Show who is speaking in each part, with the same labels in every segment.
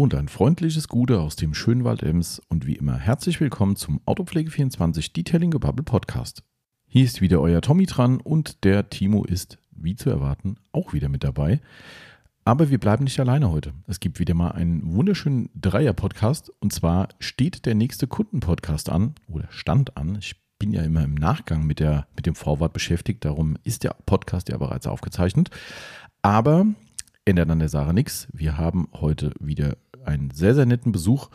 Speaker 1: Und ein freundliches Gute aus dem Schönwald Ems und wie immer herzlich willkommen zum Autopflege24 Detailing Gebubble Podcast. Hier ist wieder euer Tommy dran und der Timo ist, wie zu erwarten, auch wieder mit dabei. Aber wir bleiben nicht alleine heute. Es gibt wieder mal einen wunderschönen Dreier-Podcast und zwar steht der nächste Kunden-Podcast an oder stand an. Ich bin ja immer im Nachgang mit, der, mit dem Vorwort beschäftigt, darum ist der Podcast ja bereits aufgezeichnet. Aber ändert an der Sache nichts. Wir haben heute wieder einen sehr, sehr netten Besuch,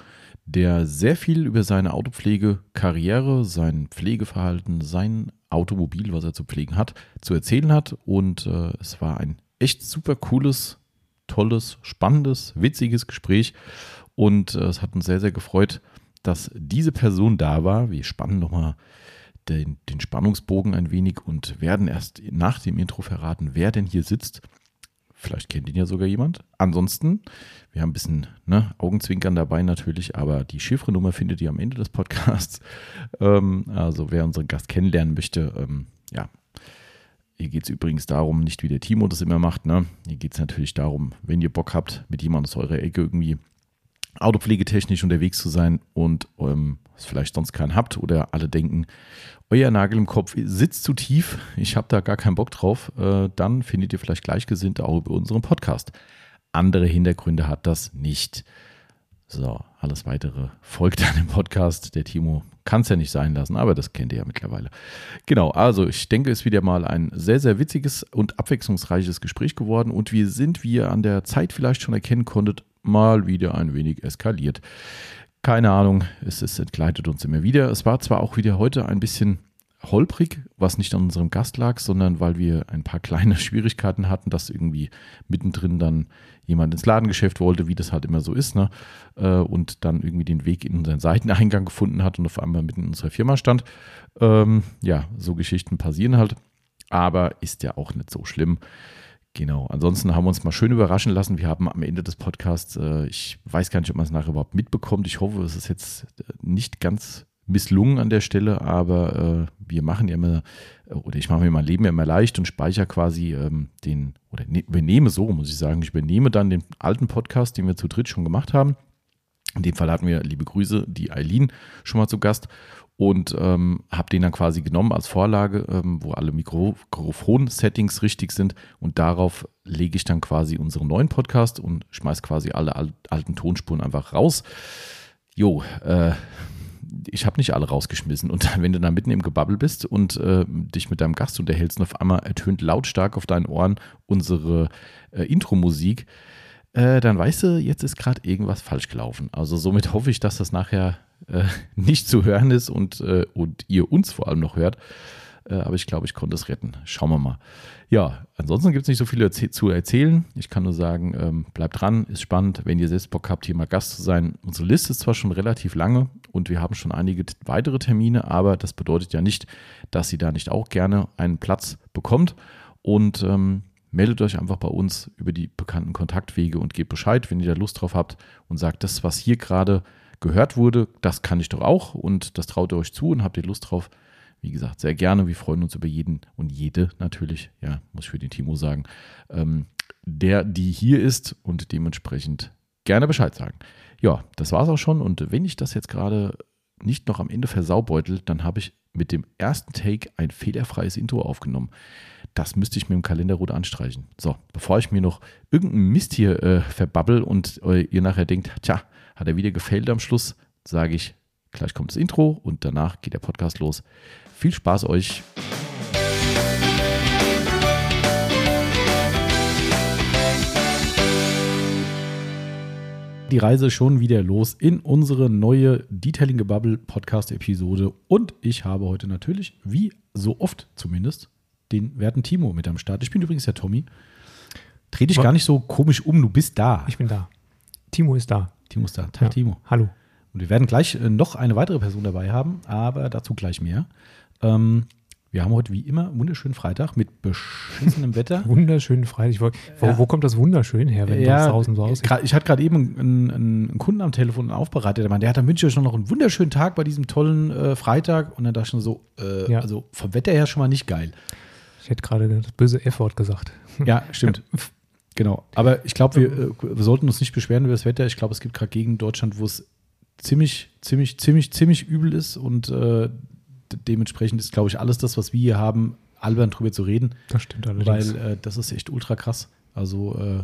Speaker 1: der sehr viel über seine Autopflegekarriere, sein Pflegeverhalten, sein Automobil, was er zu pflegen hat, zu erzählen hat. Und äh, es war ein echt super cooles, tolles, spannendes, witziges Gespräch. Und äh, es hat uns sehr, sehr gefreut, dass diese Person da war. Wir spannen nochmal den, den Spannungsbogen ein wenig und werden erst nach dem Intro verraten, wer denn hier sitzt. Vielleicht kennt ihn ja sogar jemand. Ansonsten, wir haben ein bisschen ne, Augenzwinkern dabei natürlich, aber die Chiffrenummer findet ihr am Ende des Podcasts. Ähm, also wer unseren Gast kennenlernen möchte, ähm, ja. Hier geht es übrigens darum, nicht wie der Timo das immer macht. Ne? Hier geht es natürlich darum, wenn ihr Bock habt, mit jemandem aus eurer Ecke irgendwie autopflegetechnisch unterwegs zu sein und ähm, es vielleicht sonst keinen habt oder alle denken, euer Nagel im Kopf sitzt zu tief, ich habe da gar keinen Bock drauf, äh, dann findet ihr vielleicht Gleichgesinnte auch über unseren Podcast. Andere Hintergründe hat das nicht. So, alles weitere folgt dann im Podcast. Der Timo kann es ja nicht sein lassen, aber das kennt ihr ja mittlerweile. Genau, also ich denke, es ist wieder mal ein sehr, sehr witziges und abwechslungsreiches Gespräch geworden und wir sind, wie ihr an der Zeit vielleicht schon erkennen konntet, mal wieder ein wenig eskaliert. Keine Ahnung, es, es entgleitet uns immer wieder. Es war zwar auch wieder heute ein bisschen holprig, was nicht an unserem Gast lag, sondern weil wir ein paar kleine Schwierigkeiten hatten, dass irgendwie mittendrin dann jemand ins Ladengeschäft wollte, wie das halt immer so ist, ne? Äh, und dann irgendwie den Weg in unseren Seiteneingang gefunden hat und auf einmal mitten in unserer Firma stand. Ähm, ja, so Geschichten passieren halt, aber ist ja auch nicht so schlimm. Genau, ansonsten haben wir uns mal schön überraschen lassen. Wir haben am Ende des Podcasts, äh, ich weiß gar nicht, ob man es nachher überhaupt mitbekommt. Ich hoffe, es ist jetzt äh, nicht ganz misslungen an der Stelle, aber äh, wir machen ja immer, äh, oder ich mache mir mein Leben ja immer leicht und speichere quasi ähm, den, oder ne, übernehme so, muss ich sagen, ich übernehme dann den alten Podcast, den wir zu dritt schon gemacht haben. In dem Fall hatten wir, liebe Grüße, die Eileen schon mal zu Gast und ähm, habe den dann quasi genommen als Vorlage, ähm, wo alle Mikrofon-Settings richtig sind und darauf lege ich dann quasi unseren neuen Podcast und schmeiß quasi alle al alten Tonspuren einfach raus. Jo, äh, ich habe nicht alle rausgeschmissen und dann, wenn du da mitten im Gebabbel bist und äh, dich mit deinem Gast unterhältst und auf einmal ertönt lautstark auf deinen Ohren unsere äh, Intro-Musik, äh, dann weißt du, jetzt ist gerade irgendwas falsch gelaufen. Also somit hoffe ich, dass das nachher äh, nicht zu hören ist und, äh, und ihr uns vor allem noch hört. Äh, aber ich glaube, ich konnte es retten. Schauen wir mal. Ja, ansonsten gibt es nicht so viel zu erzählen. Ich kann nur sagen, ähm, bleibt dran, ist spannend. Wenn ihr selbst Bock habt, hier mal Gast zu sein. Unsere Liste ist zwar schon relativ lange und wir haben schon einige weitere Termine, aber das bedeutet ja nicht, dass sie da nicht auch gerne einen Platz bekommt. Und ähm, meldet euch einfach bei uns über die bekannten Kontaktwege und gebt Bescheid, wenn ihr da Lust drauf habt und sagt, das, was hier gerade gehört wurde, das kann ich doch auch und das traut ihr euch zu und habt ihr Lust drauf. Wie gesagt, sehr gerne. Wir freuen uns über jeden und jede natürlich, ja, muss ich für den Timo sagen, ähm, der, die hier ist und dementsprechend gerne Bescheid sagen. Ja, das war es auch schon. Und wenn ich das jetzt gerade nicht noch am Ende versaubeutel, dann habe ich mit dem ersten Take ein fehlerfreies Intro aufgenommen. Das müsste ich mir im Kalender gut anstreichen. So, bevor ich mir noch irgendeinen Mist hier äh, verbabbel und äh, ihr nachher denkt, tja, hat er wieder gefällt am Schluss, sage ich, gleich kommt das Intro und danach geht der Podcast los. Viel Spaß euch. die Reise schon wieder los in unsere neue Detailing Gebubble Podcast Episode und ich habe heute natürlich, wie so oft zumindest, den werten Timo mit am Start. Ich bin übrigens der Tommy. Dreh dich gar nicht so komisch um, du bist da.
Speaker 2: Ich bin da. Timo ist da.
Speaker 1: Timo ist da. Tag, ja. Timo.
Speaker 2: Hallo.
Speaker 1: Und wir werden gleich äh, noch eine weitere Person dabei haben, aber dazu gleich mehr. Ähm, wir haben heute wie immer wunderschönen Freitag mit beschissenem Wetter.
Speaker 2: wunderschönen Freitag. Wo, ja. wo, kommt das wunderschön her, wenn ja, das draußen so aussieht?
Speaker 1: Ich hatte gerade eben einen, einen, Kunden am Telefon aufbereitet, der meinte, der hat am München schon noch einen wunderschönen Tag bei diesem tollen äh, Freitag. Und dann dachte ich schon so, äh, ja. also vom Wetter her schon mal nicht geil.
Speaker 2: Ich hätte gerade das böse F-Wort gesagt.
Speaker 1: Ja, stimmt. Genau, aber ich glaube, wir, äh, wir, sollten uns nicht beschweren über das Wetter. Ich glaube, es gibt gerade Gegenden in Deutschland, wo es ziemlich, ziemlich, ziemlich, ziemlich übel ist und äh, dementsprechend ist, glaube ich, alles das, was wir hier haben, albern drüber zu reden.
Speaker 2: Das stimmt allerdings.
Speaker 1: Weil äh, das ist echt ultra krass. Also, äh,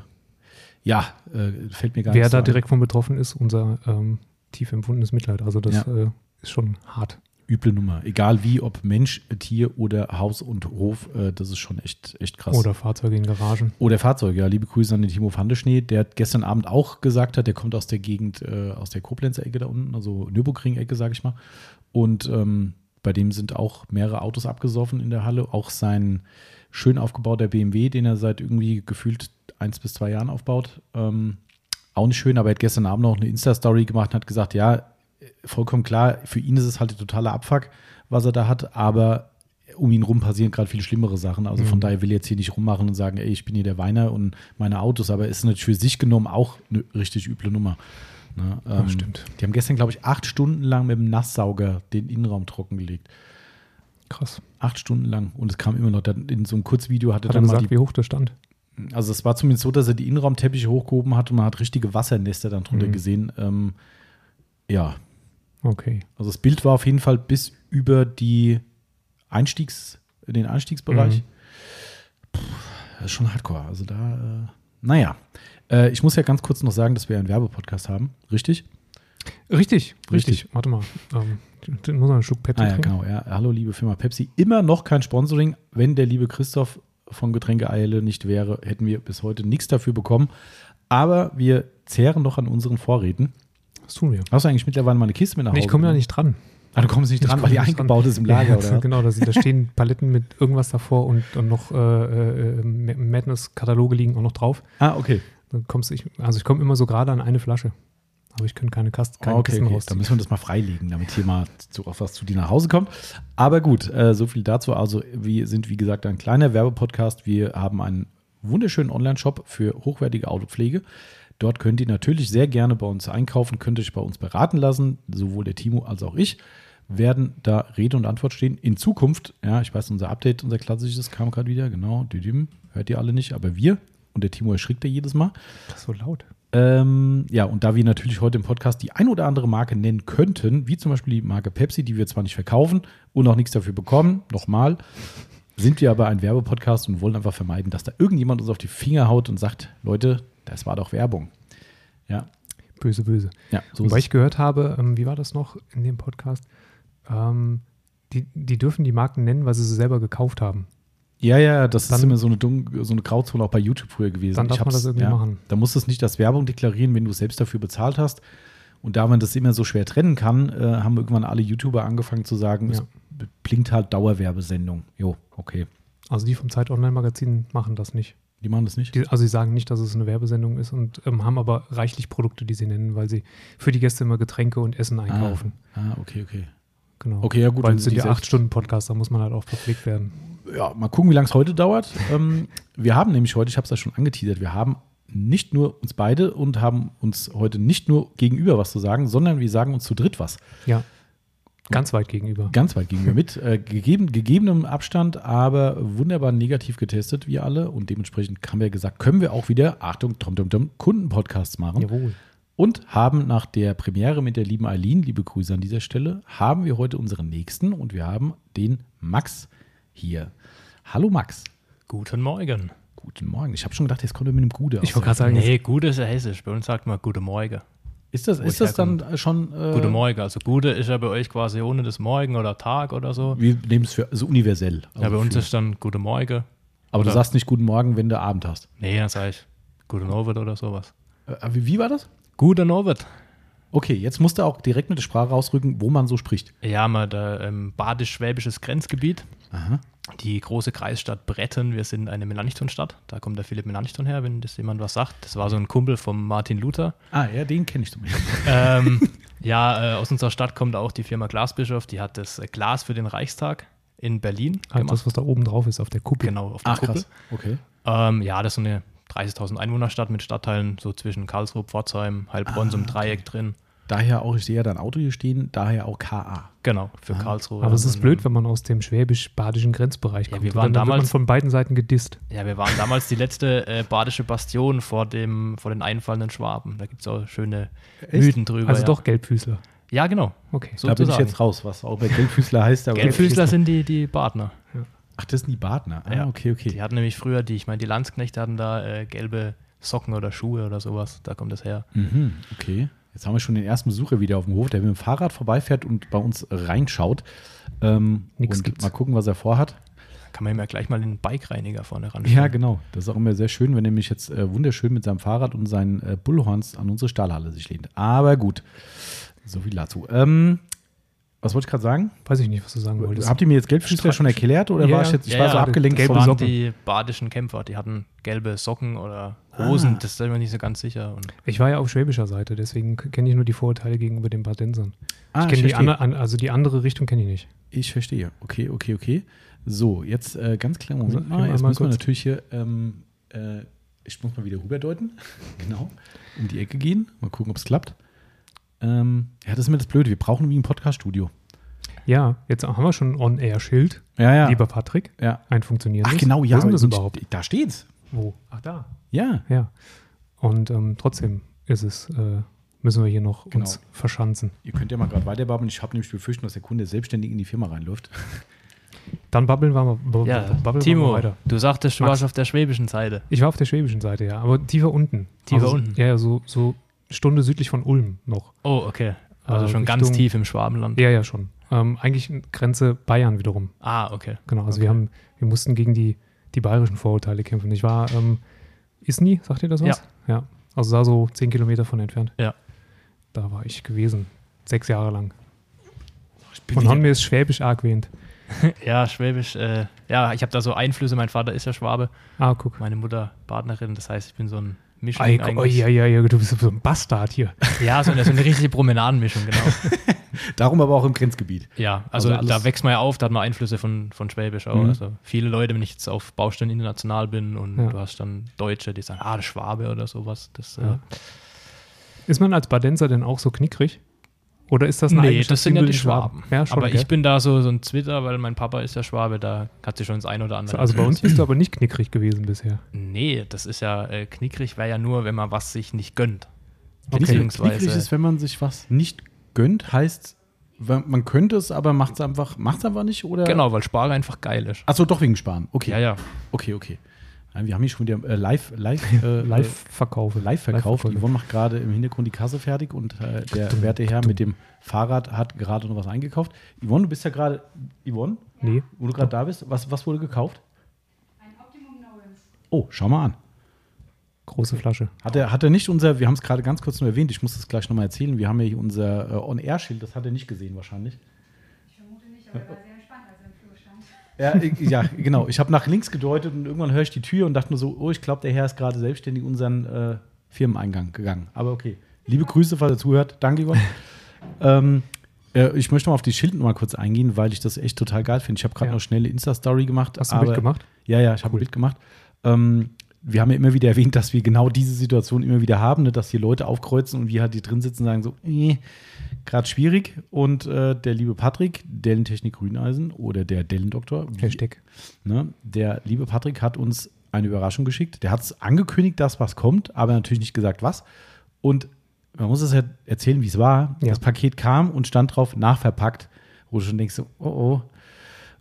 Speaker 1: ja, äh, fällt mir gar
Speaker 2: Wer
Speaker 1: nicht
Speaker 2: da so direkt von betroffen ist, unser ähm, tief empfundenes Mitleid. Also, das ja. Äh, ist schon hart
Speaker 1: üble Nummer. Egal wie, ob Mensch, Tier oder Haus und Hof, äh, das ist schon echt, echt krass.
Speaker 2: Oder Fahrzeuge in Garagen.
Speaker 1: Oder Fahrzeuge, ja. Liebe Grüße an den Timo Fandeschnee, der gestern Abend auch gesagt hat, der kommt aus der Gegend, äh, aus der Koblenzer Ecke da unten, also Nürburgring-Ecke, sage ich mal. Und ähm, bei dem sind auch mehrere Autos abgesoffen in der Halle. Auch sein schön aufgebauter BMW, den er seit irgendwie gefühlt eins bis zwei Jahren aufbaut. Ähm, auch nicht schön, aber er hat gestern Abend noch eine Insta-Story gemacht und hat gesagt, ja, vollkommen klar, für ihn ist es halt der totale Abfuck, was er da hat, aber um ihn rum passieren gerade viel schlimmere Sachen. Also mhm. von daher will er jetzt hier nicht rummachen und sagen, ey, ich bin hier der Weiner und meine Autos, aber ist natürlich für sich genommen auch eine richtig üble Nummer. Ne?
Speaker 2: Ähm, stimmt.
Speaker 1: Die haben gestern, glaube ich, acht Stunden lang mit dem Nasssauger den Innenraum trockengelegt.
Speaker 2: Krass.
Speaker 1: Acht Stunden lang. Und es kam immer noch, dann in so einem Kurzvideo hatte
Speaker 2: hat er gesagt, die, wie hoch der stand.
Speaker 1: Also es war zumindest so, dass er die Innenraumteppiche hochgehoben hat und man hat richtige Wassernester dann drunter mhm. gesehen. Ähm, ja,
Speaker 2: Okay.
Speaker 1: Also das Bild war auf jeden Fall bis über die Einstiegs, den Einstiegsbereich. Mhm. Puh, das ist schon hardcore. Also da, äh, naja. Äh, ich muss ja ganz kurz noch sagen, dass wir einen Werbepodcast haben. Richtig?
Speaker 2: Richtig, richtig. richtig. Warte mal. Ähm, muss noch einen Schluck Pepsi
Speaker 1: ah, ja, Genau, ja. Hallo, liebe Firma Pepsi. Immer noch kein Sponsoring. Wenn der liebe Christoph von Getränke Eile nicht wäre, hätten wir bis heute nichts dafür bekommen. Aber wir zehren noch an unseren Vorräten.
Speaker 2: Das tun wir.
Speaker 1: Hast du eigentlich mittlerweile mal eine Kiste mit nach Hause?
Speaker 2: Nee, ich komme ja nicht dran.
Speaker 1: Ah, du kommst nicht dran, weil die eingebaut dran. ist im Lager, ja, oder?
Speaker 2: Genau, da, da stehen Paletten mit irgendwas davor und, und noch äh, äh, Madness-Kataloge liegen auch noch drauf.
Speaker 1: Ah, okay.
Speaker 2: Dann kommst ich, also ich komme immer so gerade an eine Flasche. Aber ich kann keine, Kast, keine
Speaker 1: okay, Kisten okay. Dann müssen wir das mal freilegen, damit hier mal zu, auf was zu dir nach Hause kommt. Aber gut, äh, so viel dazu. Also wir sind, wie gesagt, ein kleiner Werbepodcast. Wir haben einen wunderschönen Online-Shop für hochwertige Autopflege. Dort könnt ihr natürlich sehr gerne bei uns einkaufen, könnt euch bei uns beraten lassen. Sowohl der Timo als auch ich werden da Rede und Antwort stehen. In Zukunft, ja, ich weiß, unser Update, unser klassisches kam gerade wieder, genau, Düdüm, hört ihr alle nicht, aber wir und der Timo erschrickt ja jedes Mal.
Speaker 2: Das ist so laut.
Speaker 1: Ähm, ja, und da wir natürlich heute im Podcast die ein oder andere Marke nennen könnten, wie zum Beispiel die Marke Pepsi, die wir zwar nicht verkaufen und auch nichts dafür bekommen, nochmal, sind wir aber ein Werbepodcast und wollen einfach vermeiden, dass da irgendjemand uns auf die Finger haut und sagt, Leute, das war doch Werbung. Ja.
Speaker 2: Böse, böse.
Speaker 1: Ja,
Speaker 2: so Wobei ich gehört habe, ähm, wie war das noch in dem Podcast? Ähm, die, die dürfen die Marken nennen, weil sie sie selber gekauft haben.
Speaker 1: Ja, ja, das dann, ist immer so eine, Dung so eine Grauzone auch bei YouTube früher gewesen.
Speaker 2: Dann darf man das irgendwie ja, machen.
Speaker 1: Da musst du es nicht als Werbung deklarieren, wenn du es selbst dafür bezahlt hast. Und da man das immer so schwer trennen kann, äh, haben irgendwann alle YouTuber angefangen zu sagen, ja. es blinkt halt Dauerwerbesendung. Jo, okay.
Speaker 2: Also die vom Zeit Online Magazin machen das nicht.
Speaker 1: Die machen das nicht?
Speaker 2: Die, also sie sagen nicht, dass es eine Werbesendung ist und ähm, haben aber reichlich Produkte, die sie nennen, weil sie für die Gäste immer Getränke und Essen ah. einkaufen.
Speaker 1: Ah, ah okay, okay.
Speaker 2: Genau.
Speaker 1: Okay, ja gut.
Speaker 2: Weil es sind ja acht Stunden Podcast, da muss man halt auch verpflegt werden.
Speaker 1: Ja, mal gucken, wie lange es heute dauert. ähm, wir haben nämlich heute, ich habe es ja schon angeteasert, wir haben nicht nur uns beide und haben uns heute nicht nur gegenüber was zu sagen, sondern wir sagen uns zu dritt was.
Speaker 2: Ja. Ganz weit gegenüber.
Speaker 1: Ganz weit gegenüber. Mit äh, gegeben, gegebenem Abstand, aber wunderbar negativ getestet, wir alle. Und dementsprechend haben wir gesagt, können wir auch wieder, Achtung, tom, tom, tom, Kundenpodcasts machen.
Speaker 2: Jawohl.
Speaker 1: Und haben nach der Premiere mit der lieben Eileen, liebe Grüße an dieser Stelle, haben wir heute unseren nächsten und wir haben den Max hier. Hallo Max.
Speaker 3: Guten Morgen.
Speaker 1: Guten Morgen. Ich habe schon gedacht, jetzt kommt er mit einem Gude.
Speaker 3: Ich wollte gerade sagen, nee, Gude ist ja hessisch. Bei uns sagt man Guten Morgen.
Speaker 1: Ist das, ist das dann schon.
Speaker 3: Äh, Gute Morgen. Also Gute ist ja bei euch quasi ohne das Morgen oder Tag oder so.
Speaker 1: Wir nehmen es für also universell.
Speaker 3: Also ja, bei uns ist dann Gute Morgen.
Speaker 1: Aber oder, du sagst nicht Guten Morgen, wenn du Abend hast.
Speaker 3: Nee, dann sage ich Gute Norbert oder sowas.
Speaker 1: Äh, wie, wie war das?
Speaker 3: Gute Norbert.
Speaker 1: Okay, jetzt musst du auch direkt mit der Sprache rausrücken, wo man so spricht.
Speaker 3: Ja, mal da ähm, badisch-schwäbisches Grenzgebiet.
Speaker 1: Aha
Speaker 3: die große Kreisstadt Bretten. Wir sind eine Melanchthon-Stadt. Da kommt der Philipp Melanchthon her, wenn das jemand was sagt. Das war so ein Kumpel von Martin Luther.
Speaker 1: Ah, ja, den kenne ich zumindest.
Speaker 3: Ähm, ja, äh, aus unserer Stadt kommt auch die Firma Glasbischof. Die hat das Glas für den Reichstag in Berlin.
Speaker 2: Ah, das, was da oben drauf ist, auf der Kuppel.
Speaker 3: Genau, auf der
Speaker 1: Ach,
Speaker 3: Kuppel.
Speaker 1: Krass. Okay.
Speaker 3: Ähm, ja, das ist so eine 30.000 Einwohnerstadt mit Stadtteilen so zwischen Karlsruhe, Pforzheim, Heilbronn, ah, so im Dreieck okay. drin.
Speaker 1: daher auch, ich sehe ja dein Auto hier stehen, daher auch KA.
Speaker 3: Genau, für
Speaker 1: Ah.
Speaker 3: Karlsruhe.
Speaker 2: Aber es ist blöd, wenn man aus dem schwäbisch-badischen Grenzbereich
Speaker 3: Ja,
Speaker 2: kommt.
Speaker 3: wir waren
Speaker 2: dann wird man
Speaker 3: damals-
Speaker 2: von beiden Seiten gedisst.
Speaker 3: Ja, wir waren damals die letzte äh, badische Bastion vor, dem, vor den einfallenden Schwaben. Da gibt es auch schöne
Speaker 1: Echt?
Speaker 3: Mythen drüber.
Speaker 2: Also
Speaker 3: ja.
Speaker 2: doch Gelbfüßler.
Speaker 3: Ja, genau.
Speaker 2: Okay.
Speaker 3: So
Speaker 1: da bin ich jetzt raus, was auch bei Gelbfüßler heißt. Aber
Speaker 3: Gelbfüßler sind die, die Badner.
Speaker 1: Ach, das sind die Badner. Ah,
Speaker 3: Ja.
Speaker 1: okay, okay.
Speaker 3: Die hatten nämlich früher, die, ich meine, die Landsknechte hatten da äh, gelbe Socken oder Schuhe oder sowas. Da kommt das her.
Speaker 1: Mhm, okay. Jetzt haben wir schon den ersten Besucher wieder auf dem Hof, der mit dem Fahrrad vorbeifährt und bei uns reinschaut. Ähm,
Speaker 2: Nix
Speaker 1: und
Speaker 2: gibt's.
Speaker 1: mal gucken, was er vorhat.
Speaker 3: Kann man ihm ja gleich mal den Bike-Reiniger vorne ran.
Speaker 1: Ja, genau. Das ist auch immer sehr schön, wenn er mich jetzt äh, wunderschön mit seinem Fahrrad und seinen äh, Bullhorns an unsere Stahlhalle sich lehnt. Aber gut, so viel dazu. Ähm, was wollte ich gerade sagen?
Speaker 2: Weiß ich nicht, was du sagen wolltest.
Speaker 1: Habt ihr mir jetzt Gelbfüßler schon erklärt oder
Speaker 2: Ja,
Speaker 1: war ich jetzt, ich
Speaker 3: Ja,
Speaker 1: war so
Speaker 3: ja,
Speaker 1: abgelenkt
Speaker 2: gelbe
Speaker 3: Das
Speaker 1: von
Speaker 3: waren
Speaker 2: Socken.
Speaker 3: die badischen Kämpfer. Die hatten gelbe Socken oder Hosen.
Speaker 1: Ah.
Speaker 3: Das ist mir nicht so ganz sicher. Und
Speaker 2: Ich war ja auf schwäbischer Seite, deswegen kenne ich nur die Vorurteile gegenüber den Badensern.
Speaker 1: Ah,
Speaker 2: ich kenne die andere, an- also die andere Richtung kenne ich nicht.
Speaker 1: Ich verstehe. Okay, okay, okay. So, jetzt äh, ganz kleinen Moment mal. Jetzt müssen wir natürlich hier, ähm, äh, ich muss mal wieder rüberdeuten. genau. Um die Ecke gehen. Mal gucken, ob es klappt. Ähm, ja, das ist immer das Blöde. Wir brauchen wie ein Podcast-Studio.
Speaker 2: Ja, jetzt haben wir schon On-Air-Schild.
Speaker 1: Ja, ja.
Speaker 2: Lieber Patrick,
Speaker 1: ja.
Speaker 2: ein funktionierendes.
Speaker 1: Ach, genau, ja.
Speaker 2: Wo ist denn das überhaupt?
Speaker 1: Da steht's.
Speaker 2: Wo? Ach, da.
Speaker 1: Ja.
Speaker 2: Ja. Und ähm, trotzdem ist es, äh, müssen wir hier noch
Speaker 1: Genau.
Speaker 2: uns verschanzen.
Speaker 1: Ihr könnt ja mal gerade weiterbabbeln. Ich habe nämlich befürchtet, dass der Kunde selbstständig in die Firma reinläuft.
Speaker 2: Dann babbeln wir mal,
Speaker 3: ja,
Speaker 2: babbeln wir
Speaker 3: Timo,
Speaker 2: weiter.
Speaker 3: du sagtest, du
Speaker 2: Max.
Speaker 3: warst auf der schwäbischen Seite.
Speaker 2: Ich war auf der schwäbischen Seite, ja, aber tiefer unten.
Speaker 3: Tiefer
Speaker 2: also,
Speaker 3: unten?
Speaker 2: Ja, ja, so, so Stunde südlich von Ulm noch.
Speaker 3: Oh, okay. Also
Speaker 2: Äh,
Speaker 3: schon ganz
Speaker 2: Richtung-
Speaker 3: tief im Schwabenland.
Speaker 2: Ja, ja, schon. Ähm, eigentlich Grenze Bayern wiederum.
Speaker 3: Ah, okay.
Speaker 2: Genau, also
Speaker 3: Okay.
Speaker 2: wir haben, wir mussten gegen die, die bayerischen Vorurteile kämpfen. Ich war, ähm, Isny, sagt ihr das was? Ja. ja. Also da so zehn Kilometer von entfernt.
Speaker 3: Ja.
Speaker 2: Da war ich gewesen. Sechs Jahre lang.
Speaker 1: Wieder-
Speaker 2: haben mir es schwäbisch argwähnt.
Speaker 3: Ja, Schwäbisch. Äh, ja, ich habe da so Einflüsse. Mein Vater ist ja Schwabe,
Speaker 2: Ah, guck.
Speaker 3: meine Mutter Partnerin. Das heißt, ich bin so ein Mischling
Speaker 2: Ei, oh, ja, ja, ja, du bist so ein Bastard hier.
Speaker 3: Ja, so eine, so eine richtige Promenadenmischung, genau.
Speaker 1: Darum aber auch im Grenzgebiet.
Speaker 3: Ja, also,
Speaker 1: Also
Speaker 3: da wächst man ja auf, da hat man Einflüsse von, von Schwäbisch auch.
Speaker 1: Mhm.
Speaker 3: Also viele Leute, wenn ich jetzt auf Baustellen international bin und
Speaker 2: Ja.
Speaker 3: du hast dann Deutsche, die sagen, ah, der Schwabe oder sowas. Das,
Speaker 2: Ja.
Speaker 3: äh,
Speaker 2: Ist man als Badenser denn auch so knickrig? Oder ist das eine
Speaker 3: nee, das sind ja die Schwaben.
Speaker 2: Ja, schon,
Speaker 3: aber
Speaker 2: gell?
Speaker 3: ich bin da so, so ein Zwitter, weil mein Papa ist ja Schwabe, da hat sich schon das ein oder andere.
Speaker 2: Also bei uns bist du aber nicht knickrig gewesen bisher.
Speaker 3: Nee, das ist ja, äh, knickrig wäre ja nur, wenn man was sich nicht gönnt.
Speaker 1: Knickrig
Speaker 3: Beziehungsweise,
Speaker 1: ist, wenn man sich was nicht gönnt, heißt, man könnte es, aber macht es einfach, macht's einfach nicht, oder?
Speaker 3: genau, weil Sparen einfach geil ist.
Speaker 1: Achso, doch wegen Sparen. Okay.
Speaker 3: Ja, ja.
Speaker 1: Okay, okay. Nein, wir haben hier schon wieder äh, live, live, äh,
Speaker 2: Live-Verkaufe.
Speaker 1: live verkauft.
Speaker 2: Live-Verkäufe.
Speaker 1: Yvonne macht gerade im Hintergrund die Kasse fertig und äh, der werte Herr mit dem Fahrrad hat gerade noch was eingekauft. Yvonne, du bist ja gerade, Yvonne,
Speaker 2: Nee,
Speaker 1: wo du gerade da bist, was, was wurde gekauft?
Speaker 4: Ein Optimum Knowens.
Speaker 1: Oh, schau mal an.
Speaker 2: große Flasche.
Speaker 1: Hat er, hat er nicht unser, wir haben es gerade ganz kurz nur erwähnt, ich muss das gleich nochmal erzählen, wir haben ja hier unser äh, On-Air-Schild, das hat er nicht gesehen wahrscheinlich.
Speaker 4: Ich vermute nicht, aber er war sehr entspannt, als er im Flur stand.
Speaker 1: Ja, ich- ja genau. Ich habe nach links gedeutet und irgendwann höre ich die Tür und dachte nur so, oh, ich glaube, der Herr ist gerade selbstständig unseren äh, Firmeneingang gegangen. Aber okay. Liebe Grüße, falls er zuhört. Danke, Yvonne. ähm, äh, ich möchte mal auf die Schildnummer kurz eingehen, weil ich das echt total geil finde. Ich habe gerade
Speaker 2: Ja.
Speaker 1: noch schnell eine Insta-Story gemacht.
Speaker 2: Hast du ein Bild gemacht?
Speaker 1: Ja, ja, ich habe ein Bild gemacht. Ähm, wir haben ja immer wieder erwähnt, dass wir genau diese Situation immer wieder haben, ne, dass hier Leute aufkreuzen und wir halt hier drin sitzen und sagen so, eh, gerade schwierig. Und äh, der liebe Patrick, Dellentechnik Grüneisen oder der Dellendoktor,
Speaker 2: Hashtag.
Speaker 1: Ne? Der liebe Patrick hat uns eine Überraschung geschickt. Der hat es angekündigt, dass was kommt, aber natürlich nicht gesagt, was. Und man muss es ja erzählen, wie es war.
Speaker 2: Ja.
Speaker 1: Das Paket kam und stand drauf, nachverpackt, wo du schon denkst, so, oh oh.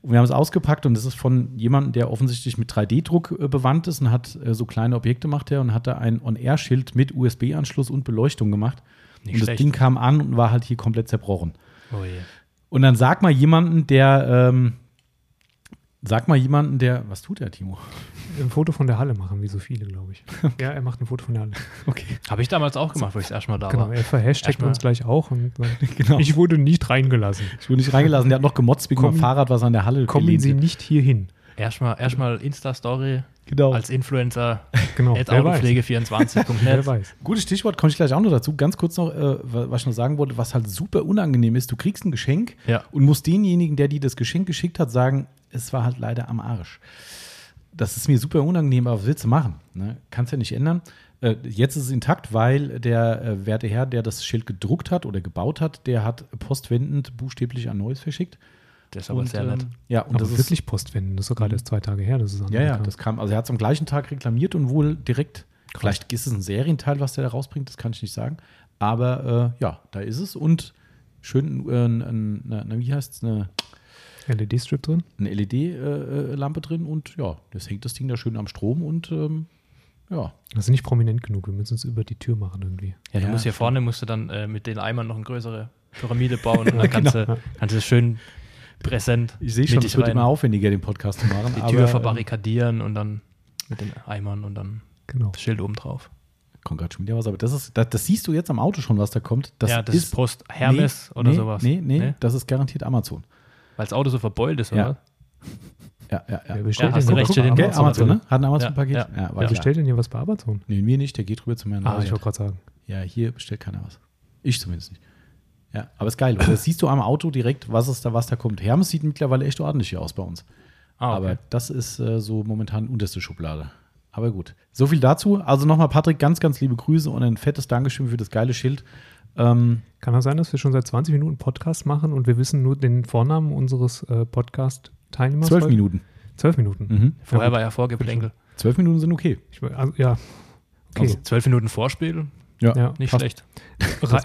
Speaker 1: Und wir haben es ausgepackt und es ist von jemandem, der offensichtlich mit 3D-Druck äh, bewandt ist und hat äh, so kleine Objekte gemacht er und hat da ein On-Air-Schild mit USB-Anschluss und Beleuchtung gemacht.
Speaker 3: Nicht
Speaker 1: und das
Speaker 3: schlecht.
Speaker 1: Ding kam an und war halt hier komplett zerbrochen.
Speaker 3: Oh je.
Speaker 1: Und dann sag mal jemanden, der, ähm, sag mal jemanden, der, was tut der, Timo?
Speaker 2: Ein Foto von der Halle machen, wie so viele, glaube ich. Ja, er macht ein Foto von der Halle.
Speaker 1: Okay.
Speaker 3: Habe ich damals auch gemacht, wo ich das erste Mal da
Speaker 2: Genau,
Speaker 3: war.
Speaker 2: er verhashtagt
Speaker 3: Erstmal-
Speaker 2: uns gleich auch und
Speaker 1: Genau.
Speaker 2: ich wurde nicht reingelassen.
Speaker 1: Ich wurde nicht reingelassen, der hat noch gemotzt wegen dem Fahrrad, was an der Halle
Speaker 2: Kommen Sie nicht hier hin.
Speaker 3: Erstmal erstmal Insta-Story
Speaker 1: Genau.
Speaker 3: als Influencer
Speaker 2: Genau,
Speaker 3: at
Speaker 2: wer weiß. Wer
Speaker 3: autopflege24.net.
Speaker 2: weiß.
Speaker 1: Gutes Stichwort, komme ich gleich auch noch dazu. Ganz kurz noch, äh, was ich noch sagen wollte, was halt super unangenehm ist. Du kriegst ein Geschenk
Speaker 3: Ja.
Speaker 1: und musst denjenigen, der dir das Geschenk geschickt hat, sagen, es war halt leider am Arsch. Das ist mir super unangenehm, aber was willst du machen? Ne? Kannst ja nicht ändern. Äh, jetzt ist es intakt, weil der äh, werte Herr, der das Schild gedruckt hat oder gebaut hat, der hat postwendend buchstäblich ein neues verschickt.
Speaker 3: Das ist aber
Speaker 1: Und,
Speaker 3: sehr
Speaker 1: ähm,
Speaker 3: nett.
Speaker 1: Ja, und
Speaker 2: Aber
Speaker 1: das
Speaker 2: wirklich Postwenden, das ist doch gerade
Speaker 1: Mhm.
Speaker 2: erst zwei Tage her, dass es
Speaker 1: ist. Ja, ja, das kam. Also er hat es am gleichen Tag reklamiert und wohl direkt. Vielleicht ist es ein Serienteil, was der da rausbringt, das kann ich nicht sagen. Aber äh, ja, da ist es und schön, äh, ein, ein, eine, wie heißt es, eine,
Speaker 2: LED-Strip drin.
Speaker 1: eine LED-Lampe drin und ja, das hängt das Ding da schön am Strom und ähm, ja.
Speaker 2: Das ist nicht prominent genug, wir müssen es über die Tür machen irgendwie.
Speaker 3: Ja, du
Speaker 1: Ja,
Speaker 3: musst hier vorne musst du dann äh, mit den Eimern noch eine größere Pyramide bauen und dann kannst,
Speaker 1: Genau.
Speaker 3: du, kannst du es schön präsent
Speaker 1: Ich sehe schon, es wird
Speaker 3: rein.
Speaker 1: immer aufwendiger, den Podcast zu machen.
Speaker 3: die
Speaker 1: aber,
Speaker 3: Tür
Speaker 1: ähm,
Speaker 3: verbarrikadieren und dann mit den Eimern und dann
Speaker 2: Genau.
Speaker 3: das Schild oben drauf.
Speaker 1: Kommt gerade schon wieder was, aber das ist, das, das siehst du jetzt am Auto schon, was da kommt. Das
Speaker 3: ja, das ist, Post Hermes
Speaker 1: nee,
Speaker 3: oder
Speaker 1: nee,
Speaker 3: sowas.
Speaker 1: Nee, nee, das ist garantiert Amazon.
Speaker 3: Weil das Auto so verbeult ist,
Speaker 1: Ja.
Speaker 3: oder?
Speaker 1: Ja, ja, ja.
Speaker 2: Wer bestellt
Speaker 3: Ja,
Speaker 2: denn
Speaker 3: recht,
Speaker 1: Gell,
Speaker 2: Amazon?
Speaker 1: Amazon, ne? Hat ein Amazon-Paket?
Speaker 3: Ja,
Speaker 1: Ja,
Speaker 2: Wer bestellt denn hier was bei Amazon?
Speaker 1: Nee, mir nicht, der geht rüber zu meinem
Speaker 2: Ah, ich wollte gerade sagen.
Speaker 1: Ja, hier bestellt keiner was. Ich zumindest nicht. Ja, aber ist geil. weil Das siehst du am Auto direkt, was ist da, was da kommt. Hermes sieht mittlerweile echt ordentlich hier aus bei uns.
Speaker 3: Ah,
Speaker 1: Aber das ist äh, so momentan unterste Schublade. Aber gut. So viel dazu. Also nochmal, Patrick, ganz, ganz liebe Grüße und ein fettes Dankeschön für das geile Schild. Ähm,
Speaker 2: Kann das sein, dass wir schon seit 20 Minuten Podcast machen und wir wissen nur den Vornamen unseres äh, Podcast-Teilnehmers?
Speaker 1: zwölf? Minuten.
Speaker 2: Zwölf Minuten.
Speaker 1: Mhm.
Speaker 3: Vorher
Speaker 2: Ja,
Speaker 3: war ja Vorgeplänkel.
Speaker 1: Zwölf Minuten sind okay.
Speaker 2: Ich, also, ja. Okay.
Speaker 3: Also zwölf Minuten Vorspiel,
Speaker 2: Ja.
Speaker 3: nicht
Speaker 1: passt.
Speaker 3: schlecht.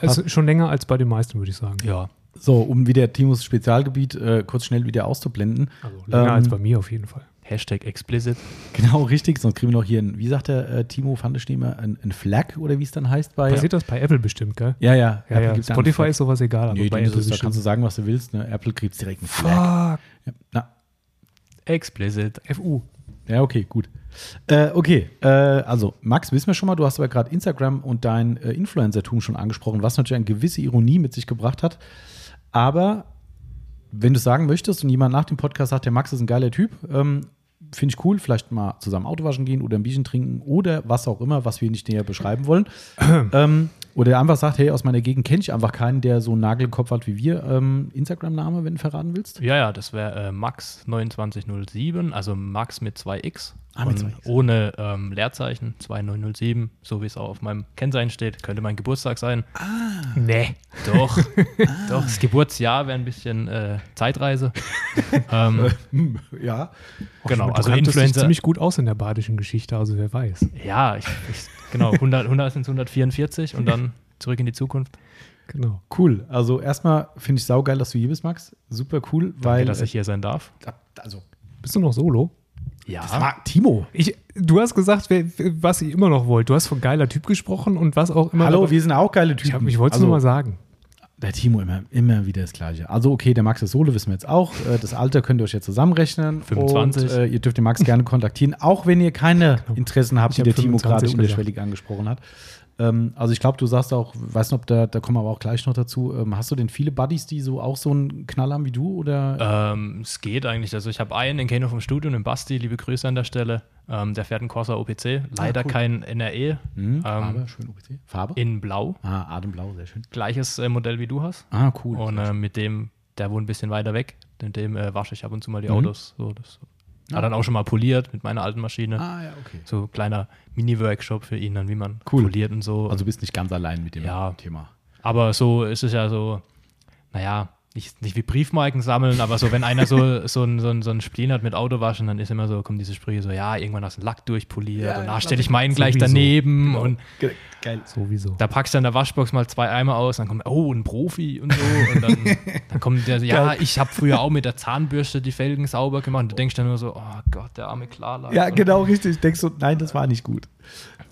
Speaker 2: Also schon länger als bei den meisten, würde ich sagen.
Speaker 3: Ja.
Speaker 1: So, um wieder Timos Spezialgebiet äh, kurz schnell wieder auszublenden.
Speaker 2: Also länger
Speaker 1: Ähm,
Speaker 2: als bei mir auf jeden Fall.
Speaker 3: Hashtag explicit.
Speaker 1: Genau, richtig. Sonst kriegen wir noch hier ein, wie sagt der äh, Timo Fandeschnehmer, ein, ein Flag oder wie es dann heißt bei.
Speaker 2: Passiert das bei Apple bestimmt, gell?
Speaker 1: Ja, ja.
Speaker 2: Ja, ja. Spotify ist sowas egal, aber
Speaker 1: Nee,
Speaker 2: bei Apple
Speaker 1: ist, da kannst du sagen, was du willst. Ne? Apple kriegt direkt einen Flag.
Speaker 2: Fuck.
Speaker 1: Ja, na,
Speaker 3: Explicit.
Speaker 2: FU.
Speaker 1: ja, okay, gut. Äh, okay, äh, also Max, wissen wir schon mal, du hast aber gerade Instagram und dein äh, Influencer-Tum schon angesprochen, was natürlich eine gewisse Ironie mit sich gebracht hat. Aber wenn du sagen möchtest und jemand nach dem Podcast sagt, der Max ist ein geiler Typ, ähm, finde ich cool, vielleicht mal zusammen Auto waschen gehen oder ein Bierchen trinken oder was auch immer, was wir nicht näher beschreiben wollen. ähm, oder der einfach sagt, hey, aus meiner Gegend kenne ich einfach keinen, der so einen Nagel im Kopf hat wie wir. Ähm, Instagram-Name, wenn du verraten willst?
Speaker 3: Ja, ja, das wäre äh, Max2907, also Max mit 2x.
Speaker 1: Ah, mit
Speaker 3: und
Speaker 1: 2x.
Speaker 3: Ohne ähm, Leerzeichen, 2907, so wie es auch auf meinem Kennzeichen steht. Könnte mein Geburtstag sein.
Speaker 2: Nee.
Speaker 3: Doch, doch, das Geburtsjahr wäre ein bisschen äh, Zeitreise. ähm,
Speaker 1: ja.
Speaker 3: genau,
Speaker 2: Du
Speaker 3: also
Speaker 2: kanntest dich
Speaker 3: Influencer.
Speaker 2: ziemlich gut aus in der badischen Geschichte, also wer weiß.
Speaker 3: Ja, ich, ich, genau, 100, 100 sind 144 und dann zurück in die Zukunft.
Speaker 2: Genau.
Speaker 1: Cool. Also erstmal finde ich saugeil, dass du hier bist, Max. Super cool, weil.
Speaker 3: Danke, dass ich hier sein darf.
Speaker 1: also,
Speaker 2: Bist du noch solo?
Speaker 3: Ja,
Speaker 1: Ma- Timo.
Speaker 2: Ich, du hast gesagt, wer, was ihr immer noch wollt. Du hast von geiler Typ gesprochen und was auch immer.
Speaker 1: Hallo,
Speaker 2: aber
Speaker 1: wir sind auch geile Typen.
Speaker 2: ich, hab- ich wollte es
Speaker 1: also,
Speaker 2: nur mal sagen.
Speaker 1: Der Timo immer, immer wieder das Gleiche. Also, okay, der Max ist Solo, wissen wir jetzt auch. Äh, Das Alter könnt ihr euch jetzt zusammenrechnen.
Speaker 3: 25.
Speaker 1: Und äh, ihr dürft den Max gerne kontaktieren, auch wenn ihr keine Interessen habt,
Speaker 2: Ich
Speaker 1: die
Speaker 2: hab
Speaker 1: der Timo gerade
Speaker 2: 25
Speaker 1: unterschwellig angesprochen hat. Ähm, also, ich glaube, du sagst auch, weiß nicht, ob da, da kommen wir aber auch gleich noch dazu. Ähm, hast du denn viele Buddies, die so auch so einen Knall haben wie du? Oder?
Speaker 3: Ähm, es geht eigentlich. Also ich habe einen, den kenne ich vom Studio, den Basti, liebe Grüße an der Stelle. Ähm, der fährt einen Corsa OPC, leider
Speaker 1: cool.
Speaker 3: kein NRE,
Speaker 1: Hm,
Speaker 3: ähm,
Speaker 1: Farbe, schön OPC. Farbe?
Speaker 3: in Blau.
Speaker 1: ah, Ademblau, sehr schön.
Speaker 3: Gleiches äh, Modell wie du hast.
Speaker 1: Ah, cool.
Speaker 3: Und äh, mit dem, der wohnt ein bisschen weiter weg, mit dem äh, wasche ich ab und zu mal die
Speaker 1: Mhm.
Speaker 3: Autos. So, das,
Speaker 1: Ah.
Speaker 3: Hat dann auch schon mal poliert mit meiner alten Maschine.
Speaker 1: ah, ja, okay.
Speaker 3: So kleiner Mini-Workshop für ihn, dann wie man
Speaker 1: Cool.
Speaker 3: poliert und so.
Speaker 1: Also du bist nicht ganz allein mit dem
Speaker 3: Ja.
Speaker 1: Thema.
Speaker 3: Aber so ist es ja so, naja, nicht, nicht wie Briefmarken sammeln, aber so, wenn einer so, so, ein, so, ein, so ein Spleen hat mit Autowaschen, dann ist immer so, kommen diese Sprüche so, ja, irgendwann hast du einen Lack durchpoliert
Speaker 1: Ja,
Speaker 3: und da stelle ich meinen gleich
Speaker 2: sowieso.
Speaker 3: daneben
Speaker 1: Genau.
Speaker 3: und
Speaker 1: Geil.
Speaker 2: Sowieso.
Speaker 3: da packst du in der Waschbox mal zwei Eimer aus, dann kommt, oh, ein Profi und so und dann, dann kommt der so, ja, ich habe früher auch mit der Zahnbürste die Felgen sauber gemacht und du denkst dann nur so, oh Gott, der arme Klarlack.
Speaker 1: Ja, genau, richtig. Denkst du, nein, das war nicht gut.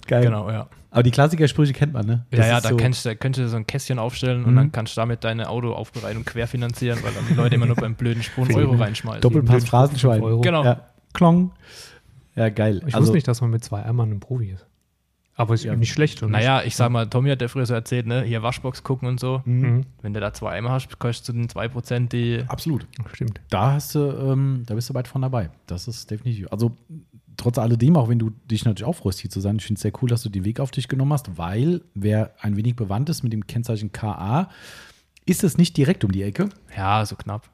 Speaker 1: Geil.
Speaker 3: Genau, ja.
Speaker 1: Aber die Klassikersprüche kennt man, ne? Das
Speaker 3: ja, ja, da
Speaker 1: so,
Speaker 3: kannst, du- könntest du so ein Kästchen aufstellen und
Speaker 1: Mhm.
Speaker 3: dann kannst du damit deine Autoaufbereitung querfinanzieren, weil dann die Leute immer nur beim blöden Sprung einen Euro reinschmeißen.
Speaker 1: Doppelpass Phrasenschwein.
Speaker 2: Euro.
Speaker 3: Genau.
Speaker 1: Ja. Klong. Ja, geil.
Speaker 2: Ich
Speaker 1: also,
Speaker 2: wusste nicht, dass man mit zwei Eimern ein Profi ist. Aber ist
Speaker 1: Ja.
Speaker 2: nicht schlecht. Und
Speaker 3: Naja, ich sag mal, Tommy hat ja früher so erzählt, ne, hier Waschbox gucken und so.
Speaker 2: Mhm.
Speaker 3: Wenn du da zwei Eimer hast, kostet du den 2% die.
Speaker 1: Absolut.
Speaker 2: Stimmt.
Speaker 1: Da hast du, ähm, da bist du weit von dabei. Das ist definitiv. Also, trotz alledem, auch wenn du dich natürlich auch freust, hier zu sein, ich finde es sehr cool, dass du den Weg auf dich genommen hast, weil wer ein wenig bewandt ist mit dem Kennzeichen KA, ist es nicht direkt um die Ecke.
Speaker 3: Ja, so knapp.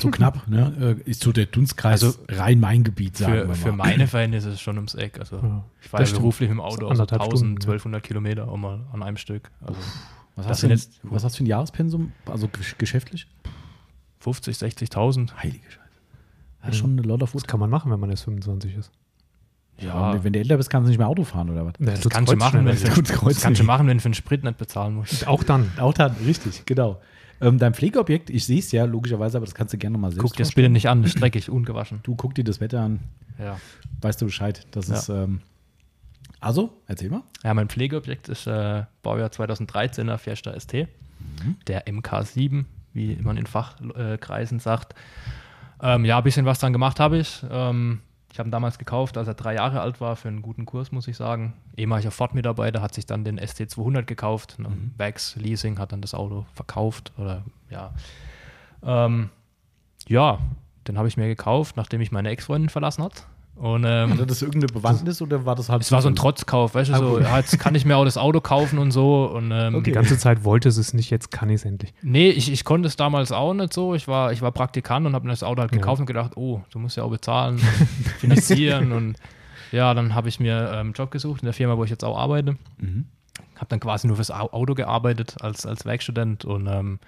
Speaker 1: So knapp, ne? Äh, Ist so der Dunstkreis
Speaker 3: Also
Speaker 1: Rhein-Main-Gebiet, sagen
Speaker 3: Für,
Speaker 1: wir
Speaker 3: für
Speaker 1: mal.
Speaker 3: meine Verhältnisse ist es schon ums Eck. Also
Speaker 2: Ja,
Speaker 3: ich war
Speaker 2: das
Speaker 3: ja beruflich mit dem
Speaker 2: Das
Speaker 3: Auto also
Speaker 2: anderthalb
Speaker 3: 1000,
Speaker 2: Stunden, ja.
Speaker 3: 1200 Kilometer auch mal an einem Stück. Also
Speaker 1: Was hast, du denn,
Speaker 3: jetzt-
Speaker 1: was hast du für ein Jahrespensum? Also gesch- geschäftlich?
Speaker 3: 50, 60.000.
Speaker 1: Heilige Scheiße. Das ist schon eine lot of
Speaker 2: Das kann man machen, wenn man erst 25 ist.
Speaker 3: Ja,
Speaker 1: Wenn du älter bist, kannst du nicht mehr Auto fahren oder was?
Speaker 2: Ja,
Speaker 3: das
Speaker 2: tut's
Speaker 3: kannst du machen, wenn
Speaker 1: kreuz
Speaker 3: das kannst du machen, wenn du für den Sprit nicht bezahlen musst.
Speaker 2: Auch dann.
Speaker 1: Auch dann, richtig, genau. Ähm, dein Pflegeobjekt, ich sehe es ja logischerweise, aber das kannst du gerne mal selbst
Speaker 3: Guck dir das bitte nicht an, das ist dreckig, ungewaschen.
Speaker 1: Du guck dir das Wetter an,
Speaker 3: Ja.
Speaker 1: weißt du Bescheid. Das
Speaker 3: Ja.
Speaker 1: ist. Ähm, also, erzähl mal.
Speaker 3: Ja, mein Pflegeobjekt ist äh, Baujahr 2013er Fiesta ST, der MK7, wie man in Fachkreisen sagt. Ähm, ja, ein bisschen was dran gemacht habe ich. Ähm, ich habe ihn damals gekauft, als er drei Jahre alt war, für einen guten Kurs, muss ich sagen. Ehemaliger Ford-Mitarbeiter hat sich dann den ST200 gekauft. Ne? Bags Leasing hat dann das Auto verkauft. Oder ja. Ähm, ja, den habe ich mir gekauft, nachdem ich meine Ex-Freundin verlassen hat. Und ähm,
Speaker 1: Hatte das irgendeine Bewandtnis oder war das halt.
Speaker 3: es war so ein Trotzkauf, weißt du, so, ja, jetzt kann ich mir auch das Auto kaufen und so. Und, ähm,
Speaker 2: Die ganze Zeit wollte es es nicht, jetzt kann ich es endlich.
Speaker 3: Nee, ich, ich konnte es damals auch nicht so. Ich war, ich war Praktikant und habe mir das Auto halt
Speaker 2: Ja.
Speaker 3: gekauft und gedacht, oh, du musst ja auch bezahlen, finanzieren. und ja, dann habe ich mir ähm, einen Job gesucht in der Firma, wo ich jetzt auch arbeite.
Speaker 1: Mhm.
Speaker 3: Habe dann quasi nur fürs Au- Auto gearbeitet als, als Werkstudent und ähm,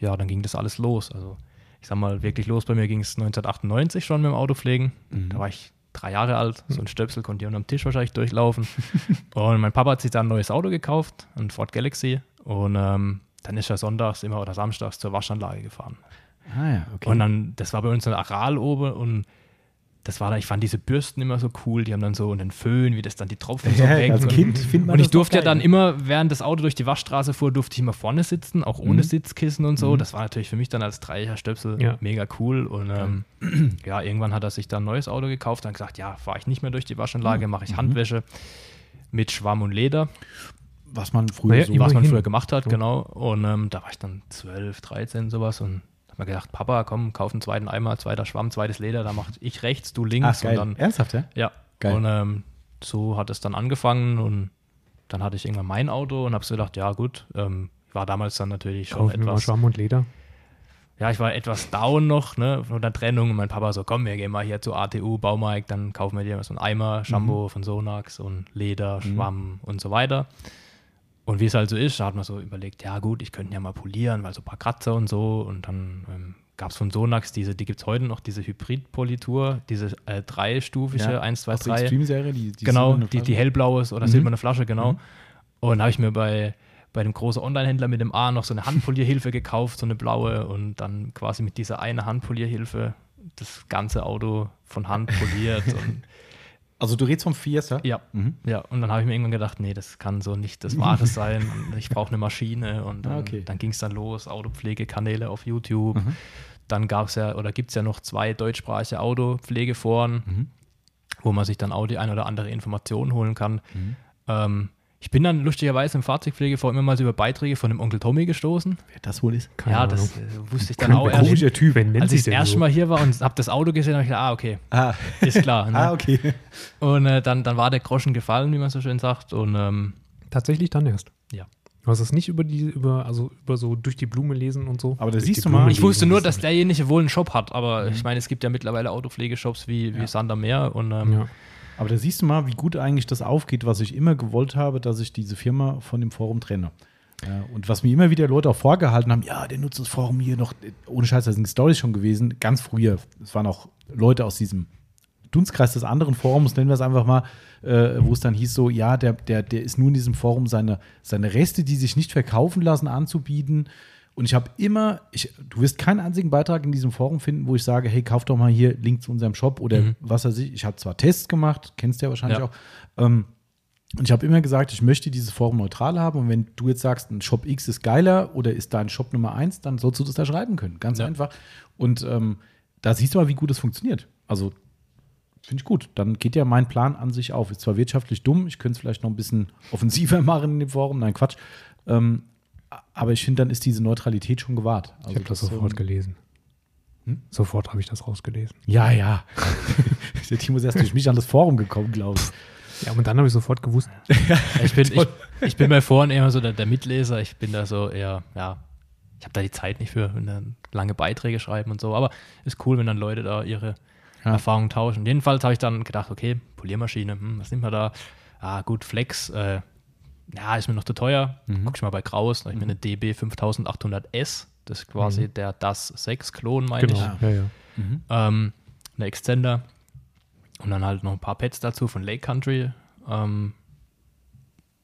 Speaker 3: ja, dann ging das alles los. Also ich sag mal, wirklich los bei mir ging es 1998 schon mit dem Autopflegen.
Speaker 1: Mhm.
Speaker 3: Da war ich drei Jahre alt, so ein Stöpsel konnte ich unterm Tisch wahrscheinlich durchlaufen. und mein Papa hat sich dann ein neues Auto gekauft, ein Ford Galaxy. Und ähm, dann ist er sonntags immer oder samstags zur Waschanlage gefahren.
Speaker 1: Ah ja, okay.
Speaker 3: Und dann, das war bei uns eine Aral oben und das war da, ich fand diese Bürsten immer so cool, die haben dann so einen Föhn, wie das dann die Tropfen so
Speaker 1: ja,
Speaker 3: weg.
Speaker 1: als
Speaker 3: und-
Speaker 1: Kind findet man
Speaker 3: und ich durfte ja dann
Speaker 1: ne?
Speaker 3: immer, während das Auto durch die Waschstraße fuhr, durfte ich immer vorne sitzen, auch ohne
Speaker 1: Mhm.
Speaker 3: Sitzkissen und so.
Speaker 1: Mhm.
Speaker 3: Das war natürlich für mich dann als dreier Stöpsel
Speaker 2: Ja.
Speaker 3: mega cool. Und ähm, ja, irgendwann hat er sich dann ein neues Auto gekauft, dann gesagt, ja, fahre ich nicht mehr durch die Waschanlage, mache ich
Speaker 1: Mhm.
Speaker 3: Handwäsche mit Schwamm und Leder,
Speaker 1: Was man früher
Speaker 2: Naja,
Speaker 1: so.
Speaker 3: was man früher gemacht hat,
Speaker 2: Ja.
Speaker 3: genau. Und ähm, da war ich dann 12, 13, sowas und habe mir gedacht, Papa, komm, kauf einen zweiten Eimer, zweiter Schwamm, zweites Leder, da mache ich rechts, du links
Speaker 1: Ach, geil.
Speaker 3: und dann
Speaker 1: Ernsthaft, ja?
Speaker 3: ja,
Speaker 1: Geil.
Speaker 3: und ähm, so hat es dann angefangen und dann hatte ich irgendwann mein Auto und habe so gedacht, ja gut, ähm, ich war damals dann natürlich schon
Speaker 2: Kaufen
Speaker 3: etwas,
Speaker 2: Schwamm und Leder.
Speaker 3: ja, ich war etwas down noch, ne, von der Trennung und mein Papa so, komm, wir gehen mal hier zu ATU, Baumarkt, dann kaufen wir dir so einen Eimer, Shampoo von Sonax und Leder, Schwamm und so weiter. Und wie es halt so ist, da hat man so überlegt, ja gut, ich könnte ja mal polieren, weil so ein paar Kratzer und so und dann ähm, gab es von Sonax diese, die gibt es heute noch, diese Hybrid-Politur, diese äh, dreistufige, 1, 2,
Speaker 1: Aus der
Speaker 3: 3.
Speaker 1: Extreme-Serie, die, die
Speaker 3: genau, die, die hellblaue ist oder
Speaker 1: Mhm.
Speaker 3: silberne Flasche, genau.
Speaker 1: Mhm.
Speaker 3: Und habe ich mir bei, bei dem großen Online-Händler mit dem A noch so eine Handpolierhilfe gekauft, so eine blaue und dann quasi mit dieser eine Handpolierhilfe das ganze Auto von Hand poliert. und,
Speaker 1: Also du redest vom Fiesta?
Speaker 3: ja,
Speaker 1: Mhm.
Speaker 3: ja, und dann habe ich mir irgendwann gedacht, nee, das kann so nicht das Wahre sein. Ich brauche eine Maschine und dann,
Speaker 1: Ah, okay.
Speaker 3: dann ging es dann los, Autopflegekanäle auf YouTube.
Speaker 1: Mhm.
Speaker 3: Dann gab es ja oder gibt es ja noch zwei deutschsprachige Autopflegeforen,
Speaker 1: Mhm.
Speaker 3: wo man sich dann auch die ein oder andere Information holen kann.
Speaker 1: Mhm.
Speaker 3: Ähm, ich bin dann lustigerweise im Fahrzeugpflegeforum immer mal so über Beiträge von dem Onkel Tommy gestoßen.
Speaker 1: Wer das wohl ist?
Speaker 2: Keine
Speaker 3: ja,
Speaker 2: Ahnung.
Speaker 3: das äh, wusste ich dann
Speaker 2: Kein
Speaker 3: auch erst.
Speaker 1: Komischer Typ.
Speaker 2: Wer nennt
Speaker 3: Als ich
Speaker 2: sich
Speaker 3: das erste
Speaker 2: so?
Speaker 3: Mal hier war und habe das Auto gesehen, habe ich gedacht, ah, okay,
Speaker 1: Ah,
Speaker 3: ist klar. Ne?
Speaker 1: ah okay.
Speaker 3: Und äh, dann, dann war der Groschen gefallen, wie man so schön sagt. Und ähm,
Speaker 2: Tatsächlich dann erst.
Speaker 3: Ja.
Speaker 2: Du hast es nicht über die, über, also über so durch die Blume lesen und so.
Speaker 1: Aber da siehst du mal-
Speaker 3: ich wusste nur,
Speaker 2: das
Speaker 3: dass derjenige wohl einen Shop hat, aber ich meine, es gibt ja mittlerweile Autopflegeshops wie, wie
Speaker 1: Ja.
Speaker 3: Sander Meer und ähm,
Speaker 2: Ja.
Speaker 1: Aber da siehst du mal, wie gut eigentlich das aufgeht, was ich immer gewollt habe, dass ich diese Firma von dem Forum trenne. Und was mir immer wieder Leute auch vorgehalten haben, ja, der nutzt das Forum hier noch, ohne Scheiß, da sind Storys schon gewesen, ganz früher. Es waren auch Leute aus diesem Dunstkreis des anderen Forums, nennen wir es einfach mal, äh, wo es dann hieß so, ja, der, der, der ist nur in diesem Forum seine, seine Reste, die sich nicht verkaufen lassen, anzubieten. Und ich habe immer, ich, du wirst keinen einzigen Beitrag in diesem Forum finden, wo ich sage, hey, kauf doch mal hier Link zu unserem Shop oder
Speaker 3: Mhm.
Speaker 1: was weiß ich. Ich habe zwar Tests gemacht, kennst du ja wahrscheinlich
Speaker 3: Ja.
Speaker 1: auch. Ähm, und ich habe immer gesagt, ich möchte dieses Forum neutral haben. Und wenn du jetzt sagst, ein Shop X ist geiler oder ist dein Shop Nummer eins, dann sollst du das da schreiben können. Ganz
Speaker 3: Ja.
Speaker 1: einfach. Und ähm, da siehst du mal, wie gut es funktioniert. Also finde ich gut. Dann geht ja mein Plan an sich auf. Ist zwar wirtschaftlich dumm, ich könnte es vielleicht noch ein bisschen offensiver machen in dem Forum. Nein, Quatsch. Ähm, aber ich finde, dann ist diese Neutralität schon gewahrt. Also
Speaker 2: Ich habe das
Speaker 1: ähm,
Speaker 2: sofort gelesen.
Speaker 1: Hm?
Speaker 2: Sofort habe ich das rausgelesen.
Speaker 1: Ja, ja. Der Timo ist erst durch mich an das Forum gekommen, glaube ich.
Speaker 2: Ja, und dann habe ich sofort gewusst,
Speaker 3: ich, bin, ich, ich bin bei Foren eher so der, der Mitleser, ich bin da so eher, ja, ich habe da die Zeit nicht für, wenn dann lange Beiträge schreiben und so. Aber ist cool, wenn dann Leute da ihre
Speaker 1: Ja.
Speaker 3: Erfahrungen tauschen. Jedenfalls habe ich dann gedacht, okay, Poliermaschine, hm, was nimmt man da? Ah, gut, Flex, äh, ja, ist mir noch zu teuer.
Speaker 1: Mhm.
Speaker 3: Guck ich mal bei Kraus, da habe ich mir eine DB 5800S, das ist quasi
Speaker 2: Mhm.
Speaker 3: der DAS 6 Klon, meine
Speaker 2: Genau,
Speaker 3: ich
Speaker 2: ja, ja.
Speaker 1: Mhm.
Speaker 3: ähm, eine Extender und dann halt noch ein paar Pads dazu von Lake Country. Ähm,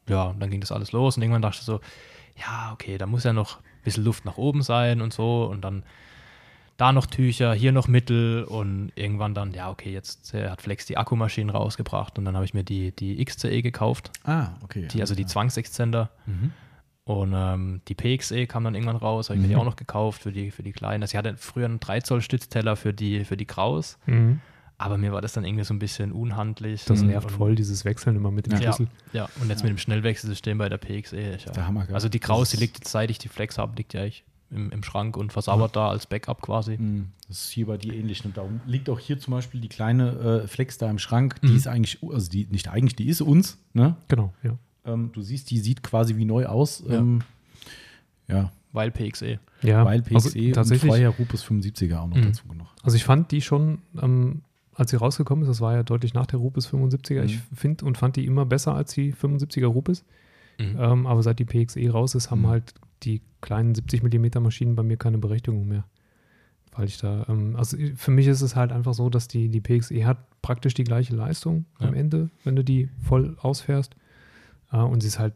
Speaker 3: ja, und dann ging das alles los und irgendwann dachte ich so, ja, okay, da muss ja noch ein bisschen Luft nach oben sein und so und dann da noch Tücher, hier noch Mittel und irgendwann dann, ja, okay, jetzt äh, hat Flex die Akkumaschinen rausgebracht und dann habe ich mir die, die XCE gekauft,
Speaker 1: Ah, okay.
Speaker 3: die, also die
Speaker 1: alles
Speaker 3: Zwangsextender
Speaker 1: Mhm.
Speaker 3: und ähm, die PXE kam dann irgendwann raus, habe ich mir die
Speaker 1: Mhm.
Speaker 3: auch noch gekauft für die, für die kleinen. Also ich hatte früher einen 3 Zoll Stützteller für die, für die Kraus.
Speaker 2: Mhm.
Speaker 3: Aber mir war das dann irgendwie so ein bisschen unhandlich.
Speaker 2: Das nervt
Speaker 3: und,
Speaker 2: voll, dieses Wechseln immer mit dem
Speaker 3: Ja.
Speaker 2: Schlüssel.
Speaker 3: Ja, und jetzt mit dem Schnellwechselsystem bei der PXE. Ich, ja.
Speaker 1: Der Hammer, gell?
Speaker 3: Also die Kraus, die liegt jetzt, seit ich die Flex habe, liegt ja eigentlich im, im Schrank und versauert da als Backup quasi.
Speaker 1: Mhm. Das ist hier bei dir ähnlich. Und darum liegt auch hier zum Beispiel die kleine äh, Flex da im Schrank. Die
Speaker 3: Mhm.
Speaker 1: ist eigentlich, also die nicht eigentlich, die ist uns. Ne?
Speaker 2: Genau, ja.
Speaker 1: Ähm, du siehst, die sieht quasi wie neu aus.
Speaker 3: Ja.
Speaker 1: Ähm, ja,
Speaker 3: Weil PXE.
Speaker 2: ja.
Speaker 1: weil PXE
Speaker 2: also,
Speaker 1: und
Speaker 2: tatsächlich,
Speaker 1: Rupus 75er auch noch
Speaker 3: Mhm.
Speaker 1: dazu noch.
Speaker 2: Also ich fand die schon, ähm, als sie rausgekommen ist, das war ja deutlich nach der Rupes 75er, ich
Speaker 1: Mhm.
Speaker 2: finde und fand die immer besser als die 75er Rupes.
Speaker 3: Mhm.
Speaker 2: Ähm, aber seit die PXE raus ist, haben
Speaker 1: Mhm.
Speaker 2: halt die kleinen 70 mm Maschinen bei mir keine Berechtigung mehr. Weil ich da, ähm, also für mich ist es halt einfach so, dass die, die PXE hat praktisch die gleiche Leistung am
Speaker 3: Ja.
Speaker 2: Ende, wenn du die voll ausfährst. Äh, und sie ist halt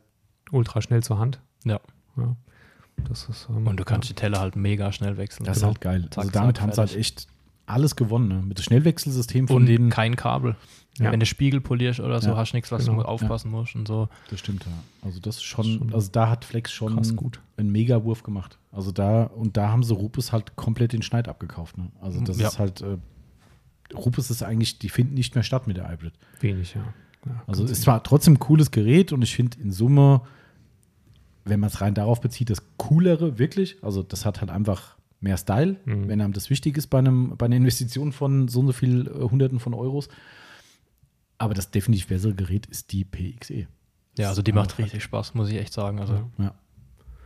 Speaker 2: ultra schnell zur Hand.
Speaker 3: Ja.
Speaker 2: ja. Das ist, ähm,
Speaker 3: Und du kannst die Teller halt mega schnell wechseln.
Speaker 1: Das
Speaker 2: Genau.
Speaker 1: ist halt geil. Also damit haben sie halt echt alles gewonnen. Ne? Mit dem Schnellwechselsystem von
Speaker 3: und
Speaker 1: denen.
Speaker 3: kein Kabel.
Speaker 2: Ja.
Speaker 3: Wenn du Spiegel polierst oder so,
Speaker 1: Ja,
Speaker 3: hast du nichts, was
Speaker 2: genau,
Speaker 3: du aufpassen musst und so.
Speaker 1: Das stimmt, ja. Also das ist schon,
Speaker 2: Schon
Speaker 1: also da hat Flex schon
Speaker 2: gut.
Speaker 1: einen Mega-Wurf gemacht. Also da, und da haben sie Rupes halt komplett den Schneid abgekauft. Ne? Also das
Speaker 3: Ja.
Speaker 1: ist halt, äh, Rupes ist eigentlich, die finden nicht mehr statt mit der Hybrid.
Speaker 2: Wenig, ja. ja
Speaker 1: Also ist zwar trotzdem ein cooles Gerät und ich finde in Summe, wenn man es rein darauf bezieht, das coolere wirklich. Also das hat halt einfach mehr Style,
Speaker 2: Mhm.
Speaker 1: wenn einem das wichtig ist bei, einem, bei einer Investition von so und so viel äh, Hunderten von Euros. Aber das definitiv bessere Gerät ist die PXE.
Speaker 3: Ja, also die macht richtig Spaß, muss ich echt sagen. Also
Speaker 2: Ja.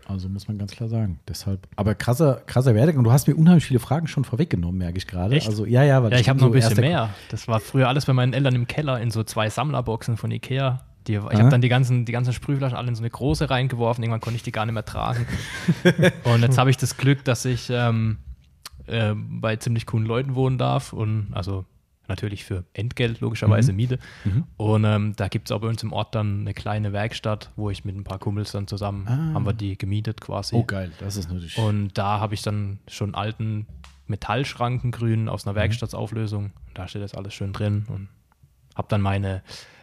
Speaker 1: Also muss man ganz klar sagen. Deshalb. Aber krasser, krasser Werdegang. Du hast mir unheimlich viele Fragen schon vorweggenommen, merke ich gerade. Also ja, ja, weil
Speaker 3: Ja, ich habe noch ein bisschen mehr. Das war früher alles bei meinen Eltern im Keller in so zwei Sammlerboxen von Ikea. Die, ich habe dann die ganzen, die ganzen Sprühflaschen alle in so eine große reingeworfen. Irgendwann konnte ich die gar nicht mehr tragen. und jetzt habe ich das Glück, dass ich ähm, äh, bei ziemlich coolen Leuten wohnen darf. Und also natürlich für Entgelt, logischerweise
Speaker 1: Mhm.
Speaker 3: Miete.
Speaker 1: Mhm.
Speaker 3: Und ähm, da gibt es auch bei uns im Ort dann eine kleine Werkstatt, wo ich mit ein paar Kumpels dann zusammen
Speaker 1: Ah.
Speaker 3: haben wir die gemietet quasi.
Speaker 1: Oh, geil. Das ist natürlich.
Speaker 3: Und da habe ich dann schon alten Metallschrankengrün aus einer
Speaker 1: Mhm.
Speaker 3: Werkstattsauflösung. Da steht das alles schön drin und habe dann meine,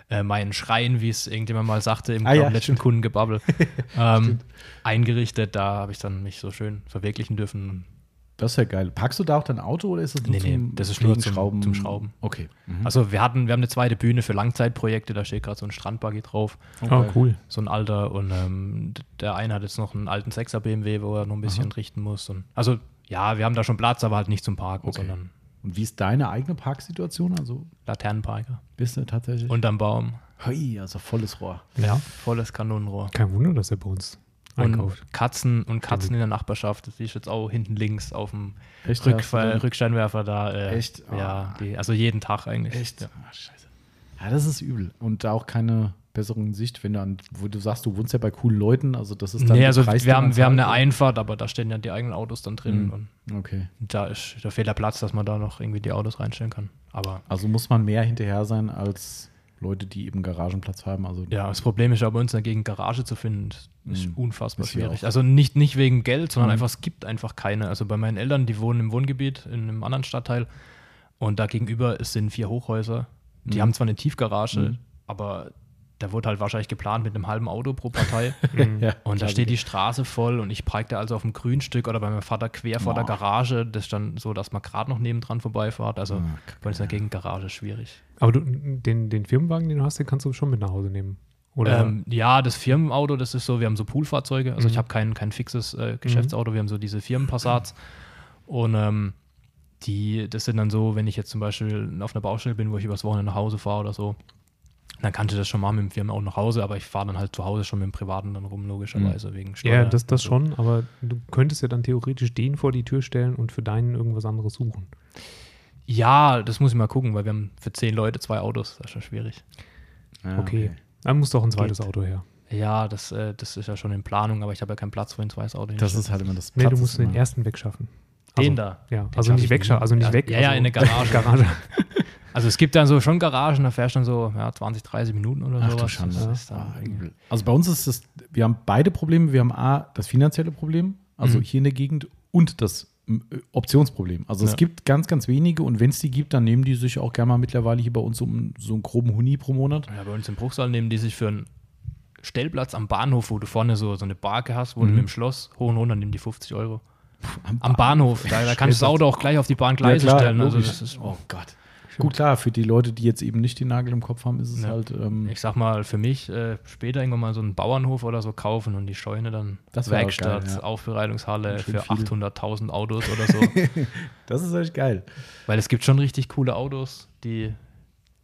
Speaker 3: äh, meinen Schrein, wie es irgendjemand mal sagte, im
Speaker 1: Ah, ja,
Speaker 3: letzten. Kundengebabbel, ähm, eingerichtet. Da habe ich dann mich so schön verwirklichen dürfen.
Speaker 1: Das ist ja geil. Packst du da auch dein Auto oder ist das nur
Speaker 3: Nee, nee,
Speaker 1: zum
Speaker 3: das ist nur zum- zum Schrauben.
Speaker 1: Okay. Mhm.
Speaker 3: Also wir hatten, wir haben eine zweite Bühne für Langzeitprojekte, da steht gerade so ein Strandbuggy drauf,
Speaker 2: Oh, cool.
Speaker 3: so ein alter und ähm, der eine hat jetzt noch einen alten 6er BMW, wo er noch ein bisschen richten muss. Und, also ja, wir haben da schon Platz, aber halt nicht zum Parken,
Speaker 1: Okay.
Speaker 3: sondern
Speaker 1: Und wie ist deine eigene Parksituation? Also
Speaker 3: Laternenparker.
Speaker 1: bist du tatsächlich?
Speaker 3: Unterm Baum.
Speaker 1: Hui, also volles Rohr.
Speaker 2: Ja.
Speaker 3: Volles Kanonenrohr.
Speaker 2: Kein Wunder, dass er bei uns einkauft.
Speaker 3: Und Katzen und Katzen in der Nachbarschaft. Das ist jetzt auch hinten links auf dem
Speaker 1: Echt?
Speaker 3: Rück
Speaker 1: Hast du dann-
Speaker 3: Rücksteinwerfer da. Äh,
Speaker 1: Echt?
Speaker 3: Ja,
Speaker 1: Ah.
Speaker 3: die, also jeden Tag eigentlich.
Speaker 1: Echt?
Speaker 3: Ja.
Speaker 1: Ah, scheiße. Ja, das ist übel. Und da auch keine besseren Sicht, wenn du an, wo du sagst, du wohnst ja bei coolen Leuten, also das ist dann
Speaker 3: Nee, also
Speaker 1: Preis,
Speaker 3: wir haben, wir haben eine. Einfahrt, aber da stehen ja die eigenen Autos dann drin.
Speaker 1: Mhm.
Speaker 3: Und
Speaker 1: Okay.
Speaker 3: da, ist, da fehlt der Platz, dass man da noch irgendwie die Autos reinstellen kann. Aber
Speaker 1: Also muss man mehr hinterher sein als Leute, die eben Garagenplatz haben. Also
Speaker 3: ja, das Problem ist ja bei uns in der Gegend Garage zu finden, ist
Speaker 1: Mhm.
Speaker 3: unfassbar
Speaker 1: Ist
Speaker 3: schwierig. Also nicht, nicht wegen Geld, sondern
Speaker 1: Mhm.
Speaker 3: einfach, es gibt einfach keine. Also bei meinen Eltern, die wohnen im Wohngebiet in einem anderen Stadtteil und da gegenüber sind vier Hochhäuser. Die
Speaker 1: Mhm.
Speaker 3: haben zwar eine Tiefgarage,
Speaker 1: Mhm.
Speaker 3: aber da wurde halt wahrscheinlich geplant mit einem halben Auto pro Partei.
Speaker 2: Mhm.
Speaker 1: ja,
Speaker 3: Und da steht die Straße voll und ich parke da also auf dem Grünstück oder bei meinem Vater quer vor der
Speaker 1: Boah.
Speaker 3: Garage. Das ist dann so, dass man gerade noch nebendran vorbeifahrt. Also
Speaker 1: Ah,
Speaker 3: bei uns in der Gegend Garage ist schwierig.
Speaker 2: Aber du, den, den Firmenwagen, den du hast, den kannst du schon mit nach Hause nehmen. Oder?
Speaker 3: Ähm, ja, das Firmenauto, das ist so, wir haben so Poolfahrzeuge. Also
Speaker 2: Mhm.
Speaker 3: ich habe kein, kein fixes äh, Geschäftsauto, wir haben so diese Firmenpassats. Und ähm, die, das sind dann so, wenn ich jetzt zum Beispiel auf einer Baustelle bin, wo ich übers Wochenende nach Hause fahre oder so, Dann kannst du das schon mal mit dem Firmen auch nach Hause, aber ich fahre dann halt zu Hause schon mit dem Privaten dann rum, logischerweise, wegen Steuer.
Speaker 2: Ja, das, das
Speaker 3: so.
Speaker 2: schon, aber du könntest ja dann theoretisch den vor die Tür stellen und für deinen irgendwas anderes suchen.
Speaker 3: Ja, das muss ich mal gucken, weil wir haben für zehn Leute zwei Autos, das ist schon schwierig.
Speaker 1: Ja,
Speaker 2: Okay. Dann muss doch ein zweites
Speaker 3: Geht.
Speaker 2: Auto her.
Speaker 3: Ja, das, äh, das ist ja schon in Planung, aber ich habe ja keinen Platz, wo ein zweites Auto
Speaker 1: Das ist halt immer das
Speaker 2: Nee, du musst den
Speaker 1: immer-
Speaker 2: ersten wegschaffen.
Speaker 3: Den
Speaker 2: also,
Speaker 3: da.
Speaker 2: Ja,
Speaker 3: Den
Speaker 2: also nicht
Speaker 3: ich
Speaker 2: wegschaffen, also nicht
Speaker 3: Ja,
Speaker 2: weg.
Speaker 3: ja, ja,
Speaker 2: also
Speaker 3: in der Garage.
Speaker 2: Garage.
Speaker 3: Also es gibt dann so schon Garagen, da fährst du dann so ja, 20, 30 Minuten oder
Speaker 1: Ach
Speaker 3: sowas.
Speaker 1: du Schande.
Speaker 3: Das ist dann
Speaker 1: Ah. Also bei uns ist es, wir haben beide Probleme. Wir haben A, das finanzielle Problem, also
Speaker 3: Mhm.
Speaker 1: hier in der Gegend, und das äh, Optionsproblem. Also es
Speaker 3: Ja.
Speaker 1: gibt ganz, ganz wenige und wenn es die gibt, dann nehmen die sich auch gerne mal mittlerweile hier bei uns um so einen groben Huni pro Monat.
Speaker 3: Ja, bei uns im Bruchsal nehmen die sich für einen Stellplatz am Bahnhof, wo du vorne so, so eine Barke hast, wo du
Speaker 1: Mhm.
Speaker 3: mit dem Schloss hoch und runter nehmen die 50 Euro. Am Bahnhof. Da, da kannst du das. Auto auch gleich auf die Bahngleise
Speaker 1: Ja, klar,
Speaker 3: stellen. Also das ist,
Speaker 1: oh Gott. Gut, klar, für die Leute, die jetzt eben nicht den Nagel im Kopf haben, ist es
Speaker 3: Ja.
Speaker 1: halt. Ähm,
Speaker 3: ich sag mal, für mich äh, später irgendwann mal so einen Bauernhof oder so kaufen und die Scheune dann
Speaker 1: Das
Speaker 3: Werkstatt,
Speaker 1: geil, ja.
Speaker 3: Aufbereitungshalle für
Speaker 1: viel.
Speaker 3: 800.000 Autos oder so.
Speaker 1: das ist echt geil.
Speaker 3: Weil es gibt schon richtig coole Autos, die,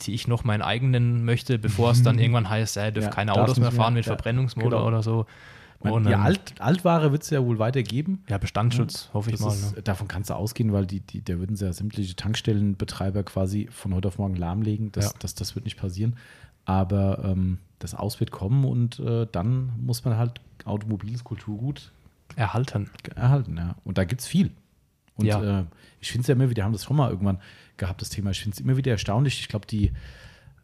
Speaker 3: die ich noch meinen eigenen möchte, bevor es dann irgendwann heißt, ja, ihr dürft
Speaker 1: Ja,
Speaker 3: keine Autos mehr fahren mit Verbrennungsmotor
Speaker 1: genau.
Speaker 3: oder so.
Speaker 1: Man,
Speaker 3: ähm,
Speaker 1: Alt, Altware wird es ja wohl weitergeben.
Speaker 3: ja, Bestandsschutz, hoffe ich mal.
Speaker 1: ist,
Speaker 3: Ne?
Speaker 1: Davon kannst du ausgehen, weil die, die, da würden sie ja sämtliche Tankstellenbetreiber quasi von heute auf morgen lahmlegen. Das,
Speaker 3: Ja.
Speaker 1: das, das wird nicht passieren. Aber ähm, das Aus wird kommen und äh, dann muss man halt automobiles Kulturgut
Speaker 3: Erhalten.
Speaker 1: erhalten. Ja. Und da gibt es viel. Und
Speaker 3: Ja.
Speaker 1: äh, ich finde es ja immer wieder, wir haben das schon mal irgendwann gehabt, das Thema. Ich finde es immer wieder erstaunlich. Ich glaube, die,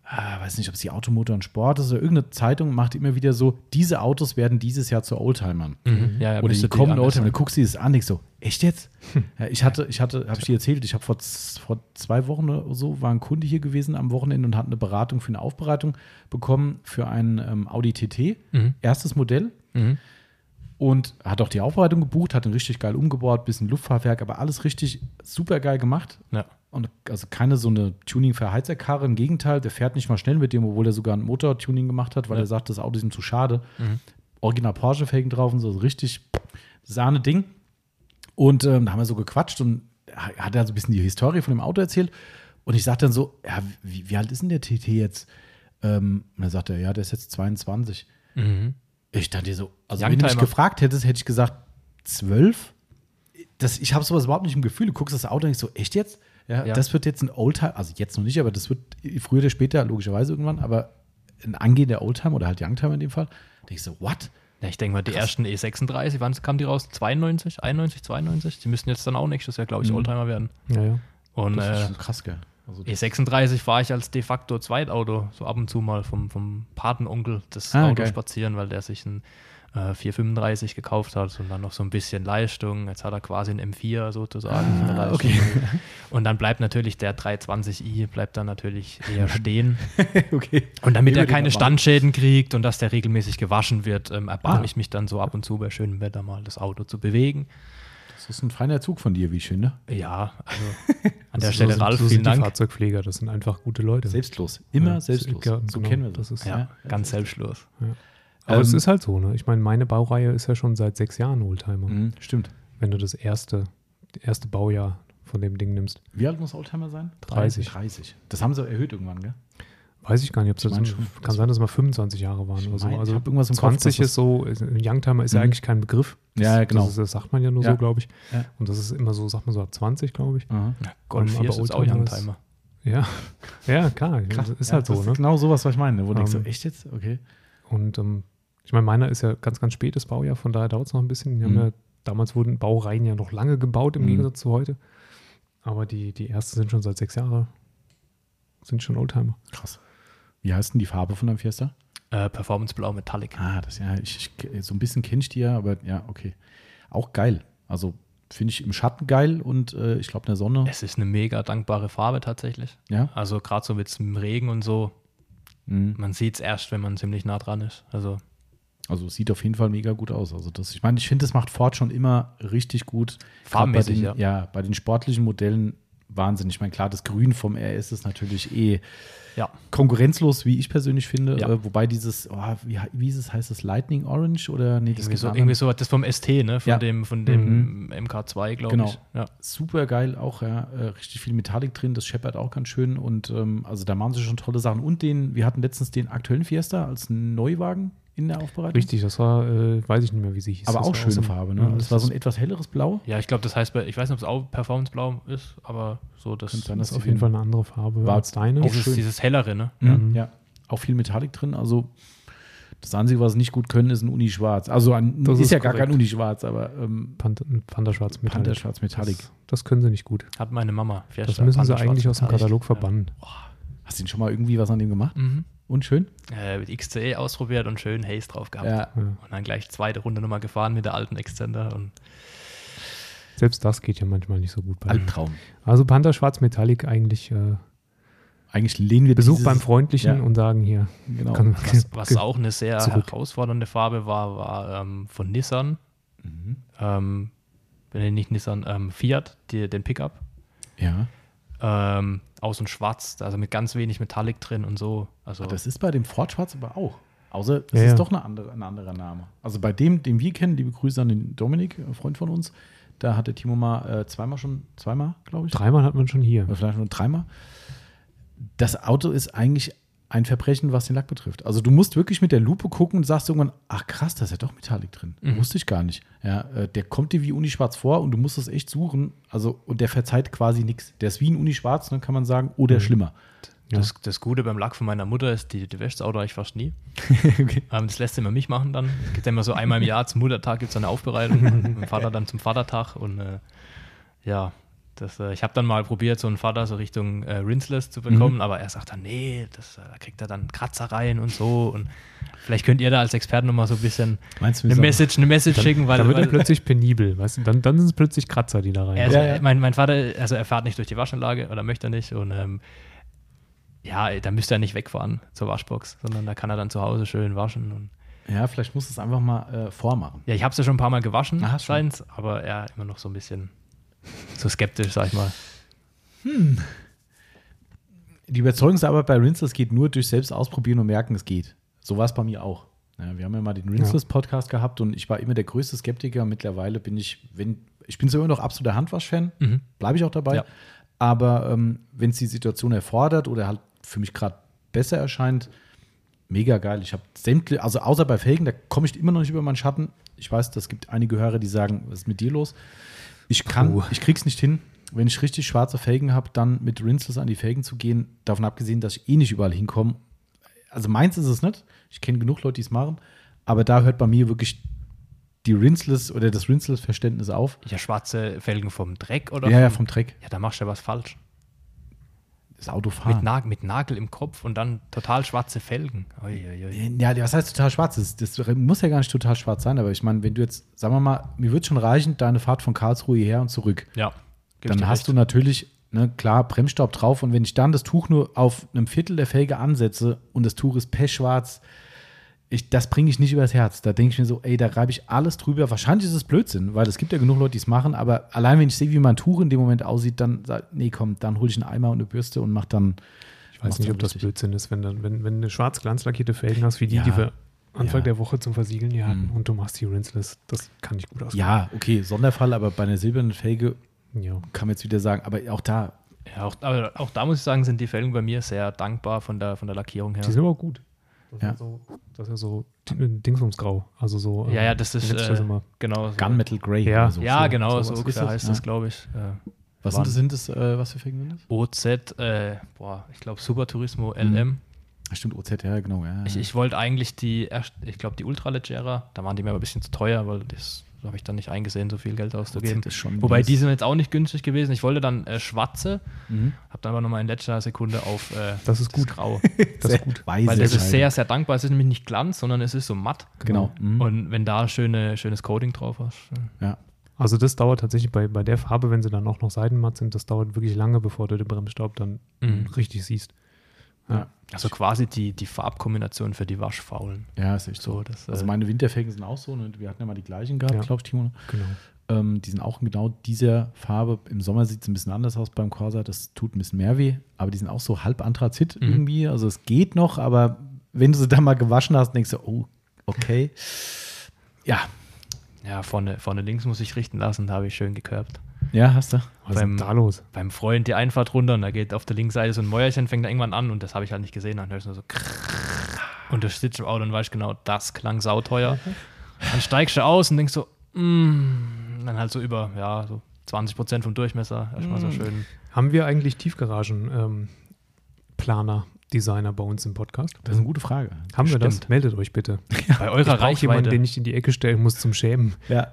Speaker 1: äh, weiß nicht, ob es die Automotor und Sport ist oder irgendeine Zeitung macht immer wieder so, diese Autos werden dieses Jahr zu Oldtimern.
Speaker 3: Mhm. Ja, ja,
Speaker 1: Oder die
Speaker 3: du
Speaker 1: kommen
Speaker 3: anders,
Speaker 1: Oldtimer,
Speaker 3: ne?
Speaker 1: dann guckst du dir das an, denkst so, echt jetzt? Ja, ich hatte, ich hatte, habe ich dir erzählt, ich habe vor, vor zwei Wochen oder so, war ein Kunde hier gewesen am Wochenende und hat eine Beratung für eine Aufbereitung bekommen für einen ähm, Audi TT,
Speaker 3: Mhm.
Speaker 1: erstes Modell
Speaker 3: Mhm.
Speaker 1: Und hat auch die Aufbereitung gebucht, hat ihn richtig geil umgebaut, bisschen Luftfahrwerk, aber alles richtig super geil gemacht.
Speaker 3: Ja.
Speaker 1: Und also keine so eine tuning für Heizerkarre, im Gegenteil, der fährt nicht mal schnell mit dem, obwohl er sogar ein Motor-Tuning gemacht hat, weil
Speaker 3: Ja.
Speaker 1: er sagt, das Auto ist ihm zu schade.
Speaker 3: Mhm.
Speaker 1: Original Porsche-Felgen drauf und so, so richtig Sahne-Ding. Und ähm, da haben wir so gequatscht und hat er so ein bisschen die Historie von dem Auto erzählt. Und ich sagte dann so, ja, wie, wie alt ist denn der TT jetzt? Ähm, und dann sagt er, ja, der ist jetzt 22.
Speaker 3: Mhm.
Speaker 1: Ich dachte so, also wenn du mich gefragt hättest, hätte ich gesagt, 12? Das, ich habe sowas überhaupt nicht im Gefühl. Du guckst das Auto und denkst so, echt jetzt? Ja,
Speaker 3: Ja.
Speaker 1: das wird jetzt ein Oldtimer, also jetzt noch nicht, aber das wird früher oder später, logischerweise irgendwann, aber ein angehender Oldtimer oder halt Youngtimer in dem Fall. Da ich so, what?
Speaker 3: Ja, ich denke mal, die ersten E36, wann kamen die raus? 92, 91, 92? Die müssten jetzt dann auch nächstes Jahr, glaube ich,
Speaker 1: Mhm.
Speaker 3: Oldtimer werden.
Speaker 2: Ja, ja.
Speaker 3: Und
Speaker 1: Das ist
Speaker 3: äh,
Speaker 1: schon krass, gell? Also,
Speaker 3: E36 fahre ich als de facto Zweitauto, so ab und zu mal vom, vom Patenonkel das
Speaker 1: Ah,
Speaker 3: Auto
Speaker 1: geil.
Speaker 3: spazieren, weil der sich ein äh, 435 gekauft hat und dann noch so ein bisschen Leistung. Jetzt hat er quasi ein M4 sozusagen.
Speaker 1: Ah, okay.
Speaker 3: Und dann bleibt natürlich der 320i, bleibt dann natürlich eher stehen.
Speaker 1: okay.
Speaker 3: Und damit
Speaker 1: Über
Speaker 3: er keine Standschäden kriegt und dass der regelmäßig gewaschen wird, ähm, erbarme
Speaker 1: Ah.
Speaker 3: ich mich dann so ab und zu bei schönem Wetter mal das Auto zu bewegen.
Speaker 1: Das ist ein feiner Zug von dir, wie ich finde.
Speaker 3: Ja, also an der Stelle,
Speaker 2: so,
Speaker 3: Ralf,
Speaker 2: so
Speaker 3: vielen
Speaker 2: sind die
Speaker 3: Dank.
Speaker 2: Fahrzeugpfleger, das sind einfach gute Leute.
Speaker 1: Selbstlos. Immer
Speaker 2: Ja,
Speaker 1: selbstlos.
Speaker 2: ja,
Speaker 1: so
Speaker 2: genau.
Speaker 1: kennen wir das.
Speaker 2: Das ist-
Speaker 3: Ja, ganz selbstlos.
Speaker 2: Aber es
Speaker 1: Ähm,
Speaker 2: ist halt so, ne? Ich meine, meine Baureihe ist ja schon seit sechs Jahren Oldtimer.
Speaker 1: Mhm, stimmt.
Speaker 2: Wenn du das erste, erste Baujahr von dem Ding nimmst.
Speaker 1: Wie alt muss Oldtimer sein?
Speaker 2: 30.
Speaker 1: 30. Das haben sie erhöht irgendwann, gell?
Speaker 2: Weiß ich gar nicht, ob es kann sein, dass es mal 25 Jahre waren
Speaker 1: Ich
Speaker 2: oder so. Also
Speaker 1: irgendwas im Kopf,
Speaker 2: 20
Speaker 1: dass
Speaker 2: ist so, Youngtimer ist ja
Speaker 1: Mhm.
Speaker 2: eigentlich kein Begriff. Das,
Speaker 1: Ja, ja, genau.
Speaker 2: Das, ist, das sagt man ja nur
Speaker 1: Ja.
Speaker 2: so, glaube ich.
Speaker 1: Ja.
Speaker 2: Und das ist immer so, sagt man so ab 20, glaube ich.
Speaker 1: Aha.
Speaker 3: Golf
Speaker 2: Ähm,
Speaker 3: 4
Speaker 2: aber
Speaker 3: ist auch Youngtimer.
Speaker 2: Ja, ja klar. Das ist
Speaker 1: Ja,
Speaker 2: halt so,
Speaker 1: das
Speaker 2: ne?
Speaker 1: Ist genau sowas, was ich meine. Wo du denkst, so,
Speaker 2: Ähm,
Speaker 1: echt jetzt? Okay.
Speaker 2: Und ähm, ich meine, meiner ist ja ganz, ganz spätes Baujahr, von daher dauert es noch ein bisschen. Die haben
Speaker 1: Mhm.
Speaker 2: ja, damals wurden Baureihen ja noch lange gebaut im
Speaker 1: Mhm.
Speaker 2: Gegensatz zu heute. Aber die, die ersten sind schon seit sechs Jahren, sind schon Oldtimer.
Speaker 1: Krass. Wie heißt denn die Farbe von deinem Fiesta?
Speaker 3: Äh, Performance Blau Metallic.
Speaker 1: Ah, das ja, ich, ich, so ein bisschen kenne ich die ja, aber ja, okay. Auch geil. Also finde ich im Schatten geil und äh, ich glaube in der Sonne.
Speaker 3: Es ist eine mega dankbare Farbe tatsächlich.
Speaker 1: Ja.
Speaker 3: Also gerade so mit dem Regen und so,
Speaker 1: Mhm.
Speaker 3: man sieht es erst, wenn man ziemlich nah dran ist. Also
Speaker 1: Also es sieht auf jeden Fall mega gut aus. Also das, ich meine, ich finde, das macht Ford schon immer richtig gut. Bei den,
Speaker 3: ja.
Speaker 1: ja. bei den sportlichen Modellen Wahnsinn. Ich meine, klar, das Grün vom RS ist natürlich eh
Speaker 3: Ja.
Speaker 1: konkurrenzlos, wie ich persönlich finde.
Speaker 3: Ja.
Speaker 1: Äh, wobei dieses, oh, wie, wie ist es, heißt es Lightning Orange oder nee, das
Speaker 3: Irgendwie so, irgendwie so, das vom ST, ne? Von
Speaker 1: Ja.
Speaker 3: dem, von dem MK2, glaube
Speaker 1: Genau.
Speaker 3: ich. Ja.
Speaker 1: super geil auch, ja. Äh, richtig viel Metallic drin, das scheppert auch ganz schön und ähm, also da machen sie schon tolle Sachen. Und den, wir hatten letztens den aktuellen Fiesta als Neuwagen in der Aufbereitung.
Speaker 2: Richtig, das war, äh, weiß ich nicht mehr, wie sie hieß.
Speaker 1: Aber
Speaker 2: das
Speaker 1: auch schöne
Speaker 2: so-
Speaker 1: Farbe, ne?
Speaker 2: Ja,
Speaker 1: das
Speaker 2: das
Speaker 1: war so ein etwas helleres Blau.
Speaker 3: Ja, ich glaube, das heißt, ich weiß nicht, ob es auch Performance-Blau ist, aber so das,
Speaker 1: Könnte sein,
Speaker 2: Das ist auf jeden
Speaker 1: den-
Speaker 2: Fall eine andere Farbe
Speaker 1: War
Speaker 2: als deine.
Speaker 1: auch
Speaker 3: dieses,
Speaker 1: schön.
Speaker 3: dieses hellere, ne?
Speaker 1: Ja.
Speaker 2: Mhm.
Speaker 1: ja. Auch viel Metallic drin. Also das Einzige, was sie nicht gut können, ist ein Uni-Schwarz. Also ein,
Speaker 2: Das
Speaker 1: ist,
Speaker 2: ist
Speaker 1: ja gar kein
Speaker 2: korrekt.
Speaker 1: Uni-Schwarz, aber ähm,
Speaker 2: Panther, Panther Schwarz Metallic.
Speaker 1: Panther Schwarz Metallic.
Speaker 2: Das, das können sie nicht gut.
Speaker 3: Hat meine Mama.
Speaker 2: Das müssen sie eigentlich aus dem Katalog verbannen.
Speaker 1: Hast du denn schon mal irgendwie was an dem gemacht?
Speaker 3: Ja. Mhm.
Speaker 1: Und schön?
Speaker 3: Äh, mit XCE ausprobiert und schön Haze drauf gehabt.
Speaker 1: Ja.
Speaker 3: Und dann gleich zweite Runde nochmal gefahren mit der alten Extender. Und
Speaker 2: Selbst das geht ja manchmal nicht so gut bei
Speaker 1: Albtraum.
Speaker 2: Also Panther Schwarz Metallic eigentlich äh,
Speaker 1: Eigentlich lehnen wir
Speaker 2: Besuch
Speaker 1: dieses,
Speaker 2: beim Freundlichen
Speaker 1: ja.
Speaker 2: und sagen hier.
Speaker 1: Genau.
Speaker 2: Kann,
Speaker 3: was, was auch eine sehr
Speaker 2: Zurück.
Speaker 3: herausfordernde Farbe war, war ähm, von Nissan.
Speaker 1: Mhm.
Speaker 3: Ähm, nee, nicht Nissan, ähm, Fiat, die, den Pickup.
Speaker 1: Ja.
Speaker 3: Ähm, aus und schwarz, also mit ganz wenig Metallic drin und so. Also
Speaker 1: Das ist bei dem Ford Schwarz aber auch. Außer es
Speaker 2: Ja,
Speaker 1: ist
Speaker 2: ja.
Speaker 1: doch eine andere, ein anderer Name. Also bei dem, den wir kennen, liebe Grüße an den Dominik, ein Freund von uns, da hat der Timo mal äh, zweimal schon, zweimal, glaube ich.
Speaker 2: Dreimal hat man schon hier.
Speaker 1: Oder vielleicht nur dreimal. Das Auto ist eigentlich ein Verbrechen, was den Lack betrifft. Also du musst wirklich mit der Lupe gucken und sagst irgendwann, ach krass, da ist ja doch Metallic drin.
Speaker 3: Mhm.
Speaker 1: Wusste ich gar nicht. Ja, äh, der kommt dir wie Unischwarz vor und du musst es echt suchen. Also, und der verzeiht quasi nichts. Der ist wie ein Unischwarz, dann kann man sagen, oder
Speaker 2: Mhm.
Speaker 1: schlimmer.
Speaker 3: das, das Gute beim Lack von meiner Mutter ist, die, die wäscht das Auto eigentlich fast nie.
Speaker 1: okay.
Speaker 3: Ähm, das lässt sie immer mich machen dann. Es gibt ja immer so einmal im Jahr zum Muttertag gibt es eine Aufbereitung. und mein Vater dann zum Vatertag. Und äh, ja, das, äh, ich habe dann mal probiert, so einen Vater so Richtung äh, Rinseless zu bekommen,
Speaker 1: Mhm.
Speaker 3: aber er sagt dann, nee, das, äh, da kriegt er dann Kratzer rein und so. Und vielleicht könnt ihr da als Experten nochmal so ein bisschen
Speaker 1: Meinst
Speaker 3: eine Message, eine Message schicken, weil,
Speaker 2: da wird er plötzlich penibel, weißt du? Dann, dann sind es plötzlich Kratzer, die da rein.
Speaker 3: also,
Speaker 1: Ja, ja.
Speaker 3: Mein, mein Vater, also er fährt nicht durch die Waschanlage oder möchte er nicht. Und ähm, ja, da müsste er nicht wegfahren zur Waschbox, sondern da kann er dann zu Hause schön waschen. Und
Speaker 1: Ja, vielleicht muss es einfach mal äh, vormachen.
Speaker 3: Ja, ich habe es ja schon ein paar Mal gewaschen, scheint's, aber er immer noch so ein bisschen so skeptisch, sag ich mal.
Speaker 1: Die Überzeugungsarbeit bei Rinseless geht nur durch selbst ausprobieren und merken, es geht. So war es bei mir auch. Ja, wir haben ja mal den Rinseless-Podcast gehabt und ich war immer der größte Skeptiker. Mittlerweile bin ich, wenn, ich bin so immer noch absoluter Handwasch-Fan,
Speaker 3: Mhm.
Speaker 1: bleibe ich auch dabei.
Speaker 3: Ja.
Speaker 1: Aber ähm, wenn es die Situation erfordert oder halt für mich gerade besser erscheint, mega geil. Ich habe sämtliche, also außer bei Felgen, da komme ich immer noch nicht über meinen Schatten. Ich weiß, das gibt einige Hörer, die sagen, was ist mit dir los? Ich kann,
Speaker 2: Puh.
Speaker 1: ich krieg's nicht hin. Wenn ich richtig schwarze Felgen habe, dann mit Rinseless an die Felgen zu gehen, davon abgesehen, dass ich eh nicht überall hinkomme. Also meins ist es nicht. Ich kenne genug Leute, die es machen. Aber da hört bei mir wirklich die Rinseless oder das Rinseless-Verständnis auf.
Speaker 3: Ja, schwarze Felgen vom Dreck oder?
Speaker 1: Ja, ja, vom Dreck.
Speaker 3: Ja, da machst du ja was falsch.
Speaker 1: Das Auto
Speaker 3: Mit,
Speaker 1: fahren.
Speaker 3: Nag mit Nagel im Kopf und dann total schwarze Felgen. Ui, ui, ui.
Speaker 1: Ja, was heißt total schwarz? Das, das muss ja gar nicht total schwarz sein, aber ich meine, wenn du jetzt, sagen wir mal, mir wird schon reichen, deine Fahrt von Karlsruhe hierher und zurück.
Speaker 3: Ja.
Speaker 1: Dann hast
Speaker 3: recht.
Speaker 1: du natürlich, ne, klar, Bremsstaub drauf und wenn ich dann das Tuch nur auf einem Viertel der Felge ansetze und das Tuch ist pechschwarz, ich, das bringe ich nicht übers Herz. Da denke ich mir so, ey, da reibe ich alles drüber. Wahrscheinlich ist es Blödsinn, weil es gibt ja genug Leute, die es machen, aber allein wenn ich sehe, wie mein Tuch in dem Moment aussieht, dann sag, nee, komm, dann hole ich einen Eimer und eine Bürste und mach dann.
Speaker 2: Ich weiß nicht, ob das Blödsinn ist, wenn, dann, wenn, wenn du schwarz glanzlackierte Felgen hast, wie die,
Speaker 1: Ja.
Speaker 2: die wir Anfang
Speaker 1: Ja.
Speaker 2: der Woche zum Versiegeln hier hatten
Speaker 1: Mhm.
Speaker 2: und du machst die Rinseless, das kann nicht gut ausgehen.
Speaker 1: Ja, okay, Sonderfall, aber bei einer silbernen Felge
Speaker 2: ja.
Speaker 1: kann man jetzt wieder sagen, aber auch da,
Speaker 3: Ja, auch, aber auch da muss ich sagen, sind die Felgen bei mir sehr dankbar von der, von der Lackierung her.
Speaker 2: Die sind aber auch gut. Das
Speaker 1: Ja.
Speaker 2: ist ja so, das ist ja so Di- Dingsumsgrau. Also so.
Speaker 3: ja, ja, das ist äh, genau. So.
Speaker 1: Gunmetal Grey.
Speaker 2: Ja.
Speaker 1: oder so.
Speaker 3: Ja,
Speaker 1: So-
Speaker 3: genau, so
Speaker 1: ist
Speaker 3: ungefähr heißt
Speaker 1: ja.
Speaker 3: das, glaube ich. Äh,
Speaker 1: Was
Speaker 3: waren-
Speaker 1: sind das, sind das äh, was für Felgen sind das?
Speaker 3: OZ, äh, boah, ich glaube Super Turismo
Speaker 1: Mhm.
Speaker 3: LM.
Speaker 1: Ah, Stimmt, OZ, ja, genau. Ja,
Speaker 3: Ich, ich wollte eigentlich die, erst, ich glaube, die Ultralegera, da waren die mir aber ein bisschen zu teuer, weil das habe ich dann nicht eingesehen, so viel Geld auszugeben.
Speaker 1: OZ ist schon
Speaker 3: Wobei die sind jetzt auch nicht günstig gewesen. Ich wollte dann äh, schwarze,
Speaker 1: Mhm.
Speaker 3: habe dann aber nochmal in letzter Sekunde auf äh,
Speaker 2: Das ist gut.
Speaker 3: Grau.
Speaker 2: Das ist gut.
Speaker 3: Weil das ist sehr, sehr dankbar. Es ist nämlich nicht Glanz, sondern es ist so matt.
Speaker 1: Genau. Mhm.
Speaker 3: Und wenn da schöne, schönes Coating drauf hast.
Speaker 1: ja.
Speaker 2: Also das dauert tatsächlich bei, bei der Farbe, wenn sie dann auch noch seidenmatt sind, das dauert wirklich lange, bevor du den Bremsstaub dann
Speaker 3: Mhm.
Speaker 2: richtig siehst.
Speaker 1: Ja.
Speaker 3: Also quasi die, die Farbkombination für die Waschfaulen.
Speaker 1: ja, ist echt so.
Speaker 3: Das,
Speaker 1: Also
Speaker 3: äh,
Speaker 1: meine Winterfelgen sind auch so. Ne? Wir hatten ja mal die gleichen gehabt,
Speaker 2: Ja.
Speaker 1: glaube ich, Timo.
Speaker 2: Genau.
Speaker 1: Ähm, die sind auch in genau dieser Farbe. Im Sommer sieht es ein bisschen anders aus beim Corsa. Das tut ein bisschen mehr weh. Aber die sind auch so halb Anthrazit
Speaker 3: Mhm.
Speaker 1: irgendwie. Also es geht noch, aber wenn du sie dann mal gewaschen hast, denkst du, oh, okay. Ja,
Speaker 3: Ja, vorne, vorne links muss ich richten lassen, da habe ich schön gekörbt.
Speaker 1: Ja, hast du.
Speaker 2: Was ist
Speaker 3: Beim-
Speaker 2: denn da los?
Speaker 3: Beim Freund die Einfahrt runter und da geht auf der linken Seite so ein Mäuerchen, fängt da irgendwann an und das habe ich halt nicht gesehen. Dann hörst du nur so und du sitzt im Auto und weißt genau, das klang sauteuer. Dann steigst du aus und denkst so, mm, dann halt so über, ja, so 20 Prozent vom Durchmesser. Erstmal so schön.
Speaker 2: Haben wir eigentlich Tiefgaragen-Planer, Designer bei uns im Podcast?
Speaker 1: Das ist eine gute Frage.
Speaker 2: Haben wir das?
Speaker 3: Stimmt.
Speaker 2: Meldet euch bitte.
Speaker 3: Bei eurer
Speaker 2: Ich brauche jemanden,
Speaker 3: Reichweite.
Speaker 2: den ich in die Ecke stellen muss zum Schämen.
Speaker 1: Ja.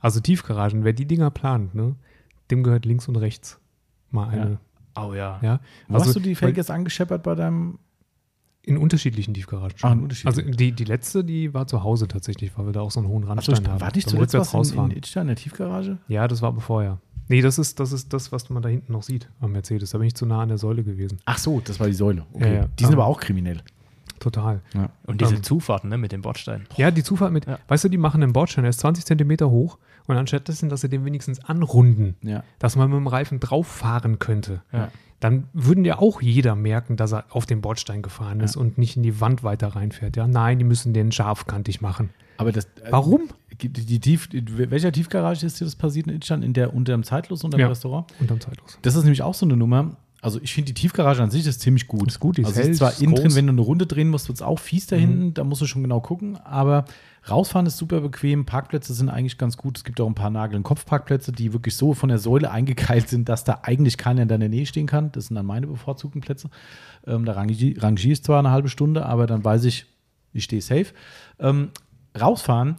Speaker 2: Also Tiefgaragen, wer die Dinger plant, ne, dem gehört links und rechts mal eine.
Speaker 3: Oh ja.
Speaker 2: Ja. Also,
Speaker 1: hast du die Felge jetzt angescheppert bei deinem
Speaker 2: In unterschiedlichen Tiefgaragen.
Speaker 1: Ah, in unterschiedlichen.
Speaker 2: Also die, die letzte, die war zu Hause tatsächlich, weil wir da auch so einen hohen Randstein haben.
Speaker 1: war nicht
Speaker 2: Da
Speaker 1: zuletzt was in, in
Speaker 2: rausfahren.
Speaker 1: Itstein in der Tiefgarage?
Speaker 2: Ja, das war aber vorher. Nee, das ist, das ist das, was man da hinten noch sieht am Mercedes. Da bin ich zu nah an der Säule gewesen.
Speaker 1: Ach so, das war die Säule. Okay.
Speaker 2: Ja, ja.
Speaker 1: Die sind
Speaker 2: Aber-
Speaker 1: aber auch kriminell.
Speaker 2: Total.
Speaker 1: Ja.
Speaker 3: Und diese
Speaker 2: Ähm.
Speaker 3: Zufahrten ne, mit dem Bordstein.
Speaker 2: Ja, die Zufahrt mit,
Speaker 3: Ja.
Speaker 2: weißt du, die machen einen Bordstein, der ist 20 Zentimeter hoch und anstatt dessen, dass sie den wenigstens anrunden,
Speaker 1: Ja.
Speaker 2: dass man mit dem Reifen drauf fahren könnte,
Speaker 3: Ja.
Speaker 2: dann würden ja auch jeder merken, dass er auf den Bordstein gefahren ist
Speaker 1: Ja.
Speaker 2: und nicht in die Wand weiter reinfährt. Ja, nein, die müssen den scharfkantig machen.
Speaker 1: Aber das. äh,
Speaker 2: Warum?
Speaker 1: Die, die Tief, in welcher Tiefgarage ist dir das passiert in Itstein? In der unter dem Zeitlos unter dem
Speaker 2: Ja.
Speaker 1: Restaurant?
Speaker 2: Unterm Zeitlos.
Speaker 1: Das ist nämlich auch so eine Nummer. Also ich finde die Tiefgarage an sich ist ziemlich gut.
Speaker 2: Ist gut, die ist
Speaker 1: also
Speaker 2: hell,
Speaker 1: ist zwar innen drin.
Speaker 2: Mhm.
Speaker 1: wenn du eine Runde drehen musst, wird es auch fies da hinten. Da musst du schon genau gucken. Aber rausfahren ist super bequem. Parkplätze sind eigentlich ganz gut. Es gibt auch ein paar Nagel- und Kopfparkplätze, die wirklich so von der Säule eingekeilt sind, dass da eigentlich keiner in deiner Nähe stehen kann. Das sind dann meine bevorzugten Plätze. Ähm, da rangier rangiere ich zwar eine halbe Stunde, aber dann weiß ich, ich stehe safe. Ähm, rausfahren,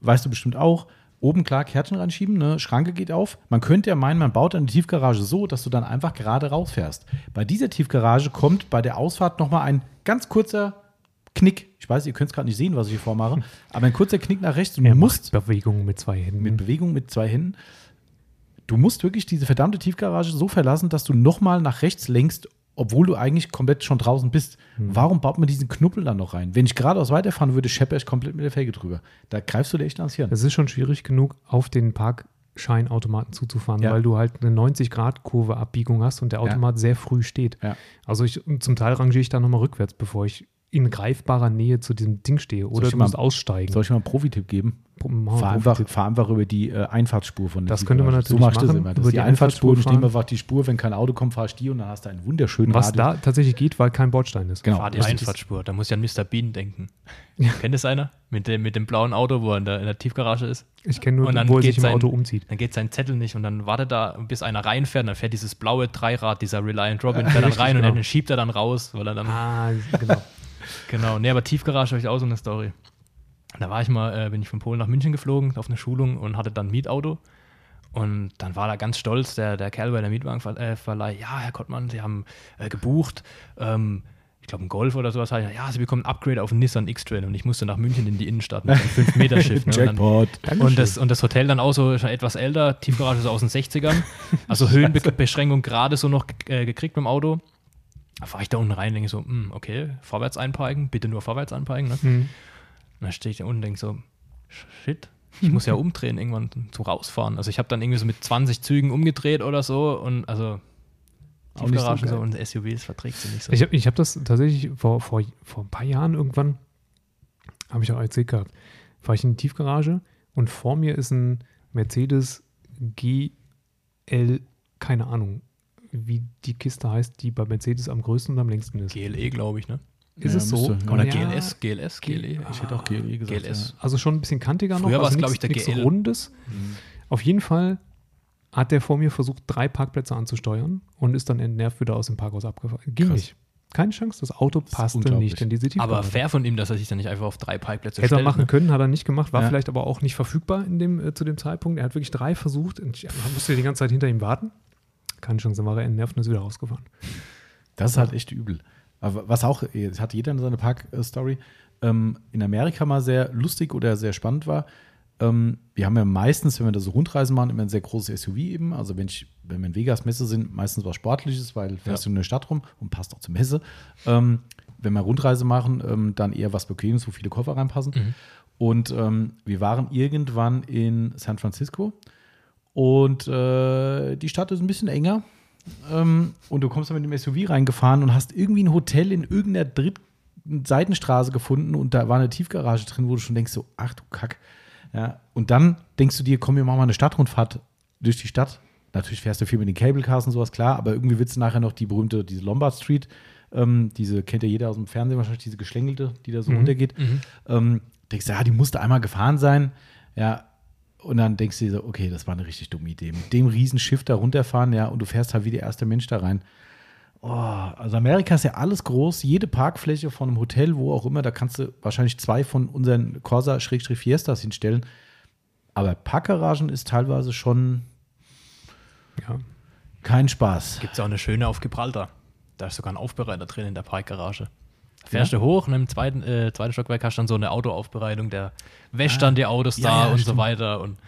Speaker 1: weißt du bestimmt auch, oben klar Kärtchen reinschieben, ne? Schranke geht auf. Man könnte ja meinen, man baut eine Tiefgarage so, dass du dann einfach gerade rausfährst. Bei dieser Tiefgarage kommt bei der Ausfahrt nochmal ein ganz kurzer Knick. Ich weiß, ihr könnt es gerade nicht sehen, was ich hier vormache, aber ein kurzer Knick nach rechts. Du
Speaker 2: Er
Speaker 1: musst
Speaker 2: Bewegungen mit zwei Händen.
Speaker 1: mit Bewegung mit zwei Händen. Du musst wirklich diese verdammte Tiefgarage so verlassen, dass du nochmal nach rechts lenkst, obwohl du eigentlich komplett schon draußen bist. Warum baut man diesen Knuppel dann noch rein? Wenn ich geradeaus weiterfahren würde, schepper ich komplett mit der Felge drüber. Da greifst du dir echt ans Hirn.
Speaker 2: Es ist schon schwierig genug, auf den Parkscheinautomaten zuzufahren,
Speaker 1: Ja.
Speaker 2: weil du halt eine 90-Grad-Kurve-Abbiegung hast und der Automat sehr früh steht.
Speaker 1: Ja.
Speaker 2: Also ich, zum Teil rangiere ich da nochmal rückwärts, bevor ich in greifbarer Nähe zu diesem Ding stehe. Oder
Speaker 1: ich
Speaker 2: du
Speaker 1: mal-
Speaker 2: musst aussteigen.
Speaker 1: Soll ich mal einen Profitipp geben?
Speaker 2: Pro- wir
Speaker 1: Fahr einfach, fahr einfach über die äh, Einfahrtsspur von der
Speaker 2: Das könnte man
Speaker 1: Tiefgarage.
Speaker 2: natürlich
Speaker 1: So machst du das
Speaker 2: machen,
Speaker 1: immer. Das
Speaker 2: über
Speaker 1: ist die
Speaker 2: die
Speaker 1: Einfahrtsspur und ich
Speaker 2: Einfahrtsspur
Speaker 1: nehme einfach die Spur. Wenn kein Auto kommt, fahrst du die und dann hast du einen wunderschönen
Speaker 2: Was
Speaker 1: Radius.
Speaker 2: da tatsächlich geht, weil kein Bordstein ist.
Speaker 1: Genau.
Speaker 3: Fahr die Einfahrtspur. Da muss ich an Mr. Bean denken. Kennt es einer? Mit dem, mit dem blauen Auto, wo er in der, in der Tiefgarage ist.
Speaker 2: Ich kenne nur,
Speaker 3: Und dann
Speaker 2: wo er
Speaker 3: geht
Speaker 2: sich im
Speaker 3: sein-
Speaker 2: Auto umzieht.
Speaker 3: Dann geht sein Zettel nicht und dann wartet er, bis einer reinfährt. Und dann fährt dieses blaue Dreirad, dieser Reliant Robin, fährt dann
Speaker 2: richtig,
Speaker 3: rein und
Speaker 2: genau.
Speaker 3: dann schiebt er dann raus, weil er dann.
Speaker 2: Ah, genau.
Speaker 3: Genau. Nee, aber Tiefgarage habe ich auch so eine Story. Da war ich mal, äh, bin ich von Polen nach München geflogen auf eine Schulung und hatte dann ein Mietauto. Und dann war da ganz stolz der, der Kerl bei der Mietwagenverleih, ja, Herr Kottmann, Sie haben äh, gebucht, ähm, ich glaube, ein Golf oder sowas. Ja, Sie bekommen ein Upgrade auf einen Nissan X-Trail und ich musste nach München in die Innenstadt mit einem 5-Meter-Schiff. ne? Und dann- und das, und das Hotel dann auch so schon etwas älter, Tiefgarage so aus den 60ern. Also Höhenbeschränkung gerade so noch äh, gekriegt mit dem Auto. Da fahre ich da unten rein und denke so, hm, okay, vorwärts einparken, bitte nur vorwärts einparken. Ne?
Speaker 2: Hm.
Speaker 3: Und dann stehe ich da unten und denke so, shit, ich muss ja umdrehen irgendwann zum Rausfahren. Also ich habe dann irgendwie so mit 20 Zügen umgedreht oder so und also
Speaker 1: so
Speaker 3: Tiefgaragen so, und SUVs verträgt sie nicht so.
Speaker 2: Ich habe ich hab das tatsächlich vor, vor, vor ein paar Jahren irgendwann, habe ich auch erzählt gehabt, war ich in die Tiefgarage und vor mir ist ein Mercedes GL, keine Ahnung, wie die Kiste heißt, die bei Mercedes am größten und am längsten ist.
Speaker 3: GLE, glaube ich, ne?
Speaker 2: Ist
Speaker 1: Ja,
Speaker 2: es so?
Speaker 1: ja.
Speaker 3: Oder
Speaker 2: Ja,
Speaker 3: GLS, GLS, GLE.
Speaker 1: Ich hätte auch GLE gesagt.
Speaker 3: GLS.
Speaker 2: Also schon ein bisschen kantiger
Speaker 3: Früher
Speaker 2: noch.
Speaker 3: war es,
Speaker 2: also
Speaker 3: glaub
Speaker 2: nix-
Speaker 3: ich, der
Speaker 2: nix
Speaker 3: GL.
Speaker 2: Rundes. Auf jeden Fall hat der vor mir versucht, drei Parkplätze anzusteuern und ist dann entnervt wieder aus dem Parkhaus abgefahren. Ging
Speaker 1: Krass.
Speaker 2: nicht. Keine Chance, das Auto
Speaker 1: ist
Speaker 2: passte nicht in diese.
Speaker 3: Aber fair von ihm, dass er sich dann nicht einfach auf drei Parkplätze
Speaker 2: Hätte er
Speaker 3: stellt.
Speaker 2: machen
Speaker 3: ne?
Speaker 2: können, hat er nicht gemacht, war
Speaker 1: Ja.
Speaker 2: vielleicht aber auch nicht verfügbar in dem, äh, zu dem Zeitpunkt. Er hat wirklich drei versucht und ich man musste die ganze Zeit hinter ihm warten. Keine Chance, dann war er entnervt und ist wieder rausgefahren.
Speaker 1: Das ist halt echt übel. Aber was auch, hat jeder seine Park-Story, ähm, in Amerika mal sehr lustig oder sehr spannend war. Ähm, wir haben ja meistens, wenn wir da so Rundreisen machen, immer ein sehr großes SUV eben. Also wenn ich, wenn wir in Vegas Messe sind, meistens was Sportliches, weil fährst du in der Stadt rum und passt auch zur Messe. Ähm, wenn wir Rundreise machen, ähm, dann eher was Bequemes, wo viele Koffer reinpassen. Und ähm, wir waren irgendwann in San Francisco Und äh, die Stadt ist ein bisschen enger. Ähm, und du kommst dann mit dem SUV reingefahren und hast irgendwie ein Hotel in irgendeiner dritten Seitenstraße gefunden und da war eine Tiefgarage drin, wo du schon denkst, so, ach du Kack. Ja, und dann denkst du dir, komm, wir machen mal eine Stadtrundfahrt durch die Stadt. Natürlich fährst du viel mit den Cable Cars und sowas, klar, aber irgendwie willst du nachher noch die berühmte, diese Lombard Street, ähm, diese kennt ja jeder aus dem Fernsehen wahrscheinlich, diese geschlängelte, die da so
Speaker 2: Mhm.
Speaker 1: runtergeht. Ähm, denkst du, ja, die musste einmal gefahren sein. Ja, und dann denkst du dir so, okay, das war eine richtig dumme Idee. Mit dem Riesenschiff da runterfahren, ja, und du fährst halt wie der erste Mensch da rein. Oh, also Amerika ist ja alles groß, jede Parkfläche von einem Hotel, wo auch immer, da kannst du wahrscheinlich zwei von unseren Corsa-Fiestas hinstellen. Aber Parkgaragen ist teilweise schon
Speaker 2: Ja.
Speaker 1: kein Spaß.
Speaker 3: Gibt es auch eine schöne auf Gibraltar. Da ist sogar ein Aufbereiter drin in der Parkgarage. Da fährst du hoch und im zweiten, äh, zweiten Stockwerk hast du dann so eine Autoaufbereitung, der wäscht dann die Autos
Speaker 1: Ja,
Speaker 3: da
Speaker 1: ja,
Speaker 3: und so
Speaker 1: stimmt.
Speaker 3: weiter. Und,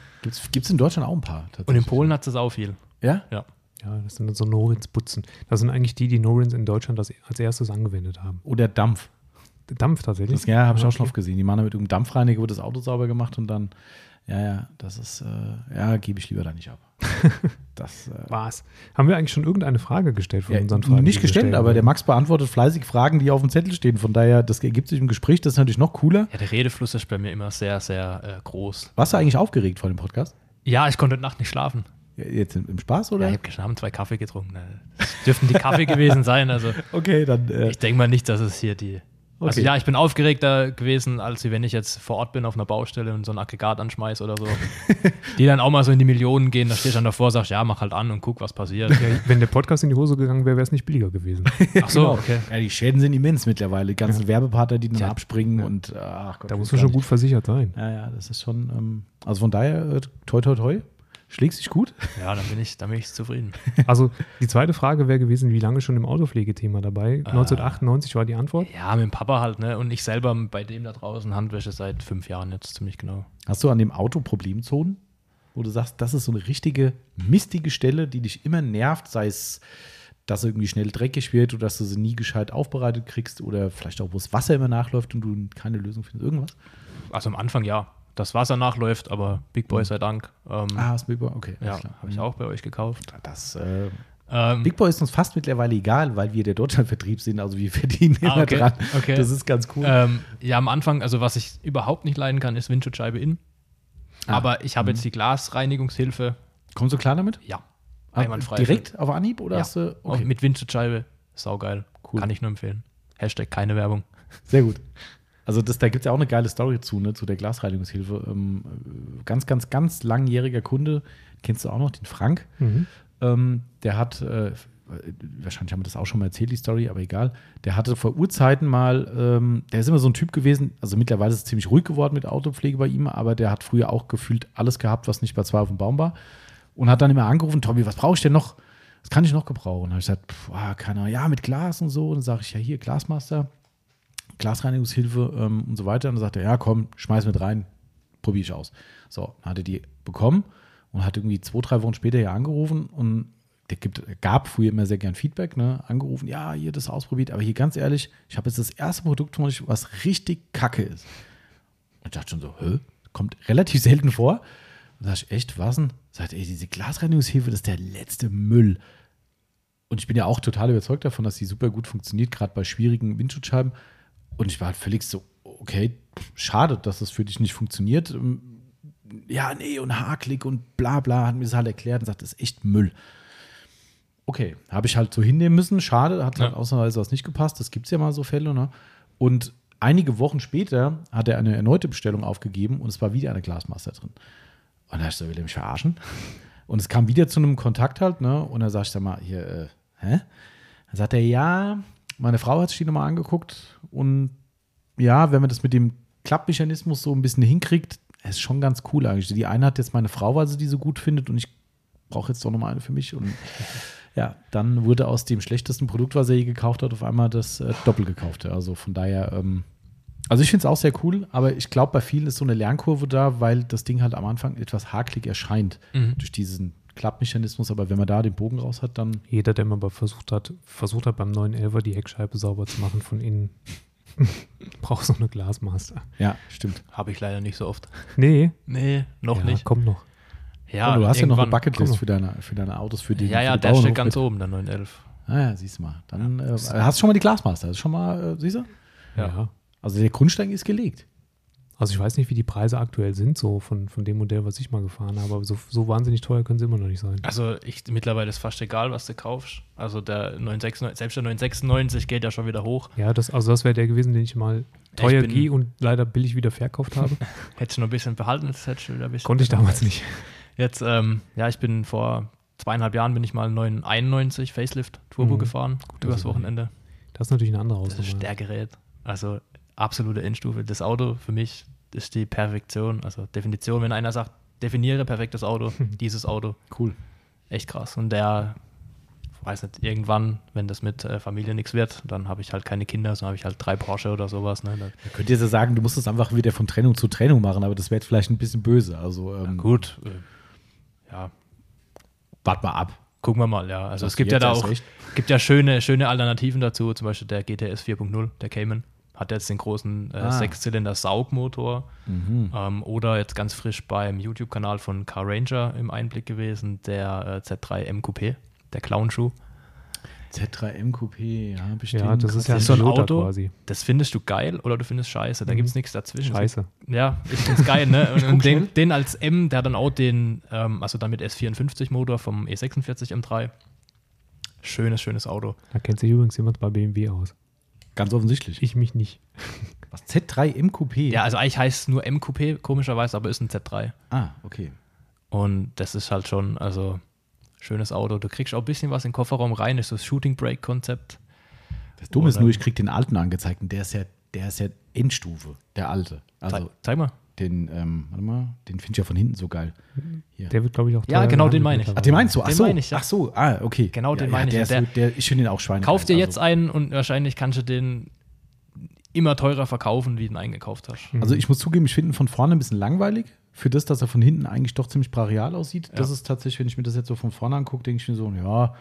Speaker 1: Gibt es in Deutschland auch ein paar.
Speaker 3: und in. Polen hat es auch viel.
Speaker 1: Ja?
Speaker 3: Ja.
Speaker 2: Ja, das sind so Norins-Putzen. Das sind eigentlich die, die Norins in Deutschland das als erstes angewendet haben.
Speaker 1: Oder Dampf.
Speaker 2: Dampf tatsächlich.
Speaker 1: Das, ja, habe ich
Speaker 2: Ah,
Speaker 1: auch schon
Speaker 2: okay.
Speaker 1: oft gesehen. Die machen mit einem Dampfreiniger wird das Auto sauber gemacht und dann, ja, ja, das ist, äh, ja, gebe ich lieber da nicht ab. Das, äh,
Speaker 2: Was? Haben wir eigentlich schon irgendeine Frage gestellt von
Speaker 1: ja,
Speaker 2: unseren Fragen?
Speaker 1: nicht gestellt, aber der? Max beantwortet fleißig Fragen, die auf dem Zettel stehen. Von daher, das ergibt sich im Gespräch, das ist natürlich noch cooler.
Speaker 3: Ja, der Redefluss ist bei mir immer sehr, sehr äh, groß.
Speaker 1: Warst du eigentlich aufgeregt vor dem Podcast?
Speaker 3: Ja, ich konnte heute Nacht nicht schlafen.
Speaker 1: Ja, Jetzt im, Spaß,
Speaker 3: Ja,
Speaker 1: oder?
Speaker 3: ich habe gestern Abend zwei Kaffee getrunken. Das dürften die Kaffee gewesen sein. Also
Speaker 1: okay, dann, äh,
Speaker 3: ich denke mal nicht, dass es hier die. Also
Speaker 1: Okay.
Speaker 3: ja, ich bin aufgeregter gewesen, als wenn ich jetzt vor Ort bin auf einer Baustelle und so ein Aggregat anschmeiß oder so. die dann auch mal so in die Millionen gehen. Da stehst du dann davor und sagst, ja, mach halt an und guck, was passiert.
Speaker 2: Ja, wenn der Podcast in die Hose gegangen wäre, wäre es nicht billiger gewesen.
Speaker 3: Ach so,
Speaker 1: genau.
Speaker 3: okay.
Speaker 1: Ja, die Schäden sind immens mittlerweile. Die ganzen Werbepartner, die dann
Speaker 3: Ja.
Speaker 1: abspringen und, ach Gott.
Speaker 2: Da
Speaker 1: weiß
Speaker 2: muss man
Speaker 1: gar
Speaker 2: schon
Speaker 1: nicht.
Speaker 2: gut versichert sein.
Speaker 1: Ja, ja, das ist schon, ähm, also von daher, äh, toi, toi, toi, schlägst dich gut.
Speaker 3: Ja, dann bin ich, dann bin ich zufrieden.
Speaker 2: Also die zweite Frage wäre gewesen, wie lange schon im Autopflegethema dabei? 1998 war die Antwort.
Speaker 3: Ja, mit dem Papa halt, ne? Und ich selber bei dem da draußen Handwäsche seit fünf Jahren jetzt ziemlich genau.
Speaker 1: Hast du an dem Auto Problemzonen, wo du sagst, das ist so eine richtige mistige Stelle, die dich immer nervt, sei es, dass sie irgendwie schnell dreckig wird oder dass du sie nie gescheit aufbereitet kriegst oder vielleicht auch, wo das Wasser immer nachläuft und du keine Lösung findest, irgendwas?
Speaker 3: Also am Anfang ja. Das Wasser nachläuft, aber Big Boy sei Dank. Ähm,
Speaker 1: Ah, du Big Boy? Okay,
Speaker 3: ja, habe ich auch bei euch gekauft.
Speaker 1: Das, äh,
Speaker 3: Ähm,
Speaker 1: Big Boy ist uns fast mittlerweile egal, weil wir der Deutschlandvertrieb sind, also wir verdienen immer
Speaker 3: Ah, okay,
Speaker 1: dran.
Speaker 3: okay.
Speaker 1: Das ist ganz cool.
Speaker 3: ähm, ja, am Anfang, also was ich überhaupt nicht leiden kann, ist Windschutzscheibe innen.
Speaker 1: Ah,
Speaker 3: Aber ich habe jetzt die Glasreinigungshilfe.
Speaker 1: Kommst du klar damit?
Speaker 3: Ja, einwandfrei.
Speaker 1: Direkt auf Anhieb oder
Speaker 3: Ja.
Speaker 1: hast du?
Speaker 3: Auch
Speaker 1: Okay,
Speaker 3: mit Windschutzscheibe. Saugeil.
Speaker 1: Cool.
Speaker 3: Kann ich nur empfehlen. Hashtag keine Werbung.
Speaker 1: sehr gut. Also das, da gibt es ja auch eine geile Story zu, ne, zu der Glasreinigungshilfe. Ähm, äh, ganz, ganz, ganz langjähriger Kunde, kennst du auch noch, den Frank.
Speaker 2: Mhm.
Speaker 1: Ähm, der hat, äh, wahrscheinlich haben wir das auch schon mal erzählt, die Story, aber egal. Der hatte vor Urzeiten mal, ähm, der ist immer so ein Typ gewesen, also mittlerweile ist es ziemlich ruhig geworden mit Autopflege bei ihm, aber der hat früher auch gefühlt alles gehabt, was nicht bei zwei auf dem Baum war. Und hat dann immer angerufen, Tommy, was brauche ich denn noch? Was kann ich noch gebrauchen? Da habe ich gesagt, pff, ah, keine Ahnung, ja, mit Glas und so. Und dann sage ich, ja, hier, Glasmaster, Glasreinigungshilfe ähm, und so weiter. Und dann sagt er, ja, komm, schmeiß mit rein, probiere ich aus. So, dann hat er die bekommen und hat irgendwie zwei, drei Wochen später ja angerufen und der gibt, gab früher immer sehr gern Feedback, ne? Angerufen, ja, hier das ausprobiert, aber hier ganz ehrlich, ich habe jetzt das erste Produkt von euch, was richtig kacke ist. Und ich dachte schon so, hä? Kommt relativ selten vor. Und sag ich, echt, was denn? Sagt, ey, diese Glasreinigungshilfe, das ist der letzte Müll. Und ich bin ja auch total überzeugt davon, dass die super gut funktioniert, gerade bei schwierigen Windschutzscheiben. Und ich war halt völlig so, okay, schade, dass das für dich nicht funktioniert. Ja, nee, und hakelig und bla bla, hat mir das halt erklärt und sagt, das ist echt Müll. Okay, habe ich halt so hinnehmen müssen. Schade, hat halt
Speaker 3: Ja.
Speaker 1: ausnahmsweise was nicht gepasst. Das gibt es ja mal so Fälle. Ne? Und einige Wochen später hat er eine erneute Bestellung aufgegeben und es war wieder eine Glasmaster drin. Und da ich so, will er mich verarschen? Und es kam wieder zu einem Kontakt halt, ne? Und da sag ich, sag mal, hier, äh, hä? Dann sagt er, ja, meine Frau hat sich die nochmal angeguckt und ja, wenn man das mit dem Klappmechanismus so ein bisschen hinkriegt, ist schon ganz cool eigentlich. Die eine hat jetzt meine Frau, weil sie die so gut findet und ich brauche jetzt doch nochmal eine für mich. Und ja, dann wurde aus dem schlechtesten Produkt, was er je gekauft hat, auf einmal das äh, doppel gekaufte. Also von daher, ähm, also ich finde es auch sehr cool, aber ich glaube, bei vielen ist so eine Lernkurve da, weil das Ding halt am Anfang etwas hakelig erscheint
Speaker 3: Mhm.
Speaker 1: durch diesen Klappmechanismus. Aber wenn man da den Bogen raus hat, dann
Speaker 2: Jeder, der mal versucht hat, versucht hat beim neuen Elfer die Heckscheibe sauber zu machen von innen, braucht so eine Glasmaster.
Speaker 1: ja, stimmt.
Speaker 3: Habe ich leider nicht so oft.
Speaker 2: Nee,
Speaker 3: Nee, noch
Speaker 2: ja,
Speaker 3: nicht.
Speaker 2: kommt noch.
Speaker 3: Ja,
Speaker 1: oh, du hast ja noch eine Bucketlist für deine, für deine Autos, für die
Speaker 3: Ja, ja,
Speaker 1: die
Speaker 3: der steht ganz
Speaker 1: mit.
Speaker 3: oben, der 911.
Speaker 1: Ah ja, siehst du mal. Dann äh, hast du schon mal die Glasmaster. Das ist schon mal, äh, siehst du?
Speaker 3: Ja.
Speaker 2: Ja.
Speaker 1: Also der Grundstein ist gelegt.
Speaker 2: Also ich weiß nicht, wie die Preise aktuell sind, so von, von dem Modell, was ich mal gefahren habe, aber so, so wahnsinnig teuer können sie immer noch nicht sein.
Speaker 3: Also ich, mittlerweile ist fast egal, was du kaufst. Also der 996, selbst der 996 geht ja schon wieder hoch.
Speaker 2: Ja, das, also das wäre der gewesen, den ich mal teuer gehe und leider billig wieder verkauft habe.
Speaker 3: Hättest du noch ein bisschen behalten, das hättest du wieder ein bisschen.
Speaker 2: Konnte ich damals nicht.
Speaker 3: Jetzt, ähm, ja, ich bin vor zweieinhalb Jahren bin ich mal 991 Facelift Turbo
Speaker 2: Mhm.
Speaker 3: gefahren,
Speaker 2: das
Speaker 3: übers Wochenende.
Speaker 2: Das ist natürlich eine andere
Speaker 3: Das ist
Speaker 2: Ausnahme.
Speaker 3: der Gerät. Also absolute Endstufe. Das Auto für mich ist die Perfektion. Also Definition, wenn einer sagt, definiere perfektes Auto, dieses Auto,
Speaker 1: Cool.
Speaker 3: echt krass. Und der, weiß nicht, irgendwann, wenn das mit äh, Familie nichts wird, dann habe ich halt keine Kinder, sondern habe ich halt drei Porsche oder sowas. Ne? Da,
Speaker 1: Da könnt ihr ja sagen, du musst es einfach wieder von Trennung zu Trennung machen, aber das wäre vielleicht ein bisschen böse. Also ähm,
Speaker 3: gut, äh, ja,
Speaker 1: wart mal ab.
Speaker 3: gucken wir mal, ja. Also
Speaker 1: Das
Speaker 3: es gibt ja da auch,
Speaker 1: recht.
Speaker 3: gibt ja schöne, schöne Alternativen dazu, zum Beispiel der GTS 4.0, der Cayman. Hat jetzt den großen äh,
Speaker 1: Ah.
Speaker 3: Sechszylinder-Saugmotor.
Speaker 1: Mhm.
Speaker 3: Ähm, oder jetzt ganz frisch beim YouTube-Kanal von Car Ranger im Einblick gewesen, der äh, Z3 MQP, der Clownschuh.
Speaker 1: Z3M Coupé, ja, bestimmt.
Speaker 2: Ja, das ist ja
Speaker 3: so ein Auto.
Speaker 2: quasi.
Speaker 3: Das findest du geil oder du findest scheiße. Da
Speaker 2: Mhm.
Speaker 3: gibt es nichts dazwischen.
Speaker 2: Scheiße.
Speaker 3: Ja, ich finde es geil, ne? Und, den, den als M, der hat dann auch den, ähm, also damit S54-Motor vom E46 M3. Schönes, schönes Auto.
Speaker 2: Da kennt sich übrigens jemand bei BMW aus.
Speaker 1: Ganz offensichtlich.
Speaker 2: Ich mich nicht.
Speaker 1: Was? Z3M Coupé?
Speaker 3: Ja, also eigentlich heißt es nur MQP, komischerweise, aber ist ein Z3.
Speaker 1: Ah, okay.
Speaker 3: Und das ist halt schon, also schönes Auto. Du kriegst auch ein bisschen was in den Kofferraum rein, ist so das Shooting Brake Konzept.
Speaker 1: Das Dumme ist nur, ich krieg den alten angezeigt und der ist ja, der ist ja Endstufe, der alte. Also
Speaker 3: Zeig, zeig mal.
Speaker 1: Den, ähm, warte mal, den finde ich ja von hinten so geil. Hier.
Speaker 2: Der wird, glaube ich, auch
Speaker 3: Ja, genau, den
Speaker 2: gehandelt
Speaker 3: meine ich.
Speaker 1: Ach, den meinst du? Ach
Speaker 3: Den
Speaker 1: so,
Speaker 3: meine ich, ja.
Speaker 1: ach so, ah, okay.
Speaker 3: Genau, den
Speaker 1: ja,
Speaker 3: meine
Speaker 1: ja,
Speaker 3: ich.
Speaker 1: Der, so- der, ich finde den auch Schweine.
Speaker 3: Kauf dir
Speaker 1: also,
Speaker 3: jetzt einen und wahrscheinlich kannst du den immer teurer verkaufen, wie du ihn eingekauft hast.
Speaker 1: Also ich muss zugeben, ich finde ihn von vorne ein bisschen langweilig. Für das, dass er von hinten eigentlich doch ziemlich brachial aussieht. Das ist tatsächlich, wenn ich mir das jetzt so von vorne angucke, denke ich mir so, ja,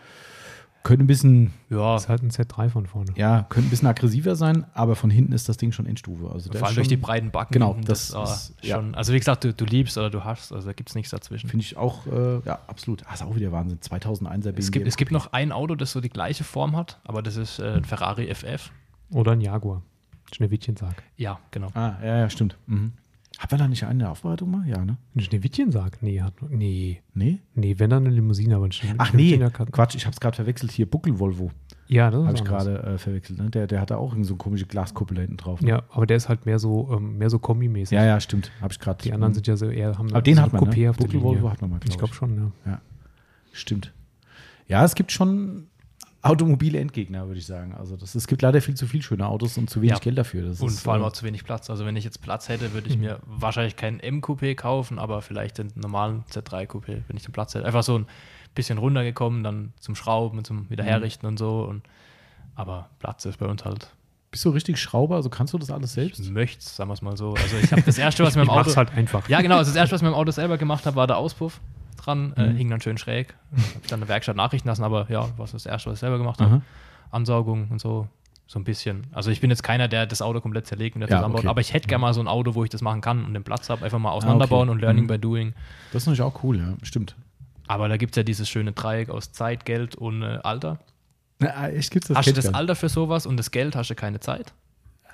Speaker 1: könnte ein bisschen,
Speaker 3: Ja,
Speaker 2: Das ist halt ein Z3 von vorne.
Speaker 1: ja, könnte ein bisschen aggressiver sein, aber von hinten ist das Ding schon Endstufe. Also der
Speaker 3: vor allem
Speaker 1: ist
Speaker 3: durch die
Speaker 1: schon-
Speaker 3: breiten Backen.
Speaker 1: Genau, das
Speaker 3: ah,
Speaker 1: ist- ja.
Speaker 3: schon. Also wie gesagt, du, du liebst oder du hast, also da gibt es nichts dazwischen.
Speaker 1: Finde ich auch, äh, ja, absolut. Ah, ist auch wieder Wahnsinn. 2001er BMW.
Speaker 3: Es gibt, es gibt noch ein Auto, das so die gleiche Form hat, aber das ist äh, ein Ferrari FF.
Speaker 2: Oder ein Jaguar. Schneewittchensarg.
Speaker 3: Ja, genau.
Speaker 1: Ah, ja, ja, stimmt. Mhm. Hat man da nicht eine Aufbereitung mal? Ja, ne?
Speaker 2: Ein Schneewittchensarg? Nee, hat, nee.
Speaker 1: Nee?
Speaker 2: Nee, wenn dann eine Limousine, aber ein Schne
Speaker 1: Ach nee,
Speaker 2: Schneewittchen- kann-
Speaker 1: Quatsch, ich habe es gerade verwechselt. Hier, Buckel-Volvo
Speaker 2: Ja, das
Speaker 1: habe ich gerade äh, verwechselt. Ne? Der, der hat da auch irgend so eine komische Glaskuppel da hinten drauf. Ne?
Speaker 2: Ja, aber der ist halt mehr so, ähm, mehr so Kombi-mäßig.
Speaker 1: ja, ja, stimmt. Habe ich gerade.
Speaker 2: Die anderen sind ja so eher, haben
Speaker 1: Aber den
Speaker 2: so
Speaker 1: hat man, ne?
Speaker 2: Coupé auf der
Speaker 1: Buckel-Volvo hat man mal, glaub
Speaker 2: Ich glaube schon, ja.
Speaker 1: Stimmt. Ja, es gibt schon automobile Endgegner, würde ich sagen. Also das, es gibt leider viel zu viel schöne Autos und zu wenig
Speaker 3: Ja.
Speaker 1: Geld dafür. Das
Speaker 3: Und
Speaker 1: ist,
Speaker 3: vor allem
Speaker 1: äh,
Speaker 3: auch zu wenig Platz. Also wenn ich jetzt Platz hätte, würde ich mir wahrscheinlich keinen M-Coupé kaufen, aber vielleicht den normalen Z3-Coupé, wenn ich den Platz hätte. Einfach so ein bisschen runtergekommen, dann zum Schrauben, zum Wiederherrichten und so. Und, aber Platz ist bei uns halt,
Speaker 1: Bist du richtig Schrauber? Also kannst du das alles selbst?
Speaker 3: ich möchte sagen wir es mal so. Also ich habe das erste, was
Speaker 2: Ich
Speaker 3: mit dem Auto...
Speaker 2: halt einfach.
Speaker 3: Ja, genau. Also das erste, was ich mit dem Auto selber gemacht habe, war der Auspuff dran. Äh,
Speaker 1: Mhm.
Speaker 3: hing dann schön schräg. Habe ich dann in der Werkstatt nachrichten lassen, aber ja, was das erste, was ich selber gemacht habe. Ansaugung und so. So ein bisschen. Also ich bin jetzt keiner, der das Auto komplett zerlegt und wieder
Speaker 1: Ja,
Speaker 3: zusammenbaut,
Speaker 1: okay.
Speaker 3: aber ich hätte gerne mal so ein Auto, wo ich das machen kann und den Platz habe, einfach mal auseinanderbauen und Learning
Speaker 1: Mhm.
Speaker 3: by Doing.
Speaker 1: Das ist natürlich auch cool, ja. Stimmt.
Speaker 3: Aber da gibt es ja dieses schöne Dreieck aus Zeit, Geld und äh, Alter.
Speaker 1: Na, echt gibt's das
Speaker 3: hast du das. Alter für sowas und das Geld hast du keine Zeit?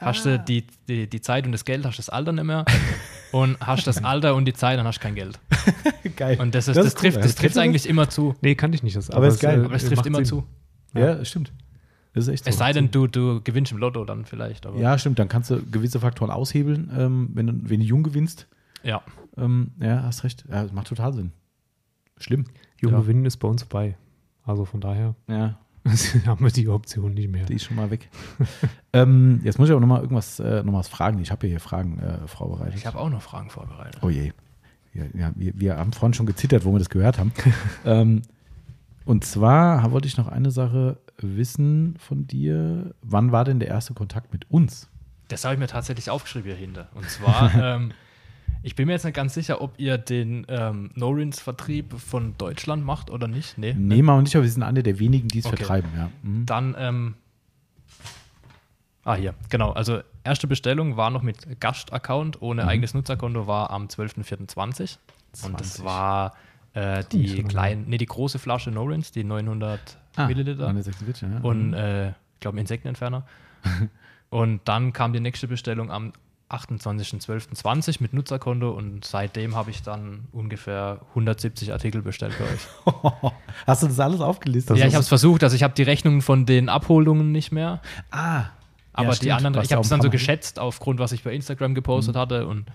Speaker 3: Hast
Speaker 1: Ah.
Speaker 3: du die, die, die Zeit und das Geld, hast du das Alter nicht mehr? und hast das Alter und die Zeit, dann hast du kein Geld.
Speaker 1: Geil.
Speaker 3: Und das, ist,
Speaker 1: Das
Speaker 3: das,
Speaker 1: ist cool,
Speaker 3: trifft,
Speaker 1: ja.
Speaker 3: das trifft eigentlich immer zu.
Speaker 2: Nee, kannte ich nicht. Das,
Speaker 1: Aber ist geil.
Speaker 2: äh,
Speaker 3: Aber es trifft immer
Speaker 2: Sinn.
Speaker 3: zu.
Speaker 1: Ja, stimmt. Das ist echt so.
Speaker 3: Es sei denn, du, du gewinnst im Lotto dann vielleicht. Aber
Speaker 1: Ja, stimmt. Dann kannst du gewisse Faktoren aushebeln, ähm, wenn, du, wenn du jung gewinnst.
Speaker 3: ja.
Speaker 1: Ähm, ja, hast recht. Ja, das macht total Sinn. Schlimm.
Speaker 2: Jung
Speaker 3: Ja.
Speaker 2: gewinnen ist bei uns vorbei. Also von daher
Speaker 1: Ja,
Speaker 2: haben wir die Option nicht mehr.
Speaker 1: die ist schon mal weg. ähm, jetzt muss ich aber nochmal irgendwas äh, noch mal was fragen. Ich habe hier Fragen äh, vorbereitet.
Speaker 3: Ich habe auch noch Fragen vorbereitet.
Speaker 1: Oh je. Ja, ja, wir, wir haben vorhin schon gezittert, wo wir das gehört haben. ähm, und zwar wollte ich noch eine Sache wissen von dir. Wann war denn der erste Kontakt mit uns?
Speaker 3: Das habe ich mir tatsächlich aufgeschrieben hier hinter. Und zwar, ähm, ich bin mir jetzt nicht ganz sicher, ob ihr den ähm, No-Rins-Vertrieb von Deutschland macht oder nicht. Nee.
Speaker 1: Nee, mal nicht, aber wir sind eine der wenigen, die es
Speaker 3: Okay.
Speaker 1: vertreiben. Ja. Mhm.
Speaker 3: Dann, ähm, ah, hier, genau. Also, erste Bestellung war noch mit Gast-Account, ohne
Speaker 1: Mhm.
Speaker 3: eigenes Nutzerkonto, war am 12.04.20. Und das
Speaker 1: 20.
Speaker 3: war Äh, die kleinen, nee, die große Flasche Norins, die 900 Milliliter.
Speaker 1: 146, ja.
Speaker 3: und äh, ich glaube Insektenentferner. und dann kam die nächste Bestellung am 28.12.20 mit Nutzerkonto und seitdem habe ich dann ungefähr 170 Artikel bestellt bei euch.
Speaker 1: Hast du das alles aufgelistet?
Speaker 3: ja, ich habe es versucht, also ich habe die Rechnungen von den Abholungen nicht mehr,
Speaker 1: Ah.
Speaker 3: aber
Speaker 1: Ja,
Speaker 3: die
Speaker 1: stimmt.
Speaker 3: anderen, ich
Speaker 1: ja
Speaker 3: habe es dann so geschätzt aufgrund, was ich bei Instagram gepostet hatte und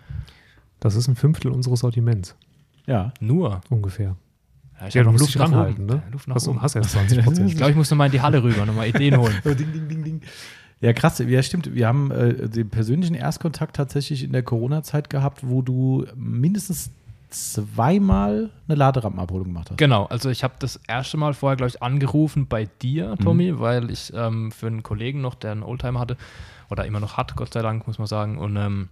Speaker 2: Das ist ein Fünftel unseres Sortiments,
Speaker 1: Ja.
Speaker 3: nur.
Speaker 2: ungefähr.
Speaker 3: Ja, ich
Speaker 2: Ja,
Speaker 3: hab
Speaker 2: du
Speaker 3: noch
Speaker 2: musst
Speaker 3: Luft nach
Speaker 2: ranhalten,
Speaker 3: oben.
Speaker 2: ne?
Speaker 3: Ja, Luft nach
Speaker 2: Hast,
Speaker 3: oben.
Speaker 2: hast erst 20
Speaker 3: Ich
Speaker 2: Prozent.
Speaker 3: glaube, ich muss nochmal in die Halle rüber, nochmal Ideen holen.
Speaker 1: ding, ding, ding, ding. Ja, krass. Ja, stimmt. Wir haben äh, den persönlichen Erstkontakt tatsächlich in der Corona-Zeit gehabt, wo du mindestens zweimal eine Laderampenabholung gemacht hast.
Speaker 3: Genau, also ich habe das erste Mal vorher, glaube ich, angerufen bei dir, Tommy, weil ich ähm, für einen Kollegen noch, der einen Oldtimer hatte, oder immer noch hat, Gott sei Dank, muss man sagen, und ähm,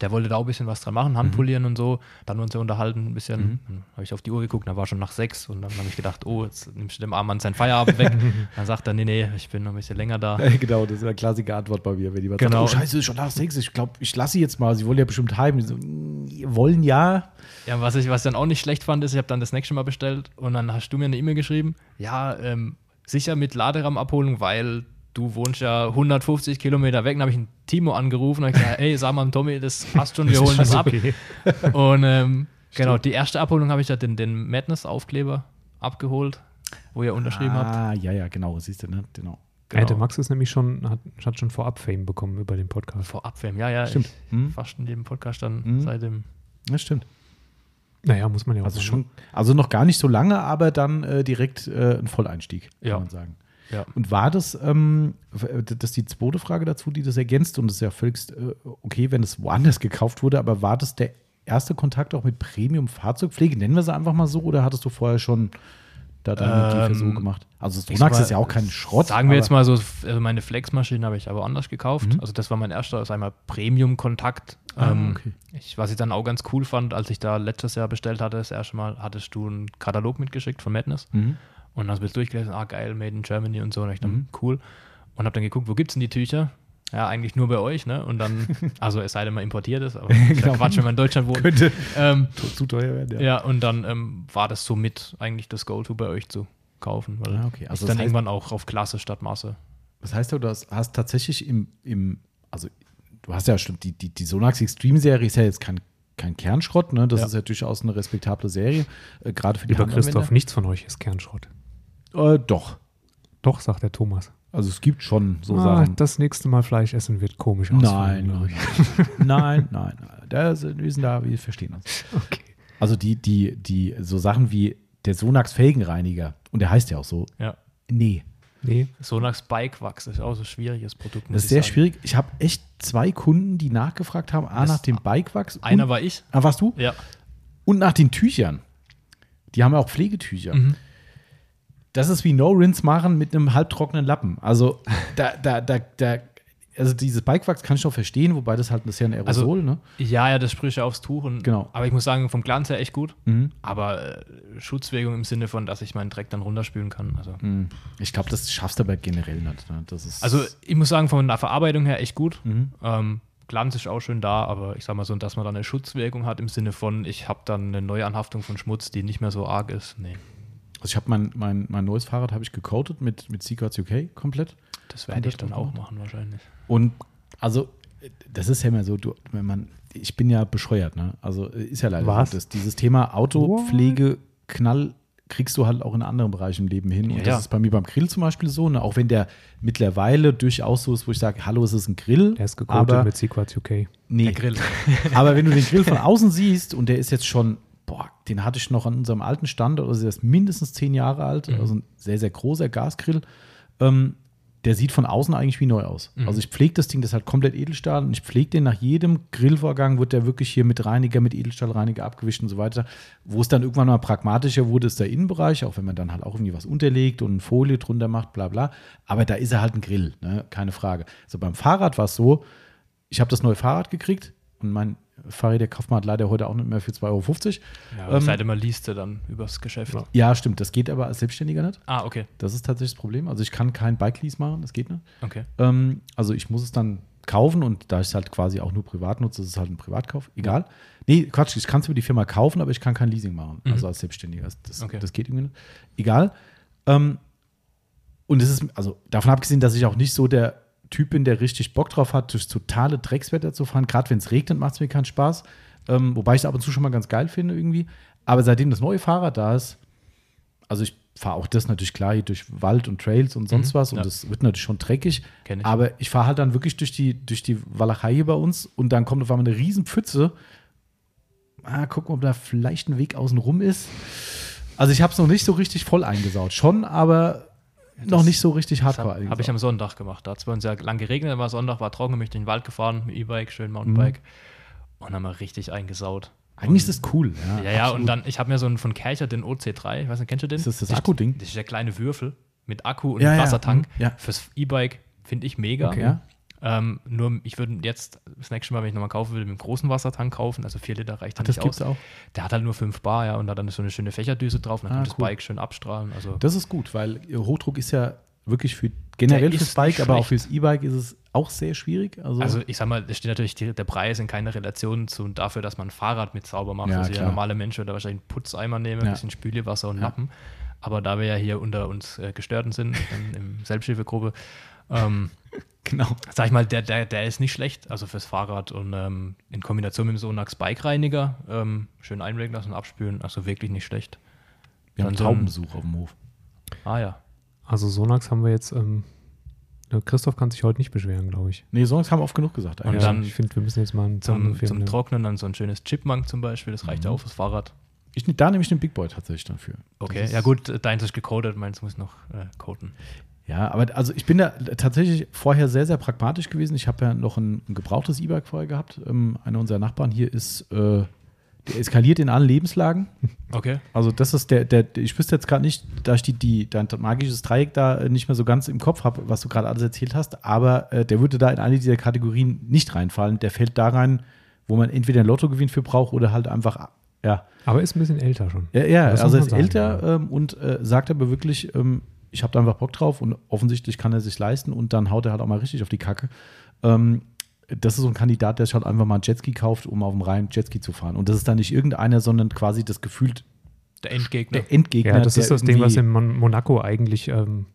Speaker 3: der wollte da auch ein bisschen was dran machen, Handpolieren und so. Dann uns ja unterhalten ein bisschen. Dann habe ich auf die Uhr geguckt, da war schon nach sechs und dann habe ich gedacht, oh, jetzt nimmst du dem Arm an seinen Feierabend weg. dann sagt er, nee, nee, ich bin noch ein bisschen länger da.
Speaker 1: Genau, das ist eine klassische Antwort bei mir, wenn jemand
Speaker 3: Genau.
Speaker 1: sagt, oh scheiße, ist schon nach sechs, ich glaube, ich lasse sie jetzt mal, sie wollen ja bestimmt heim. So, "Mm, wollen ja.
Speaker 3: Ja, was ich, was dann auch nicht schlecht fand, ist, ich habe dann das nächste Mal bestellt und dann hast du mir eine E-Mail geschrieben, ja, ähm, sicher mit Laderamabholung, weil du wohnst ja 150 Kilometer weg. Dann habe ich einen Timo angerufen und gesagt, ey, sag mal, Tommy, das passt schon, wir holen das ab.
Speaker 2: Okay.
Speaker 3: Und ähm, genau, die erste Abholung habe ich ja den, den Madness-Aufkleber abgeholt, wo ihr unterschrieben habt.
Speaker 1: Ah, ja, ja, genau, siehst du, ne? Genau.
Speaker 2: Ja, der Max ist nämlich schon, hat, hat schon vorab Fame bekommen über den Podcast.
Speaker 3: Vor Abwärmen, ja, ja.
Speaker 1: Stimmt. Hm.
Speaker 3: Fast in jedem Podcast dann
Speaker 1: Mhm.
Speaker 3: seitdem.
Speaker 1: Das stimmt.
Speaker 2: Naja, muss man ja auch
Speaker 1: Also
Speaker 2: sagen.
Speaker 1: schon, also noch gar nicht so lange, aber dann äh, direkt äh, ein Volleinstieg, kann
Speaker 3: Ja.
Speaker 1: man sagen.
Speaker 3: Ja.
Speaker 1: Und war das, ähm, das ist die zweite Frage dazu, die das ergänzt, und das ist ja völlig äh, okay, wenn es woanders gekauft wurde, aber war das der erste Kontakt auch mit Premium-Fahrzeugpflege? Nennen wir sie einfach mal so, oder hattest du vorher schon da deine
Speaker 3: Ähm,
Speaker 1: Versuche gemacht? Also Sonax ist ja auch kein Schrott.
Speaker 3: Sagen wir jetzt mal so, also meine Flexmaschine habe ich aber anders gekauft.
Speaker 1: Mhm.
Speaker 3: Also das war mein erster, sag mal, Premium-Kontakt.
Speaker 1: Ah,
Speaker 3: Ähm,
Speaker 1: okay.
Speaker 3: ich, was ich dann auch ganz cool fand, als ich da letztes Jahr bestellt hatte, das erste Mal, hattest du einen Katalog mitgeschickt von Madness.
Speaker 1: Mhm.
Speaker 3: Und dann hast du durchgelesen, ah geil, Made in Germany und so. Und ich dann,
Speaker 1: Mhm.
Speaker 3: cool. Und habe dann geguckt, wo gibt es denn die Tücher? Ja, eigentlich nur bei euch, ne? Und dann, also es sei denn, man importiert es, aber ja
Speaker 1: Genau.
Speaker 3: Quatsch, wenn man in Deutschland wohnt.
Speaker 1: Könnte
Speaker 3: Ähm,
Speaker 1: zu, zu teuer werden,
Speaker 3: ja. und dann ähm, war das somit eigentlich das Go-To bei euch zu kaufen, weil
Speaker 1: Ah, okay. Also
Speaker 3: ich dann
Speaker 1: heißt-
Speaker 3: irgendwann auch auf Klasse statt Masse.
Speaker 1: Das heißt, du hast, hast tatsächlich im, im, also du hast ja schon, die, die, die Sonax Extreme-Serie ist ja jetzt kein, kein Kernschrott, ne? Das
Speaker 3: Ja.
Speaker 1: ist ja durchaus eine respektable Serie, äh, gerade für die
Speaker 2: Lieber Christoph, nichts von euch ist Kernschrott.
Speaker 1: Äh, doch.
Speaker 2: Doch, sagt der Thomas.
Speaker 1: Also es gibt schon so
Speaker 2: ah,
Speaker 1: Sachen.
Speaker 2: das nächste Mal Fleisch essen wird komisch ausfallen.
Speaker 1: Nein, nein, nein, nein, nein. Da sind, wir sind da, wir verstehen uns.
Speaker 2: Okay.
Speaker 1: Also die, die, die, so Sachen wie der Sonax Felgenreiniger, und der heißt ja auch so,
Speaker 3: Ja.
Speaker 1: nee.
Speaker 2: Nee,
Speaker 3: Sonax Bikewachs ist auch so ein schwieriges Produkt.
Speaker 1: Das ist sehr
Speaker 3: sagen.
Speaker 1: schwierig. Ich habe echt zwei Kunden, die nachgefragt haben, A,
Speaker 3: Das-
Speaker 1: nach dem Bikewachs.
Speaker 3: Einer war ich.
Speaker 1: Ah, warst du?
Speaker 3: Ja.
Speaker 1: Und nach den Tüchern. Die haben ja auch Pflegetücher.
Speaker 3: Mhm.
Speaker 1: Das ist wie No-Rinse machen mit einem halbtrockenen Lappen. Also, da, da, da, da, also dieses Bikewachs kann ich noch verstehen, wobei das halt ja ein Aerosol, ne?
Speaker 3: Ja, ja, das spricht ja aufs Tuch. Und,
Speaker 1: Genau.
Speaker 3: Aber ich muss sagen, vom Glanz her echt gut.
Speaker 1: Mhm.
Speaker 3: Aber äh, Schutzwirkung im Sinne von, dass ich meinen Dreck dann runterspülen kann. Also,
Speaker 1: Mhm. Ich glaube, das schaffst du aber generell nicht. Ne? Das ist
Speaker 3: also ich muss sagen, von der Verarbeitung her echt gut.
Speaker 1: Mhm.
Speaker 3: Ähm, Glanz ist auch schön da, aber ich sag mal so, dass man dann eine Schutzwirkung hat im Sinne von, ich habe dann eine Neuanhaftung von Schmutz, die nicht mehr so arg ist. Nee,
Speaker 1: Also ich habe mein, mein, mein neues Fahrrad habe ich gecoatet mit, mit Secrets UK komplett.
Speaker 3: das werde ich dann auch machen wahrscheinlich.
Speaker 1: Und also, das ist ja immer so, du, wenn man, ich bin ja bescheuert, ne? Also ist ja leider
Speaker 2: Was?
Speaker 1: so. Das, dieses Thema Autopflege, Knall kriegst du halt auch in anderen Bereichen im Leben hin. Und
Speaker 3: Ja,
Speaker 1: das
Speaker 3: ja.
Speaker 1: ist bei mir beim Grill zum Beispiel so, ne? Auch wenn der mittlerweile durchaus so ist, wo ich sage, hallo, es ist ein Grill.
Speaker 2: der ist gecoatet
Speaker 1: aber,
Speaker 2: mit Sequats UK.
Speaker 1: nee,
Speaker 3: Der Grill.
Speaker 1: aber wenn du den Grill von außen siehst und der ist jetzt schon, boah, den hatte ich noch an unserem alten Standort, also der ist mindestens zehn Jahre alt,
Speaker 3: Mhm.
Speaker 1: also ein sehr, sehr großer Gasgrill. Ähm, der sieht von außen eigentlich wie neu aus.
Speaker 3: Mhm.
Speaker 1: Also ich pflege das Ding, das ist halt komplett Edelstahl und ich pflege den nach jedem Grillvorgang, wird der wirklich hier mit Reiniger, mit Edelstahlreiniger abgewischt und so weiter. Wo es dann irgendwann mal pragmatischer wurde, ist der Innenbereich, auch wenn man dann halt auch irgendwie was unterlegt und eine Folie drunter macht, bla bla. Aber da ist er halt ein Grill, ne? keine Frage. Also beim Fahrrad war es so, ich habe das neue Fahrrad gekriegt und mein Fahrräder kauft man halt leider heute auch nicht mehr für 2,50 Euro.
Speaker 3: Ja,
Speaker 1: Ähm,
Speaker 3: seid immer liest dann übers Geschäft.
Speaker 2: Ja.
Speaker 1: Ja, stimmt, das geht aber als Selbstständiger nicht.
Speaker 3: Ah, okay.
Speaker 1: Das ist tatsächlich das Problem. Also ich kann kein Bike-Lease machen, das geht nicht.
Speaker 3: Okay.
Speaker 1: Ähm, also ich muss es dann kaufen und da ich es halt quasi auch nur privat nutze, ist es halt ein Privatkauf. Egal. Nee, Quatsch, ich kann es über die Firma kaufen, aber ich kann kein Leasing machen.
Speaker 3: Mhm.
Speaker 1: Also als Selbstständiger. Das, das,
Speaker 3: Okay.
Speaker 1: das geht irgendwie nicht. Egal. Ähm, und es ist, also davon abgesehen, dass ich auch nicht so der Typ bin, der richtig Bock drauf hat, durch totale Dreckswetter zu fahren. Gerade wenn es regnet, macht es mir keinen Spaß. Ähm, wobei ich es ab und zu schon mal ganz geil finde irgendwie. Aber seitdem das neue Fahrrad da ist, also ich fahre auch das natürlich klar hier durch Wald und Trails und sonst
Speaker 3: Mhm,
Speaker 1: was und
Speaker 3: ja.
Speaker 1: das wird natürlich schon dreckig.
Speaker 3: Ich.
Speaker 1: Aber ich fahre halt dann wirklich durch die, durch die Walachei hier bei uns und dann kommt auf einmal eine riesen Pfütze. Ah, gucken, ob da vielleicht ein Weg außen rum ist. Also ich habe es noch nicht so richtig voll eingesaut. Schon, aber noch nicht so richtig
Speaker 3: Das
Speaker 1: hardcore
Speaker 3: habe hab ich am Sonntag gemacht. Da hat es bei uns ja lang geregnet, dann war Sonntag, war trocken, bin ich durch den Wald gefahren mit E-Bike, schön Mountainbike. Und haben wir richtig eingesaut.
Speaker 1: Eigentlich ist das cool. Ja,
Speaker 3: Ja, ja, und dann, ich habe mir so einen von Kercher, den OC3, ich weiß nicht, kennst du den?
Speaker 1: Ist das das Akkuding?
Speaker 3: Das ist der kleine Würfel mit Akku und
Speaker 1: ja,
Speaker 3: Wassertank.
Speaker 1: mhm, ja.
Speaker 3: Fürs E-Bike finde ich mega.
Speaker 1: Okay. Ja.
Speaker 3: Ähm, nur, ich würde jetzt das nächste Mal, wenn ich nochmal kaufen würde, mit einem großen Wassertank kaufen. Also 4 Liter reicht
Speaker 1: Ach,
Speaker 3: dann
Speaker 1: das
Speaker 3: nicht
Speaker 1: gibt's
Speaker 3: aus.
Speaker 1: auch.
Speaker 3: Der hat halt nur 5 Bar, ja, und hat dann so eine schöne Fächerdüse drauf. Und dann
Speaker 1: Ah,
Speaker 3: kann das
Speaker 1: cool.
Speaker 3: Bike schön abstrahlen. Also,
Speaker 1: Das ist gut, weil Hochdruck ist ja wirklich für generell fürs Bike, aber auch fürs E-Bike ist es auch sehr schwierig. Also,
Speaker 3: also ich sag mal, da steht natürlich der Preis in keiner Relation zu dafür, dass man ein Fahrrad mit sauber macht.
Speaker 1: Ja,
Speaker 3: also der normale Mensch würde wahrscheinlich einen Putzeimer nehmen,
Speaker 1: Ja.
Speaker 3: ein bisschen Spülewasser und
Speaker 1: Ja.
Speaker 3: Lappen. Aber da wir ja hier unter uns äh, Gestörten sind, in, in Selbsthilfegruppe, ähm,
Speaker 1: genau.
Speaker 3: sag ich mal, der, der, der ist nicht schlecht, also fürs Fahrrad und ähm, in Kombination mit dem Sonax Bike-Reiniger ähm, schön einlegen lassen, abspülen, also wirklich nicht schlecht.
Speaker 1: Wir haben
Speaker 3: Dann so ein-
Speaker 1: Taubenbesuch auf dem Hof.
Speaker 3: Ah ja.
Speaker 2: Also Sonax haben wir jetzt, ähm, Christoph kann sich heute nicht beschweren, glaube ich.
Speaker 1: Nee, Songs haben oft genug gesagt.
Speaker 3: Und
Speaker 1: eigentlich.
Speaker 3: dann
Speaker 2: ich finde, wir müssen jetzt mal einen
Speaker 3: Zum, zum. Trocknen dann so ein schönes Chipmunk zum Beispiel, das reicht ja auch fürs Fahrrad.
Speaker 1: ich, da nehme ich den Big Boy tatsächlich dafür.
Speaker 3: Okay, ja gut, deins ist gecodet, meins muss noch äh, coden.
Speaker 1: Ja, aber also ich bin da tatsächlich vorher sehr, sehr pragmatisch gewesen. Ich habe ja noch ein, ein gebrauchtes E-Bike vorher gehabt. Ähm, einer unserer Nachbarn hier ist, äh, der eskaliert in allen Lebenslagen.
Speaker 3: Okay.
Speaker 1: Also das ist der, der ich wüsste jetzt gerade nicht, da ich die, dein magisches Dreieck da nicht mehr so ganz im Kopf habe, was du gerade alles erzählt hast, aber äh, der würde da in eine dieser Kategorien nicht reinfallen. Der fällt da rein, wo man entweder ein Lottogewinn für braucht oder halt einfach, ja,
Speaker 2: Aber ist ein bisschen älter schon.
Speaker 1: ja, ja also er ist
Speaker 2: man
Speaker 1: älter
Speaker 2: sagen,
Speaker 1: ähm, und äh, sagt aber wirklich, ähm, ich habe da einfach Bock drauf und offensichtlich kann er sich leisten und dann haut er halt auch mal richtig auf die Kacke. Ähm, das ist so ein Kandidat, der sich halt einfach mal einen Jetski kauft, um auf dem Rhein Jetski zu fahren. Und das ist dann nicht irgendeiner, sondern quasi das gefühlt
Speaker 3: Der Endgegner,
Speaker 1: der Endgegner.
Speaker 2: Ja, das
Speaker 1: der
Speaker 2: ist das Ding, was in Mon Monaco eigentlich ähm,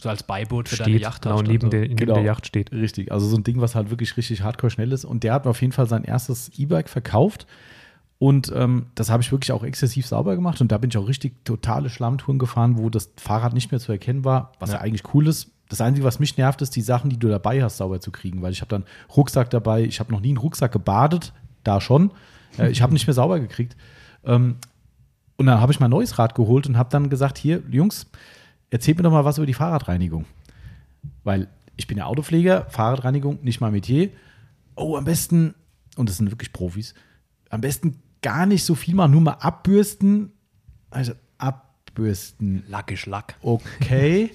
Speaker 3: so als Beiboot für deine
Speaker 2: steht,
Speaker 3: Yacht
Speaker 2: genau
Speaker 3: hast
Speaker 2: neben,
Speaker 3: und so.
Speaker 2: der, neben
Speaker 1: Genau.
Speaker 2: der Yacht steht.
Speaker 1: Richtig, also so ein Ding, was halt wirklich richtig hardcore schnell ist. Und der hat mir auf jeden Fall sein erstes E-Bike verkauft. Und ähm, das habe ich wirklich auch exzessiv sauber gemacht. Und da bin ich auch richtig totale Schlammtouren gefahren, wo das Fahrrad nicht mehr zu erkennen war, was ja,
Speaker 3: Ja.
Speaker 1: eigentlich cool ist. Das Einzige, was mich nervt, ist die Sachen, die du dabei hast, sauber zu kriegen. Weil ich habe dann Rucksack dabei. Ich habe noch nie einen Rucksack gebadet, da schon. Äh, ich habe nicht mehr sauber gekriegt. Ähm, und dann habe ich mein neues Rad geholt und habe dann gesagt, hier, Jungs, erzählt mir doch mal was über die Fahrradreinigung. Weil ich bin ja Autopfleger, Fahrradreinigung, nicht mal Metier. Oh, am besten, und das sind wirklich Profis, am besten gar nicht so viel machen, nur mal abbürsten. Also abbürsten,
Speaker 3: Lackisch Lack.
Speaker 1: okay.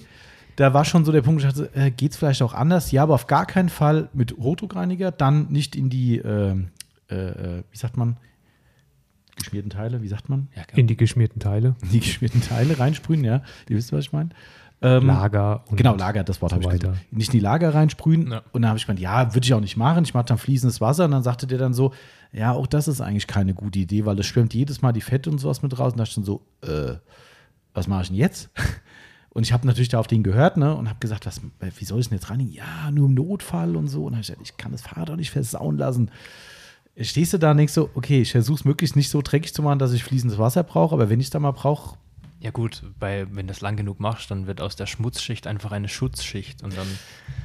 Speaker 1: da war schon so der Punkt, ich dachte, äh, geht es vielleicht auch anders? Ja, aber auf gar keinen Fall mit Hochdruckreiniger, dann nicht in die, äh, äh, wie sagt man, geschmierten Teile, wie sagt man?
Speaker 3: Ja, genau.
Speaker 2: In die geschmierten Teile.
Speaker 1: In die geschmierten Teile reinsprühen, ja. Ihr wisst, was ich meine. Ähm,
Speaker 2: Lager und
Speaker 1: Genau, Lager, das Wort
Speaker 2: so
Speaker 1: habe ich
Speaker 2: weiter.
Speaker 1: gesagt. Nicht in die Lager reinsprühen.
Speaker 3: Ja.
Speaker 1: Und dann habe ich gemeint, ja, würde ich auch nicht machen. Ich mache dann fließendes Wasser. Und dann sagte der dann so, ja, auch das ist eigentlich keine gute Idee, weil das schwimmt jedes Mal die Fette und sowas mit raus. Und da dachte ich dann so, äh, was mache ich denn jetzt? Und ich habe natürlich da auf den gehört ne, und habe gesagt, was, wie soll ich denn jetzt reinigen? Ja, nur im Notfall und so. Und dann habe ich gesagt, ich kann das Fahrrad auch nicht versauen lassen. Stehst du da und denkst so, okay, ich versuche es möglichst nicht so dreckig zu machen, dass ich fließendes Wasser brauche, aber wenn ich es da mal brauche,
Speaker 3: Ja gut, bei, wenn du das lang genug machst, dann wird aus der Schmutzschicht einfach eine Schutzschicht und dann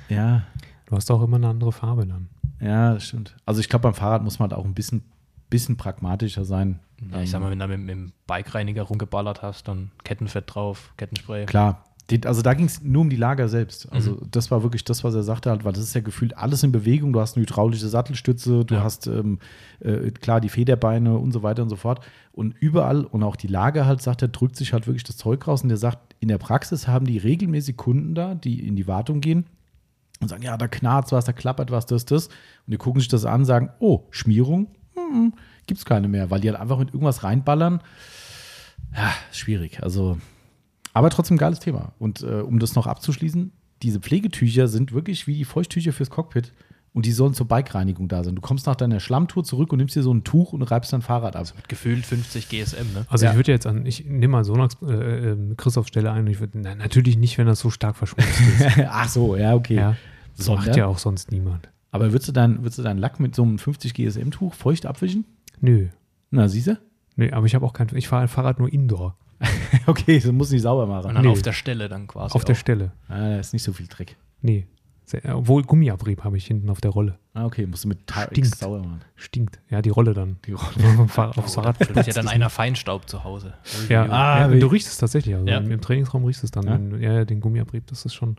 Speaker 1: ja,
Speaker 2: Du hast auch immer eine andere Farbe dann.
Speaker 1: Ja, das stimmt. Also ich glaube, beim Fahrrad muss man halt auch ein bisschen, bisschen pragmatischer sein.
Speaker 3: Ja, ich sag mal, wenn du mit, mit dem Bike-Reiniger rumgeballert hast, dann Kettenfett drauf, Kettenspray.
Speaker 1: Klar. Also da ging es nur um die Lager selbst. Also das war wirklich das, was er sagte, halt, weil das ist ja gefühlt alles in Bewegung. Du hast eine hydraulische Sattelstütze, du
Speaker 3: Ja.
Speaker 1: hast ähm, äh, klar die Federbeine und so weiter und so fort. Und überall und auch die Lager halt, sagt er, drückt sich halt wirklich das Zeug raus. Und der sagt, in der Praxis haben die regelmäßig Kunden da, die in die Wartung gehen und sagen, ja, da knarrt was, da klappert was, das, das. Und die gucken sich das an und sagen, oh, Schmierung, hm, gibt es keine mehr, weil die halt einfach mit irgendwas reinballern. Ja, schwierig. Also, aber trotzdem geiles Thema. Und äh, um das noch abzuschließen, diese Pflegetücher sind wirklich wie die Feuchttücher fürs Cockpit. und die sollen zur Bikereinigung da sein. Du kommst nach deiner Schlammtour zurück und nimmst dir so ein Tuch und reibst dein Fahrrad ab.
Speaker 3: Mit gefühlt 50 GSM, ne?
Speaker 2: Also
Speaker 1: Ja.
Speaker 2: ich würde jetzt an, ich nehme mal Sonax, äh, äh, Christophs Stelle ein und ich würde, nein, natürlich nicht, wenn das so stark verschmutzt ist.
Speaker 1: Ach so, ja, okay.
Speaker 2: ja. Das macht
Speaker 1: Sondern?
Speaker 2: ja auch sonst niemand.
Speaker 1: Aber würdest du, dein, würdest du deinen Lack mit so einem 50 GSM-Tuch feucht abwischen?
Speaker 2: Nö.
Speaker 1: Na, siehst du?
Speaker 2: Nö, aber ich habe auch kein, ich fahre Fahrrad nur indoor.
Speaker 1: Okay, das muss nicht sauber machen.
Speaker 3: Und dann
Speaker 2: Nee.
Speaker 3: auf der Stelle dann quasi.
Speaker 2: auf der
Speaker 3: auch.
Speaker 2: Stelle.
Speaker 1: Ah, da ist nicht so viel Dreck.
Speaker 2: Nee. Sehr, obwohl Gummiabrieb habe ich hinten auf der Rolle.
Speaker 1: Ah, okay, musst du mit
Speaker 2: Stinkt.
Speaker 1: Tarex sauber machen.
Speaker 2: Stinkt. Ja, die Rolle dann.
Speaker 1: Die Rolle.
Speaker 2: Fahr aufs Fahrrad
Speaker 3: Da ist ja dann einer Feinstaub zu Hause.
Speaker 2: Ja,
Speaker 1: Ah,
Speaker 2: ja du riechst es tatsächlich. Also
Speaker 3: Ja.
Speaker 2: im, Im Trainingsraum riechst du es dann.
Speaker 1: Ja,
Speaker 2: ja, den Gummiabrieb, das ist schon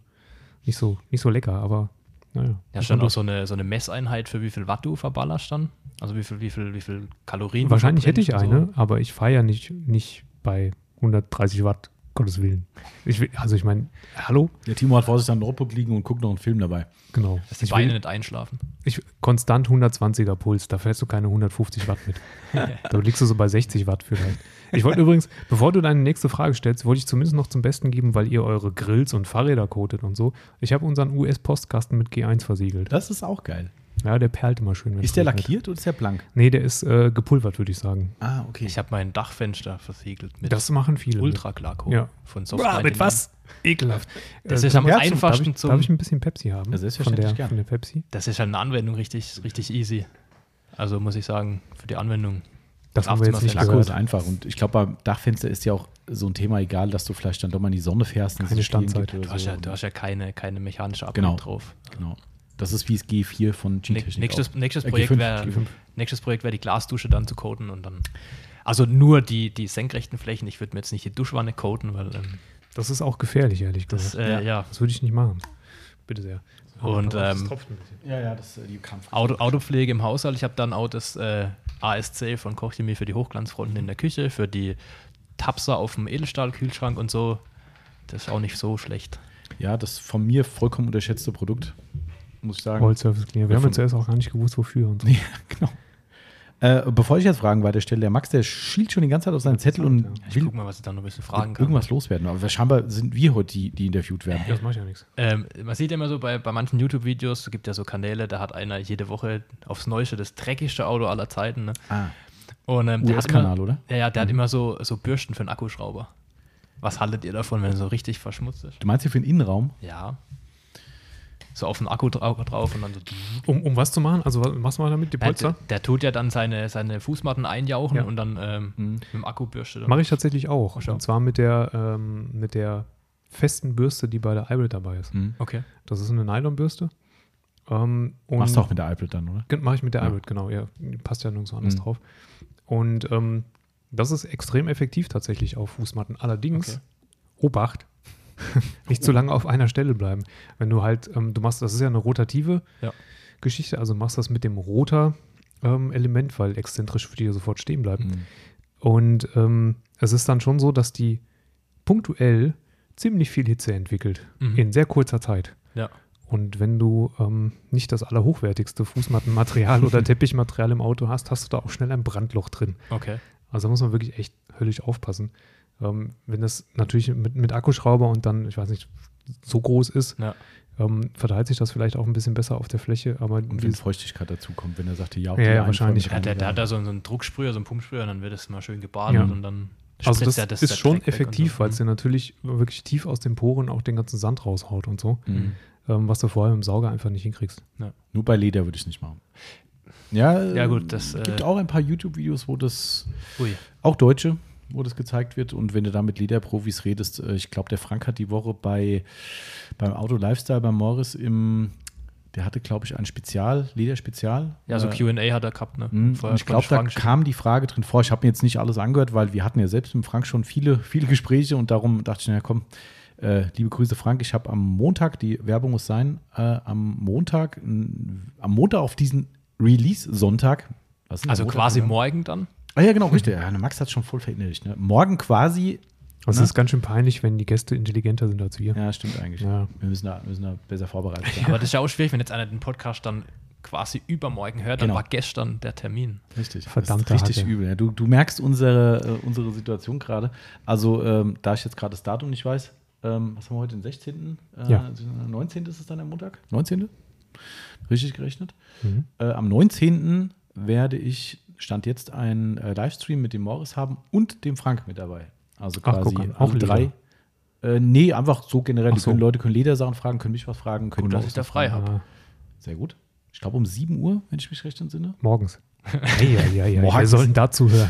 Speaker 2: nicht so, nicht so lecker, aber naja.
Speaker 3: Ja, schon auch so eine, so eine Messeinheit für wie viel Watt du verballerst dann? Also wie viel, wie viel, wie viel Kalorien?
Speaker 2: Wahrscheinlich hätte ich eine,
Speaker 3: und
Speaker 2: aber ich fahre ja nicht, nicht bei 130 Watt, Gottes Willen. Ich will, also ich meine, hallo?
Speaker 1: Der Timo hat vor sich am Notebook liegen und guckt noch einen Film dabei.
Speaker 2: Genau.
Speaker 3: So, dass die
Speaker 2: Ich
Speaker 3: Beine
Speaker 2: will,
Speaker 3: nicht einschlafen.
Speaker 2: ich, konstant 120er Puls, da fährst du keine 150 Watt mit. da liegst du so bei 60 Watt vielleicht. Ich wollte übrigens, bevor du deine nächste Frage stellst, wollte ich zumindest noch zum Besten geben, weil ihr eure Grills und Fahrräder coatet und so. Ich habe unseren US-Postkasten mit G1 versiegelt.
Speaker 1: Das ist auch geil.
Speaker 2: Ja, der perlt immer schön.
Speaker 1: Ist der lackiert oder ist der blank?
Speaker 2: Nee, der ist äh, gepulvert, würde ich sagen.
Speaker 1: Ah, okay.
Speaker 3: Ich habe mein Dachfenster versiegelt mit
Speaker 2: Das machen viele.
Speaker 3: Ultra-Klarko
Speaker 2: Ja.
Speaker 3: von
Speaker 2: Boah,
Speaker 3: Softline.
Speaker 2: mit was? Ekelhaft.
Speaker 3: Das
Speaker 2: Äh,
Speaker 3: ist am einfachsten
Speaker 2: darf ich,
Speaker 3: zum-
Speaker 2: Darf ich ein bisschen Pepsi haben?
Speaker 1: Ja,
Speaker 2: von,
Speaker 1: selbstverständlich
Speaker 2: der,
Speaker 1: gern.
Speaker 2: von der Pepsi?
Speaker 3: Das ist halt eine Anwendung richtig, richtig easy. Also muss ich sagen, für die Anwendung.
Speaker 2: Das haben wir jetzt nicht
Speaker 1: Lacko ist
Speaker 2: gehört.
Speaker 1: einfach. Und ich glaube, beim Dachfenster ist ja auch so ein Thema egal, dass du vielleicht dann doch mal in die Sonne fährst. und es
Speaker 2: Keine
Speaker 1: so
Speaker 2: Standzeit.
Speaker 3: Du hast
Speaker 1: so.
Speaker 3: ja, du hast ja keine, keine mechanische Abrieb
Speaker 1: Genau.
Speaker 3: drauf.
Speaker 1: Genau. Das ist wie das G4 von G-Technik.
Speaker 3: Nächstes,
Speaker 1: Äh,
Speaker 3: Projekt
Speaker 1: G5,
Speaker 3: wäre
Speaker 1: G5.
Speaker 3: nächstes Projekt wäre die Glasdusche dann zu coden und dann. Also nur die, die senkrechten Flächen. Ich würde mir jetzt nicht die Duschwanne coden, weil ähm,
Speaker 2: Das ist auch gefährlich, ehrlich
Speaker 3: das,
Speaker 2: gesagt.
Speaker 3: äh, ja.
Speaker 2: Das würde ich nicht machen. Bitte sehr.
Speaker 3: Und,
Speaker 2: das
Speaker 3: ähm,
Speaker 2: tropft ein bisschen.
Speaker 1: Ja, ja, das, äh, die Kampf.
Speaker 3: Auto, Autopflege im Haushalt. Ich habe dann auch das äh, ASC von Kochchemie für die Hochglanzfronten in der Küche, für die Tapser auf dem Edelstahlkühlschrank und so. Das ist auch nicht so schlecht.
Speaker 1: Ja, das von mir vollkommen unterschätzte Produkt, muss ich sagen.
Speaker 2: Oil Service Cleaner. Wir
Speaker 1: Ja,
Speaker 2: haben ja zuerst auch gar nicht gewusst, wofür und so.
Speaker 1: Ja, genau. Äh, bevor ich jetzt Fragen weiterstelle, der Max, der schielt schon die ganze Zeit auf seinen Zettel und
Speaker 3: Ich
Speaker 1: will
Speaker 3: guck mal, was ich da noch ein bisschen fragen kann.
Speaker 1: irgendwas loswerden. Aber scheinbar sind wir heute die, die interviewt werden.
Speaker 2: Das macht ja nichts.
Speaker 3: Ähm, man sieht ja immer so bei, bei manchen YouTube-Videos, es gibt ja so Kanäle, da hat einer jede Woche aufs Neueste das dreckigste Auto aller Zeiten. Ne?
Speaker 1: Ah,
Speaker 3: Und ähm, der hat
Speaker 1: US-Kanal,
Speaker 3: immer,
Speaker 1: oder?
Speaker 3: Ja, ja, der hat immer so, so Bürsten für einen Akkuschrauber. Was haltet ihr davon, wenn er so richtig verschmutzt ist?
Speaker 1: Du meinst hier für den Innenraum?
Speaker 3: Ja. So auf den Akku drau drauf und dann so.
Speaker 2: Um, um was zu machen? Also was machst du mal damit? Die
Speaker 3: Ja,
Speaker 2: Polster?
Speaker 3: der, der tut ja dann seine, seine Fußmatten einjauchen
Speaker 2: Ja.
Speaker 3: und dann ähm,
Speaker 1: Mhm.
Speaker 3: mit dem Akkubürste. Dann.
Speaker 2: Mache ich tatsächlich auch. Und zwar mit der, ähm, mit der festen Bürste, die bei der Hybrid dabei ist.
Speaker 1: Mhm.
Speaker 3: Okay.
Speaker 2: Das ist eine Nylonbürste. Ähm, und
Speaker 1: Machst du auch mit der iPad dann, oder?
Speaker 2: Mache ich mit der
Speaker 1: Ja.
Speaker 2: Hybrid, genau. Ja, passt ja nirgendwo anders
Speaker 1: Mhm.
Speaker 2: drauf. Und ähm, das ist extrem effektiv tatsächlich auf Fußmatten. Allerdings,
Speaker 3: Okay.
Speaker 2: Obacht, nicht zu lange auf einer Stelle bleiben. Wenn du halt, ähm, du machst, das ist ja eine rotative
Speaker 3: Ja.
Speaker 2: Geschichte, also machst das mit dem Rotor-Element, weil exzentrisch für die sofort stehen bleibt.
Speaker 1: Mhm.
Speaker 2: Und ähm, es ist dann schon so, dass die punktuell ziemlich viel Hitze entwickelt
Speaker 3: Mhm.
Speaker 2: in sehr kurzer Zeit.
Speaker 3: Ja.
Speaker 2: Und wenn du ähm, nicht das allerhochwertigste Fußmattenmaterial oder Teppichmaterial im Auto hast, hast du da auch schnell ein Brandloch drin.
Speaker 3: Okay.
Speaker 2: Also da muss man wirklich echt höllisch aufpassen. Ähm, wenn das natürlich mit, mit Akkuschrauber und dann, ich weiß nicht, so groß ist,
Speaker 3: Ja.
Speaker 2: ähm, verteilt sich das vielleicht auch ein bisschen besser auf der Fläche. Aber
Speaker 1: Und wenn Feuchtigkeit dazu kommt, wenn er sagte, ja,
Speaker 2: Ja, ja, wahrscheinlich.
Speaker 3: Ja, der, der hat da so, so einen Drucksprüher, so einen Pumpsprüher, und dann wird es mal schön gebadet
Speaker 2: Ja.
Speaker 3: und dann
Speaker 2: also das,
Speaker 3: ja
Speaker 2: ist schon effektiv,
Speaker 3: so.
Speaker 2: weil es dir natürlich wirklich tief aus den Poren auch den ganzen Sand raushaut und so,
Speaker 1: Mhm.
Speaker 2: ähm, was du vorher im Sauger einfach nicht hinkriegst.
Speaker 1: Nur bei Leder würde ich es nicht machen. Ja,
Speaker 3: Ja, gut, das,
Speaker 1: gibt
Speaker 3: äh,
Speaker 1: auch ein paar YouTube-Videos, wo das,
Speaker 3: Ui.
Speaker 1: auch Deutsche, wo das gezeigt wird. Und wenn du da mit Lederprofis redest, äh, ich glaube, der Frank hat die Woche bei beim Auto Lifestyle bei Morris im, der hatte, glaube ich, ein Spezial, Lederspezial.
Speaker 3: Ja, so
Speaker 1: Äh,
Speaker 3: QA hat er gehabt, ne?
Speaker 1: Mhm.
Speaker 3: Vorher
Speaker 1: ich glaube, da
Speaker 3: Frank
Speaker 1: kam die Frage drin vor. Ich habe mir jetzt nicht alles angehört, weil wir hatten ja selbst mit Frank schon viele, viele Gespräche und darum dachte ich, na komm, äh, liebe Grüße Frank, ich habe am Montag, die Werbung muss sein, äh, am Montag, n- am Montag auf diesen Release-Sonntag.
Speaker 3: Also
Speaker 1: Montag
Speaker 3: quasi
Speaker 1: genau?
Speaker 3: morgen dann.
Speaker 1: Ah ja, genau, richtig. Ja, Max hat schon voll verinnerlicht. Ne? Morgen quasi.
Speaker 2: Also
Speaker 1: Ne?
Speaker 2: es ist ganz schön peinlich, wenn die Gäste intelligenter sind als wir.
Speaker 1: Ja, stimmt eigentlich.
Speaker 2: Ja.
Speaker 1: Wir müssen da, müssen da besser vorbereitet sein.
Speaker 3: Aber das ist ja auch schwierig, wenn jetzt einer den Podcast dann quasi übermorgen hört, dann
Speaker 1: Genau.
Speaker 3: war gestern der Termin.
Speaker 1: Richtig. Ist richtig
Speaker 2: Hacke.
Speaker 1: übel. Ja, du, du merkst unsere, äh, unsere Situation gerade. Also, ähm, da ich jetzt gerade das Datum nicht weiß, ähm, was haben wir heute, den 16.? Äh,
Speaker 2: Ja.
Speaker 1: 19. ist es dann am Montag? 19.? Richtig gerechnet.
Speaker 2: Mhm.
Speaker 1: Äh, am 19. werde ich, stand jetzt, einen äh, Livestream mit dem Morris haben und dem Frank mit dabei. Also
Speaker 2: Ach,
Speaker 1: quasi
Speaker 2: guck an,
Speaker 1: alle
Speaker 2: auch
Speaker 1: drei. Äh, nee, einfach so generell.
Speaker 2: Ach so.
Speaker 1: Können, Leute können Ledersachen fragen, können mich was fragen, können
Speaker 3: Gut, dass ich da frei habe.
Speaker 1: Sehr gut. Ich glaube um 7 Uhr, wenn ich mich recht entsinne.
Speaker 2: morgens. Ja, ja, ja, ja. Wir sollten dazu hören.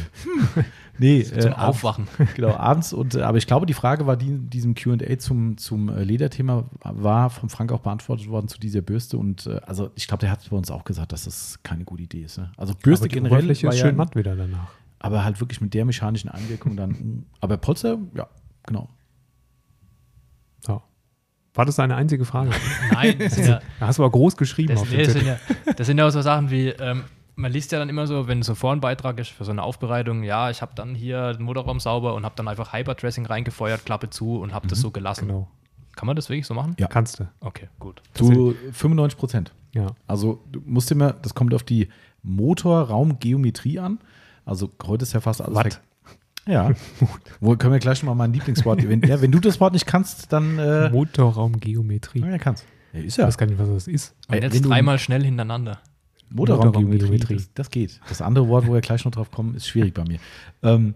Speaker 1: Nee,
Speaker 3: Zum
Speaker 1: äh,
Speaker 3: Aufwachen.
Speaker 1: Genau, abends. Und, äh, aber ich glaube, die Frage war, die in diesem QA zum, zum äh, Lederthema war vom Frank auch beantwortet worden zu dieser Bürste. Und äh, also ich glaube, der hat bei uns auch gesagt, dass das keine gute Idee ist. Ne? Also Bürste
Speaker 2: Aber die
Speaker 1: generell war
Speaker 2: ist
Speaker 1: ja,
Speaker 2: schön matt wieder danach.
Speaker 1: aber halt wirklich mit der mechanischen Einwirkung dann. aber Polster, ja, genau.
Speaker 2: Ja. War das deine einzige Frage?
Speaker 3: Nein, das ja,
Speaker 2: Da hast du aber groß geschrieben
Speaker 3: das,
Speaker 2: auf
Speaker 3: nee, das, sind ja, das sind ja auch so Sachen wie, ähm, man liest ja dann immer so, wenn so vor ein Beitrag ist für so eine Aufbereitung, ja, ich habe dann hier den Motorraum sauber und habe dann einfach Hyperdressing reingefeuert, Klappe zu und habe das so gelassen.
Speaker 2: Genau.
Speaker 3: Kann man das wirklich so machen?
Speaker 1: Ja.
Speaker 2: Kannst du.
Speaker 3: Okay, gut.
Speaker 1: Zu 95 Prozent.
Speaker 2: Ja.
Speaker 1: Also du musst immer, das kommt auf die Motorraumgeometrie an. Also heute ist ja fast alles
Speaker 2: Watt.
Speaker 1: weg. Ja. Wo können wir gleich schon mal mein Lieblingswort. Wenn, ja, wenn du das Wort nicht kannst, dann äh,
Speaker 2: Motorraumgeometrie.
Speaker 1: ja, kannst. Ja, ist
Speaker 2: Ich
Speaker 1: ja.
Speaker 2: weiß gar nicht, was das ist.
Speaker 3: Und
Speaker 1: Ey,
Speaker 3: jetzt dreimal schnell hintereinander.
Speaker 1: Motorraumgeometrie, das, das geht. Das andere Wort, wo wir gleich noch drauf kommen, ist schwierig bei mir. Ähm,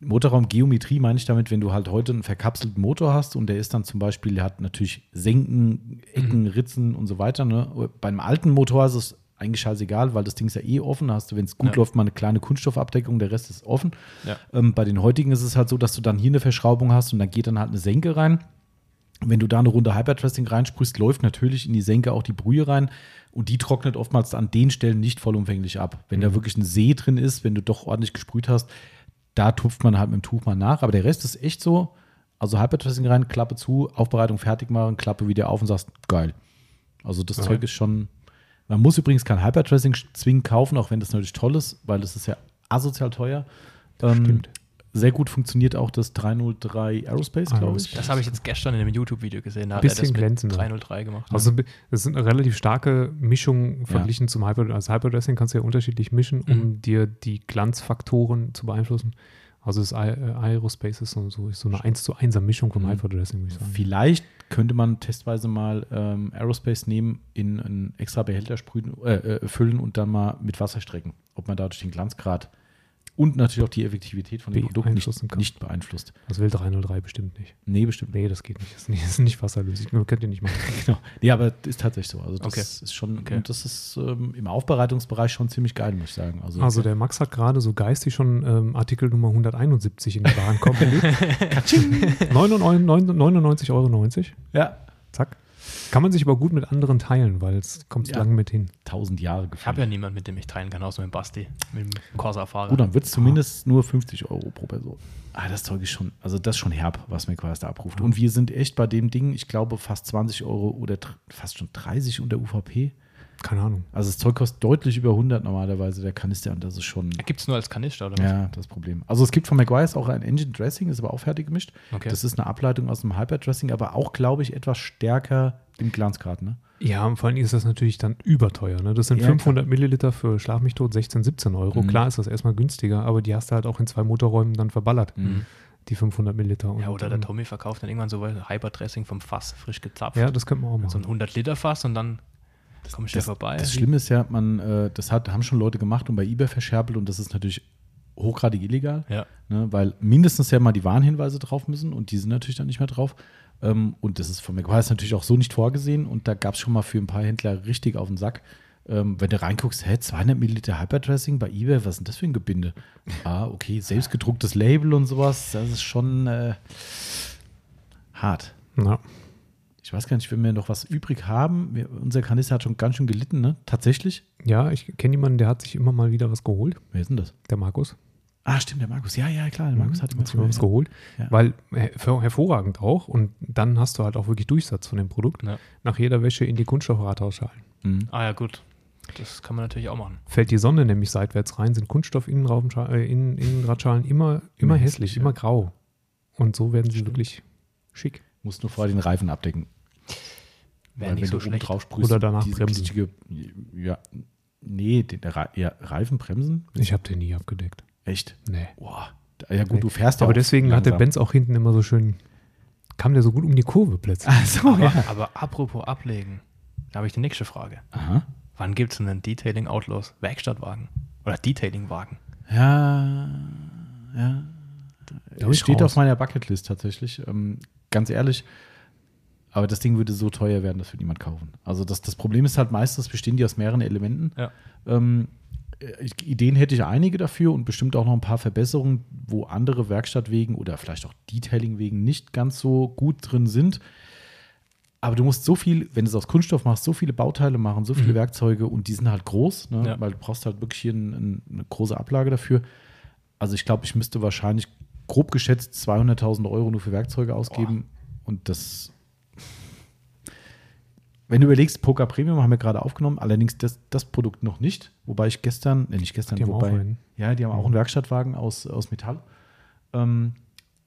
Speaker 1: Motorraumgeometrie meine ich damit, wenn du halt heute einen verkapselten Motor hast und der ist dann zum Beispiel, der hat natürlich Senken, Ecken, Ritzen und so weiter. Ne? Beim alten Motor ist es eigentlich scheißegal, weil das Ding ist ja eh offen. Da hast du, wenn es gut
Speaker 3: Ja.
Speaker 1: läuft, mal eine kleine Kunststoffabdeckung, der Rest ist offen.
Speaker 3: Ja.
Speaker 1: Ähm, bei den heutigen ist es halt so, dass du dann hier eine Verschraubung hast und dann geht dann halt eine Senke rein. Wenn du da eine Runde Hyperdressing reinsprühst, läuft natürlich in die Senke auch die Brühe rein und die trocknet oftmals an den Stellen nicht vollumfänglich ab. Wenn da wirklich ein See drin ist, wenn du doch ordentlich gesprüht hast, da tupft man halt mit dem Tuch mal nach. Aber der Rest ist echt so, also Hyperdressing rein, Klappe zu, Aufbereitung fertig machen, Klappe wieder auf und sagst, geil. Also das
Speaker 2: Okay.
Speaker 1: Zeug ist schon, man muss übrigens kein Hyperdressing zwingend kaufen, auch wenn das natürlich toll ist, weil das ist ja asozial teuer. Ähm,
Speaker 2: stimmt.
Speaker 1: Sehr gut funktioniert auch das 303 Aerospace, glaube ich.
Speaker 3: Das habe ich jetzt gestern in einem YouTube-Video gesehen. Da hat
Speaker 2: Bisschen
Speaker 3: er das mit
Speaker 2: glänzender.
Speaker 3: 303 gemacht.
Speaker 2: Also das sind eine relativ starke Mischung verglichen zum Hyper. Also Hyperdressing kannst du ja unterschiedlich mischen, um
Speaker 3: Mhm.
Speaker 2: dir die Glanzfaktoren zu beeinflussen. Also das äh, Aerospace ist so, so, ist so eine 1 zu 1er Mischung vom
Speaker 1: Mhm.
Speaker 2: Hyperdressing, würde ich sagen.
Speaker 1: Vielleicht könnte man testweise mal ähm, Aerospace nehmen, in einen extra Behälter sprühen, äh, äh, füllen und dann mal mit Wasser strecken. Ob man dadurch den Glanzgrad und natürlich auch die Effektivität von dem Produkt nicht, nicht beeinflusst.
Speaker 2: Das will 303 bestimmt nicht.
Speaker 1: Nee, bestimmt.
Speaker 2: Nee, das geht nicht. Das ist nicht, das ist nicht wasserlöslich. Das könnt ihr nicht machen.
Speaker 1: Genau. Nee, aber das ist tatsächlich so. Also das
Speaker 3: Okay.
Speaker 1: ist schon,
Speaker 3: Okay.
Speaker 1: und das ist ähm, im Aufbereitungsbereich schon ziemlich geil, muss ich sagen. Also,
Speaker 2: Also der Max hat gerade so geistig schon ähm, Artikel Nummer 171 in den Warenkorb gelegt. 99,90 Euro.
Speaker 1: ja,
Speaker 2: Zack. Kann man sich aber gut mit anderen teilen, weil es kommt
Speaker 1: Ja.
Speaker 2: lang mit hin.
Speaker 1: tausend Jahre
Speaker 3: Ich habe ja niemanden, mit dem ich teilen kann, außer mit dem Basti, mit dem Corsa-Fahrer.
Speaker 1: Gut, dann wird es zumindest nur 50 Euro pro Person. Ah, das Zeug ist schon, also das ist schon herb, was McQuarrie da abruft. Und wir sind echt bei dem Ding, ich glaube, fast 20 Euro oder fast schon 30 unter UVP.
Speaker 2: Keine Ahnung.
Speaker 1: Also das Zeug kostet deutlich über 100 normalerweise, der Kanister, und das ist schon,
Speaker 3: Gibt es nur als Kanister, oder was?
Speaker 1: ja, das Problem. Also es gibt von McGuire's auch ein Engine Dressing, ist aber auch fertig gemischt.
Speaker 3: Okay.
Speaker 1: Das ist eine Ableitung aus dem Hyperdressing, aber auch, glaube ich, etwas stärker im Glanzgrad, ne?
Speaker 2: Ja, und vor allem ist das natürlich dann überteuer. Ne? Das sind
Speaker 1: Ja,
Speaker 2: 500 Milliliter für Schlag mich tot, 16, 17 Euro.
Speaker 1: Mhm.
Speaker 2: Klar ist das erstmal günstiger, aber die hast du halt auch in zwei Motorräumen dann verballert,
Speaker 3: Mhm.
Speaker 2: die 500 Milliliter.
Speaker 3: Ja, oder der Tommy verkauft dann irgendwann so Hyperdressing vom Fass, frisch gezapft.
Speaker 2: Ja, das könnte man auch
Speaker 3: so ein
Speaker 2: machen.
Speaker 3: 100-Liter-Fass und dann komme ich da
Speaker 1: Das,
Speaker 3: vorbei.
Speaker 1: das Schlimme ist ja, man, äh, das hat, haben schon Leute gemacht und bei eBay verscherbelt und das ist natürlich hochgradig illegal.
Speaker 3: Ja.
Speaker 1: Ne, weil mindestens ja mal die Warnhinweise drauf müssen und die sind natürlich dann nicht mehr drauf. Ähm, und das ist von McGuire natürlich auch so nicht vorgesehen und da gab es schon mal für ein paar Händler richtig auf den Sack. Ähm, wenn du reinguckst, hä, 200 Milliliter Hyperdressing bei eBay, was ist denn das für ein Gebinde? ah, okay, selbstgedrucktes Label und sowas, das ist schon äh, hart.
Speaker 2: Ja.
Speaker 1: Ich weiß gar nicht, wenn wir noch was übrig haben. Wir, unser Kanister hat schon ganz schön gelitten, ne? Tatsächlich.
Speaker 2: ja, ich kenne jemanden, der hat sich immer mal wieder was geholt,
Speaker 1: Wer ist denn das?
Speaker 2: der Markus.
Speaker 1: Ah, stimmt, der Markus. Ja, ja, klar, der Markus hat immer
Speaker 2: sich mal was geholt,
Speaker 1: Ja.
Speaker 2: weil her hervorragend auch. Und dann hast du halt auch wirklich Durchsatz von dem Produkt.
Speaker 3: Ja.
Speaker 2: Nach jeder Wäsche in die Kunststoffradhausschalen.
Speaker 1: Mhm.
Speaker 3: Ah ja, gut. Das kann man natürlich auch machen.
Speaker 2: Fällt die Sonne nämlich seitwärts rein, sind Kunststoff-Innenraumscha- äh, immer, immer
Speaker 1: Immer
Speaker 2: hässlich,
Speaker 1: hässlich,
Speaker 2: immer
Speaker 1: ja.
Speaker 2: grau. Und so werden sie
Speaker 1: Stimmt.
Speaker 2: wirklich schick.
Speaker 1: Musst nur vorher den Reifen abdecken.
Speaker 3: Wäre nicht
Speaker 1: wenn
Speaker 3: so schlecht.
Speaker 1: drauf sprühst,
Speaker 2: Oder danach
Speaker 1: diese
Speaker 2: bremsen.
Speaker 1: glitschige- Ja, nee, den ja, Reifen bremsen?
Speaker 2: Ich habe den nie abgedeckt.
Speaker 1: Echt?
Speaker 2: Nee.
Speaker 1: Boah. Ja gut, du fährst
Speaker 2: Aber
Speaker 1: auch
Speaker 2: deswegen hat der
Speaker 1: langsam.
Speaker 2: Benz auch hinten immer so schön, kam der so gut um die Kurve plötzlich.
Speaker 1: Ach so,
Speaker 3: Aber,
Speaker 1: ja.
Speaker 3: aber apropos ablegen. Da habe ich die nächste Frage.
Speaker 1: Aha.
Speaker 3: Wann gibt es einen Detailing Outlaws Werkstattwagen? Oder Detailing-Wagen?
Speaker 1: Ja, ja.
Speaker 2: Da
Speaker 1: steht
Speaker 2: raus.
Speaker 1: auf meiner Bucketlist tatsächlich. Ähm, ganz ehrlich. Aber das Ding würde so teuer werden, das wird niemand kaufen. Also das, das Problem ist halt meistens, bestehen die aus mehreren Elementen.
Speaker 3: Ja.
Speaker 1: Ähm, äh, Ideen hätte ich einige dafür und bestimmt auch noch ein paar Verbesserungen, wo andere Werkstattwegen oder vielleicht auch Detailingwegen nicht ganz so gut drin sind. Aber du musst so viel, wenn du es aus Kunststoff machst, so viele Bauteile machen, so viele
Speaker 3: Mhm.
Speaker 1: Werkzeuge und die sind halt groß, ne?
Speaker 3: Ja.
Speaker 1: weil du brauchst halt wirklich hier ein, ein, eine große Ablage dafür. Also ich glaube, ich müsste wahrscheinlich grob geschätzt 200.000 Euro nur für Werkzeuge ausgeben und das wenn du überlegst, Poker Premium haben wir gerade aufgenommen, allerdings das, das Produkt noch nicht. Wobei ich gestern, ne, nicht gestern,
Speaker 2: Die
Speaker 1: wobei, ja, die haben auch einen Werkstattwagen aus, aus Metall. Ähm,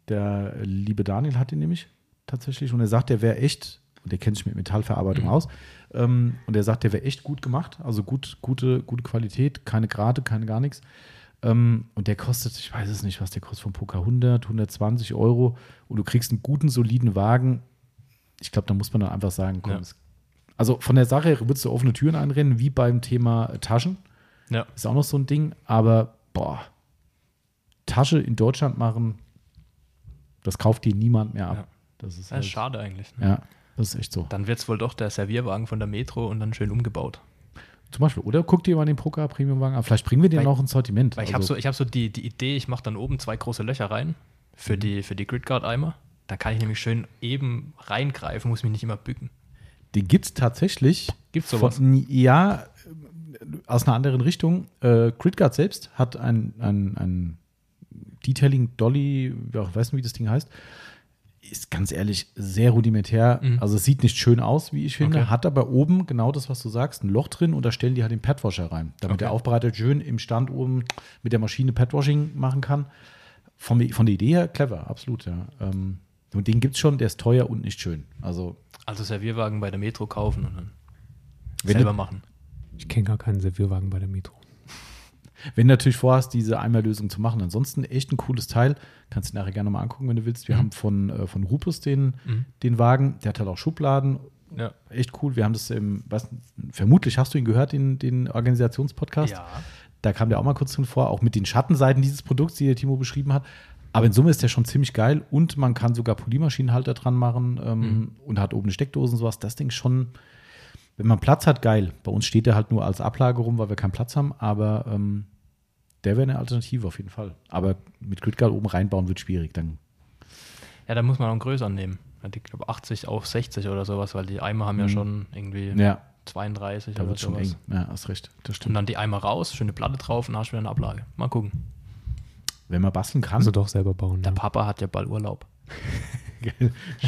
Speaker 1: der liebe Daniel hat den nämlich tatsächlich und er sagt, der wäre echt, und der kennt sich mit Metallverarbeitung
Speaker 3: Mhm.
Speaker 1: aus, ähm, und er sagt, der wäre echt gut gemacht, also gut, gute, gute Qualität, keine Grate, keine gar nichts. Ähm, und der kostet, ich weiß es nicht, was der kostet vom Poker 100, 120 Euro und du kriegst einen guten, soliden Wagen. Ich glaube, da muss man dann einfach sagen, komm,
Speaker 3: Ja.
Speaker 1: es, also von der Sache her würdest du offene Türen einrennen, wie beim Thema Taschen.
Speaker 3: Ja.
Speaker 1: Ist auch noch so ein Ding, aber boah, Tasche in Deutschland machen, das kauft dir niemand mehr ab.
Speaker 3: Ja.
Speaker 1: Das ist
Speaker 3: Das ist
Speaker 1: halt,
Speaker 3: schade eigentlich. Ne?
Speaker 1: Ja, das ist echt so.
Speaker 3: Dann wird es wohl doch der Servierwagen von der Metro und dann schön umgebaut.
Speaker 1: Zum Beispiel, oder guck dir mal den Poker Premium-Wagen an. Vielleicht bringen wir den
Speaker 3: Weil-
Speaker 1: auch ins Sortiment.
Speaker 3: Weil ich habe
Speaker 1: Also,
Speaker 3: so, ich hab so die, die Idee, ich mache dann oben zwei große Löcher rein
Speaker 1: Mhm.
Speaker 3: für die, für die Gridguard-Eimer. Da kann ich nämlich schön eben reingreifen, muss mich nicht immer bücken.
Speaker 1: Den gibt es tatsächlich.
Speaker 3: Gibt's sowas?
Speaker 1: Von, ja, aus einer anderen Richtung. Äh, Gridguard selbst hat ein, ein, ein Detailing Dolly, ich weiß nicht, wie das Ding heißt. Ist ganz ehrlich sehr rudimentär.
Speaker 3: Mhm.
Speaker 1: Also es sieht nicht schön aus, wie ich finde.
Speaker 3: Okay.
Speaker 1: Hat aber oben genau das, was du sagst, ein Loch drin und da stellen die halt den Padwasher rein, damit
Speaker 3: Okay.
Speaker 1: der Aufbereiter schön im Stand oben mit der Maschine Padwashing machen kann. Von, von der Idee her clever, absolut, ja. Ähm, und den gibt es schon, der ist teuer und nicht schön. Also
Speaker 3: Also Servierwagen bei der Metro kaufen und dann
Speaker 1: Wenn
Speaker 3: selber
Speaker 1: du-
Speaker 3: machen.
Speaker 2: Ich kenne gar keinen Servierwagen bei der Metro.
Speaker 1: Wenn du natürlich vorhast, diese Einmallösung zu machen. Ansonsten echt ein cooles Teil. Kannst du nachher gerne mal angucken, wenn du willst. Wir
Speaker 3: Mhm.
Speaker 1: haben von, äh, von Rupus den,
Speaker 3: Mhm.
Speaker 1: den Wagen. Der hat halt auch Schubladen.
Speaker 3: Ja.
Speaker 1: Echt cool. Wir haben das im, was, vermutlich hast du ihn gehört, den, den Organisationspodcast.
Speaker 3: ja.
Speaker 1: Da kam der auch mal kurz drin vor, auch mit den Schattenseiten dieses Produkts, die der Timo beschrieben hat. Aber in Summe ist der schon ziemlich geil und man kann sogar Polymaschinenhalter dran machen ähm,
Speaker 3: Mhm.
Speaker 1: und hat oben eine Steckdose und sowas. Das Ding ist schon, wenn man Platz hat, geil. Bei uns steht der halt nur als Ablage rum, weil wir keinen Platz haben, aber ähm, der wäre eine Alternative auf jeden Fall. Aber mit Gridguard oben reinbauen wird schwierig. Dann,
Speaker 3: Ja, da muss man auch einen größeren nehmen. Ich glaube 80 auf 60 oder sowas, weil die Eimer haben ja
Speaker 1: Mhm.
Speaker 3: schon irgendwie
Speaker 1: ja,
Speaker 3: 32
Speaker 1: da
Speaker 3: oder
Speaker 1: wird schon
Speaker 3: sowas.
Speaker 1: eng. Ja, hast recht. Das
Speaker 3: Und
Speaker 1: stimmt.
Speaker 3: dann die Eimer raus, schöne Platte drauf und dann hast du wieder eine Ablage. Mal gucken.
Speaker 1: Wenn man basteln kann,
Speaker 2: Also doch selber bauen.
Speaker 3: Der
Speaker 2: Ja.
Speaker 3: Papa hat ja bald Urlaub.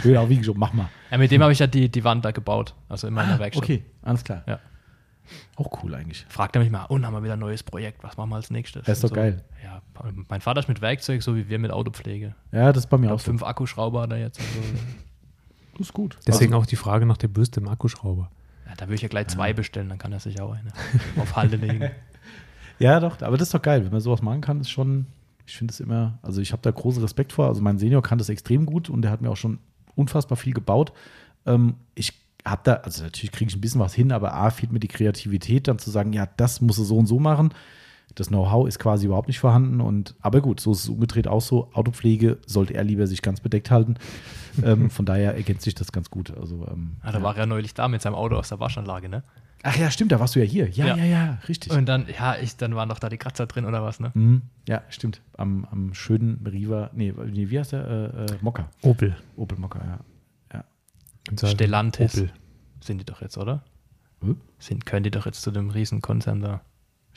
Speaker 1: schön auch wie gesagt, mach mal.
Speaker 3: Ja, mit dem habe ich ja die, die Wand da gebaut. Also in meiner Werkstatt.
Speaker 1: Okay, alles klar.
Speaker 3: Ja.
Speaker 1: Auch cool eigentlich.
Speaker 3: Fragt er mich mal, und haben wir wieder ein neues Projekt, was machen wir als nächstes?
Speaker 1: Das ist doch
Speaker 3: so.
Speaker 1: geil.
Speaker 3: Ja, mein Vater ist mit Werkzeug, so wie wir mit Autopflege.
Speaker 1: Ja, das ist bei mir
Speaker 3: Ich
Speaker 1: auch so.
Speaker 3: fünf Akkuschrauber hat er jetzt. Also,
Speaker 1: Das ist gut.
Speaker 2: Deswegen
Speaker 1: also,
Speaker 2: auch die Frage nach der Bürste im Akkuschrauber.
Speaker 3: ja, da würde ich ja gleich zwei bestellen, dann kann er sich auch eine auf Halde legen.
Speaker 1: Ja, doch, aber das ist doch geil. Wenn man sowas machen kann, ist schon, ich finde es immer, also ich habe da großen Respekt vor. Also mein Senior kann das extrem gut und der hat mir auch schon unfassbar viel gebaut. Ähm, ich habe da, also natürlich kriege ich ein bisschen was hin, aber A, fehlt mir die Kreativität, dann zu sagen, ja, das muss es so und so machen. Das Know-how ist quasi überhaupt nicht vorhanden. Und, aber gut, so ist es umgedreht auch so. Autopflege sollte er lieber sich ganz bedeckt halten. ähm, von daher ergänzt sich das ganz gut. Also, ähm,
Speaker 3: Ja, da war er ja neulich da mit seinem Auto aus der Waschanlage, ne?
Speaker 1: Ach ja, stimmt, da warst du ja hier. Ja, ja,
Speaker 3: Ja.
Speaker 1: ja, richtig.
Speaker 3: Und dann, ja, ich, dann waren doch da die Kratzer drin oder was, ne?
Speaker 1: Mhm. Ja, stimmt. Am, am schönen Riva, nee, nee, wie heißt der? Äh, äh, Mokka.
Speaker 2: Opel.
Speaker 1: Opel Mokka, ja.
Speaker 2: Und sagen,
Speaker 3: Stellantis.
Speaker 2: Opel.
Speaker 3: Sind die doch jetzt, oder?
Speaker 1: Hm?
Speaker 3: Sind, können die doch jetzt zu dem Riesenkonzern da.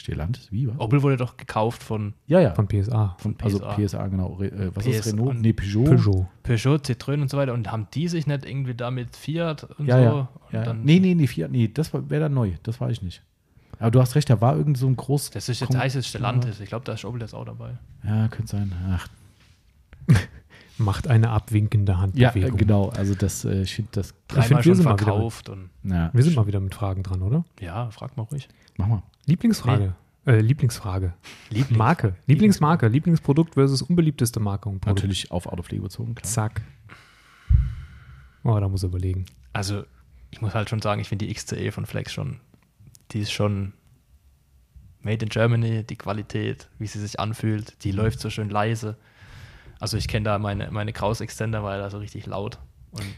Speaker 1: Stellantis, wie, was?
Speaker 3: Opel wurde doch gekauft von
Speaker 1: Ja, ja.
Speaker 2: Von PSA.
Speaker 1: Von, also
Speaker 3: PSA.
Speaker 1: PSA, genau. Re, äh, was ist
Speaker 3: PSA.
Speaker 1: Renault? Nee, Peugeot.
Speaker 2: Peugeot.
Speaker 3: Peugeot, Citroën und so weiter. Und haben die sich nicht irgendwie da mit Fiat und
Speaker 1: Ja,
Speaker 3: so?
Speaker 1: ja.
Speaker 3: Und
Speaker 1: ja.
Speaker 3: dann,
Speaker 1: nee, nee, nee, Fiat, nee, das wäre dann neu. Das weiß ich nicht. Aber du hast recht, da war irgend so ein groß.
Speaker 3: Das ist jetzt, heißt jetzt Stellantis. Ich glaube, da ist Opel jetzt auch dabei.
Speaker 1: Ja, könnte sein. Ach,
Speaker 2: Macht eine abwinkende
Speaker 1: ja, äh,
Speaker 2: Handbewegung.
Speaker 1: genau. Also, das, äh, ich finde das.
Speaker 3: Dreimal
Speaker 2: find, wir
Speaker 3: schon
Speaker 2: sind mal wieder
Speaker 3: verkauft. Und,
Speaker 1: Ja,
Speaker 2: Wir sind mal wieder mit Fragen dran, oder?
Speaker 3: ja, frag mal ruhig.
Speaker 1: mach mal.
Speaker 2: Lieblingsfrage. Äh, Lieblingsfrage. Marke. Lieblingsmarke. Lieblingsprodukt versus unbeliebteste Marke und Produkt.
Speaker 1: Natürlich auf Autopflege bezogen, klar.
Speaker 2: Zack. Oh, da muss er überlegen.
Speaker 3: Also, ich muss halt schon sagen, ich finde die XCE von Flex schon, die ist schon made in Germany, die Qualität, wie sie sich anfühlt, die läuft so schön leise. Also ich kenne da meine, meine Kraus-Extender, war da so richtig laut.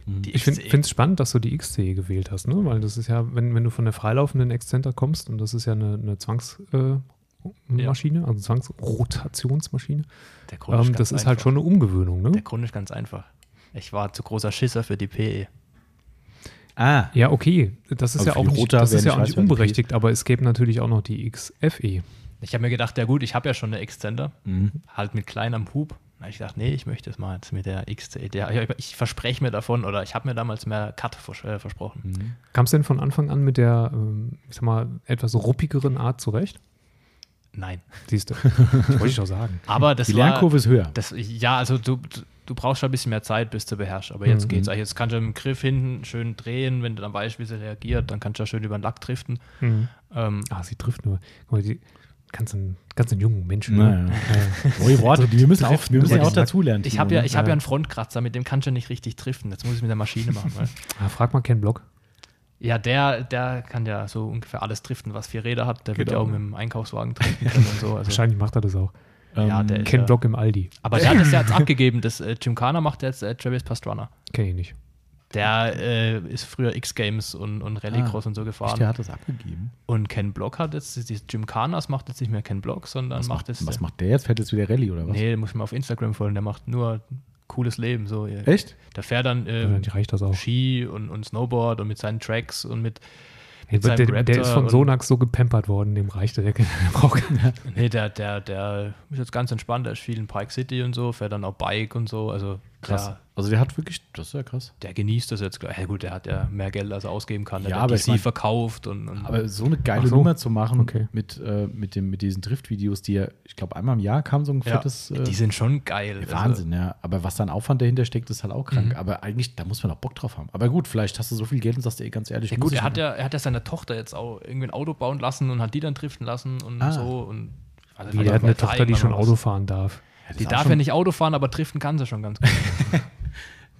Speaker 3: Und die
Speaker 2: Ich finde
Speaker 3: XCE
Speaker 2: es spannend, dass du die XC gewählt hast, ne? weil das ist ja, wenn, wenn du von der freilaufenden Exzenter kommst, und das ist ja eine, eine Zwangsmaschine, äh, Maschine, also Zwangsrotationsmaschine,
Speaker 3: der Grund ist
Speaker 2: ähm,
Speaker 3: ganz
Speaker 2: das ist halt
Speaker 3: einfach.
Speaker 2: schon eine Umgewöhnung.
Speaker 3: Der
Speaker 2: Ne?
Speaker 3: Grund ist ganz einfach. Ich war zu großer Schisser für die PE.
Speaker 1: Ah,
Speaker 2: Ja, okay, das ist
Speaker 1: Aber
Speaker 2: ja auch nicht, das ist ja auch nicht unberechtigt, aber es gäbe natürlich auch noch die XFE.
Speaker 3: Ich habe mir gedacht, ja gut, ich habe ja schon eine Extender,
Speaker 1: Mhm.
Speaker 3: halt mit kleinem Hub. Da hab ich gedacht, nee, ich möchte es mal jetzt mit der XC. Der, ich verspreche mir davon, oder ich habe mir damals mehr Cut vers äh, versprochen.
Speaker 1: Mhm.
Speaker 2: Kam es denn von Anfang an mit der, ähm, ich sag mal, etwas ruppigeren Art zurecht?
Speaker 3: Nein.
Speaker 2: Siehst du, das wollte ich doch sagen.
Speaker 3: Aber das
Speaker 1: Die
Speaker 3: war,
Speaker 1: Lernkurve ist höher.
Speaker 3: Das, ja, also du, du brauchst schon ein bisschen mehr Zeit, bis du beherrschst. Aber jetzt
Speaker 2: Mhm.
Speaker 3: geht's. Also Jetzt kannst du im Griff hinten schön drehen, wenn du dann weißt, wie sie reagiert, dann kannst du ja schön über den Lack driften.
Speaker 2: Mhm.
Speaker 3: Ähm,
Speaker 2: Ah, sie trifft nur. Guck mal, die ganz einen, ganz einen jungen Menschen.
Speaker 1: Naja.
Speaker 2: Ne?
Speaker 1: Neue Worte, die wir müssen auch, wir müssen ja
Speaker 2: Ja,
Speaker 1: auch dazulernen.
Speaker 3: ich habe ja, ich hab ja
Speaker 2: Ja.
Speaker 3: einen Frontkratzer, mit dem kannst du nicht richtig driften. Jetzt muss ich mit der Maschine machen. Weil,
Speaker 2: Ah, frag mal Ken Block.
Speaker 3: ja, der, der kann ja so ungefähr alles driften, was vier Räder hat. Der wird ja
Speaker 1: Genau.
Speaker 3: auch mit dem Einkaufswagen driften können und so. Also,
Speaker 2: Wahrscheinlich macht er das auch.
Speaker 3: ja,
Speaker 1: Ähm,
Speaker 3: der ist
Speaker 2: Ken
Speaker 3: ja,
Speaker 2: Block im Aldi.
Speaker 3: Aber der hat das ja jetzt abgegeben. Das äh, Gymkhana macht jetzt äh, Travis Pastrana.
Speaker 2: Kenn ich nicht.
Speaker 3: Der äh, ist früher X-Games und, und Rallycross
Speaker 1: Ah,
Speaker 3: und so gefahren.
Speaker 1: Der hat das abgegeben.
Speaker 3: Und Ken Block hat jetzt, die Gymkhanas macht jetzt nicht mehr Ken Block, sondern
Speaker 1: Was
Speaker 3: macht
Speaker 1: macht,
Speaker 3: jetzt.
Speaker 1: was macht der jetzt? Fährt jetzt wieder Rallye oder was?
Speaker 3: Nee, muss ich mal auf Instagram folgen, der macht nur cooles Leben. So.
Speaker 1: Echt?
Speaker 3: Der fährt dann äh,
Speaker 2: das auch.
Speaker 3: Ski und, und Snowboard und mit seinen Tracks und mit. Mit
Speaker 2: der, der, der ist von Sonax so gepampert worden, dem reicht der, der braucht
Speaker 3: Nee, der, der, der ist jetzt ganz entspannt, der ist viel in Pike City und so, fährt dann auch Bike und so. Also
Speaker 1: Krass.
Speaker 3: Der,
Speaker 1: Also der hat wirklich, das ist ja krass.
Speaker 3: der genießt das jetzt. Ja, gut, der hat ja mehr Geld, als er ausgeben kann. Der
Speaker 1: Ja,
Speaker 3: hat
Speaker 1: aber
Speaker 3: DC
Speaker 1: ich mein-
Speaker 3: verkauft und, und
Speaker 1: Aber so eine geile
Speaker 2: so.
Speaker 1: Nummer zu machen
Speaker 2: Okay.
Speaker 1: mit, äh, mit, dem, mit diesen Driftvideos, die ja, ich glaube, einmal im Jahr kam so ein
Speaker 3: ja,
Speaker 1: fettes. Äh,
Speaker 3: die sind schon geil. Also,
Speaker 1: Wahnsinn, ja. Aber was da ein Aufwand dahinter steckt, ist halt auch krank.
Speaker 3: Mhm.
Speaker 1: Aber eigentlich, da muss man auch Bock drauf haben. Aber gut, vielleicht hast du so viel Geld und sagst dir, ey, ganz ehrlich,
Speaker 3: Ja gut,
Speaker 1: ich
Speaker 3: er hat ja, er hat ja seine Tochter jetzt auch irgendwie ein Auto bauen lassen und hat die dann driften lassen und
Speaker 1: Ah.
Speaker 3: so. Und, also
Speaker 2: Die hat eine Tochter, die schon Auto fahren darf.
Speaker 3: Die darf ja nicht Auto fahren, aber driften kann sie schon ganz gut.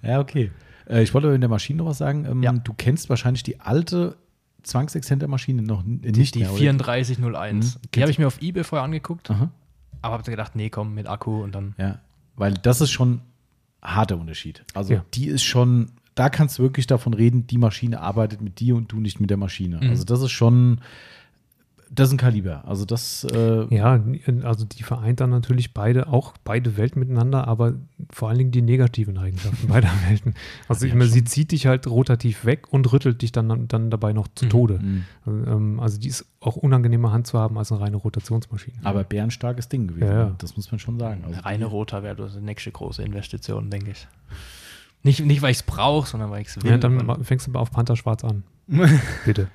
Speaker 1: Ja, okay. Äh, ich wollte in der Maschine noch was sagen. Ähm,
Speaker 3: Ja.
Speaker 1: Du kennst wahrscheinlich die alte Zwangsexzenter-Maschine noch n-
Speaker 3: Die,
Speaker 1: nicht
Speaker 3: die
Speaker 1: mehr, oder?
Speaker 3: 3401.
Speaker 1: Mhm.
Speaker 3: Die habe ich mir auf Ebay vorher angeguckt,
Speaker 1: Aha.
Speaker 3: aber habe gedacht, nee, komm, mit Akku und dann.
Speaker 1: Ja, weil das ist schon ein harter Unterschied. Also
Speaker 2: Ja.
Speaker 1: die ist schon, da kannst du wirklich davon reden, die Maschine arbeitet mit dir und du nicht mit der Maschine.
Speaker 3: Mhm.
Speaker 1: Also das ist schon, das ist ein Kaliber. Also das, äh,
Speaker 2: Ja, also die vereint dann natürlich beide, auch beide Welten miteinander, aber vor allen Dingen die negativen Eigenschaften beider Welten. Also
Speaker 1: Ja,
Speaker 2: ich meine, sie zieht dich halt rotativ weg und rüttelt dich dann, dann dabei noch zu
Speaker 3: Mhm.
Speaker 2: Tode.
Speaker 1: mh.
Speaker 2: Also, ähm, also die ist auch unangenehmer Hand zu haben als eine reine Rotationsmaschine.
Speaker 1: aber bärenstarkes Ding gewesen.
Speaker 2: Ja, ja.
Speaker 1: Das muss man schon sagen. Also
Speaker 3: Eine reine Roter wäre das die nächste große Investition, denke ich. Nicht, nicht weil ich es brauche, sondern weil ich es will.
Speaker 2: ja, dann fängst du auf Panther Schwarz an. Bitte.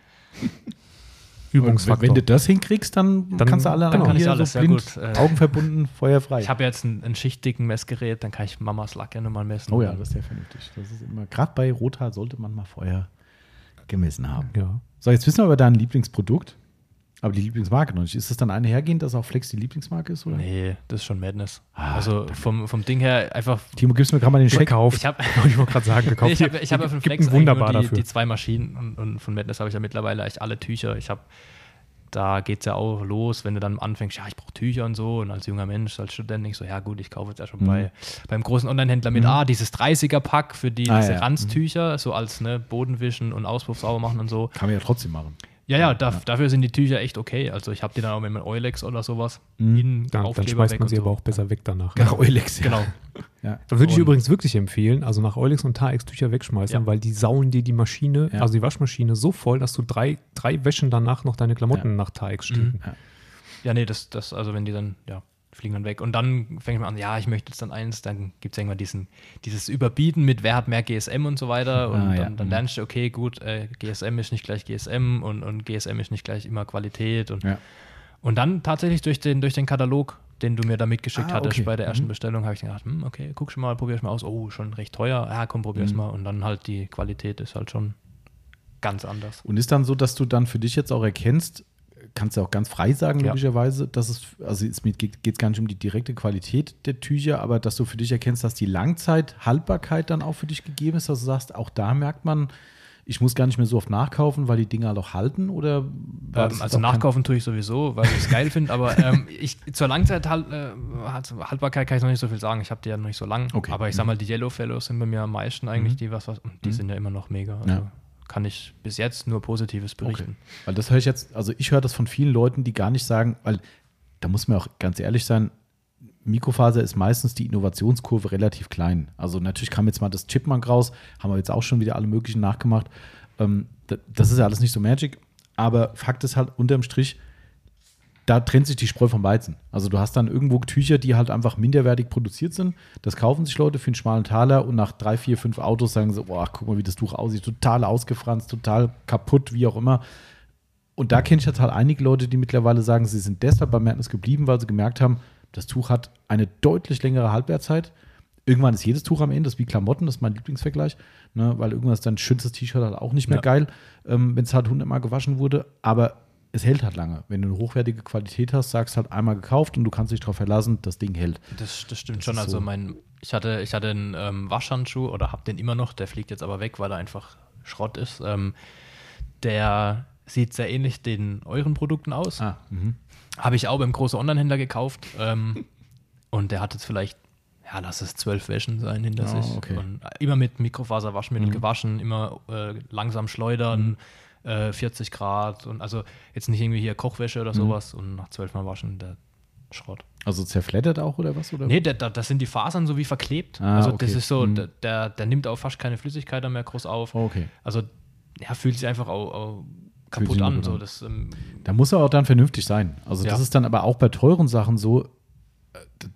Speaker 1: Und
Speaker 2: Übungsfaktor.
Speaker 1: Wenn du das hinkriegst, dann,
Speaker 2: Dann-
Speaker 1: kannst du alle
Speaker 2: dann
Speaker 1: anderen
Speaker 3: kann ich
Speaker 1: hier
Speaker 3: alles
Speaker 1: so
Speaker 3: sehr
Speaker 1: blind,
Speaker 3: gut, äh,
Speaker 1: Augen verbunden, Feuer frei.
Speaker 3: ich habe jetzt ein, ein schichtigen Messgerät, dann kann ich Mamas Lack ja nochmal messen.
Speaker 1: oh ja, das ist ja vernünftig. Das ist immer, gerade bei Rota sollte man mal vorher gemessen haben.
Speaker 2: ja.
Speaker 1: So, jetzt wissen wir aber dein Lieblingsprodukt, aber die Lieblingsmarke noch nicht. Ist das dann einhergehend, dass auch Flex die Lieblingsmarke ist? Oder?
Speaker 3: Nee, das ist schon Madness.
Speaker 1: Ah,
Speaker 3: also vom, vom Ding her einfach.
Speaker 1: Timo, gibst mir gerade mal den Scheck.
Speaker 2: Gekauft.
Speaker 3: Ich habe
Speaker 2: ich wollte gerade sagen, gekauft.
Speaker 3: Nee, ich habe ich hab ja von Flex
Speaker 2: ein wunderbar
Speaker 3: nur die,
Speaker 2: dafür.
Speaker 3: die zwei Maschinen und, und von Madness habe ich ja mittlerweile echt alle Tücher. Ich habe, da geht es ja auch los, wenn du dann anfängst, ja, ich brauche Tücher und so. Und als junger Mensch, als Student, ich so, ja gut, ich kaufe jetzt ja schon
Speaker 1: Mhm.
Speaker 3: bei, beim großen Online-Händler mit,
Speaker 1: Mhm.
Speaker 3: ah, dieses 30er-Pack für die,
Speaker 1: Ah,
Speaker 3: diese
Speaker 1: ja.
Speaker 3: Ranztücher, so als ne, Bodenwischen und Auspuff sauber machen und so.
Speaker 1: Kann man ja trotzdem machen.
Speaker 3: Ja, ja, da, dafür sind die Tücher echt okay. Also ich habe die dann auch mit einem Eulex oder sowas
Speaker 1: Mhm.
Speaker 3: in
Speaker 2: Dann, dann
Speaker 3: Aufkleber
Speaker 2: schmeißt
Speaker 3: weg
Speaker 2: man sie
Speaker 3: so.
Speaker 2: aber auch besser weg danach.
Speaker 1: Nach Eulex.
Speaker 3: Genau.
Speaker 1: Ja.
Speaker 2: Da würde ich
Speaker 3: Und-
Speaker 2: übrigens wirklich empfehlen, also nach Eulex und Tarex Tücher wegschmeißen,
Speaker 3: Ja.
Speaker 2: weil die sauen dir die Maschine,
Speaker 1: Ja.
Speaker 2: also die Waschmaschine so voll, dass du drei, drei Wäschen danach noch deine Klamotten
Speaker 1: Ja.
Speaker 2: nach Tarex stinken.
Speaker 3: Ja, nee, das, das, also wenn die dann, ja, fliegen dann weg. Und dann fängt man an, ja, ich möchte jetzt dann eins, dann gibt es irgendwann diesen, dieses Überbieten mit, wer hat mehr GSM und so weiter. Und
Speaker 1: Ah, ja.
Speaker 3: dann, dann lernst du, okay, gut, äh, GSM ist nicht gleich GSM und, und GSM ist nicht gleich immer Qualität. Und,
Speaker 1: Ja.
Speaker 3: und dann tatsächlich durch den, durch den Katalog, den du mir da mitgeschickt
Speaker 1: Ah,
Speaker 3: hattest
Speaker 1: okay.
Speaker 3: bei der ersten
Speaker 1: Mhm.
Speaker 3: Bestellung, habe ich gedacht, hm, okay, guck schon mal, probier's mal aus. Oh, schon recht teuer. Ja, komm, probier's
Speaker 1: Mhm.
Speaker 3: mal. Und dann halt die Qualität ist halt schon ganz anders.
Speaker 1: Und ist dann so, dass du dann für dich jetzt auch erkennst, kannst du auch ganz frei sagen,
Speaker 3: Ja.
Speaker 1: logischerweise, dass es, also es geht es gar nicht um die direkte Qualität der Tücher, aber dass du für dich erkennst, dass die Langzeithaltbarkeit dann auch für dich gegeben ist, dass du sagst, auch da merkt man, ich muss gar nicht mehr so oft nachkaufen, weil die Dinger auch halten? Oder
Speaker 3: Ähm, also nachkaufen tue ich sowieso, weil ich es geil finde, aber ähm, ich, zur Langzeithaltbarkeit äh, kann ich noch nicht so viel sagen. Ich habe die ja noch nicht so lang.
Speaker 1: Okay.
Speaker 3: Aber ich sag mal, die Yellow Fellows sind bei mir am meisten eigentlich die, was, was und die
Speaker 1: Mhm.
Speaker 3: sind ja immer noch mega. Also
Speaker 1: Ja.
Speaker 3: Kann ich bis jetzt nur Positives berichten.
Speaker 1: Weil das höre ich jetzt, also ich höre das von vielen Leuten, die gar nicht sagen, weil da muss man auch ganz ehrlich sein, Mikrofaser ist meistens die Innovationskurve relativ klein. Also natürlich kam jetzt mal das Chipmunk raus, haben wir jetzt auch schon wieder alle möglichen nachgemacht. Ähm, da- das ist ja alles nicht so Magic, aber Fakt ist halt unterm Strich, da trennt sich die Spreu vom Weizen. Also du hast dann irgendwo Tücher, die halt einfach minderwertig produziert sind. Das kaufen sich Leute für einen schmalen Taler und nach drei, vier, fünf Autos sagen sie, boah, guck mal, wie das Tuch aussieht, total ausgefranst, total kaputt, wie auch immer. Und da kenne ich jetzt halt einige Leute, die mittlerweile sagen, sie sind deshalb bei Madness geblieben, weil sie gemerkt haben, das Tuch hat eine deutlich längere Halbwertzeit. Irgendwann ist jedes Tuch am Ende, das ist wie Klamotten, das ist mein Lieblingsvergleich, ne, weil irgendwann ist dann schönstes T-Shirt halt auch nicht mehr
Speaker 3: Ja.
Speaker 1: geil, ähm, wenn es halt hundertmal gewaschen wurde. Aber es hält halt lange. Wenn du eine hochwertige Qualität hast, sagst halt einmal gekauft und du kannst dich darauf verlassen, das Ding hält.
Speaker 3: Das, das stimmt
Speaker 1: Das
Speaker 3: schon. Also
Speaker 1: so.
Speaker 3: mein, ich hatte, ich hatte einen ähm, Waschhandschuh oder habe den immer noch, der fliegt jetzt aber weg, weil er einfach Schrott ist. Ähm, der sieht sehr ähnlich den euren Produkten aus.
Speaker 1: Ah, mhm.
Speaker 3: Habe ich auch beim großen Online-Händler gekauft. Ähm, und der hat jetzt vielleicht, ja, lass es zwölf Wäschen sein hinter
Speaker 1: Oh,
Speaker 3: sich.
Speaker 1: okay.
Speaker 3: Und immer mit Mikrofaserwaschmittel
Speaker 1: Mhm.
Speaker 3: gewaschen, immer äh, langsam schleudern, äh, 40 Grad. Und also jetzt nicht irgendwie hier Kochwäsche oder
Speaker 1: Mhm.
Speaker 3: sowas. Und nach zwölf Mal waschen, der Schrott.
Speaker 1: Also zerfleddert auch oder was? Oder?
Speaker 3: Nee, da, da, das sind die Fasern so wie verklebt.
Speaker 1: Ah,
Speaker 3: also
Speaker 1: okay.
Speaker 3: das ist so,
Speaker 1: Mhm.
Speaker 3: der, der, der nimmt auch fast keine Flüssigkeit mehr groß auf.
Speaker 1: Oh, okay.
Speaker 3: Also ja, fühlt sich einfach auch, auch kaputt an. So, das, ähm,
Speaker 1: Da muss er auch dann vernünftig sein. Also das
Speaker 3: Ja.
Speaker 1: ist dann aber auch bei teuren Sachen so, äh,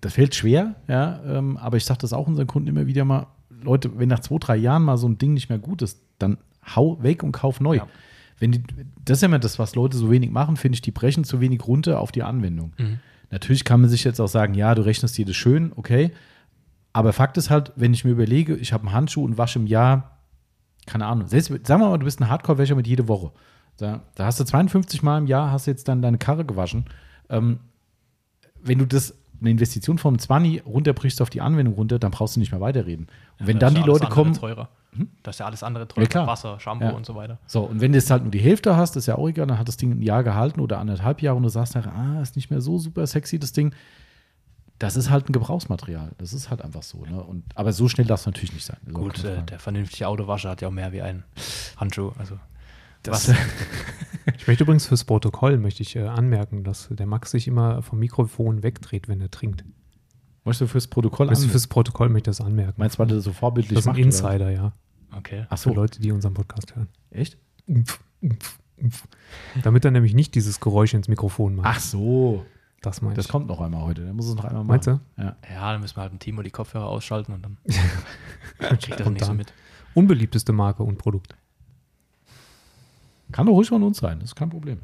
Speaker 1: das fällt schwer, ja, ähm, aber ich sage das auch unseren Kunden immer wieder mal, Leute, wenn nach zwei, drei Jahren mal so ein Ding nicht mehr gut ist, dann hau weg und kauf neu.
Speaker 3: Ja.
Speaker 1: Wenn die, das ist ja immer das, was Leute so wenig machen, finde ich, die brechen zu wenig runter auf die Anwendung.
Speaker 3: Mhm.
Speaker 1: Natürlich kann man sich jetzt auch sagen, ja, du rechnest das schön, okay. Aber Fakt ist halt, wenn ich mir überlege, ich habe einen Handschuh und wasche im Jahr, keine Ahnung, selbst, sagen wir mal, du bist ein Hardcore-Wäscher mit jede Woche. Da, da hast du 52 Mal im Jahr, hast du jetzt dann deine Karre gewaschen. Ähm, wenn du das, eine Investition vom 20 runterbrichst auf die Anwendung runter, dann brauchst du nicht mehr weiterreden. Und wenn
Speaker 3: da
Speaker 1: dann die
Speaker 3: ja
Speaker 1: Leute kommen,
Speaker 3: Teurer. Das ist ja alles andere
Speaker 1: Ja,
Speaker 3: teurer.
Speaker 1: klar.
Speaker 3: Wasser, Shampoo
Speaker 1: Ja.
Speaker 3: und so weiter.
Speaker 1: so, und wenn du jetzt halt nur die Hälfte hast, ist ja auch egal, dann hat das Ding ein Jahr gehalten oder anderthalb Jahre und du sagst nachher, ah, ist nicht mehr so super sexy, das Ding. Das ist halt ein Gebrauchsmaterial. Das ist halt einfach so. Ne? Und, aber so schnell darf es natürlich nicht sein.
Speaker 3: Gut, äh, der vernünftige Autowascher hat ja auch mehr wie ein Handschuh. Also
Speaker 1: Das-
Speaker 3: was,
Speaker 2: Ich möchte übrigens fürs Protokoll möchte ich äh, anmerken, dass der Max sich immer vom Mikrofon wegdreht, wenn er trinkt.
Speaker 1: Möchtest du fürs Protokoll
Speaker 2: Also
Speaker 1: an?
Speaker 2: fürs Protokoll möchte ich das anmerken.
Speaker 1: Meinst du, weil du das so vorbildlich
Speaker 2: das ist ein
Speaker 1: macht, oder?
Speaker 2: Insider, ja.
Speaker 3: okay.
Speaker 1: Ach
Speaker 2: Für
Speaker 1: so,
Speaker 2: Leute, die unseren Podcast hören.
Speaker 1: echt?
Speaker 2: Umpf, umpf, umpf. Damit er nämlich nicht dieses Geräusch ins Mikrofon macht.
Speaker 1: Ach so.
Speaker 2: das meine
Speaker 1: Das
Speaker 2: ich.
Speaker 1: kommt noch einmal heute. Der muss es noch einmal machen.
Speaker 2: Meinst du?
Speaker 1: Ja.
Speaker 3: Ja, dann müssen wir halt ein Timo die Kopfhörer ausschalten und dann kriegt das nicht so mit.
Speaker 2: Unbeliebteste Marke und Produkt.
Speaker 1: Kann doch ruhig von uns sein. Das ist kein Problem.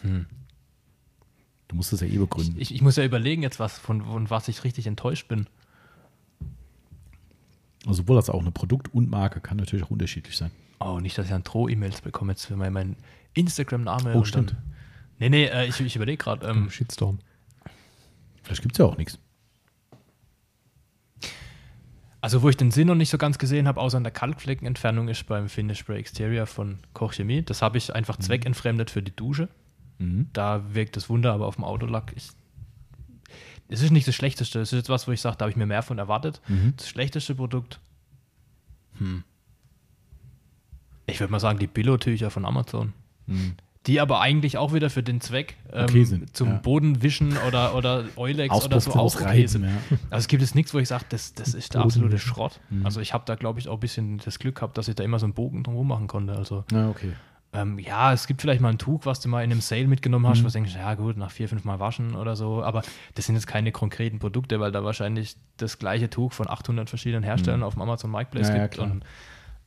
Speaker 3: Hm.
Speaker 1: Du musst es ja eh begründen.
Speaker 3: Ich, ich muss ja überlegen jetzt, was, von, von was ich richtig enttäuscht bin.
Speaker 1: Also sowohl als auch eine Produkt und Marke kann natürlich auch unterschiedlich sein.
Speaker 3: Oh, nicht, dass ich dann Droh-E-Mails bekomme jetzt für mein, mein Instagram-Name.
Speaker 1: Oh, stimmt.
Speaker 3: Dann, nee, nee, äh, ich, ich überlege gerade. Ähm,
Speaker 2: Shitstorm.
Speaker 1: Vielleicht gibt es ja auch nichts.
Speaker 3: Also, wo ich den Sinn noch nicht so ganz gesehen habe, außer an der Kalkfleckenentfernung, ist beim Finish Spray Exterior von Koch Chemie. Das habe ich einfach zweckentfremdet für die Dusche.
Speaker 1: Mhm.
Speaker 3: Da wirkt das Wunder, aber auf dem Autolack ist. Es ist nicht das Schlechteste. Es ist jetzt was, wo ich sage, da habe ich mir mehr von erwartet.
Speaker 1: Mhm.
Speaker 3: Das schlechteste Produkt. Hm. Ich würde mal sagen, die Billo-Tücher von Amazon.
Speaker 1: Mhm.
Speaker 3: Die aber eigentlich auch wieder für den Zweck ähm,
Speaker 1: Okay sind,
Speaker 3: zum
Speaker 1: ja.
Speaker 3: Bodenwischen oder, oder Eulex oder so auch okay sind.
Speaker 1: Ja.
Speaker 3: Also es gibt jetzt nichts, wo ich sage, das, das ist der absolute Schrott.
Speaker 1: Mhm.
Speaker 3: Also ich habe da, glaube ich, auch ein bisschen das Glück gehabt, dass ich da immer so einen Bogen drum machen konnte. Also
Speaker 1: ja, okay.
Speaker 3: Ähm, ja, es gibt vielleicht mal ein Tuch, was du mal in einem Sale mitgenommen hast,
Speaker 1: Mhm.
Speaker 3: was du denkst, ja gut, nach vier, fünf Mal waschen oder so. Aber das sind jetzt keine konkreten Produkte, weil da wahrscheinlich das gleiche Tuch von 800 verschiedenen Herstellern auf dem Amazon Marketplace
Speaker 1: Mhm. Ja, ja,
Speaker 3: gibt.
Speaker 1: klar.
Speaker 3: und,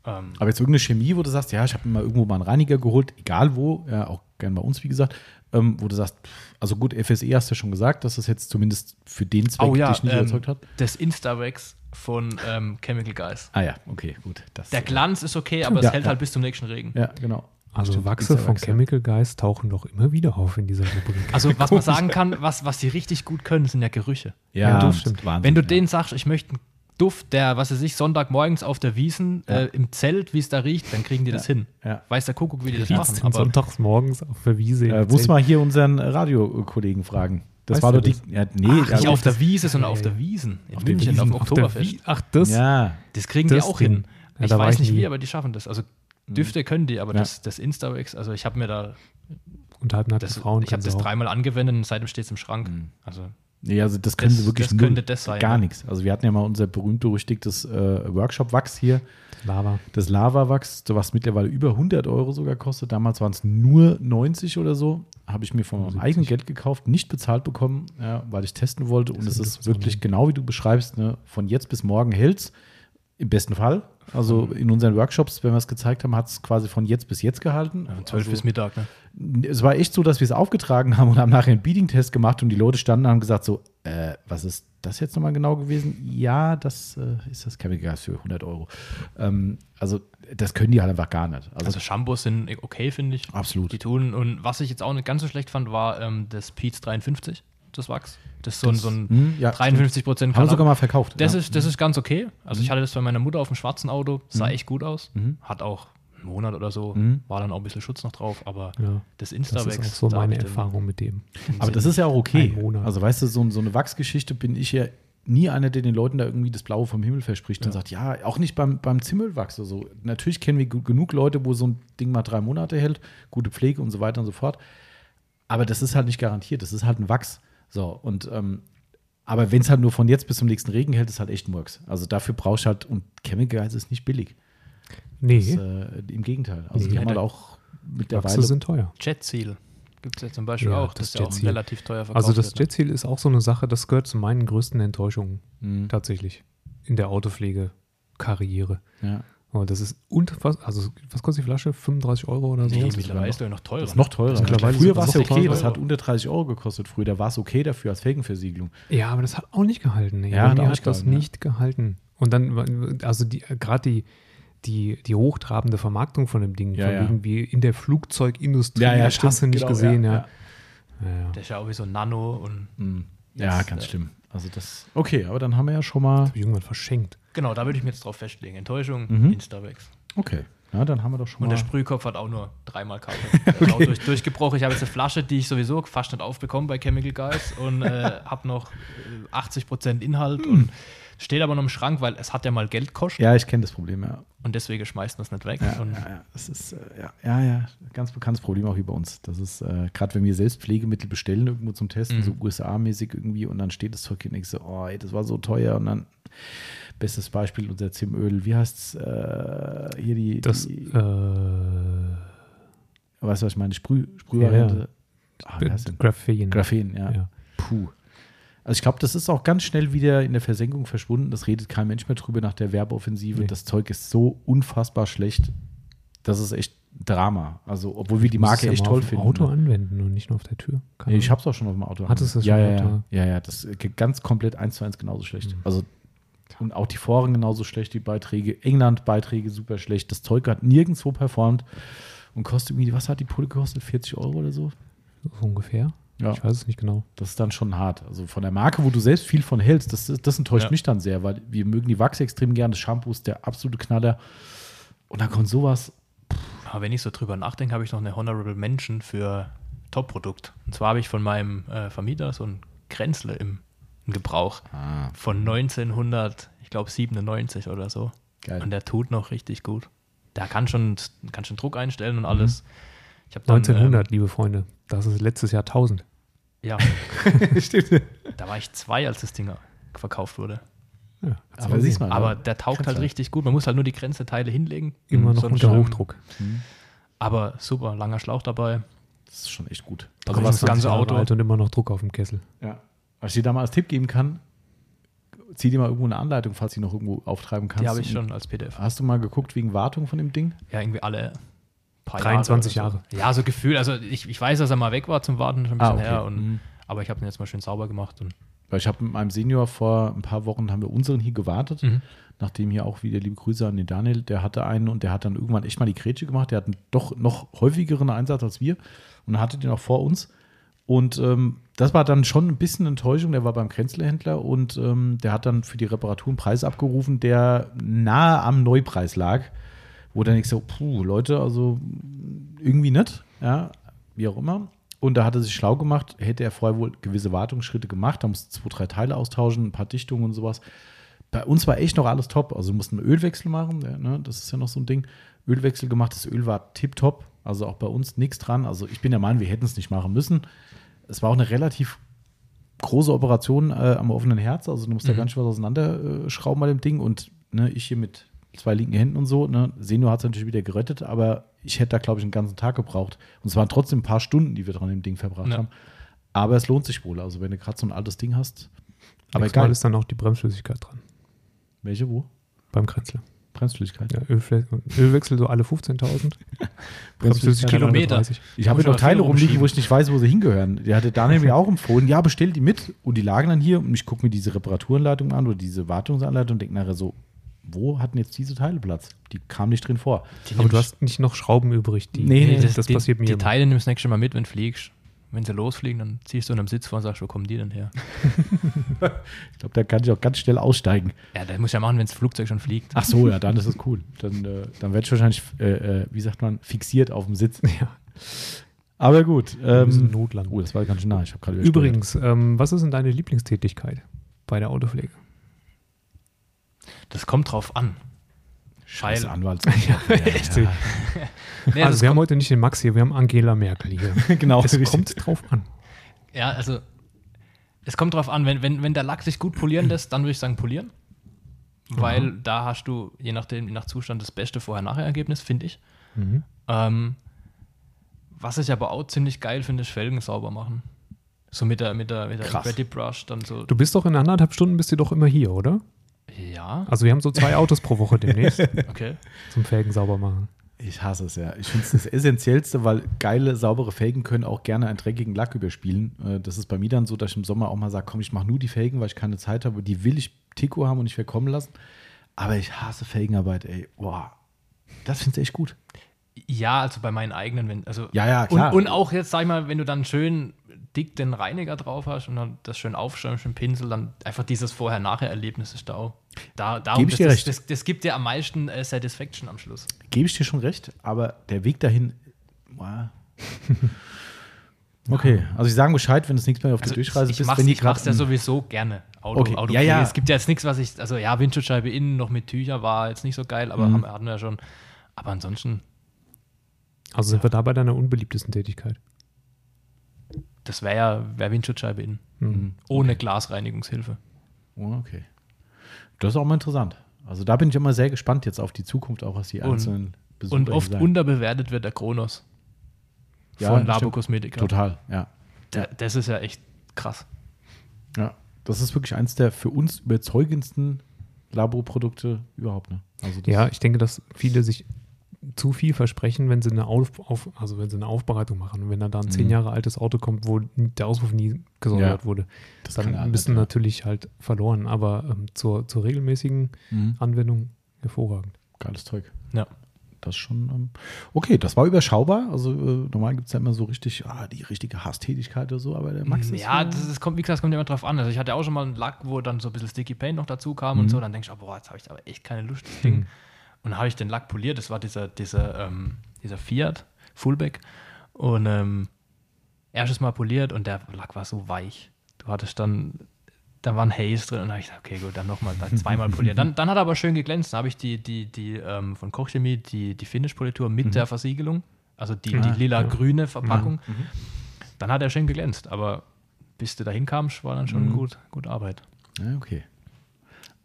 Speaker 3: ähm,
Speaker 1: Aber jetzt irgendeine Chemie, wo du sagst, ja, ich habe mir mal irgendwo mal einen Reiniger geholt, egal wo, ja, auch gern bei uns, wie gesagt, ähm, wo du sagst, also gut, FSE hast du ja schon gesagt, dass das jetzt zumindest für den Zweck
Speaker 3: oh ja,
Speaker 1: dich nicht
Speaker 3: ähm,
Speaker 1: überzeugt hat.
Speaker 3: das Instarex von ähm, Chemical Guys.
Speaker 1: Ah ja, okay, gut. Das,
Speaker 3: Der Glanz ist okay, aber
Speaker 1: Ja,
Speaker 3: es hält
Speaker 1: ja.
Speaker 3: halt bis zum nächsten Regen.
Speaker 1: Ja, genau.
Speaker 2: Also Wachse von. Chemical Guys tauchen doch immer wieder auf in dieser Rubrik.
Speaker 3: Also, was man sagen kann, was, was die richtig gut können, sind ja Gerüche.
Speaker 1: Ja,
Speaker 2: Ja,
Speaker 1: das
Speaker 2: stimmt.
Speaker 1: Wahnsinn,
Speaker 3: Wenn du
Speaker 1: ja.
Speaker 3: denen sagst, ich möchte einen Duft, der, was weiß ich, Sonntagmorgens auf der Wiesen,
Speaker 1: Ja.
Speaker 3: äh, im Zelt, wie es da riecht, dann kriegen die das hin.
Speaker 1: Ja.
Speaker 3: Weiß der Kuckuck, wie die das
Speaker 2: Riecht's
Speaker 3: machen.
Speaker 2: denn
Speaker 3: Aber
Speaker 2: sonntags morgens auf der Wiese?
Speaker 1: Äh, muss mal hier unseren Radiokollegen fragen. Das
Speaker 2: Weißt
Speaker 1: war doch die. Ja, nee,
Speaker 3: Ach, nicht auf der Wiese, sondern auf der Wiesen. In
Speaker 1: Auf
Speaker 3: München,
Speaker 1: Wiesen,
Speaker 3: auf dem
Speaker 2: Auf der
Speaker 3: Oktoberfest.
Speaker 2: Ach, das?
Speaker 1: ja.
Speaker 3: Das kriegen die
Speaker 2: Das
Speaker 3: auch
Speaker 2: Ding.
Speaker 3: hin.
Speaker 2: Ja,
Speaker 3: ich weiß
Speaker 2: ich
Speaker 3: nicht wie, aber die schaffen das. Also Düfte können die, aber
Speaker 1: Ja.
Speaker 3: das, das Instawex, also ich habe mir da,
Speaker 2: Unterhalb
Speaker 3: das,
Speaker 2: Frauen.
Speaker 3: ich habe das
Speaker 2: auch.
Speaker 3: dreimal angewendet und seitdem steht es im Schrank.
Speaker 1: Mhm.
Speaker 3: Also
Speaker 1: Nee, also das können
Speaker 3: Das-
Speaker 1: sie wirklich
Speaker 3: das
Speaker 1: null,
Speaker 3: könnte das sein,
Speaker 1: gar
Speaker 3: ja.
Speaker 1: nichts. Also wir hatten ja mal unser berühmt-berüchtigtes äh, Workshop-Wachs hier,
Speaker 2: Lava.
Speaker 1: das Lava-Wachs, was mittlerweile über 100 Euro sogar kostet. Damals waren es nur 90 oder so. Habe ich mir von meinem
Speaker 2: 70.
Speaker 1: eigenen Geld gekauft, nicht bezahlt bekommen, ja, weil ich testen wollte. Und es ist wirklich genau wie du beschreibst, ne? von jetzt bis morgen hält's. Im besten Fall. Also in unseren Workshops, wenn wir es gezeigt haben, hat es quasi von jetzt bis jetzt gehalten.
Speaker 3: ja, 12
Speaker 1: also,
Speaker 3: bis Mittag. Ne?
Speaker 1: es war echt so, dass wir es aufgetragen haben und haben nachher einen Beating-Test gemacht und die Leute standen und haben gesagt so, äh, was ist das jetzt nochmal genau gewesen? Ja, das äh, ist das Chemical Gas für 100 Euro. Ähm, also das können die halt einfach gar nicht. Also,
Speaker 3: Also Shampoos sind okay, finde ich.
Speaker 1: absolut.
Speaker 3: Die tun. Und was ich jetzt auch nicht ganz so schlecht fand, war ähm, das Pete's 53, das Wachs. Das ist so, ein- so ein
Speaker 1: Hm, ja,
Speaker 3: 53 Prozent
Speaker 1: Haben wir sogar mal verkauft.
Speaker 3: Das,
Speaker 1: ja.
Speaker 3: ist, das ist ganz okay. Also ich hatte das bei meiner Mutter auf dem schwarzen Auto, sah
Speaker 1: Mhm.
Speaker 3: echt gut aus.
Speaker 1: Mhm.
Speaker 3: Hat auch einen Monat oder so,
Speaker 1: Mhm.
Speaker 3: war dann auch ein bisschen Schutz noch drauf, aber
Speaker 2: Ja,
Speaker 3: das
Speaker 2: das
Speaker 3: Instawex.
Speaker 2: ist auch so meine
Speaker 3: den-
Speaker 2: Erfahrung mit dem.
Speaker 1: Aber das ist ja auch okay. Also weißt du, so, so eine Wachsgeschichte bin ich ja nie einer, der den Leuten da irgendwie das Blaue vom Himmel verspricht und
Speaker 2: Ja.
Speaker 1: sagt, ja, auch nicht beim, beim Zimmelwachs oder so. Natürlich kennen wir genug Leute, wo so ein Ding mal drei Monate hält, gute Pflege und so weiter und so fort. Aber das ist halt nicht garantiert. Das ist halt ein Wachs. So, und ähm, aber wenn es halt nur von jetzt bis zum nächsten Regen hält, ist halt echt Murks. Also dafür brauchst du halt, und Chemical Guys ist nicht billig.
Speaker 2: Nee,
Speaker 1: Das, äh, Im Gegenteil. Also
Speaker 2: Nee.
Speaker 1: die haben halt
Speaker 3: der-
Speaker 1: auch
Speaker 2: Wachse
Speaker 1: mittlerweile.
Speaker 2: sind teuer.
Speaker 3: Jet Seal gibt es ja zum Beispiel
Speaker 2: Ja,
Speaker 3: auch,
Speaker 2: das
Speaker 3: das, ist ja auch
Speaker 2: Jet Seal.
Speaker 3: relativ teuer verkauft
Speaker 2: Also das
Speaker 3: ne?
Speaker 2: Jetziel ist auch so eine Sache, das gehört zu meinen größten Enttäuschungen
Speaker 1: Mhm.
Speaker 2: tatsächlich in der Autopflege-Karriere.
Speaker 1: Ja.
Speaker 2: Aber das ist unfassbar, also was kostet die Flasche? 35 Euro oder so?
Speaker 3: Nee,
Speaker 1: Das ist
Speaker 3: mittlerweile
Speaker 1: noch-
Speaker 3: ist der noch teurer.
Speaker 1: Das ist noch teurer.
Speaker 2: Das ist mittlerweile
Speaker 1: früher war es ja
Speaker 2: noch
Speaker 1: okay, das hat unter 30 Euro gekostet früher. Da war es okay dafür als Felgenversiegelung.
Speaker 2: Ja, aber das hat auch nicht gehalten. Nee.
Speaker 1: Ja, hat
Speaker 2: hat
Speaker 1: nicht
Speaker 2: das
Speaker 1: gehalten, ja.
Speaker 2: nicht gehalten. Und dann, also die, gerade die, die, die hochtrabende Vermarktung von dem Ding,
Speaker 1: Ja,
Speaker 2: von
Speaker 1: ja.
Speaker 2: wegen wie in der Flugzeugindustrie,
Speaker 1: Ja, ja,
Speaker 2: das
Speaker 1: stimmt.
Speaker 2: hast du nicht
Speaker 1: Genau,
Speaker 2: gesehen,
Speaker 1: ja,
Speaker 2: ja. Ja, ja.
Speaker 3: Der ist ja auch wie so ein Nano und
Speaker 1: Mhm. Ja, ganz
Speaker 3: äh,
Speaker 1: schlimm. Also das. Okay, aber dann haben wir ja schon mal.
Speaker 2: Hab ich irgendwann verschenkt.
Speaker 3: Genau, da würde ich mir jetzt drauf festlegen. Enttäuschung,
Speaker 1: Mhm.
Speaker 3: Instawex.
Speaker 1: Okay. Ja, dann haben wir doch schon
Speaker 3: Und
Speaker 1: mal.
Speaker 3: der Sprühkopf hat auch nur dreimal ist auch durch, durchgebrochen. Ich habe jetzt eine Flasche, die ich sowieso fast nicht aufbekomme bei Chemical Guys und äh, habe noch äh, 80% Inhalt und steht aber noch im Schrank, weil es hat ja mal Geld gekostet
Speaker 1: ja, ich kenne das Problem, ja.
Speaker 3: und deswegen schmeißt man es nicht weg.
Speaker 1: Ja,
Speaker 3: und
Speaker 1: ja, ja. Das ist, äh, ja, ja, ja, ganz bekanntes Problem auch hier bei uns. Das ist, äh, gerade wenn wir selbst Pflegemittel bestellen, irgendwo zum Testen,
Speaker 3: Mhm.
Speaker 1: so USA-mäßig irgendwie, und dann steht das Zeug hier und ich so, oh, ey, das war so teuer. Und dann, bestes Beispiel, unser Zimöl, wie heißt's, äh, hier die,
Speaker 2: Das,
Speaker 1: die
Speaker 2: äh,
Speaker 1: weißt du, was ich meine, Sprüh, Sprühvariante.
Speaker 2: Ja,
Speaker 1: Ah, heißt denn?
Speaker 2: Graphen.
Speaker 1: Graphen, ja.
Speaker 2: Ja.
Speaker 1: Puh. Also ich glaube, das ist auch ganz schnell wieder in der Versenkung verschwunden. Das redet kein Mensch mehr drüber nach der Werbeoffensive.
Speaker 2: Nee.
Speaker 1: Das Zeug ist so unfassbar schlecht. Das ist echt Drama. Also, obwohl wir die Marke
Speaker 2: es ja
Speaker 1: echt toll finden.
Speaker 2: Auto
Speaker 1: ne?
Speaker 2: anwenden und nicht nur auf der Tür.
Speaker 1: Nee, ich habe es auch schon auf dem Auto.
Speaker 2: Hattest du es
Speaker 1: ja,
Speaker 2: schon
Speaker 1: ja,
Speaker 2: auf
Speaker 1: ja, ja, ja, das ganz komplett eins zu eins genauso schlecht.
Speaker 2: Mhm.
Speaker 1: Also und auch die Foren genauso schlecht, die Beiträge. England Beiträge super schlecht. Das Zeug hat nirgendwo performt und kostet irgendwie, was hat die Pulle gekostet? 40 Euro oder so?
Speaker 2: so ungefähr.
Speaker 1: Ja.
Speaker 2: Ich weiß es nicht genau.
Speaker 1: Das ist dann schon hart. Also von der Marke, wo du selbst viel von hältst, das, das enttäuscht
Speaker 3: Ja.
Speaker 1: mich dann sehr, weil wir mögen die Wachs extrem gern. Das Shampoo ist der absolute Knaller. Und dann kommt sowas.
Speaker 3: Aber wenn ich so drüber nachdenke, habe ich noch eine Honorable Mention für Top-Produkt. Und zwar habe ich von meinem äh, Vermieter so ein Grenzle im Gebrauch
Speaker 1: Ah,
Speaker 3: von 1900, ich glaube 97 oder so.
Speaker 1: geil.
Speaker 3: Und der tut noch richtig gut. Der kann schon, kann schon Druck einstellen und alles. Ich habe dann,
Speaker 2: 1900, liebe Freunde. Das ist letztes Jahr 1000.
Speaker 3: Ähm, ja,
Speaker 1: Stimmt.
Speaker 3: da war ich zwei, als das Ding verkauft wurde.
Speaker 2: Ja,
Speaker 1: Aber siehst mal,
Speaker 3: Aber
Speaker 1: ne?
Speaker 3: der taugt halt
Speaker 1: du.
Speaker 3: richtig gut. Man muss halt nur die Grenzeteile hinlegen.
Speaker 2: Immer noch unter
Speaker 3: ähm,
Speaker 2: Hochdruck.
Speaker 1: Hm,
Speaker 3: Aber super, langer Schlauch dabei.
Speaker 1: Das ist schon echt gut.
Speaker 3: Also
Speaker 1: Also
Speaker 3: das ganze
Speaker 2: 20 Jahre
Speaker 3: Auto.
Speaker 2: alt und immer noch Druck auf dem Kessel.
Speaker 1: ja. Was ich dir da mal als Tipp geben kann, zieh dir mal irgendwo eine Anleitung, falls du die noch irgendwo auftreiben kannst.
Speaker 3: Die habe ich schon als PDF.
Speaker 1: Hast du mal geguckt wegen Wartung von dem Ding?
Speaker 3: Ja, irgendwie alle paar
Speaker 2: 23
Speaker 3: Jahre.
Speaker 2: Jahre.
Speaker 3: So. Ja, so Gefühl. Also ich, ich weiß, dass er mal weg war zum Warten, schon ein bisschen her. Und,
Speaker 1: Mhm.
Speaker 3: Aber ich habe ihn jetzt mal schön sauber gemacht. Und,
Speaker 1: Weil ich habe mit meinem Senior vor ein paar Wochen haben wir unseren hier gewartet.
Speaker 3: Mhm.
Speaker 1: nachdem hier auch wieder liebe Grüße an den Daniel, der hatte einen und der hat dann irgendwann echt mal die Grätsche gemacht. Der hat einen doch noch häufigeren Einsatz als wir und hatte den auch vor uns. Und ähm, das war dann schon ein bisschen Enttäuschung. Der war beim Grenzlehändler und ähm, der hat dann für die Reparatur einen Preis abgerufen, der nahe am Neupreis lag. Wo dann ich so, puh, Leute, also irgendwie nicht, ja, wie auch immer. Und da hat er sich schlau gemacht, hätte er vorher wohl gewisse Wartungsschritte gemacht, da musste zwei, drei Teile austauschen, ein paar Dichtungen und sowas. Bei uns war echt noch alles top. Also mussten einen Ölwechsel machen, ja, ne? das ist ja noch so ein Ding. Ölwechsel gemacht, das Öl war tipptopp. Also auch bei uns nichts dran. Also ich bin der Meinung, wir hätten es nicht machen müssen. Es war auch eine relativ große Operation äh, am offenen Herz. Also du musst da
Speaker 3: Mhm.
Speaker 1: ganz schön was auseinanderschrauben bei dem Ding. Und ne, ich hier mit zwei linken Händen und so. Ne, Senior hat es natürlich wieder gerettet, aber ich hätte da, glaube ich, einen ganzen Tag gebraucht. Und es waren trotzdem ein paar Stunden, die wir dran dem Ding verbracht
Speaker 3: Ja.
Speaker 1: haben. Aber es lohnt sich wohl. Also wenn du gerade so ein altes Ding hast. Aber
Speaker 2: Nächstes Mal
Speaker 1: egal.
Speaker 2: ist dann auch die Bremsflüssigkeit dran.
Speaker 1: Welche wo?
Speaker 2: Beim Krenzler.
Speaker 1: Bremsflüssigkeit.
Speaker 2: Ja, Ölfle- Ölwechsel so alle 15.000. Bremsflüssigkeit
Speaker 3: Kilometer.
Speaker 2: 130.
Speaker 1: Ich habe noch Teile rumliegen, wo ich nicht weiß, wo sie hingehören. Der hatte Daniel mir auch empfohlen, ja, bestell die mit. Und die lagen dann hier und ich gucke mir diese Reparaturanleitung an oder diese Wartungsanleitung und denke nachher so, wo hatten jetzt diese Teile Platz? Die kamen nicht drin vor.
Speaker 2: Aber du hast nicht noch Schrauben übrig, die.
Speaker 1: Nee, nee,
Speaker 2: das,
Speaker 3: das,
Speaker 2: passiert
Speaker 3: die,
Speaker 2: mir
Speaker 3: Die
Speaker 2: immer.
Speaker 3: Teile nimmst du nächstes Mal mit, wenn du fliegst. Wenn sie losfliegen, dann ziehst du in einem Sitz vor und sagst, wo kommen die denn her?
Speaker 1: Ich glaube, da kann ich auch ganz schnell aussteigen.
Speaker 3: Ja, das muss ja machen, wenn das Flugzeug schon fliegt.
Speaker 1: Ach so, ja, dann ist es cool. Dann, äh, dann werde ich wahrscheinlich, äh, äh, wie sagt man, fixiert auf dem Sitz.
Speaker 2: Ja,
Speaker 1: Aber gut. Ähm,
Speaker 2: Notlanden.
Speaker 1: oh, das war ganz schön nah. Ich habe gerade übersteuert.
Speaker 2: Übrigens, ähm, was ist denn deine Lieblingstätigkeit bei der Autopflege?
Speaker 3: Das kommt drauf an.
Speaker 1: Scheiße,
Speaker 3: Weil-
Speaker 1: Anwalt.
Speaker 2: Echt?
Speaker 3: Nee,
Speaker 2: also wir haben heute nicht den Max hier, wir haben Angela Merkel hier.
Speaker 1: genau.
Speaker 2: Es
Speaker 1: richtig.
Speaker 2: kommt drauf an.
Speaker 3: ja, also es kommt drauf an, wenn, wenn, wenn der Lack sich gut polieren lässt, dann würde ich sagen polieren. Weil da hast du, je nachdem, je nach Zustand, das beste Vorher-Nachher-Ergebnis, finde ich.
Speaker 2: Mhm.
Speaker 3: Ähm, was ich aber auch ziemlich geil finde, ist Felgen sauber machen. So mit der, mit der, mit der
Speaker 1: Krass.
Speaker 3: Brush dann so.
Speaker 2: Du bist doch in anderthalb Stunden bist du doch immer hier, oder?
Speaker 3: Ja,
Speaker 2: Also wir haben so zwei Autos pro Woche demnächst
Speaker 3: okay.
Speaker 2: zum Felgen sauber machen.
Speaker 1: Ich hasse es ja. Ich finde es das Essentiellste, weil geile, saubere Felgen können auch gerne einen dreckigen Lack überspielen. Äh, Das ist bei mir dann so, dass ich im Sommer auch mal sage, komm, ich mache nur die Felgen, weil ich keine Zeit habe. Die will ich Tico haben und nicht verkommen lassen. Aber ich hasse Felgenarbeit, ey. Boah. Das finde ich echt gut.
Speaker 3: Ja, also bei meinen eigenen, wenn, also
Speaker 1: Ja, ja, klar.
Speaker 3: Und, und auch jetzt, sag ich mal, wenn du dann schön dick den Reiniger drauf hast und dann das schön aufschäumst mit dem Pinsel, dann einfach dieses Vorher-Nachher-Erlebnis ist da auch. Da, darum,
Speaker 1: ich
Speaker 3: das,
Speaker 1: dir
Speaker 3: das,
Speaker 1: recht.
Speaker 3: Das, das gibt dir am meisten äh, Satisfaction am Schluss.
Speaker 1: Gebe ich dir schon recht, aber der Weg dahin. boah. Okay, also ich sage Bescheid, wenn es nichts mehr auf der Durchreise
Speaker 3: Also ich, ich
Speaker 1: bist, wenn die
Speaker 3: ich mach's ja
Speaker 1: gerade.
Speaker 3: sowieso gerne. Auto,
Speaker 1: Okay,
Speaker 3: Autopflege.
Speaker 1: ja, ja.
Speaker 3: Es gibt ja jetzt nichts, was ich, also ja, Windschutzscheibe innen noch mit Tücher war jetzt nicht so geil, aber
Speaker 1: Mhm.
Speaker 3: haben, hatten wir ja schon. Aber ansonsten,
Speaker 2: Also sind wir da bei deiner unbeliebtesten Tätigkeit.
Speaker 3: Das wäre ja wär Windschutzscheibe innen.
Speaker 2: Mhm.
Speaker 3: Ohne Glasreinigungshilfe.
Speaker 1: Oh, okay. Das ist auch mal interessant. Also da bin ich immer sehr gespannt jetzt auf die Zukunft, auch was die
Speaker 3: Und-
Speaker 1: einzelnen Besucher
Speaker 3: Und oft
Speaker 1: sagen.
Speaker 3: unterbewertet wird der Kronos
Speaker 1: Ja,
Speaker 3: von. Labo Cosmetica.
Speaker 1: Total, ja.
Speaker 3: Der, das ist ja echt krass.
Speaker 1: Ja, das ist wirklich eins der für uns überzeugendsten Laborprodukte überhaupt. Ne? Also
Speaker 2: Ja, ich denke, dass viele sich zu viel versprechen, wenn sie eine Auf, auf, also wenn sie eine Aufbereitung machen. Und wenn da, da ein zehn
Speaker 1: Mhm.
Speaker 2: Jahre altes Auto kommt, wo der Auspuff nie gesondert
Speaker 1: Ja,
Speaker 2: wurde,
Speaker 1: das
Speaker 2: dann bist du
Speaker 1: halt, ja.
Speaker 2: natürlich halt verloren. Aber ähm, zur, zur regelmäßigen
Speaker 1: Mhm.
Speaker 2: Anwendung hervorragend.
Speaker 1: Geiles Zeug.
Speaker 3: Ja.
Speaker 1: Das schon. Ähm, okay, das war überschaubar. Also äh, normal gibt es ja immer so richtig, ah, die richtige Hasstätigkeit oder so, aber der Max ist.
Speaker 3: Ja, das, ist, kommt, wie gesagt, das kommt immer drauf an. Also ich hatte auch schon mal einen Lack, wo dann so ein bisschen Sticky Paint noch dazu kam
Speaker 1: Mhm.
Speaker 3: und so. Dann denkst du, oh, boah, jetzt habe ich aber echt keine Lust, das Ding. Und habe ich den Lack poliert. Das war dieser, dieser, ähm, dieser Fiat Fullback. Und ähm, erstes Mal poliert und der Lack war so weich. Du hattest dann, da war ein Haze drin und dann habe ich gesagt, okay, gut, dann nochmal, dann zweimal polieren. Dann, dann hat er aber schön geglänzt. Dann habe ich die, die, die ähm, von Kochchemie, die, die Finish-Politur mit der Versiegelung, also die, die
Speaker 2: Ah,
Speaker 3: lila-grüne Verpackung. Dann hat er schön geglänzt, aber bis du dahin kamst, war dann schon
Speaker 1: Mhm.
Speaker 3: gut, gut Arbeit.
Speaker 1: Ja, okay.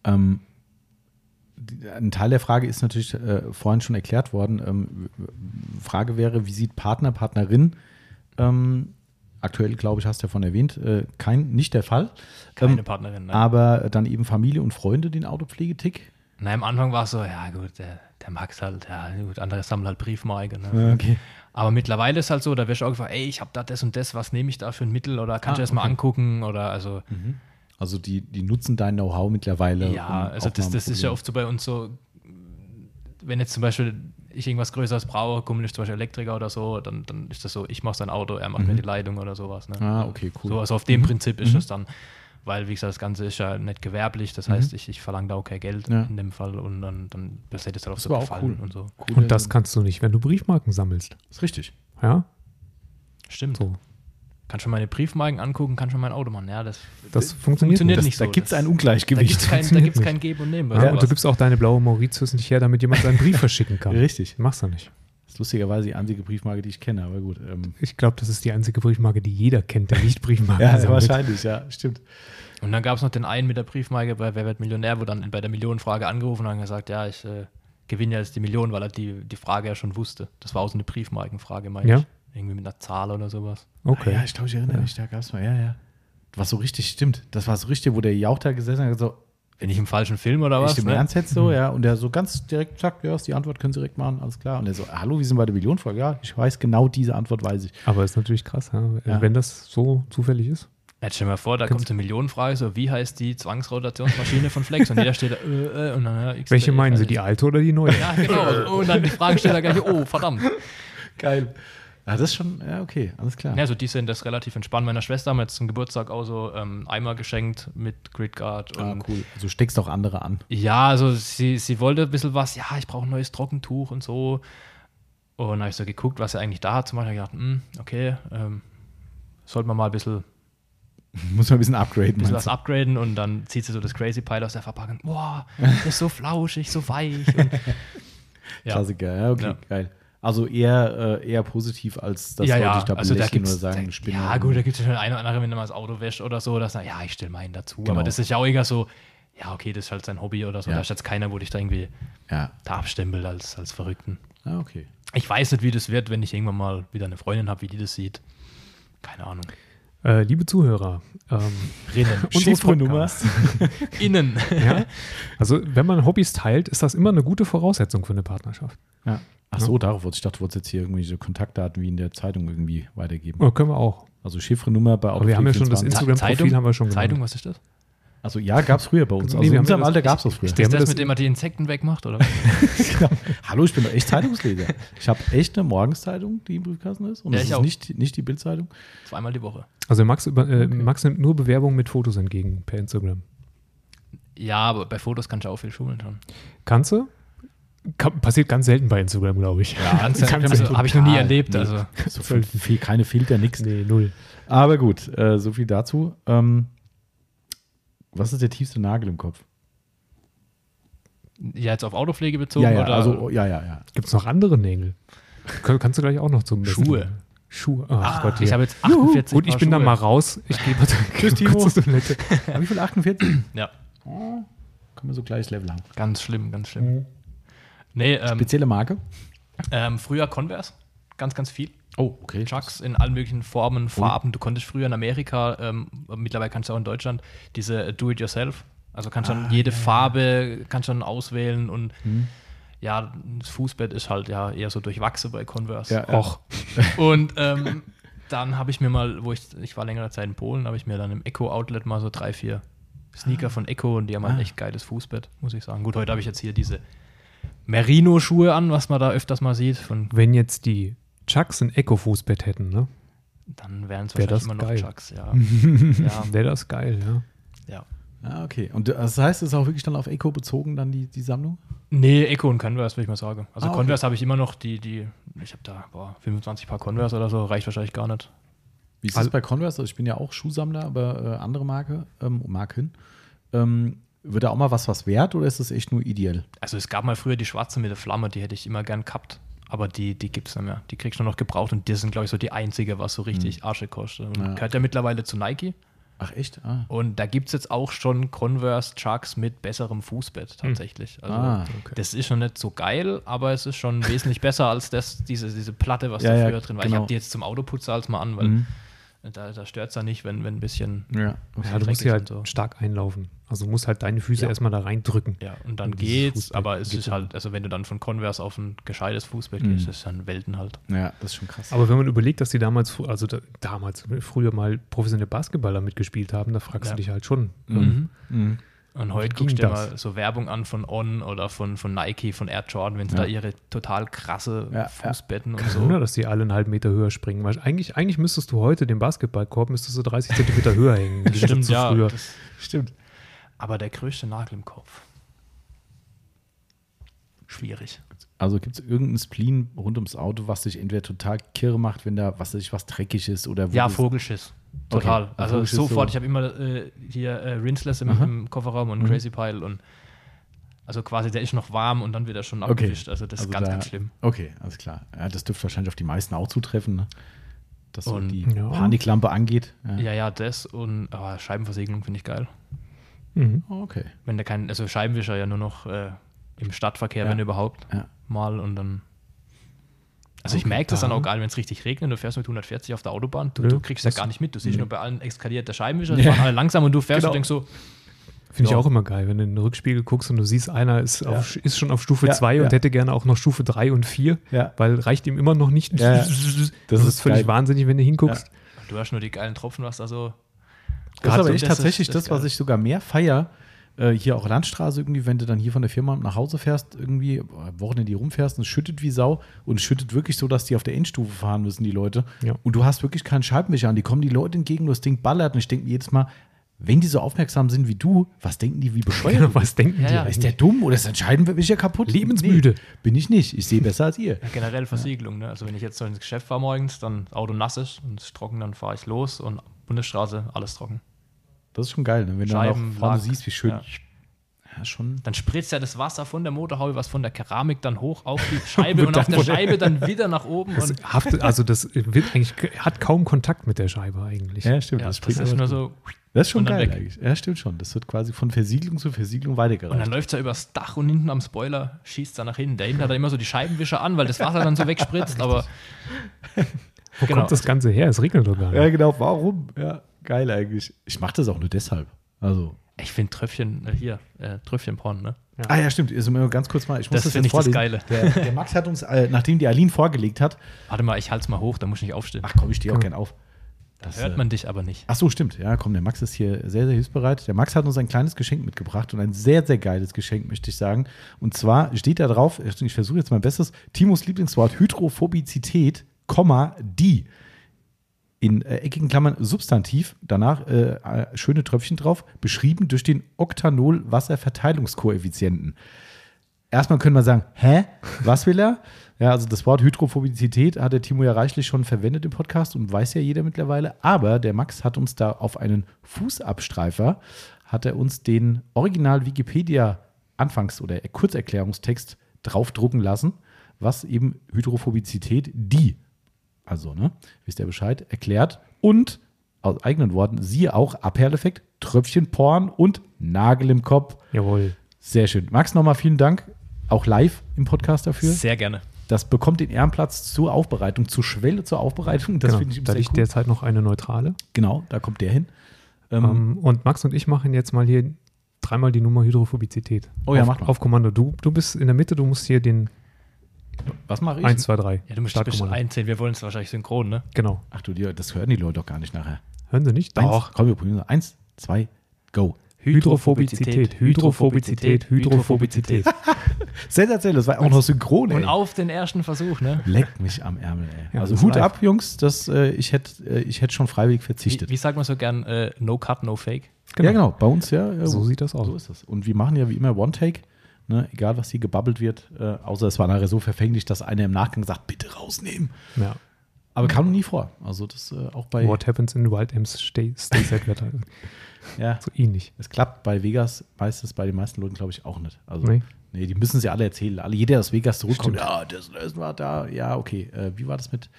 Speaker 1: Ähm, ein Teil der Frage ist natürlich äh, vorhin schon erklärt worden. Ähm, Frage wäre, wie sieht Partner, Partnerin? Ähm, aktuell, glaube ich, hast du ja von erwähnt, äh, kein, nicht der Fall.
Speaker 3: Keine
Speaker 1: Ähm,
Speaker 3: Partnerin. Ne?
Speaker 1: aber dann eben Familie und Freunde den Autopflegetick.
Speaker 3: Na, am Anfang war es so, ja gut, der, der Max halt, ja gut, andere sammeln halt Briefmarke. Ne?
Speaker 1: Okay.
Speaker 3: Aber mittlerweile ist halt so, da wirst du auch gefragt, ey, ich habe da das und das, was nehme ich da für ein Mittel oder kannst
Speaker 1: Ah,
Speaker 3: du das mal
Speaker 1: okay.
Speaker 3: angucken oder also,
Speaker 1: Also die, die nutzen dein Know-how mittlerweile.
Speaker 3: ja,
Speaker 1: um
Speaker 3: also
Speaker 1: auch
Speaker 3: das, das ist ja oft so bei uns so, wenn jetzt zum Beispiel ich irgendwas Größeres brauche, Kumpel ist zum Beispiel Elektriker oder so, dann, dann ist das so, ich mache sein Auto, er macht mir die Leitung oder sowas. Ne?
Speaker 1: Ah, okay, cool.
Speaker 3: So, also auf dem Prinzip ist es dann, weil, wie gesagt, das Ganze ist ja nicht gewerblich, das heißt, ich, ich verlange da auch kein Geld
Speaker 1: Ja.
Speaker 3: in dem Fall und dann, dann passiert es halt auf
Speaker 1: Das
Speaker 3: so
Speaker 1: auch
Speaker 3: Gefallen
Speaker 1: cool.
Speaker 3: und so.
Speaker 1: Coole-
Speaker 2: Und das kannst du nicht, wenn du Briefmarken sammelst.
Speaker 1: ist richtig.
Speaker 2: Ja,
Speaker 3: Stimmt.
Speaker 2: so.
Speaker 3: Kann schon meine Briefmarken angucken, kann schon mein Auto machen. Ja, das
Speaker 2: Das funktioniert,
Speaker 3: funktioniert
Speaker 2: nicht.
Speaker 3: nicht
Speaker 1: da
Speaker 3: so.
Speaker 1: gibt es
Speaker 3: Das-
Speaker 1: ein
Speaker 3: Da
Speaker 1: Ungleichgewicht.
Speaker 3: gibt es kein, da kein Geben und Nehmen.
Speaker 2: Ja, und du gibst auch deine blaue Mauritius nicht her, damit jemand seinen Brief verschicken kann.
Speaker 1: Richtig.
Speaker 2: Machst du nicht.
Speaker 1: Das ist lustigerweise die einzige Briefmarke, die ich kenne, aber gut. Ähm,
Speaker 2: Ich glaube, das ist die einzige Briefmarke, die jeder kennt, der nicht Briefmarken
Speaker 1: ja, wahrscheinlich, ja, stimmt.
Speaker 3: Und dann gab es noch den einen mit der Briefmarke bei Wer wird Millionär, wo dann bei der Millionenfrage angerufen und gesagt, ja, ich äh, gewinne jetzt die Million, weil er die, die Frage ja schon wusste. Das war auch so eine Briefmarkenfrage, meine
Speaker 2: Ja?
Speaker 3: ich. Irgendwie mit einer Zahl oder sowas.
Speaker 2: Okay.
Speaker 1: Ah, ja, ich glaube, ich erinnere mich, da gab es mal, ja, ja. Was so richtig stimmt. Das war so richtig, wo der Jauch da gesessen hat und gesagt, so,
Speaker 3: Bin ich im falschen Film oder was?
Speaker 1: Echt im
Speaker 3: ne?
Speaker 1: Ernst jetzt so, ja. Und der so ganz direkt sagt, ja, ist die Antwort können Sie direkt machen, alles klar. Und er so, hallo, wir sind bei der Millionenfrage. Ja, ich weiß genau diese Antwort, weiß ich.
Speaker 2: Aber ist natürlich krass, ja?
Speaker 1: Ja.
Speaker 2: wenn das so zufällig ist.
Speaker 3: Jetzt stell dir mal vor, da
Speaker 2: Kannst-
Speaker 3: kommt eine Millionenfrage, so wie heißt die Zwangsrotationsmaschine von Flex? Und jeder steht da, äh, äh, und dann, ja, X
Speaker 2: Welche meinen Sie, die
Speaker 3: ich.
Speaker 2: alte oder die neue?
Speaker 3: Ja, genau. Und dann die Fragesteller gleich, oh, verdammt.
Speaker 1: Geil. Ja, das ist schon, ja, okay, alles klar.
Speaker 3: Ja, so die sind das relativ entspannt. Meiner Schwester haben wir jetzt zum Geburtstag auch so ähm, Eimer geschenkt mit Gridguard.
Speaker 1: ah, cool. Also steckst auch andere an.
Speaker 3: Ja, also sie, sie wollte ein bisschen was, ja, ich brauche ein neues Trockentuch und so. Und dann habe ich so geguckt, was er eigentlich da hat. Zum Beispiel hab ich gedacht, hm, okay, ähm, sollten wir mal ein bisschen,
Speaker 1: Muss man ein bisschen upgraden.
Speaker 3: bisschen
Speaker 1: meinst
Speaker 3: was upgraden und dann zieht sie so das Crazy Pile aus der Verpackung. Boah, das ist so flauschig, so weich. Und, ja.
Speaker 1: Klassiker, ja, okay,
Speaker 3: Ja.
Speaker 1: geil. Also eher, äh, eher positiv, als dass
Speaker 3: ja,
Speaker 1: Leute
Speaker 3: ja,
Speaker 1: dich da
Speaker 3: also da gibt's,
Speaker 1: oder sagen,
Speaker 3: da, ja gut, da gibt es ja schon eine oder andere, wenn er mal das Auto wäscht oder so, dass er, ja, ich stelle meinen dazu.
Speaker 1: Genau.
Speaker 3: Aber das ist ja auch eher so, ja, okay, das ist halt sein Hobby oder so.
Speaker 1: Ja.
Speaker 3: Da ist jetzt keiner, wo dich da irgendwie
Speaker 1: Ja,
Speaker 3: da abstempelt als, als Verrückten.
Speaker 1: ah, okay.
Speaker 3: Ich weiß nicht, wie das wird, wenn ich irgendwann mal wieder eine Freundin habe, wie die das sieht. Keine Ahnung.
Speaker 2: Äh, liebe Zuhörer, ähm,
Speaker 3: Rinnen.
Speaker 2: Podcasts,
Speaker 3: Innen.
Speaker 2: ja? Also, wenn man Hobbys teilt, ist das immer eine gute Voraussetzung für eine Partnerschaft.
Speaker 1: Ja. Ach so, darauf wollte ich dachte, du wolltest jetzt hier irgendwelche Kontaktdaten wie in der Zeitung irgendwie weitergeben.
Speaker 2: Ja, können wir auch.
Speaker 1: Also Chiffrenummer bei
Speaker 2: Aber wir haben ja schon das
Speaker 1: Autofreak24.
Speaker 2: Instagram-Profil haben wir schon
Speaker 3: Zeitung,
Speaker 2: genannt.
Speaker 3: was ist das?
Speaker 1: Also ja, gab es früher bei uns.
Speaker 2: Nee,
Speaker 1: Also in unserem
Speaker 2: das-
Speaker 1: Alter gab es das früher.
Speaker 3: Ist das,
Speaker 2: das-
Speaker 3: mit dem man die Insekten wegmacht, oder?
Speaker 1: Genau. Hallo, ich bin doch echt Zeitungsleser. Ich habe echt eine Morgenszeitung, die im Briefkasten ist. Und
Speaker 3: Ja,
Speaker 1: das
Speaker 3: ich
Speaker 1: ist
Speaker 3: auch.
Speaker 1: nicht, nicht die Bildzeitung.
Speaker 3: Zweimal die Woche.
Speaker 2: Also Max, äh, Max nimmt nur Bewerbungen mit Fotos entgegen per Instagram.
Speaker 3: Ja, aber bei Fotos kannst du auch viel schummeln schon.
Speaker 2: Kannst du? Passiert ganz selten bei Instagram, glaube ich.
Speaker 1: Ja,
Speaker 3: Ganz,
Speaker 2: du
Speaker 3: habe ich noch nie erlebt.
Speaker 1: Nee.
Speaker 3: Also.
Speaker 1: So viel, viel, keine Filter, nix.
Speaker 2: Nee, null.
Speaker 1: Aber gut, äh, so viel dazu. Ähm, was ist der tiefste Nagel im Kopf?
Speaker 3: Ja, jetzt auf Autopflege bezogen
Speaker 1: ja, ja,
Speaker 3: oder
Speaker 1: also, ja, ja, ja.
Speaker 2: Gibt es noch andere Nägel? Kann, kannst du gleich auch noch zum Besten
Speaker 3: Schuhe.
Speaker 2: nehmen. Schuhe. Ach Gott,
Speaker 3: ich habe jetzt 48
Speaker 2: Gut, ich bin da
Speaker 3: Schuhe.
Speaker 2: mal raus. Ich gehe bitte
Speaker 1: Tschüss, Timo.
Speaker 2: kurz zur Toilette.
Speaker 1: Wie viel? 48?
Speaker 3: Ja,
Speaker 1: Können wir so gleiches Level haben.
Speaker 3: ganz schlimm, ganz schlimm. Nee, ähm,
Speaker 1: Spezielle Marke?
Speaker 3: ähm, früher Converse, ganz, ganz viel.
Speaker 1: Oh, okay.
Speaker 3: Chucks in allen möglichen Formen, Farben. Du konntest früher in Amerika, ähm, mittlerweile kannst du auch in Deutschland, diese Do-it-yourself. Also kannst
Speaker 1: Ah,
Speaker 3: schon jede Farbe, kannst schon auswählen und
Speaker 1: Mhm.
Speaker 3: ja, das Fußbett ist halt ja eher so durchwachsen bei Converse.
Speaker 1: Ja, ja.
Speaker 2: Och,
Speaker 3: Und ähm, dann habe ich mir mal, wo ich, ich war längere Zeit in Polen, habe ich mir dann im Echo-Outlet mal so drei, vier Sneaker von Echo und die haben halt
Speaker 1: Ah.
Speaker 3: echt geiles Fußbett, muss ich sagen. Gut, heute habe ich jetzt hier diese Merino-Schuhe an, was man da öfters mal sieht. Von,
Speaker 2: wenn jetzt die Chucks ein Echo-Fußbett hätten, ne?
Speaker 3: dann wären es wahrscheinlich
Speaker 2: das
Speaker 3: immer noch
Speaker 2: geil.
Speaker 3: Chucks, ja. ja,
Speaker 2: Wäre das geil, ja.
Speaker 3: ja.
Speaker 1: Ah, okay. Und das heißt, es ist auch wirklich dann auf Echo bezogen, dann die, die Sammlung?
Speaker 3: Nee, Echo und Converse, würde ich mal sagen. Also
Speaker 1: Ah, okay.
Speaker 3: Converse habe ich immer noch, die, die, ich habe da, boah, 25 Paar Converse oder so, reicht wahrscheinlich gar nicht.
Speaker 1: Wie ist
Speaker 2: Also-
Speaker 1: das bei Converse? Also ich bin ja auch Schuhsammler, aber äh, andere Marke, ähm, Marken. Ähm, wird da auch mal was was wert oder ist das echt nur ideell?
Speaker 3: Also es gab mal früher die schwarze mit der Flamme, die hätte ich immer gern gehabt. Aber die, die gibt es nicht mehr. Die kriegst du nur noch gebraucht und die sind, glaube ich, so die einzige, was so richtig Arsche kostet. Und
Speaker 1: Ja.
Speaker 3: gehört ja mittlerweile zu Nike.
Speaker 1: Ach echt? Ah.
Speaker 3: Und da gibt es jetzt auch schon Converse Chucks mit besserem Fußbett tatsächlich. Also
Speaker 1: Ah,
Speaker 2: okay.
Speaker 3: das ist schon nicht so geil, aber es ist schon wesentlich besser als das, diese, diese Platte, was
Speaker 1: Ja,
Speaker 3: da
Speaker 1: ja,
Speaker 3: früher drin war. Ich
Speaker 1: genau.
Speaker 3: habe die jetzt zum Autoputzer als mal an, weil
Speaker 1: Mhm.
Speaker 3: Da, da stört es ja nicht, wenn, wenn ein bisschen.
Speaker 1: Ja.
Speaker 2: Ja, du musst halt
Speaker 3: so.
Speaker 2: stark einlaufen. Also du musst halt deine Füße
Speaker 3: Ja.
Speaker 2: erstmal da reindrücken.
Speaker 3: Ja, und dann
Speaker 2: Und
Speaker 3: geht's, aber es
Speaker 2: geht
Speaker 3: ist halt, also wenn du dann von Converse auf ein gescheites Fußbett
Speaker 1: Mhm.
Speaker 3: gehst, ist dann Welten halt.
Speaker 1: ja, das ist schon krass.
Speaker 2: Aber wenn man überlegt, dass die damals, also da, damals, früher mal professionelle Basketballer mitgespielt haben, da fragst
Speaker 3: Ja.
Speaker 2: du dich halt schon, ähm,
Speaker 1: Mhm.
Speaker 3: Und heute guckst du dir mal so Werbung an von On oder von, von Nike, von Air Jordan, wenn sie
Speaker 1: Ja.
Speaker 3: da ihre total krasse
Speaker 1: Ja, ja.
Speaker 3: Fußbetten und
Speaker 2: Kein
Speaker 3: so.
Speaker 2: Wunder, dass die alle einen halben Meter höher springen. Weil eigentlich, eigentlich müsstest du heute den Basketballkorb müsstest du 30 Zentimeter höher hängen.
Speaker 3: Stimmt, ja.
Speaker 2: früher.
Speaker 3: Das,
Speaker 1: Stimmt.
Speaker 3: aber der größte Nagel im Kopf. Schwierig.
Speaker 1: Also gibt es irgendeinen Spleen rund ums Auto, was dich entweder total kirre macht, wenn da, was was dreckig ist oder wo
Speaker 3: Ja,
Speaker 1: du-
Speaker 3: Vogelschiss.
Speaker 1: Okay.
Speaker 3: Total. Also
Speaker 1: Vogelschiss
Speaker 3: sofort.
Speaker 1: so-
Speaker 3: Ich habe immer äh, hier äh, Rinseless im,
Speaker 1: Aha.
Speaker 3: im Kofferraum und
Speaker 1: Mhm.
Speaker 3: Crazy Pile und also quasi der ist noch warm und dann wird er schon
Speaker 1: Okay.
Speaker 3: abgewischt. Also das ist
Speaker 1: Also
Speaker 3: ganz,
Speaker 1: da-
Speaker 3: ganz schlimm.
Speaker 1: Okay, alles klar. Ja, das dürfte wahrscheinlich auf die meisten auch zutreffen, ne? Dass so die
Speaker 2: Ja.
Speaker 1: Paniklampe angeht. Ja.
Speaker 3: Ja, ja, das und aber Scheibenversiegelung finde ich geil.
Speaker 2: Mhm.
Speaker 1: Oh, okay.
Speaker 3: Wenn der kein, also Scheibenwischer ja nur noch äh, im Stadtverkehr,
Speaker 1: Ja.
Speaker 3: wenn überhaupt,
Speaker 1: Ja.
Speaker 3: mal und dann. Also ich
Speaker 2: Okay,
Speaker 3: merke das dann
Speaker 2: da-
Speaker 3: auch geil, wenn es richtig regnet, du fährst mit 140 auf der Autobahn, du,
Speaker 2: Nö,
Speaker 3: du kriegst ja
Speaker 2: das-
Speaker 3: gar nicht mit. Du siehst
Speaker 1: Nee.
Speaker 3: nur bei allen eskaliert der Scheibenwischer, die
Speaker 1: Ja.
Speaker 3: fahren alle langsam und du fährst
Speaker 1: Genau.
Speaker 3: und denkst so,
Speaker 2: Finde ich
Speaker 3: Ja.
Speaker 2: auch immer geil, wenn du in den Rückspiegel guckst und du siehst, einer ist, auf, ist schon auf Stufe
Speaker 1: Ja,
Speaker 2: 2
Speaker 1: ja.
Speaker 2: und hätte gerne auch noch Stufe 3 und 4,
Speaker 1: Ja.
Speaker 2: weil reicht ihm immer noch nicht.
Speaker 1: Ja, ja.
Speaker 2: das,
Speaker 1: Das
Speaker 2: ist, völlig
Speaker 1: geil.
Speaker 2: wahnsinnig, wenn du hinguckst.
Speaker 3: du hast nur die geilen Tropfen, was da so.
Speaker 1: Das ist aber
Speaker 2: so,
Speaker 1: echt
Speaker 3: das ist-
Speaker 1: tatsächlich
Speaker 3: das
Speaker 1: das, was ich sogar mehr feier. Äh, hier auch Landstraße irgendwie, wenn du dann hier von der Firma nach Hause fährst, irgendwie, äh, Wochenende die rumfährst und es schüttet wie Sau und es schüttet wirklich so, dass die auf der Endstufe fahren müssen, die Leute.
Speaker 2: Ja.
Speaker 1: Und du hast wirklich keinen Scheibenwischer an. Die kommen die Leute entgegen, das Ding ballert und ich denke mir jedes Mal, wenn die so aufmerksam sind wie du, was denken die, wie bescheuert?
Speaker 2: Genau, was denken
Speaker 3: Ja,
Speaker 2: die?
Speaker 3: ja.
Speaker 1: Ist der dumm oder ist ein Scheibenwischer kaputt?
Speaker 2: Lebensmüde.
Speaker 1: Nee, bin ich nicht. Ich sehe besser als ihr.
Speaker 3: Ja, generell Versiegelung, ne? Also wenn ich jetzt so ins Geschäft fahre morgens, dann Auto nass ist und es ist trocken, dann fahre ich los und Bundesstraße, alles trocken.
Speaker 1: Das ist schon geil, ne? wenn du dann vorne siehst, wie schön.
Speaker 3: ja.
Speaker 1: Ja, schon.
Speaker 3: Dann spritzt ja das Wasser von der Motorhaube, was von der Keramik dann hoch auf die Scheibe und
Speaker 2: dann
Speaker 3: auf der Scheibe dann wieder nach oben.
Speaker 2: Das
Speaker 3: Und
Speaker 2: haftet, also das wird eigentlich, hat kaum Kontakt mit der Scheibe eigentlich.
Speaker 1: Ja, stimmt.
Speaker 3: ja,
Speaker 1: das,
Speaker 3: das ist nur
Speaker 1: schon.
Speaker 3: so.
Speaker 1: Das ist schon
Speaker 3: und
Speaker 1: geil
Speaker 3: weg.
Speaker 1: eigentlich. Ja, stimmt schon. Das wird quasi von Versiegelung zu Versiegelung
Speaker 3: Und dann
Speaker 1: weitergereicht.
Speaker 3: läuft es ja übers Dach und hinten am Spoiler schießt er nach hinten. Der hinten hat dann immer so die Scheibenwischer an, weil das Wasser dann so wegspritzt. aber
Speaker 2: Wo
Speaker 3: Genau.
Speaker 2: kommt das Ganze her? Es regnet doch gar nicht.
Speaker 1: Ja, genau. Warum? Ja, geil eigentlich. Ich mache das auch nur deshalb. Also.
Speaker 3: ich finde Tröpfchen, äh, hier, äh, Tröpfchenporn, ne?
Speaker 1: Ah ja, stimmt. Also mal ganz kurz mal. Ich muss
Speaker 3: Das
Speaker 1: das, jetzt
Speaker 3: ich das
Speaker 1: vorlesen.
Speaker 3: Geile.
Speaker 1: Der, der Max hat uns, äh, nachdem die Aline vorgelegt hat,
Speaker 3: Warte mal, ich halte es mal hoch, da muss ich nicht aufstehen.
Speaker 1: ach komm, ich stehe auch gern auf.
Speaker 3: da
Speaker 1: das,
Speaker 3: hört
Speaker 1: äh,
Speaker 3: man dich aber nicht.
Speaker 1: Ach so, stimmt. Ja, komm, der Max ist hier sehr, sehr hilfsbereit. Der Max hat uns ein kleines Geschenk mitgebracht und ein sehr, sehr geiles Geschenk, möchte ich sagen. Und zwar steht da drauf, ich versuche jetzt mein Bestes, Timos Lieblingswort Hydrophobizität, Komma, die. In äh, eckigen Klammern Substantiv, danach äh, äh, schöne Tröpfchen drauf, beschrieben durch den Oktanol-Wasserverteilungskoeffizienten. Erstmal können wir sagen, hä? Was will er? Ja, also das Wort Hydrophobizität hat der Timo ja reichlich schon verwendet im Podcast und weiß ja jeder mittlerweile. Aber der Max hat uns da auf einen Fußabstreifer, hat er uns den Original Wikipedia Anfangs- oder Kurzerklärungstext draufdrucken lassen, was eben Hydrophobizität die, also, ne, wisst ihr Bescheid, erklärt und aus eigenen Worten, siehe auch Abperleffekt, Tröpfchenporn und Nagel im Kopf.
Speaker 2: Jawohl.
Speaker 1: Sehr schön. Max, nochmal vielen Dank. Auch live im Podcast dafür.
Speaker 3: Sehr gerne.
Speaker 1: Das bekommt den Ehrenplatz zur Aufbereitung, zur Schwelle zur Aufbereitung. Das
Speaker 2: genau.
Speaker 1: finde ich
Speaker 2: da
Speaker 1: sehr
Speaker 2: liegt
Speaker 1: cool.
Speaker 2: derzeit noch eine neutrale.
Speaker 1: Genau, da kommt der hin. Ähm,
Speaker 2: Ähm, und Max und ich machen jetzt mal hier dreimal die Nummer Hydrophobizität.
Speaker 1: Oh ja,
Speaker 2: auf,
Speaker 1: mach mal.
Speaker 2: auf Kommando. Du, du bist in der Mitte, du musst hier den
Speaker 1: was mache ich?
Speaker 2: 1, 2, 3.
Speaker 3: Ja, du musst
Speaker 2: Startkommando.
Speaker 3: einzählen, wir wollen es wahrscheinlich synchron, ne?
Speaker 2: Genau.
Speaker 1: Ach du, dir, das hören die Leute doch gar nicht nachher.
Speaker 2: Hören Sie nicht?
Speaker 1: Eins, komm, wir probieren. Eins, zwei, go.
Speaker 2: Hydrophobizität, Hydrophobizität, Hydrophobizität.
Speaker 1: Sensationell, das war auch noch synchron, ey.
Speaker 3: Und auf den ersten Versuch, ne?
Speaker 1: Leck mich am Ärmel, ey.
Speaker 2: Ja,
Speaker 1: also Hut ab, Jungs, das, äh, ich hätte äh, ich hätt schon freiwillig
Speaker 3: Wie,
Speaker 1: verzichtet.
Speaker 3: wie sagt man so gern, äh, no cut, no fake?
Speaker 1: Ja, genau, bei uns ja. ja
Speaker 2: So sieht das aus.
Speaker 1: So ist das. Und wir machen ja wie immer One-Take, ne? egal was hier gebabbelt wird, äh, außer es war nachher so verfänglich, dass einer im Nachgang sagt, bitte rausnehmen.
Speaker 2: Ja.
Speaker 1: Aber kam noch nie vor. Also das äh, auch bei,
Speaker 2: What happens in Wild M's stay, stays at Wetter.
Speaker 1: ja,
Speaker 2: So ähnlich.
Speaker 1: es klappt bei Vegas meistens bei den meisten Leuten, glaube ich, auch nicht. Also,
Speaker 2: Nee.
Speaker 1: nee. die müssen sie alle erzählen. Alle, jeder, der aus Vegas zurückkommt,
Speaker 2: Stimmt.
Speaker 1: ja, das, das war da, ja, okay. Äh, wie war das mit?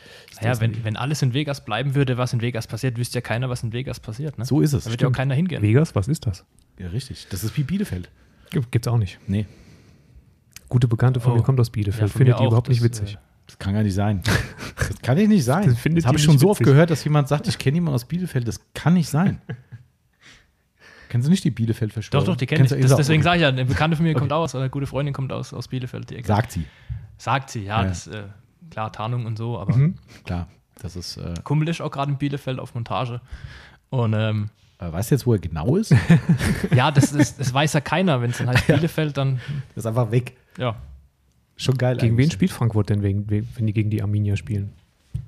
Speaker 3: Ja, wenn, wenn alles in Vegas bleiben würde, was in Vegas passiert, wüsste ja keiner, was in Vegas passiert, ne?
Speaker 1: So ist es.
Speaker 3: Da wird ja auch keiner hingehen.
Speaker 2: Vegas, was ist das?
Speaker 1: Ja, richtig. Das ist wie Bielefeld.
Speaker 2: Gibt- Gibt's auch nicht.
Speaker 1: Nee,
Speaker 2: Gute Bekannte von
Speaker 3: Oh.
Speaker 2: mir kommt aus
Speaker 3: Ja,
Speaker 2: Bielefeld.
Speaker 3: von
Speaker 2: Findet die
Speaker 3: auch,
Speaker 2: überhaupt nicht
Speaker 3: das,
Speaker 2: witzig.
Speaker 3: äh,
Speaker 1: das kann gar nicht sein. Das kann ich nicht sein.
Speaker 2: Das
Speaker 1: Das, habe ich schon so oft gehört, dass jemand sagt, ich kenne jemanden aus Bielefeld. Das kann nicht sein. Kennen Sie nicht die Bielefeld-Verschwörung?
Speaker 3: Doch, doch, die kenne ich.
Speaker 1: Kennst du-
Speaker 3: Das,
Speaker 1: auch-
Speaker 3: deswegen sage ich ja, eine Bekannte von mir
Speaker 1: Okay.
Speaker 3: kommt aus, eine gute Freundin kommt aus, aus Bielefeld. Die Ecke.
Speaker 1: Sagt sie.
Speaker 3: Sagt sie, ja,
Speaker 1: Ja.
Speaker 3: das äh, klar, Tarnung und so, aber
Speaker 2: Mhm.
Speaker 1: Klar. Das ist. Äh,
Speaker 3: Kumpel ist auch gerade in Bielefeld auf Montage. Und ähm,
Speaker 1: Äh, weißt du jetzt, wo er genau ist?
Speaker 3: Ja, das, ist, das weiß ja keiner. Wenn es dann heißt Bielefeld, dann
Speaker 1: ist einfach weg.
Speaker 3: ja.
Speaker 1: Schon geil.
Speaker 2: Gegen wen spielt Frankfurt denn, wenn die gegen die Arminia spielen?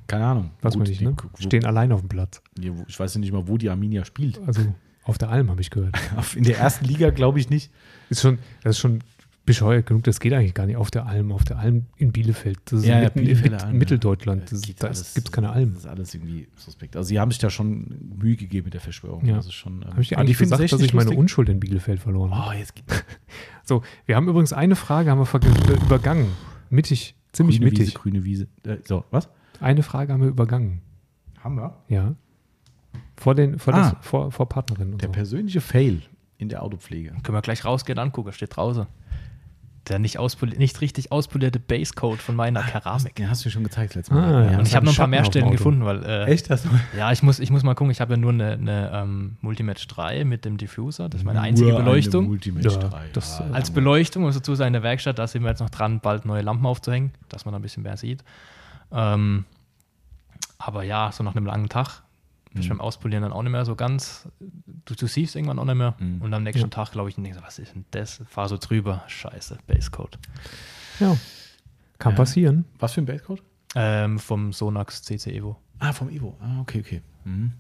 Speaker 1: Keine Ahnung.
Speaker 2: Weiß man
Speaker 1: Gut,
Speaker 2: nicht,
Speaker 1: die-
Speaker 2: ne?
Speaker 1: wo-
Speaker 2: Stehen allein auf dem Platz.
Speaker 1: Ich weiß ja nicht mal, wo die Arminia spielt.
Speaker 2: Also auf der Alm, habe ich gehört.
Speaker 1: In der ersten Liga glaube ich nicht.
Speaker 2: Ist schon, das ist schon bescheuert genug, das geht eigentlich gar nicht. Auf der Alm, auf der Alm in Bielefeld. Das ist mitten in
Speaker 1: Bielefelder
Speaker 2: Mit
Speaker 1: Alm,
Speaker 2: Mitteldeutschland.
Speaker 1: ja.
Speaker 2: Da gibt es keine Alm.
Speaker 1: Das ist alles irgendwie suspekt. Also sie haben sich da schon Mühe gegeben mit der Verschwörung.
Speaker 2: Ja.
Speaker 1: Das ist schon, ähm,
Speaker 2: Habe ich eigentlich
Speaker 1: es
Speaker 2: gesagt, dass ich meine
Speaker 1: lustig.
Speaker 2: Unschuld in Bielefeld verloren habe?
Speaker 1: Oh, jetzt
Speaker 2: So, wir haben übrigens eine Frage, haben wir verge- übergangen. Mittig, ziemlich
Speaker 1: grüne
Speaker 2: mittig.
Speaker 1: Wiese, grüne Wiese. Äh, so, was?
Speaker 2: Eine Frage haben wir übergangen.
Speaker 1: Haben wir?
Speaker 2: Ja. Vor, den, vor,
Speaker 1: Ah.
Speaker 2: das, vor, vor Partnerin und
Speaker 1: Der
Speaker 2: so.
Speaker 1: persönliche Fail in der Autopflege.
Speaker 3: Können wir gleich rausgehen, angucken, steht draußen. Der nicht, nicht richtig auspolierte Basecode von meiner Keramik.
Speaker 1: Den hast du mir schon gezeigt letztes
Speaker 2: Ah,
Speaker 1: Mal.
Speaker 2: ja.
Speaker 3: Und
Speaker 2: das
Speaker 3: ich habe noch ein paar mehr Stellen gefunden, weil äh,
Speaker 1: Echt? Hast du?
Speaker 3: ja, ich muss, ich muss mal gucken, ich habe ja nur eine, eine ähm, Multimatch 3 mit dem Diffuser, das ist meine einzige
Speaker 1: Nur
Speaker 3: Beleuchtung.
Speaker 1: Multimatch
Speaker 2: Ja,
Speaker 1: 3.
Speaker 2: das, äh,
Speaker 3: Als Beleuchtung, muss dazu sein, in der Werkstatt, da sind wir jetzt noch dran, bald neue Lampen aufzuhängen, dass man ein bisschen mehr sieht. Ähm, aber ja, so nach einem langen Tag bist du
Speaker 1: Mhm.
Speaker 3: beim Auspolieren dann auch nicht mehr so ganz, du, du siehst irgendwann auch nicht mehr.
Speaker 1: Mhm.
Speaker 3: Und am nächsten
Speaker 2: Ja.
Speaker 3: Tag, glaube ich, denke ich, was ist denn das? Fahr so drüber, scheiße, Basecode.
Speaker 2: Ja. Kann
Speaker 1: Ja.
Speaker 2: passieren.
Speaker 1: Was für ein Basecode?
Speaker 3: Ähm, vom Sonax CC Evo.
Speaker 1: Ah, vom Evo. Ah, okay, okay. Mhm.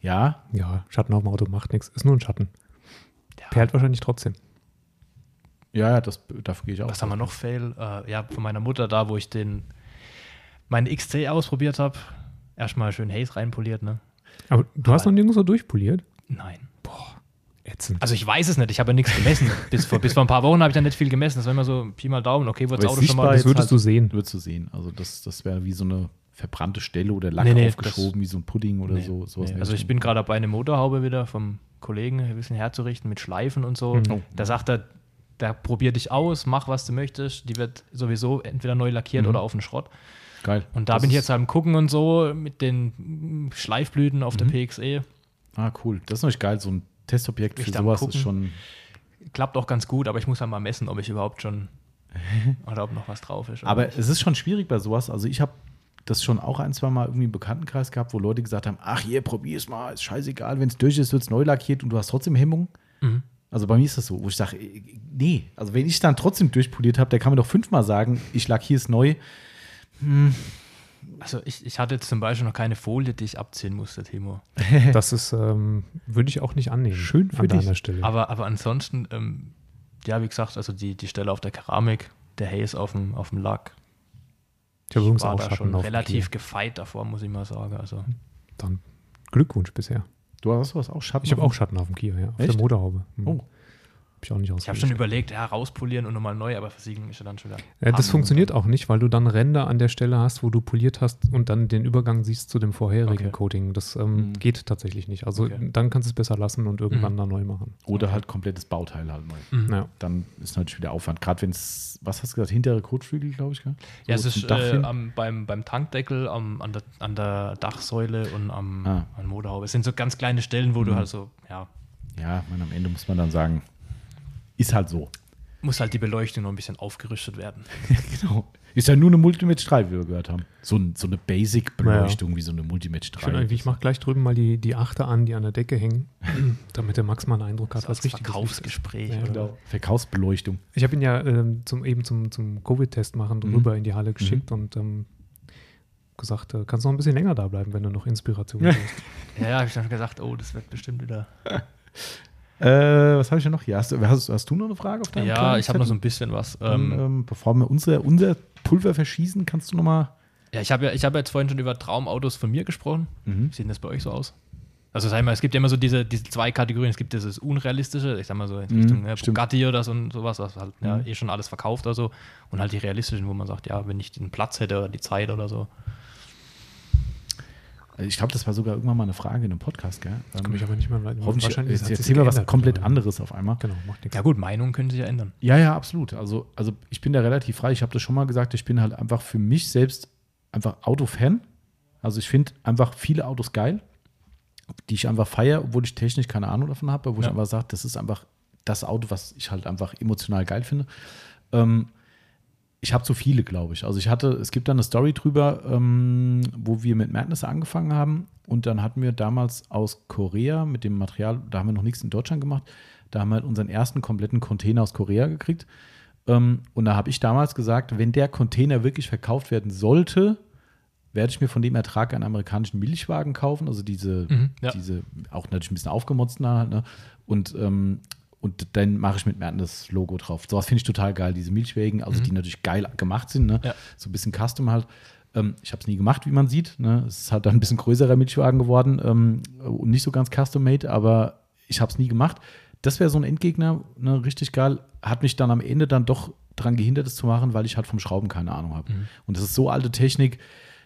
Speaker 1: Ja,
Speaker 2: Ja, Schatten auf dem Auto macht nichts. Ist nur ein Schatten.
Speaker 3: Ja.
Speaker 2: Perlt wahrscheinlich trotzdem.
Speaker 1: ja, ja, das, dafür gehe ich auch.
Speaker 3: Was haben wir noch, Fail? Äh, ja, von meiner Mutter da, wo ich den, meine XC ausprobiert habe. Erstmal schön Haze reinpoliert, ne?
Speaker 2: Aber du hast
Speaker 3: Aber-
Speaker 2: noch nirgendwo durchpoliert?
Speaker 3: Nein.
Speaker 2: Ätzend.
Speaker 3: Also ich weiß es nicht, ich habe ja nichts gemessen. bis, vor, bis vor ein paar Wochen habe ich ja nicht viel gemessen. Das war immer so Pi mal Daumen, okay, wird das Auto schon mal.
Speaker 2: das würdest
Speaker 1: halt-
Speaker 2: du sehen.
Speaker 1: Würdest du sehen. Also das, das wäre wie so eine verbrannte Stelle oder Lack
Speaker 3: Nee, nee,
Speaker 1: aufgeschoben, wie so ein Pudding oder
Speaker 3: Nee,
Speaker 1: so. sowas
Speaker 3: Also ich bin gerade dabei, eine Motorhaube wieder vom Kollegen ein bisschen herzurichten mit Schleifen und so.
Speaker 2: Mhm.
Speaker 3: Da sagt er, da probier dich aus, mach was du möchtest. Die wird sowieso entweder neu lackiert
Speaker 1: Mhm.
Speaker 3: oder auf den Schrott.
Speaker 1: Geil.
Speaker 3: Und da
Speaker 1: Das
Speaker 3: bin ich jetzt halt am Gucken und so mit den Schleifblüten auf der
Speaker 1: Mhm.
Speaker 3: PXE.
Speaker 1: Ah, cool. Das ist natürlich geil. So ein Testobjekt für
Speaker 3: Ich
Speaker 1: sowas ist schon.
Speaker 3: Klappt auch ganz gut, aber ich muss ja mal messen, ob ich überhaupt schon oder ob noch was drauf ist.
Speaker 1: Aber
Speaker 3: nicht.
Speaker 1: es ist schon schwierig bei sowas. Also ich habe das schon auch ein, zwei Mal irgendwie im Bekanntenkreis gehabt, wo Leute gesagt haben, ach hier, probier's mal, ist scheißegal, wenn es durch ist, wird es neu lackiert und du hast trotzdem Hemmungen.
Speaker 3: Mhm.
Speaker 1: Also bei mir ist das so, wo ich sage, äh, nee, also wenn ich dann trotzdem durchpoliert habe, der kann mir doch fünfmal sagen, ich lackiere es neu.
Speaker 3: Also ich, ich hatte jetzt zum Beispiel noch keine Folie, die ich abziehen musste, Timo.
Speaker 2: Das ist, ähm, würde ich auch nicht annehmen.
Speaker 1: Schön für
Speaker 2: an
Speaker 1: dich.
Speaker 2: deiner Stelle.
Speaker 3: Aber, aber ansonsten, ähm, ja, wie gesagt, also die, die Stelle auf der Keramik, der Haze auf dem, auf dem Lack,
Speaker 2: ich habe übrigens
Speaker 3: war
Speaker 2: auch
Speaker 3: da
Speaker 2: Schatten
Speaker 3: schon relativ gefeit davor, muss ich mal sagen. Also
Speaker 2: Dann Glückwunsch bisher.
Speaker 1: Du hast was auch Schatten.
Speaker 2: Ich habe auch Schatten auf dem Kia, ja. Auf
Speaker 1: Echt?
Speaker 2: der Motorhaube. Hm.
Speaker 1: Oh.
Speaker 2: Ich auch nicht
Speaker 3: ich habe schon überlegt, ja, rauspolieren und nochmal neu, aber versiegen ist ja dann schon wieder.
Speaker 2: Ja, das funktioniert auch nicht, weil du dann Ränder an der Stelle hast, wo du poliert hast und dann den Übergang siehst zu dem vorherigen
Speaker 3: Okay.
Speaker 2: Coating. Das ähm,
Speaker 1: Mhm.
Speaker 2: geht tatsächlich nicht. Also
Speaker 3: Okay.
Speaker 2: dann kannst du es besser lassen und irgendwann
Speaker 3: Mhm.
Speaker 2: dann neu machen.
Speaker 1: Oder halt komplettes Bauteil halt neu.
Speaker 3: Mhm.
Speaker 2: Ja.
Speaker 1: Dann ist natürlich wieder Aufwand. Gerade wenn es, was hast du gesagt, hintere Kotflügel, glaube ich, gell?
Speaker 3: Ja,
Speaker 1: So
Speaker 3: es
Speaker 1: zum
Speaker 3: ist äh, am, beim, beim Tankdeckel, am, an, der, an der Dachsäule und am,
Speaker 1: Ah.
Speaker 3: an der Motorhaube. Es sind so ganz kleine Stellen, wo du
Speaker 1: Mhm.
Speaker 3: halt so, ja,
Speaker 1: Ja, man, am Ende muss man dann sagen, ist halt so.
Speaker 3: muss halt die Beleuchtung noch ein bisschen aufgerüstet werden.
Speaker 1: genau. Ist ja nur eine Multimatch 3, wie wir gehört haben. So, ein, so eine Basic-Beleuchtung wie so eine Multimatch 3.
Speaker 2: Ich mache gleich drüben mal die, die Achter an, die an der Decke hängen, damit der Max mal einen Eindruck hat,
Speaker 3: So
Speaker 2: was richtig
Speaker 3: Verkaufsgespräch.
Speaker 2: Ja,
Speaker 3: oder?
Speaker 1: Genau. Verkaufsbeleuchtung.
Speaker 2: Ich habe ihn ja ähm, zum, eben zum, zum Covid-Test machen
Speaker 1: Mhm.
Speaker 2: rüber in die Halle geschickt und ähm, gesagt, äh, kannst noch ein bisschen länger da bleiben, wenn du noch Inspiration hast.
Speaker 3: Ja, ja, habe ich dann gesagt, oh, das wird bestimmt wieder.
Speaker 1: Äh, was habe ich denn noch hier? Hast, du- hast, hast du noch eine Frage auf deinem
Speaker 3: Ja, ich habe noch so ein bisschen was.
Speaker 1: Dann,
Speaker 3: Ähm,
Speaker 1: ähm, bevor wir unser, unser Pulver verschießen, kannst du noch mal.
Speaker 3: ja, ich habe ja, ich habe jetzt vorhin schon über Traumautos von mir gesprochen.
Speaker 1: Mhm.
Speaker 3: Wie sieht das bei euch so aus? Also sag ich mal, es gibt ja immer so diese, diese zwei Kategorien. Es gibt dieses Unrealistische, ich sag mal so in
Speaker 1: Mhm,
Speaker 3: Richtung ne,
Speaker 1: stimmt.
Speaker 3: Bugatti oder so und sowas, was halt ja,
Speaker 1: Mhm.
Speaker 3: eh schon alles verkauft oder so. Und halt die realistischen, wo man sagt, ja, wenn ich den Platz hätte oder die Zeit oder so.
Speaker 1: Also Ich glaube, das war sogar irgendwann mal eine Frage in einem Podcast, gell?
Speaker 2: Das kann mich aber nicht mehr leiden.
Speaker 1: Hoffentlich
Speaker 2: Wahrscheinlich
Speaker 1: jetzt erzählen wir was komplett anderes auf einmal.
Speaker 2: Genau, macht nichts.
Speaker 3: Ja gut, Meinungen können sich ja ändern.
Speaker 1: Ja, ja, absolut. Also, also ich bin da relativ frei. Ich habe das schon mal gesagt, ich bin halt einfach für mich selbst einfach Autofan. Also ich finde einfach viele Autos geil, die ich einfach feiere, obwohl ich technisch keine Ahnung davon habe, wo ich
Speaker 3: Ja.
Speaker 1: einfach sage, das ist einfach das Auto, was ich halt einfach emotional geil finde. Ähm, ich habe zu viele, glaube ich. Also ich hatte, es gibt da eine Story drüber, ähm, wo wir mit Madness angefangen haben und dann hatten wir damals aus Korea mit dem Material, da haben wir noch nichts in Deutschland gemacht, da haben wir halt unseren ersten kompletten Container aus Korea gekriegt. Ähm, und da habe ich damals gesagt, wenn der Container wirklich verkauft werden sollte, werde ich mir von dem Ertrag einen amerikanischen Milchwagen kaufen, also diese,
Speaker 3: Mhm, ja.
Speaker 1: diese auch natürlich ein bisschen aufgemotzten halt, ne? Und, ähm, und dann mache ich mit Merten das Logo drauf. Sowas finde ich total geil, diese Milchwägen, also die natürlich geil gemacht sind, ne?
Speaker 3: Mhm. Ja.
Speaker 1: So ein bisschen Custom halt. Ähm, ich habe es nie gemacht, wie man sieht. Ne? Es ist halt dann ein bisschen größerer Milchwagen geworden ähm, und nicht so ganz custom-made, aber ich habe es nie gemacht. Das wäre so ein Endgegner, ne? richtig geil. Hat mich dann am Ende dann doch daran gehindert, es zu machen, weil ich halt vom Schrauben keine Ahnung habe. Und das ist so alte Technik,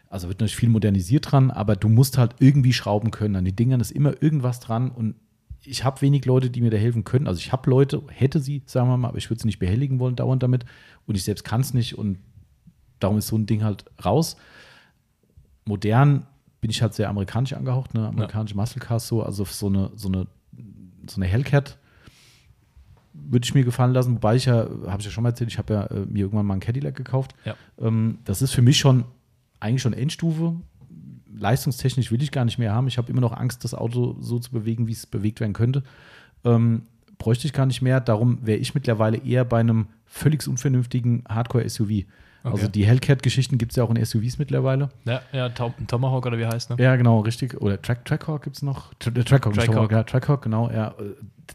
Speaker 1: also wird natürlich viel modernisiert dran, aber du musst halt irgendwie schrauben können. An den Dingern ist immer irgendwas dran und ich habe wenig Leute, die mir da helfen können. Also ich habe Leute, hätte sie, sagen wir mal, aber ich würde sie nicht behelligen wollen dauernd damit und ich selbst kann es nicht und darum ist so ein Ding halt raus. Modern bin ich halt sehr amerikanisch angehaucht, ne? Amerikanische Muscle Cars so, also so eine, so eine, so eine Hellcat würde ich mir gefallen lassen, wobei ich ja, habe ich ja schon mal erzählt, ich habe ja äh, mir irgendwann mal einen Cadillac gekauft.
Speaker 3: Ja.
Speaker 1: Ähm, das ist für mich schon eigentlich schon Endstufe. Leistungstechnisch will ich gar nicht mehr haben. Ich habe immer noch Angst, das Auto so zu bewegen, wie es bewegt werden könnte. Ähm, bräuchte ich gar nicht mehr. Darum wäre ich mittlerweile eher bei einem völlig unvernünftigen Hardcore-SUV. Also die Hellcat-Geschichten gibt es ja auch in SUVs mittlerweile.
Speaker 3: Ja, ja Tom Tomahawk oder wie heißt ne?
Speaker 1: Ja, genau, richtig. Oder Track, Trackhawk gibt es noch. Tra äh, Trackhawk,
Speaker 3: Trackhawk.
Speaker 1: Tomahawk, ja, Trackhawk, genau. Ja.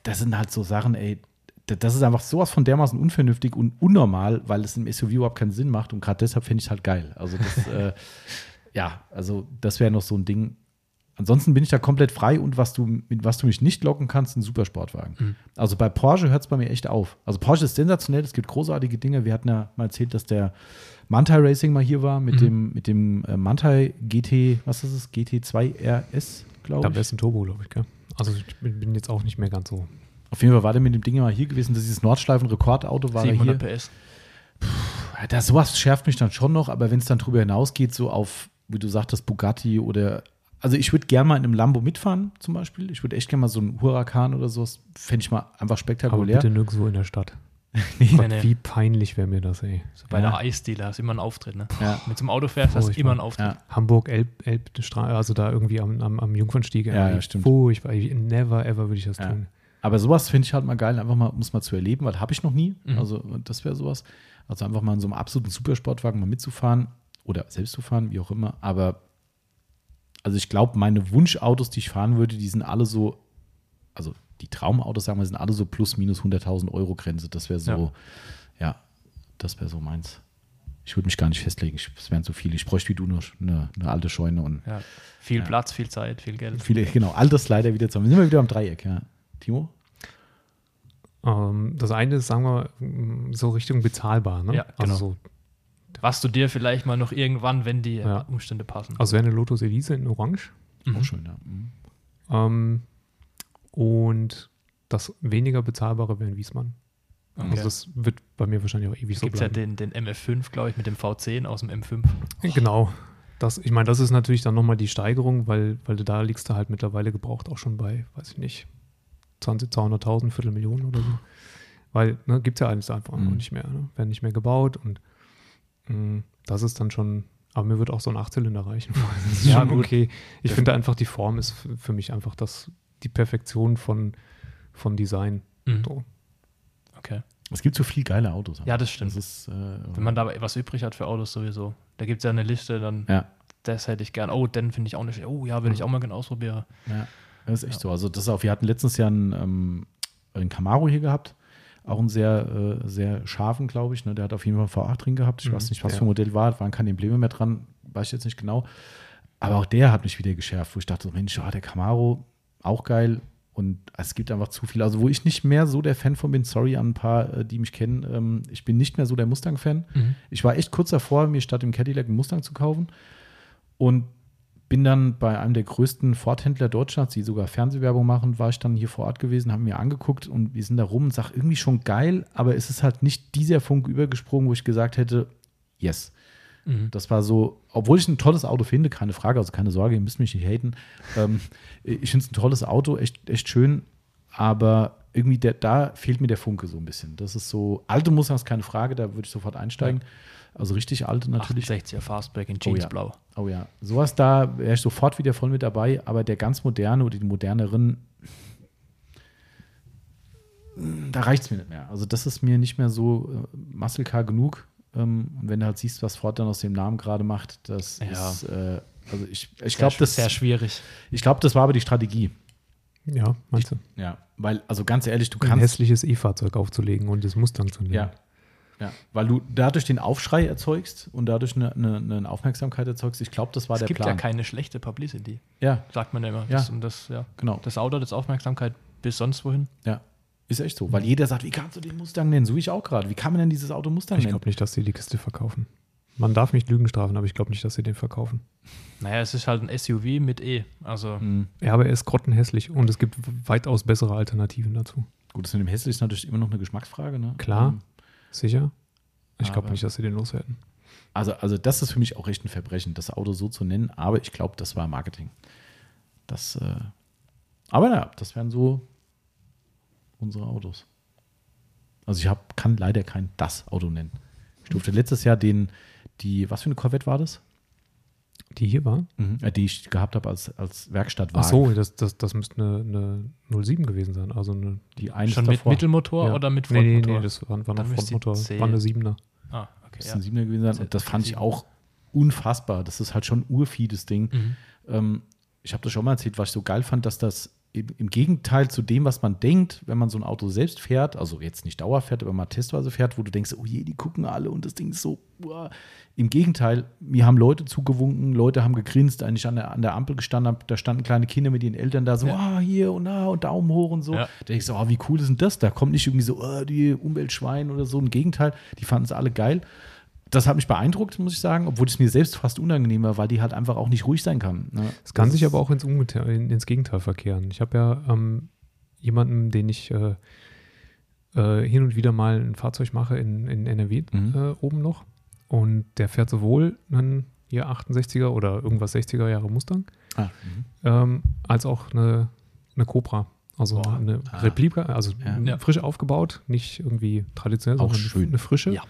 Speaker 1: Das sind halt so Sachen, ey. Das ist einfach sowas von dermaßen unvernünftig und unnormal, weil es im SUV überhaupt keinen Sinn macht. Und gerade deshalb finde ich es halt geil. Also, das, äh, ja, also, das wäre noch so ein Ding. Ansonsten bin ich da komplett frei und was du, mit was du mich nicht locken kannst, ein Supersportwagen. Also bei Porsche hört es bei mir echt auf. Also Porsche ist sensationell, es gibt großartige Dinge. Wir hatten ja mal erzählt, dass der Mantai Racing mal hier war mit dem, mit dem äh, Mantai GT, was ist es? GT2 RS, glaube
Speaker 2: Da
Speaker 1: ich.
Speaker 2: wäre es ein Turbo, glaube ich, gell? Also ich bin, bin jetzt auch nicht mehr ganz so.
Speaker 1: Auf jeden Fall war der mit dem Ding mal hier gewesen. Das ist dieses Nordschleifen-Rekordauto war er hier.
Speaker 3: 700 PS.
Speaker 1: Ja, Das, sowas schärft mich dann schon noch, aber wenn es dann drüber hinausgeht, so auf, wie du sagtest, Bugatti oder. Also ich würde gerne mal in einem Lambo mitfahren, zum Beispiel. Ich würde echt gerne mal so einen Huracan oder sowas, fände ich mal einfach
Speaker 2: Aber
Speaker 1: spektakulär.
Speaker 2: bitte nirgendwo in der Stadt.
Speaker 3: Nee,
Speaker 2: Gott. Wie peinlich wäre mir das, ey.
Speaker 3: So bei
Speaker 1: Ja.
Speaker 3: der Eisdiele hast du immer einen Auftritt, ne?
Speaker 1: Ja.
Speaker 3: Mit so einem Auto fährst, hast du immer einen Auftritt.
Speaker 1: Ja.
Speaker 2: Hamburg, Elb, Elbstraße, also da irgendwie am, am, am Jungfernstieg.
Speaker 1: Ja, ja, stimmt.
Speaker 2: Furchtbar. Ich- Never ever würde ich das
Speaker 1: Ja.
Speaker 2: tun.
Speaker 1: Aber sowas finde ich halt mal geil, einfach mal, um es mal zu erleben, weil habe ich noch nie.
Speaker 3: Mhm.
Speaker 1: Also das wäre sowas. Also einfach mal in so einem absoluten Supersportwagen mal mitzufahren oder selbst zu fahren, wie auch immer. Aber also ich glaube, meine Wunschautos, die ich fahren würde, die sind alle so, also die Traumautos, sagen wir, sind alle so plus minus 100.000 Euro Grenze. Das wäre so, ja, das wäre so meins. Ich würde mich gar nicht festlegen, es wären zu viele. Ich bräuchte wie du nur eine, eine alte Scheune und
Speaker 3: Ja. Viel
Speaker 1: Ja.
Speaker 3: Platz, viel Zeit, viel Geld.
Speaker 1: viele, genau, all das leider wieder zusammen. Sind wir wieder am Dreieck, ja. Timo?
Speaker 2: Ähm, das eine ist, sagen wir, so Richtung bezahlbar. Ne?
Speaker 3: Ja, genau.
Speaker 2: Also, so,
Speaker 3: Was du dir vielleicht mal noch irgendwann, wenn die
Speaker 2: Ja.
Speaker 3: Umstände passen.
Speaker 2: also wäre eine Lotus Elise in Orange.
Speaker 3: Mhm.
Speaker 1: Auch schön, ja. Mhm.
Speaker 2: Ähm, und das weniger bezahlbare wäre in Wiesmann.
Speaker 3: Okay.
Speaker 2: Also das wird bei mir wahrscheinlich auch ewig so
Speaker 3: Gibt es ja
Speaker 2: bleiben.
Speaker 3: den, den MF5, glaube ich, mit dem V10 aus dem M5.
Speaker 2: Genau. Das, ich meine, das ist natürlich dann nochmal die Steigerung, weil, weil du da liegst du halt mittlerweile gebraucht auch schon bei, weiß ich nicht, 20, 200.000, Viertelmillionen oder so. Weil, ne, gibt es ja alles einfach
Speaker 1: Mhm.
Speaker 2: noch nicht mehr. Ne? Werden nicht mehr gebaut und das ist dann schon, aber mir wird auch so ein Achtzylinder reichen. Das ist
Speaker 3: Ja,
Speaker 2: okay. Ich finde einfach, die Form ist für mich einfach das, die Perfektion von, von Design.
Speaker 3: Mhm.
Speaker 2: So.
Speaker 3: Okay.
Speaker 1: Es gibt so viel geile Autos.
Speaker 3: Ja, das stimmt.
Speaker 1: Das ist, äh,
Speaker 3: Wenn man da was übrig hat für Autos sowieso. Da gibt es ja eine Liste, dann
Speaker 1: ja,
Speaker 3: das hätte ich gern. Oh, den finde ich auch nicht. Oh ja, will ich auch mal gerne ausprobieren.
Speaker 1: ja, das ist echt so. Also das ist auch, wir hatten letztens ja einen, ähm, einen Camaro hier gehabt, auch einen sehr, äh, sehr scharfen, glaube ich. Ne? Der hat auf jeden Fall einen V8 drin gehabt. Ich
Speaker 2: Mhm,
Speaker 1: weiß nicht, was
Speaker 2: ja.
Speaker 1: für ein Modell war, waren keine Embleme mehr dran, weiß ich jetzt nicht genau. Aber auch der hat mich wieder geschärft, wo ich dachte, Mensch, ja, der Camaro, auch geil. Und es gibt einfach zu viel. Also, wo ich nicht mehr so der Fan von bin, sorry an ein paar, äh, die mich kennen, ähm, ich bin nicht mehr so der Mustang-Fan. Ich war echt kurz davor, mir statt dem Cadillac einen Mustang zu kaufen und bin dann bei einem der größten Ford-Händler Deutschlands, die sogar Fernsehwerbung machen, war ich dann hier vor Ort gewesen, haben mir angeguckt und wir sind da rum und sag irgendwie schon geil, aber es ist halt nicht dieser Funk übergesprungen, wo ich gesagt hätte, yes.
Speaker 3: Mhm.
Speaker 1: Das war so, obwohl ich ein tolles Auto finde, keine Frage, also keine Sorge, ihr müsst mich nicht haten. Ähm, ich finde es ein tolles Auto, echt, echt schön, aber irgendwie, der, da fehlt mir der Funke so ein bisschen. Das ist so, alte Mustangs, keine Frage, da würde ich sofort einsteigen. Also richtig alte natürlich.
Speaker 3: 68er Fastback in
Speaker 1: Oh ja.
Speaker 3: Jeansblau.
Speaker 1: Oh ja, sowas da wäre ich sofort wieder voll mit dabei, aber der ganz moderne oder die moderneren, da reicht es mir nicht mehr. Also das ist mir nicht mehr so äh, Muscle Car genug. Ähm, und wenn du halt siehst, was Ford dann aus dem Namen gerade macht, das
Speaker 3: Ja.
Speaker 1: ist, äh, also ich, ich
Speaker 3: Sehr
Speaker 1: glaube, das,
Speaker 3: sehr schwierig.
Speaker 1: ich glaub, das war aber die Strategie.
Speaker 2: Ja, meinst du?
Speaker 1: Ja, weil, also ganz ehrlich, du
Speaker 2: Ein
Speaker 1: kannst.
Speaker 2: hässliches E-Fahrzeug aufzulegen und das Mustang zu nehmen.
Speaker 1: Ja. Ja, weil du dadurch den Aufschrei erzeugst und dadurch eine, eine, eine Aufmerksamkeit erzeugst. Ich glaube, das war
Speaker 3: Es
Speaker 1: der
Speaker 3: gibt
Speaker 1: Plan.
Speaker 3: ja keine schlechte Publicity,
Speaker 1: ja,
Speaker 3: sagt man ja immer.
Speaker 1: Ja.
Speaker 3: Das, das, ja.
Speaker 1: genau.
Speaker 3: das Auto, das Aufmerksamkeit bis sonst wohin.
Speaker 1: Ja, ist echt so. Weil jeder sagt, wie kannst du den Mustang nennen? So wie ich auch gerade. Wie kann man denn dieses Auto Mustang
Speaker 2: Ich
Speaker 1: nennen?
Speaker 2: glaube nicht, dass sie die Kiste verkaufen. Man darf mich Lügen strafen, aber ich glaube nicht, dass sie den verkaufen.
Speaker 3: Naja, es ist halt ein SUV mit E. Also,
Speaker 1: Hm,
Speaker 2: Ja, aber er ist grottenhässlich und es gibt weitaus bessere Alternativen dazu.
Speaker 1: Gut, das mit dem hässlich ist natürlich immer noch eine Geschmacksfrage. Ne?
Speaker 2: Klar.
Speaker 1: Ähm,
Speaker 2: Sicher? Ich glaube nicht, dass sie den loswerden.
Speaker 1: Also, also das ist für mich auch echt ein Verbrechen, das Auto so zu nennen. Aber ich glaube, das war Marketing. Das, äh, aber naja, das wären so unsere Autos. Also ich hab, kann leider kein das Auto nennen. Ich durfte letztes Jahr den, die, was für eine Corvette war das?
Speaker 2: Die hier war?
Speaker 1: Äh, die ich gehabt habe als, als Werkstattwagen.
Speaker 2: Ach so, das, das, das müsste eine, eine 07 gewesen sein. Also eine.
Speaker 1: Die eine
Speaker 3: schon
Speaker 1: ist
Speaker 3: mit
Speaker 1: davor.
Speaker 3: Mittelmotor
Speaker 2: ja.
Speaker 3: oder mit
Speaker 2: nee, nee,
Speaker 3: Frontmotor?
Speaker 2: nee, das war, war
Speaker 3: die
Speaker 2: Frontmotor. War eine 7er.
Speaker 3: ah, okay.
Speaker 1: Das
Speaker 3: Ja.
Speaker 1: ist ein Siebener gewesen sein. Und das fand ich auch unfassbar. Das ist halt schon urvieh, das Ding.
Speaker 3: Mhm.
Speaker 1: Ähm, ich habe das schon mal erzählt, was ich so geil fand, dass das im, Gegenteil zu dem, was man denkt, wenn man so ein Auto selbst fährt, also jetzt nicht Dauer fährt, aber mal testweise fährt, wo du denkst, oh je, die gucken alle und das Ding ist so. Uah. Im Gegenteil, mir haben Leute zugewunken, Leute haben gegrinst, eigentlich an der, an der Ampel gestanden, hab, da standen kleine Kinder mit ihren Eltern da so, ah, hier und da und Daumen hoch und so.
Speaker 3: Ja.
Speaker 1: Da denkst du, oh, wie cool ist denn das? Da kommt nicht irgendwie so, oh, die Umweltschwein oder so. Im Gegenteil, die fanden es alle geil. Das hat mich beeindruckt, muss ich sagen, obwohl es mir selbst fast unangenehm war, weil die halt einfach auch nicht ruhig sein kann. Ne?
Speaker 2: Es kann
Speaker 1: Das
Speaker 2: sich aber auch ins, ins Gegenteil verkehren. Ich habe ja ähm, jemanden, den ich äh, äh, hin und wieder mal ein Fahrzeug mache in, in NRW
Speaker 1: Mhm.
Speaker 2: äh, oben noch. Und der fährt sowohl einen hier 68er oder irgendwas 60er Jahre Mustang,
Speaker 1: Ah, mhm.
Speaker 2: ähm, als auch eine, eine Cobra. Also
Speaker 3: Boah.
Speaker 2: eine
Speaker 1: Ah.
Speaker 2: Replika, also
Speaker 1: Ja.
Speaker 2: frisch aufgebaut, nicht irgendwie traditionell,
Speaker 1: Auch
Speaker 2: sondern
Speaker 1: schön.
Speaker 2: eine frische.
Speaker 3: Ja.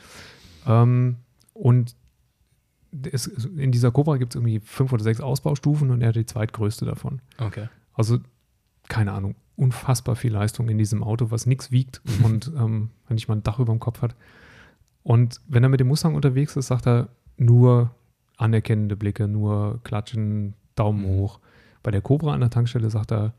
Speaker 2: Ähm, und es, in dieser Cobra gibt es irgendwie fünf oder sechs Ausbaustufen und er hat die zweitgrößte davon.
Speaker 3: Okay.
Speaker 2: Also, keine Ahnung, unfassbar viel Leistung in diesem Auto, was nichts wiegt und ähm, wenn nicht mal ein Dach über dem Kopf hat. Und wenn er mit dem Mustang unterwegs ist, sagt er nur anerkennende Blicke, nur klatschen, Daumen
Speaker 1: Mhm.
Speaker 2: hoch. Bei der Cobra an der Tankstelle sagt er,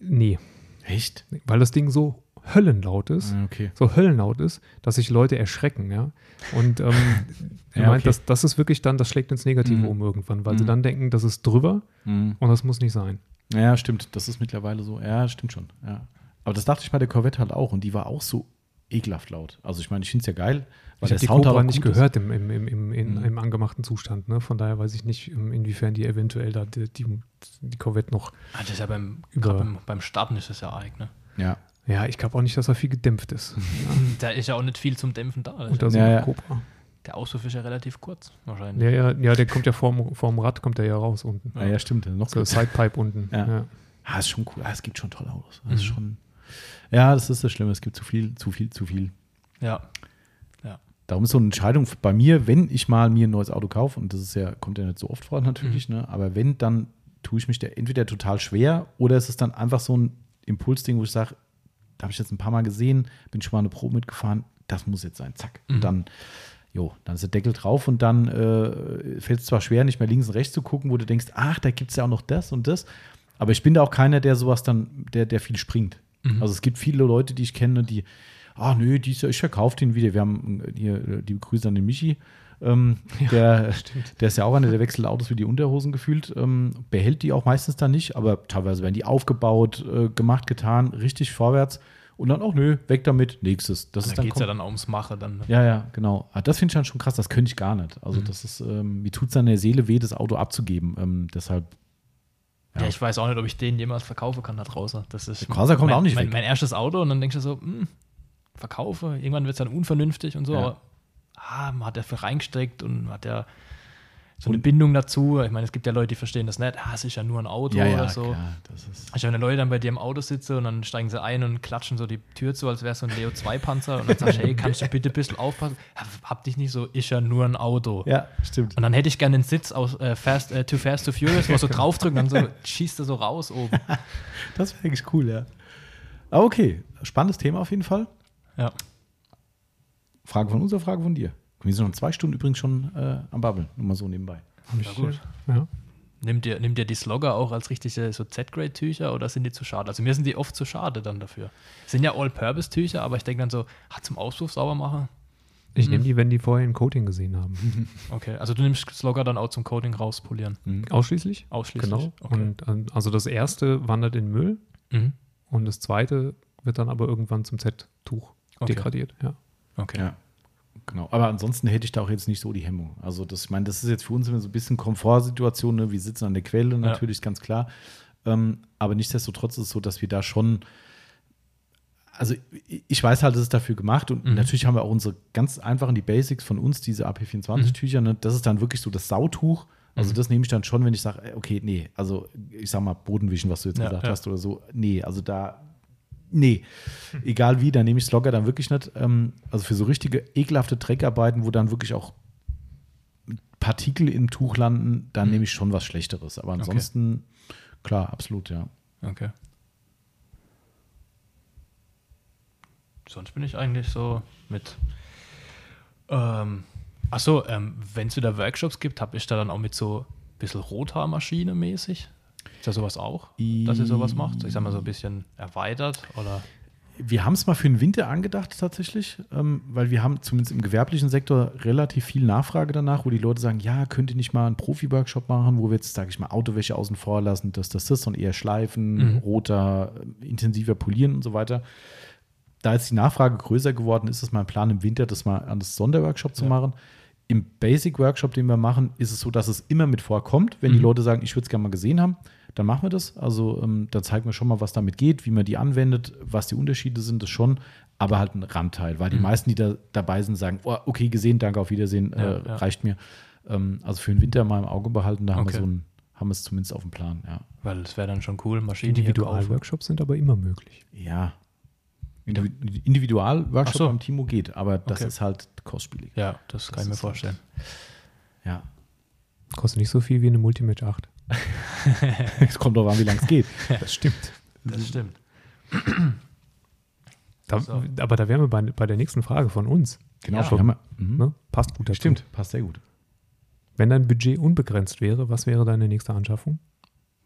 Speaker 2: nee,
Speaker 1: Echt?
Speaker 2: weil das Ding so höllenlaut ist,
Speaker 1: Ah, Okay.
Speaker 2: so höllenlaut ist, dass sich Leute erschrecken, ja. Und ähm, er
Speaker 1: Ja,
Speaker 2: meint,
Speaker 1: okay.
Speaker 2: das, das ist wirklich dann, das schlägt ins Negative
Speaker 1: Mhm.
Speaker 2: um irgendwann, weil sie
Speaker 1: Mhm.
Speaker 2: dann denken, das ist drüber
Speaker 1: Mhm.
Speaker 2: und das muss nicht sein.
Speaker 1: Ja, stimmt. Das ist mittlerweile so. Ja, stimmt schon. Ja. Aber das dachte ich bei der Corvette halt auch. Und die war auch so ekelhaft laut. Also ich meine, ich finde es ja geil, weil
Speaker 2: ich habe die
Speaker 1: Sound
Speaker 2: Cobra nicht gehört im, im, im, im, in,
Speaker 1: Mhm.
Speaker 2: im angemachten Zustand. Ne? Von daher weiß ich nicht, ähm, inwiefern die eventuell da die, die, die Corvette noch.
Speaker 3: Ah, das ist ja beim,
Speaker 2: Über-
Speaker 3: beim, beim Starten ist das ja arg, ne?
Speaker 1: Ja.
Speaker 2: Ja, ich glaube auch nicht, dass er viel gedämpft ist.
Speaker 3: Da ist ja auch nicht viel zum Dämpfen da.
Speaker 2: Unter so
Speaker 1: Ja,
Speaker 2: einer
Speaker 1: ja.
Speaker 2: Cobra.
Speaker 3: Der Auspuff ist ja relativ kurz, wahrscheinlich.
Speaker 2: Ja, ja, ja, der kommt ja vorm, vorm Rad, kommt der ja raus unten.
Speaker 1: Ja, ja, stimmt. Noch
Speaker 2: So Sidepipe unten.
Speaker 1: Ja.
Speaker 2: Ja.
Speaker 1: Ah, ist schon cool. Ah, es gibt schon tolle Autos. Das ist
Speaker 3: Mhm.
Speaker 1: schon. Ja, das ist das Schlimme. Es gibt zu viel, zu viel, zu viel.
Speaker 3: Ja.
Speaker 1: Darum ist so eine Entscheidung bei mir, wenn ich mal mir ein neues Auto kaufe, und das ist ja, kommt ja nicht so oft vor natürlich,
Speaker 2: Mhm.
Speaker 1: ne? aber wenn, dann tue ich mich da entweder total schwer oder es ist dann einfach so ein Impulsding, wo ich sage, da habe ich jetzt ein paar Mal gesehen, bin schon mal eine Probe mitgefahren, das muss jetzt sein, zack.
Speaker 3: Mhm.
Speaker 1: Und dann, jo, dann ist der Deckel drauf und dann äh, fällt es zwar schwer, nicht mehr links und rechts zu gucken, wo du denkst, ach, da gibt es ja auch noch das und das. Aber ich bin da auch keiner, der sowas dann, der, der viel springt.
Speaker 3: Mhm.
Speaker 1: Also es gibt viele Leute, die ich kenne, die, ah nö, dies Jahr, ich verkaufe den wieder. Wir haben äh, hier äh, die Grüße an den Michi. Ähm, der, der ist ja auch einer, der wechselt Autos wie die Unterhosen gefühlt, ähm, behält die auch meistens dann nicht, aber teilweise werden die aufgebaut, äh, gemacht, getan, richtig vorwärts und dann auch, nö, weg damit, nächstes. Das
Speaker 3: Da
Speaker 1: dann
Speaker 3: geht es ja dann ums Mache. Dann.
Speaker 1: ja, ja, genau. Ah, Das finde ich dann schon krass, das könnte ich gar nicht. Also
Speaker 3: Mhm.
Speaker 1: das ist, ähm, mir tut es an der Seele weh, das Auto abzugeben. Ähm, deshalb,
Speaker 3: Ja.
Speaker 1: Ja.
Speaker 3: ich weiß auch nicht, ob ich den jemals verkaufen kann da draußen. Das ist
Speaker 1: Der Corsa kommt
Speaker 3: mein,
Speaker 1: auch nicht
Speaker 3: mein,
Speaker 1: weg.
Speaker 3: mein erstes Auto und dann denkst du so, hm, verkaufe, irgendwann wird es dann unvernünftig und so,
Speaker 1: Ja.
Speaker 3: aber ah, man hat dafür reingesteckt und hat ja so eine
Speaker 1: Und-
Speaker 3: Bindung dazu. Ich meine, es gibt ja Leute, die verstehen das nicht. Ah, es ist ja nur ein Auto
Speaker 1: ja,
Speaker 3: oder
Speaker 1: ja,
Speaker 3: so.
Speaker 1: klar. Das ist,
Speaker 3: Also wenn Leute dann bei dir im Auto sitzen und dann steigen sie ein und klatschen so die Tür zu, als wäre es so ein Leo 2 Panzer und dann sagst du, hey, kannst du bitte ein bisschen aufpassen? Hab, hab dich nicht so, ist ja nur ein Auto.
Speaker 1: ja, stimmt.
Speaker 3: Und dann hätte ich gerne den Sitz aus äh, Fast, äh, Too Fast, Too Furious, wo so draufdrücken, dann so schießt er so raus oben.
Speaker 1: Das wäre eigentlich cool, ja. Aber okay, spannendes Thema auf jeden Fall.
Speaker 3: Ja.
Speaker 1: Frage von uns oder Frage von dir? Wir sind schon zwei Stunden übrigens schon äh, am Babbeln, nur mal so nebenbei.
Speaker 2: Hab ich,
Speaker 3: Ja, gut.
Speaker 2: Ja.
Speaker 3: Nimmt ihr, nimmt ihr die Slogger auch als richtige so Z-Grade-Tücher oder sind die zu schade? Also mir sind die oft zu schade dann dafür. Sind ja All-Purpose-Tücher, aber ich denke dann so, ah, zum Auspuff sauber machen.
Speaker 2: Ich
Speaker 3: Mhm.
Speaker 2: nehme die, wenn die vorher ein Coating gesehen haben.
Speaker 3: Okay, also du nimmst Slogger dann auch zum Coating rauspolieren.
Speaker 2: Ausschließlich?
Speaker 3: Ausschließlich.
Speaker 2: Genau.
Speaker 3: Okay.
Speaker 2: Und ähm, also das erste wandert in den Müll
Speaker 3: mhm.
Speaker 2: und das zweite wird dann aber irgendwann zum Z-Tuch
Speaker 3: Okay.
Speaker 2: degradiert. Ja.
Speaker 3: Okay.
Speaker 1: Ja, genau. Aber ansonsten hätte ich da auch jetzt nicht so die Hemmung. Also, das, ich meine, das ist jetzt für uns immer so ein bisschen Komfortsituation. Ne? Wir sitzen an der Quelle, natürlich, ganz klar. Ähm, aber nichtsdestotrotz ist es so, dass wir da schon. Also, ich- weiß halt, es ist dafür gemacht und
Speaker 3: Mhm.
Speaker 1: natürlich haben wir auch unsere ganz einfachen, die Basics von uns, diese AP24-Tücher. Ne? Das ist dann wirklich so das Sautuch. Also,
Speaker 3: Mhm.
Speaker 1: das nehme ich dann schon, wenn ich sage, äh, okay, nee, also ich sag mal Bodenwischen, was du jetzt
Speaker 3: Ja,
Speaker 1: gesagt
Speaker 3: ja.
Speaker 1: hast oder so. Nee, also da Nee, egal wie, dann nehme ich Slogger dann wirklich nicht. Ähm, also für so richtige ekelhafte Dreckarbeiten, wo dann wirklich auch Partikel im Tuch landen, dann
Speaker 3: Mhm.
Speaker 1: nehme ich schon was Schlechteres. Aber ansonsten, klar, absolut, ja.
Speaker 3: Okay. Sonst bin ich eigentlich so mit. Ähm, achso, ähm, wenn es wieder Workshops gibt, habe ich da dann auch mit so ein bisschen Rothaarmaschine mäßig. Ist da sowas auch, dass ihr sowas macht? Ich sag mal so ein bisschen erweitert oder.
Speaker 1: Wir haben es mal für den Winter angedacht tatsächlich, ähm, weil wir haben zumindest im gewerblichen Sektor relativ viel Nachfrage danach, wo die Leute sagen, ja, könnt ihr nicht mal einen Profi-Workshop machen, wo wir jetzt, sage ich mal, Autowäsche außen vor lassen, das, das, das und eher schleifen,
Speaker 3: Mhm.
Speaker 1: roter, äh, intensiver polieren und so weiter. Da jetzt die Nachfrage größer geworden ist, ist mein Plan im Winter, das mal an das Sonderworkshop zu
Speaker 3: Ja.
Speaker 1: machen. Im Basic-Workshop, den wir machen, ist es so, dass es immer mit vorkommt. Wenn die
Speaker 3: Mhm.
Speaker 1: Leute sagen, ich würde es gerne mal gesehen haben, dann machen wir das. Also ähm, da zeigen wir schon mal, was damit geht, wie man die anwendet, was die Unterschiede sind, das schon, aber halt ein Randteil, weil die
Speaker 3: Mhm.
Speaker 1: meisten, die da dabei sind, sagen, oh, okay, gesehen, danke, auf Wiedersehen,
Speaker 3: Ja,
Speaker 1: äh,
Speaker 3: ja.
Speaker 1: reicht mir. Ähm, also für den Winter mal im Auge behalten, da haben wir
Speaker 3: Okay.
Speaker 1: so ein, haben wir es zumindest auf dem Plan, ja.
Speaker 3: Weil es wäre dann schon cool, Maschinen.
Speaker 2: Individualworkshops sind aber immer möglich.
Speaker 1: Ja. Individu- Individual-Workshop
Speaker 3: so.
Speaker 1: beim Timo geht, aber das
Speaker 3: Okay.
Speaker 1: ist halt kostspielig.
Speaker 3: Ja, das kann
Speaker 1: Das
Speaker 3: ich mir
Speaker 1: ist-
Speaker 3: vorstellen.
Speaker 1: Ja.
Speaker 2: Kostet nicht so viel wie eine Multimatch 8.
Speaker 1: Es kommt doch an, wie lange es geht.
Speaker 2: Das stimmt.
Speaker 3: Das stimmt.
Speaker 2: Da,
Speaker 3: So.
Speaker 2: Aber da wären wir bei, bei der nächsten Frage von uns.
Speaker 1: Genau,
Speaker 3: Ja.
Speaker 1: wir haben, mhm.
Speaker 2: Ne? Passt gut dazu.
Speaker 1: Stimmt, passt sehr gut.
Speaker 2: Wenn dein Budget unbegrenzt wäre, was wäre deine nächste Anschaffung?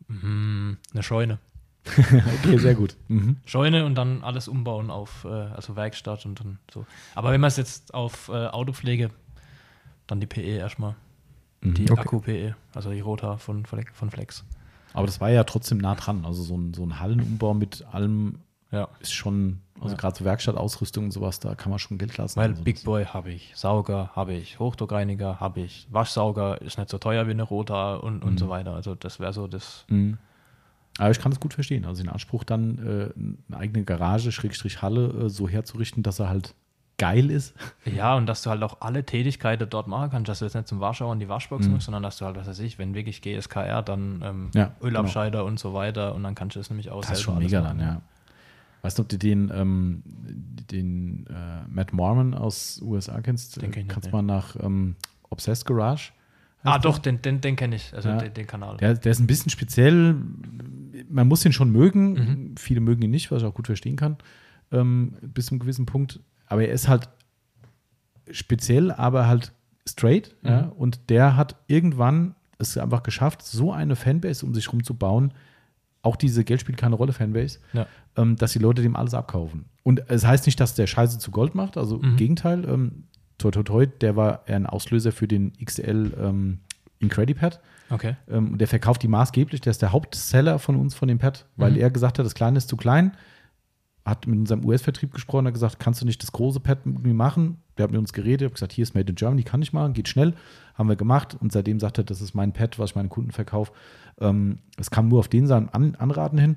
Speaker 3: Mhm, eine Scheune.
Speaker 1: Okay, sehr gut. Mhm.
Speaker 3: Scheune und dann alles umbauen auf äh, also Werkstatt und dann so. Aber wenn man es jetzt auf äh, Autopflege, dann die PE erstmal. Die
Speaker 2: Okay.
Speaker 3: Akku-PE, also die Rota von, Flex- von Flex.
Speaker 1: Aber das war ja trotzdem nah dran. Also so ein, so ein Hallenumbau mit allem
Speaker 3: Ja.
Speaker 1: ist schon, also
Speaker 3: Ja.
Speaker 1: gerade so Werkstattausrüstung und sowas, da kann man schon Geld lassen.
Speaker 3: Weil
Speaker 1: also
Speaker 3: Big Boy habe ich, Sauger habe ich, Hochdruckreiniger habe ich, Waschsauger ist nicht so teuer wie eine Rota und, und
Speaker 1: Mhm.
Speaker 3: so weiter. Also das wäre so das.
Speaker 1: Mhm. Aber ich kann das gut verstehen. Also den Anspruch dann, äh, eine eigene Garage, Schrägstrich Halle, äh, so herzurichten, dass er halt geil ist.
Speaker 3: Ja, und dass du halt auch alle Tätigkeiten dort machen kannst, dass du jetzt nicht zum Warschau in die Waschbox
Speaker 1: Mhm.
Speaker 3: musst, sondern dass du halt, was weiß ich, wenn wirklich GSKR, dann ähm,
Speaker 1: Ja,
Speaker 3: Ölabscheider und so weiter und dann kannst du es nämlich auch
Speaker 1: Das ist schon mega dann, ja. Weißt du, ob du den, ähm, den äh, Matt Mormon aus USA kennst?
Speaker 3: Den kenn ich nicht,
Speaker 1: Kannst
Speaker 3: nee.
Speaker 1: mal nach ähm, Obsessed Garage.
Speaker 3: Ah, doch, den, den, den kenne ich, also
Speaker 1: Ja.
Speaker 3: den, den Kanal.
Speaker 1: Der, der ist ein bisschen speziell. Man muss ihn schon mögen.
Speaker 3: Mhm.
Speaker 1: Viele mögen ihn nicht, was ich auch gut verstehen kann. Ähm, bis zu einem gewissen Punkt. Aber er ist halt speziell, aber halt straight. Ja?
Speaker 3: Mhm.
Speaker 1: Und der hat irgendwann es einfach geschafft, so eine Fanbase um sich rum zu bauen. Auch diese Geld spielt keine Rolle Fanbase,
Speaker 3: Ja.
Speaker 1: ähm, dass die Leute dem alles abkaufen. Und es heißt nicht, dass der Scheiße zu Gold macht. Also im
Speaker 3: Mhm.
Speaker 1: Gegenteil. Ähm, toi, toi, toi, der war ein Auslöser für den XL ähm, Incredipad.
Speaker 3: Okay.
Speaker 1: Ähm, und der verkauft die maßgeblich, der ist der Hauptseller von uns, von dem Pad, weil
Speaker 3: Mhm.
Speaker 1: er gesagt hat, das Kleine ist zu klein. Hat mit unserem US-Vertrieb gesprochen, hat gesagt, kannst du nicht das große Pad mit mir machen? Der hat mit uns geredet, hat gesagt, hier ist Made in Germany, kann ich machen, geht schnell. Haben wir gemacht und seitdem sagt er, das ist mein Pad, was ich meinen Kunden verkaufe. Ähm, es kam nur auf den seinen An Anraten hin.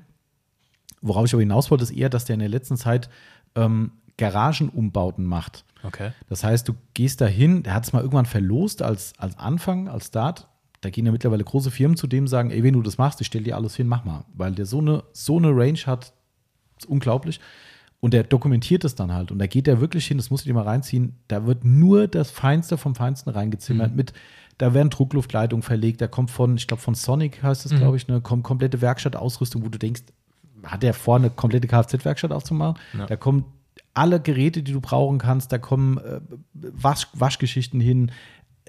Speaker 1: Worauf ich aber hinaus wollte, ist eher, dass der in der letzten Zeit ähm, Garagenumbauten macht.
Speaker 3: Okay.
Speaker 1: Das heißt, du gehst dahin, der hat es mal irgendwann verlost als, als Anfang, als Start, da gehen ja mittlerweile große Firmen zu dem sagen, ey, wenn du das machst, ich stell dir alles hin, mach mal. Weil der so eine, so eine Range hat, unglaublich. Und der dokumentiert das dann halt. Und da geht er wirklich hin, das musst du dir mal reinziehen. Da wird nur das Feinste vom Feinsten reingezimmert. Mit, da werden Druckluftleitungen verlegt. Da kommt von, ich glaube, von Sonic heißt es, glaube ich, eine kom komplette Werkstattausrüstung, wo du denkst, hat der vor, eine komplette Kfz-Werkstatt aufzumachen?
Speaker 3: Ja.
Speaker 1: Da kommen alle Geräte, die du brauchen kannst. Da kommen äh, Wasch Waschgeschichten hin.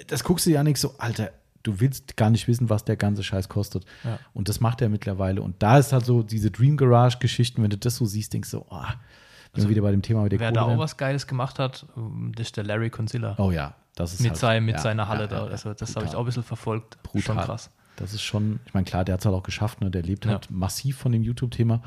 Speaker 1: Das guckst du an, nicht so, Alter, du willst gar nicht wissen, was der ganze Scheiß kostet.
Speaker 3: Ja.
Speaker 1: Und das macht er mittlerweile. Und da ist halt so diese Dream Garage-Geschichten, wenn du das so siehst, denkst du, oh, wenn wir wieder bei dem Thema mit der
Speaker 3: Wer
Speaker 1: Kohle
Speaker 3: da auch was Geiles gemacht hat, ähm, das ist der Larry Conzilla.
Speaker 1: Oh ja, das ist
Speaker 3: mit
Speaker 1: halt,
Speaker 3: sein, mit
Speaker 1: ja,
Speaker 3: seiner Halle
Speaker 1: ja,
Speaker 3: da. also das habe ich auch ein bisschen verfolgt.
Speaker 1: Brutal.
Speaker 3: Schon krass.
Speaker 1: Das ist schon, ich meine, klar, der hat es halt auch geschafft, ne? Der lebt halt massiv von dem YouTube-Thema.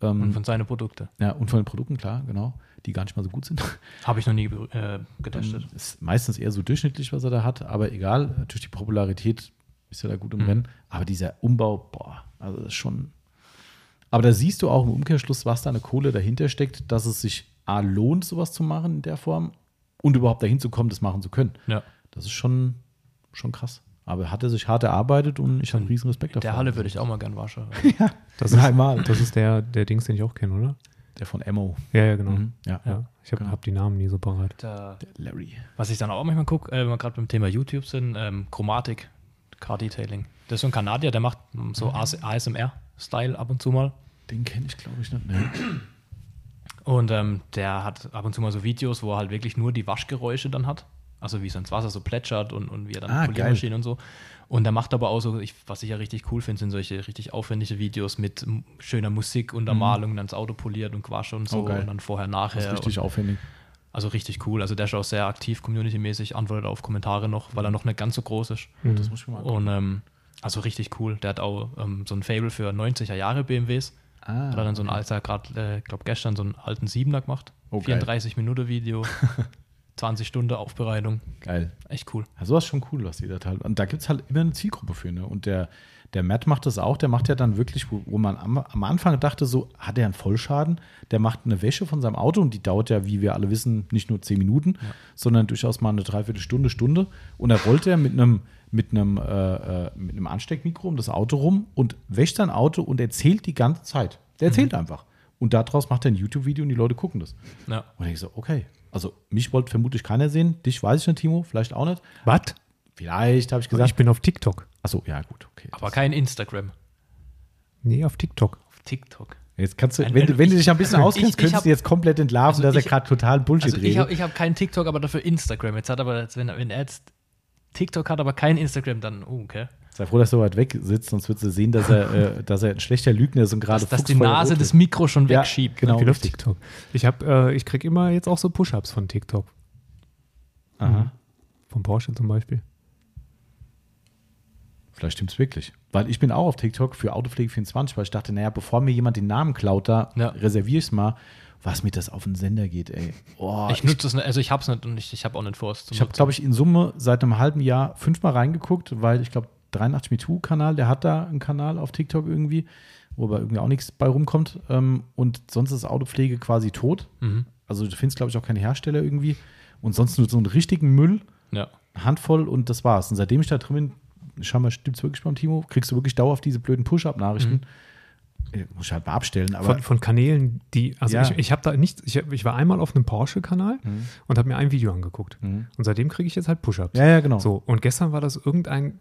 Speaker 1: Ähm,
Speaker 3: Und von seinen Produkten.
Speaker 1: ja, und von den Produkten, klar, genau, die gar nicht mal so gut sind.
Speaker 3: Habe ich noch nie äh, getestet.
Speaker 1: Ähm, ist meistens eher so durchschnittlich, was er da hat, aber egal, durch die Popularität ist er da gut im
Speaker 3: Mhm.
Speaker 1: Rennen. Aber dieser Umbau, boah, also das ist schon. Aber da siehst du auch im Umkehrschluss, was da eine Kohle dahinter steckt, dass es sich A lohnt, sowas zu machen in der Form und überhaupt dahin zu kommen, das machen zu können.
Speaker 3: ja.
Speaker 1: Das ist schon, schon krass. Aber hat er sich hart erarbeitet und ich habe einen riesen Respekt davor.
Speaker 3: der Halle würde ich auch mal gern waschen.
Speaker 2: Das ist,
Speaker 1: Dreimal.
Speaker 2: das ist der, der Dings, den ich auch kenne, oder?
Speaker 1: Der von Emo.
Speaker 2: Ja, ja, genau.
Speaker 1: Mhm. Ja.
Speaker 2: Ja, ich habe
Speaker 1: Genau.
Speaker 2: hab die Namen nie so parat.
Speaker 3: Der,
Speaker 1: Der Larry.
Speaker 3: was ich dann auch manchmal gucke, äh, wenn wir gerade beim Thema YouTube sind, ähm, Chromatik, Car Detailing. Das ist so ein Kanadier, der macht so ASMR-Style ab und zu mal.
Speaker 1: Den kenne ich, glaube ich, nicht. Nee.
Speaker 3: Und ähm, der hat ab und zu mal so Videos, wo er halt wirklich nur die Waschgeräusche dann hat. Also wie so ins Wasser so plätschert und, und wie er dann
Speaker 1: Ah,
Speaker 3: Poliermaschinen und so. Und er macht aber auch so, ich, was ich ja richtig cool finde, sind solche richtig aufwendige Videos mit schöner Musik, Untermalung, dann das Auto poliert und Quasche und so
Speaker 1: Mhm. Oh, geil.
Speaker 3: und dann vorher,
Speaker 1: Das
Speaker 3: nachher.
Speaker 1: ist richtig
Speaker 3: und,
Speaker 1: aufwendig.
Speaker 3: also richtig cool. Also der ist auch sehr aktiv, community-mäßig, antwortet auf Kommentare noch, weil er noch nicht ganz so groß ist.
Speaker 1: Das muss ich mal
Speaker 3: Und ähm, also richtig cool. Der hat auch ähm, so ein Fable für 90er Jahre BMWs.
Speaker 1: Ah,
Speaker 3: Hat er dann so ein alter, gerade, äh, glaube gestern so einen alten Siebener gemacht.
Speaker 1: Oh, geil.
Speaker 3: 34 Minuten Video, 20 Stunden Aufbereitung.
Speaker 1: Geil.
Speaker 3: Echt cool.
Speaker 1: Ja, sowas ist schon cool, was die da teilen. Und da gibt es halt immer eine Zielgruppe für. Ne? Und der, der Matt macht das auch. Der macht ja dann wirklich, wo, wo man am, am Anfang dachte, so, hat er einen Vollschaden? Der macht eine Wäsche von seinem Auto und die dauert ja, wie wir alle wissen, nicht nur 10 Minuten, sondern durchaus mal eine Dreiviertelstunde, Stunde. Und da rollt er mit einem mit einem, äh, äh, mit einem Ansteckmikro um das Auto rum und wäscht sein Auto und erzählt die ganze Zeit. Der erzählt einfach. Und daraus macht er ein YouTube-Video und die Leute gucken das.
Speaker 3: Ja.
Speaker 1: Und ich so, okay. Also mich wollte vermutlich keiner sehen. Dich weiß ich nicht, Timo, vielleicht auch nicht.
Speaker 2: Was?
Speaker 1: Vielleicht habe ich
Speaker 2: Ich
Speaker 1: gesagt.
Speaker 2: bin auf TikTok.
Speaker 1: Achso, ja, gut, okay.
Speaker 3: Aber kein Instagram.
Speaker 2: Nee, auf TikTok.
Speaker 3: Auf TikTok.
Speaker 1: Jetzt kannst du,
Speaker 3: Ein-
Speaker 1: wenn, du- wenn du dich ein bisschen
Speaker 3: Ich-
Speaker 1: auskennst,
Speaker 3: ich
Speaker 1: könntest
Speaker 3: hab-
Speaker 1: du jetzt komplett entlarven,
Speaker 3: Also
Speaker 1: dass er
Speaker 3: ich-
Speaker 1: gerade total Bullshit
Speaker 3: Also ich
Speaker 1: redet.
Speaker 3: habe ich hab kein TikTok, aber dafür Instagram. Jetzt hat aber, jetzt, wenn, wenn er jetzt TikTok hat, aber kein Instagram, dann, oh, okay.
Speaker 1: Sei froh, dass er so weit weg sitzt, sonst würdest du sehen, dass er, äh, dass er ein schlechter Lügner ist und gerade
Speaker 3: Dass, dass die Nase das Mikro schon
Speaker 1: Ja,
Speaker 3: wegschiebt.
Speaker 1: genau.
Speaker 2: ich bin auf
Speaker 1: richtig.
Speaker 2: TikTok. Ich, hab, äh, ich kriege immer jetzt auch so Push-Ups von TikTok.
Speaker 1: Aha.
Speaker 2: Von Porsche zum Beispiel.
Speaker 1: Vielleicht stimmt es wirklich. Weil ich bin auch auf TikTok für Autopflege24, weil ich dachte, naja, bevor mir jemand den Namen klaut, da
Speaker 3: Ja.
Speaker 1: reserviere ich es mal, was mir das auf den Sender geht, ey. Oh,
Speaker 3: Ich nutze es nicht, also ich habe es nicht und ich, ich habe auch nicht vor, es zu
Speaker 1: Ich habe, glaube ich, in Summe seit einem halben Jahr fünfmal reingeguckt, weil ich glaube, 83 MeToo Kanal, der hat da einen Kanal auf TikTok irgendwie, wo aber irgendwie auch nichts bei rumkommt. Ähm, und sonst ist Autopflege quasi tot.
Speaker 3: Mhm.
Speaker 1: Also du findest, glaube ich, auch keine Hersteller irgendwie. Und sonst nur so einen richtigen Müll,
Speaker 3: Ja.
Speaker 1: Handvoll und das war's. Und seitdem ich da drin bin, schau mal, stimmt's wirklich beim Timo? Kriegst du wirklich dauerhaft diese blöden Push-Up-Nachrichten? Äh, Muss ich halt mal abstellen, aber
Speaker 2: Von, von Kanälen, die, also
Speaker 1: Ja.
Speaker 2: ich, ich habe da nichts, ich, ich war einmal auf einem Porsche-Kanal
Speaker 1: Mhm.
Speaker 2: und habe mir ein Video angeguckt.
Speaker 1: Mhm.
Speaker 2: Und seitdem kriege ich jetzt halt Push-Ups.
Speaker 1: Ja, ja, genau.
Speaker 2: So, und gestern war das irgendein,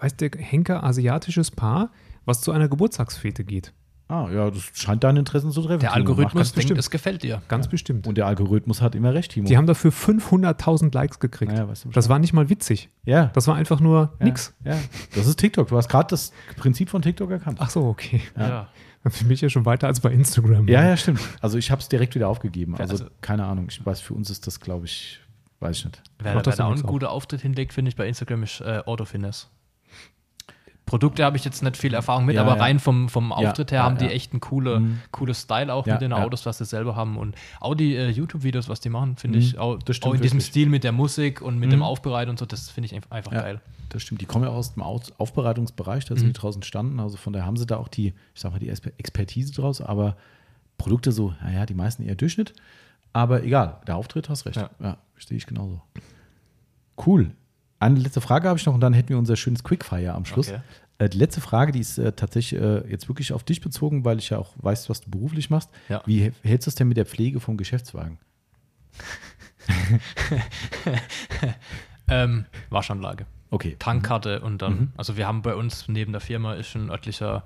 Speaker 2: weiß der Henker, asiatisches Paar, was zu einer Geburtstagsfete geht.
Speaker 1: Ah, ja, das scheint deine Interessen zu treffen.
Speaker 3: Der Algorithmus
Speaker 1: ganz
Speaker 3: denkt,
Speaker 1: bestimmt.
Speaker 3: es gefällt dir.
Speaker 2: Ganz bestimmt.
Speaker 1: Und der Algorithmus hat immer recht, Timo.
Speaker 2: Die haben dafür 500.000 Likes gekriegt.
Speaker 1: Naja, weißt du
Speaker 2: das war nicht mal witzig.
Speaker 1: ja,
Speaker 2: Das war einfach nur
Speaker 1: Ja,
Speaker 2: nix.
Speaker 1: Ja, das ist TikTok. Du hast gerade das Prinzip von TikTok erkannt.
Speaker 2: Ach so, okay.
Speaker 1: Ja.
Speaker 3: Ja.
Speaker 2: Für mich ja schon weiter als bei Instagram.
Speaker 1: Ja, ja, stimmt. Also ich habe es direkt wieder aufgegeben. Also,
Speaker 3: Also-
Speaker 1: keine Ahnung. Ich weiß, für uns ist das, glaube ich, weiß ich nicht.
Speaker 3: Wer, wer
Speaker 2: das
Speaker 3: da einen guten Auftritt hinlegt, finde ich, bei Instagram ist äh, Autofitness. Produkte habe ich jetzt nicht viel Erfahrung mit,
Speaker 1: Ja,
Speaker 3: aber
Speaker 1: ja.
Speaker 3: rein vom, vom
Speaker 1: Ja,
Speaker 3: Auftritt her
Speaker 1: ja,
Speaker 3: haben die echt einen coole,
Speaker 1: Mhm.
Speaker 3: cooles Style auch mit den. Autos, was sie selber haben. Und auch die äh, YouTube-Videos, was die machen, finde
Speaker 1: Mhm.
Speaker 3: ich auch,
Speaker 1: Das stimmt
Speaker 3: auch in diesem
Speaker 1: wirklich.
Speaker 3: Stil mit der Musik und mit
Speaker 1: Mhm.
Speaker 3: dem Aufbereiten und so, das finde ich einfach, geil.
Speaker 1: das stimmt. Die kommen ja auch aus dem Aufbereitungsbereich, da sind die draußen standen. Also von daher haben sie da auch die, ich sag mal, die Expertise draus. Aber Produkte so, naja, die meisten eher Durchschnitt. Aber egal, der Auftritt hast recht.
Speaker 3: Ja.
Speaker 1: Verstehe ich genauso. Cool. eine letzte Frage habe ich noch und dann hätten wir unser schönes Quickfire am Schluss.
Speaker 3: Okay.
Speaker 1: Äh, die letzte Frage, die ist äh, tatsächlich äh, jetzt wirklich auf dich bezogen, weil ich ja auch weiß, was du beruflich machst.
Speaker 3: Ja.
Speaker 1: Wie hä- hältst du es denn mit der Pflege vom Geschäftswagen?
Speaker 3: Ähm, Waschanlage.
Speaker 1: Okay.
Speaker 3: Tankkarte und dann, also wir haben bei uns neben der Firma ist ein örtlicher,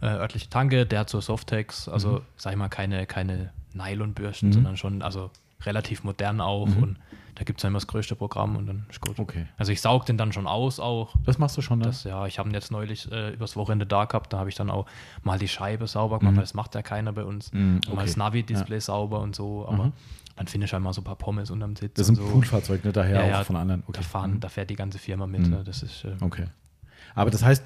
Speaker 3: äh, örtliche Tanke, der hat so Softex, also sag ich mal keine, keine Nylonbürsten,
Speaker 1: Mhm.
Speaker 3: sondern schon, also relativ modern auch
Speaker 1: Mhm.
Speaker 3: und da gibt es dann immer das größte Programm und dann ist gut.
Speaker 1: Okay.
Speaker 3: Also ich saug den dann schon aus auch.
Speaker 1: Das machst du schon dann?
Speaker 3: Das, ja, ich habe ihn jetzt neulich äh, übers Wochenende da gehabt, da habe ich dann auch mal die Scheibe sauber gemacht,
Speaker 1: Mhm.
Speaker 3: weil das macht ja keiner bei uns.
Speaker 1: Mhm,
Speaker 3: Und mal
Speaker 1: okay.
Speaker 3: das Navi-Display sauber und so, aber
Speaker 1: Mhm.
Speaker 3: dann finde ich halt mal so ein paar Pommes unterm Sitz.
Speaker 1: das ist ein
Speaker 3: so.
Speaker 1: Poolfahrzeug, ne? Daher
Speaker 3: Ja, ja,
Speaker 1: auch von anderen.
Speaker 3: Da, fahren,
Speaker 1: Mhm.
Speaker 3: da fährt die ganze Firma mit.
Speaker 1: Mhm.
Speaker 3: äh, Das ist, äh,
Speaker 1: Okay. Aber das heißt,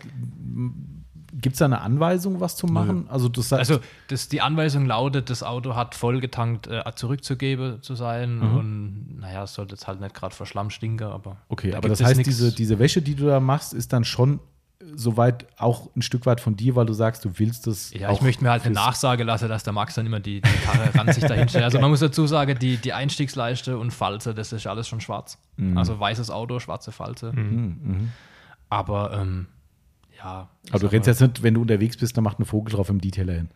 Speaker 1: gibt es da eine Anweisung, was zu machen? Also, das heißt,
Speaker 3: Also das, die Anweisung lautet, das Auto hat vollgetankt äh, zurückzugeben zu sein
Speaker 1: Mhm.
Speaker 3: und naja, es sollte jetzt halt nicht gerade vor Schlamm stinken, aber
Speaker 1: okay,
Speaker 3: da
Speaker 1: aber das heißt,
Speaker 3: nix-
Speaker 1: diese, diese Wäsche, die du da machst, ist dann schon soweit auch ein Stück weit von dir, weil du sagst, du willst das.
Speaker 3: ja, ich möchte mir halt eine Nachsage lassen, dass der Max dann immer die, die Karre ran sich dahin stellt. Also man muss dazu sagen, die, die Einstiegsleiste und Falze, das ist alles schon schwarz.
Speaker 1: Mhm.
Speaker 3: Also weißes Auto, schwarze Falze.
Speaker 1: Mhm, mhm.
Speaker 3: Aber ähm, ja.
Speaker 1: Aber du
Speaker 3: sag
Speaker 1: rennst jetzt nicht, wenn du unterwegs bist, dann macht ein Vogel drauf im Detailer hin.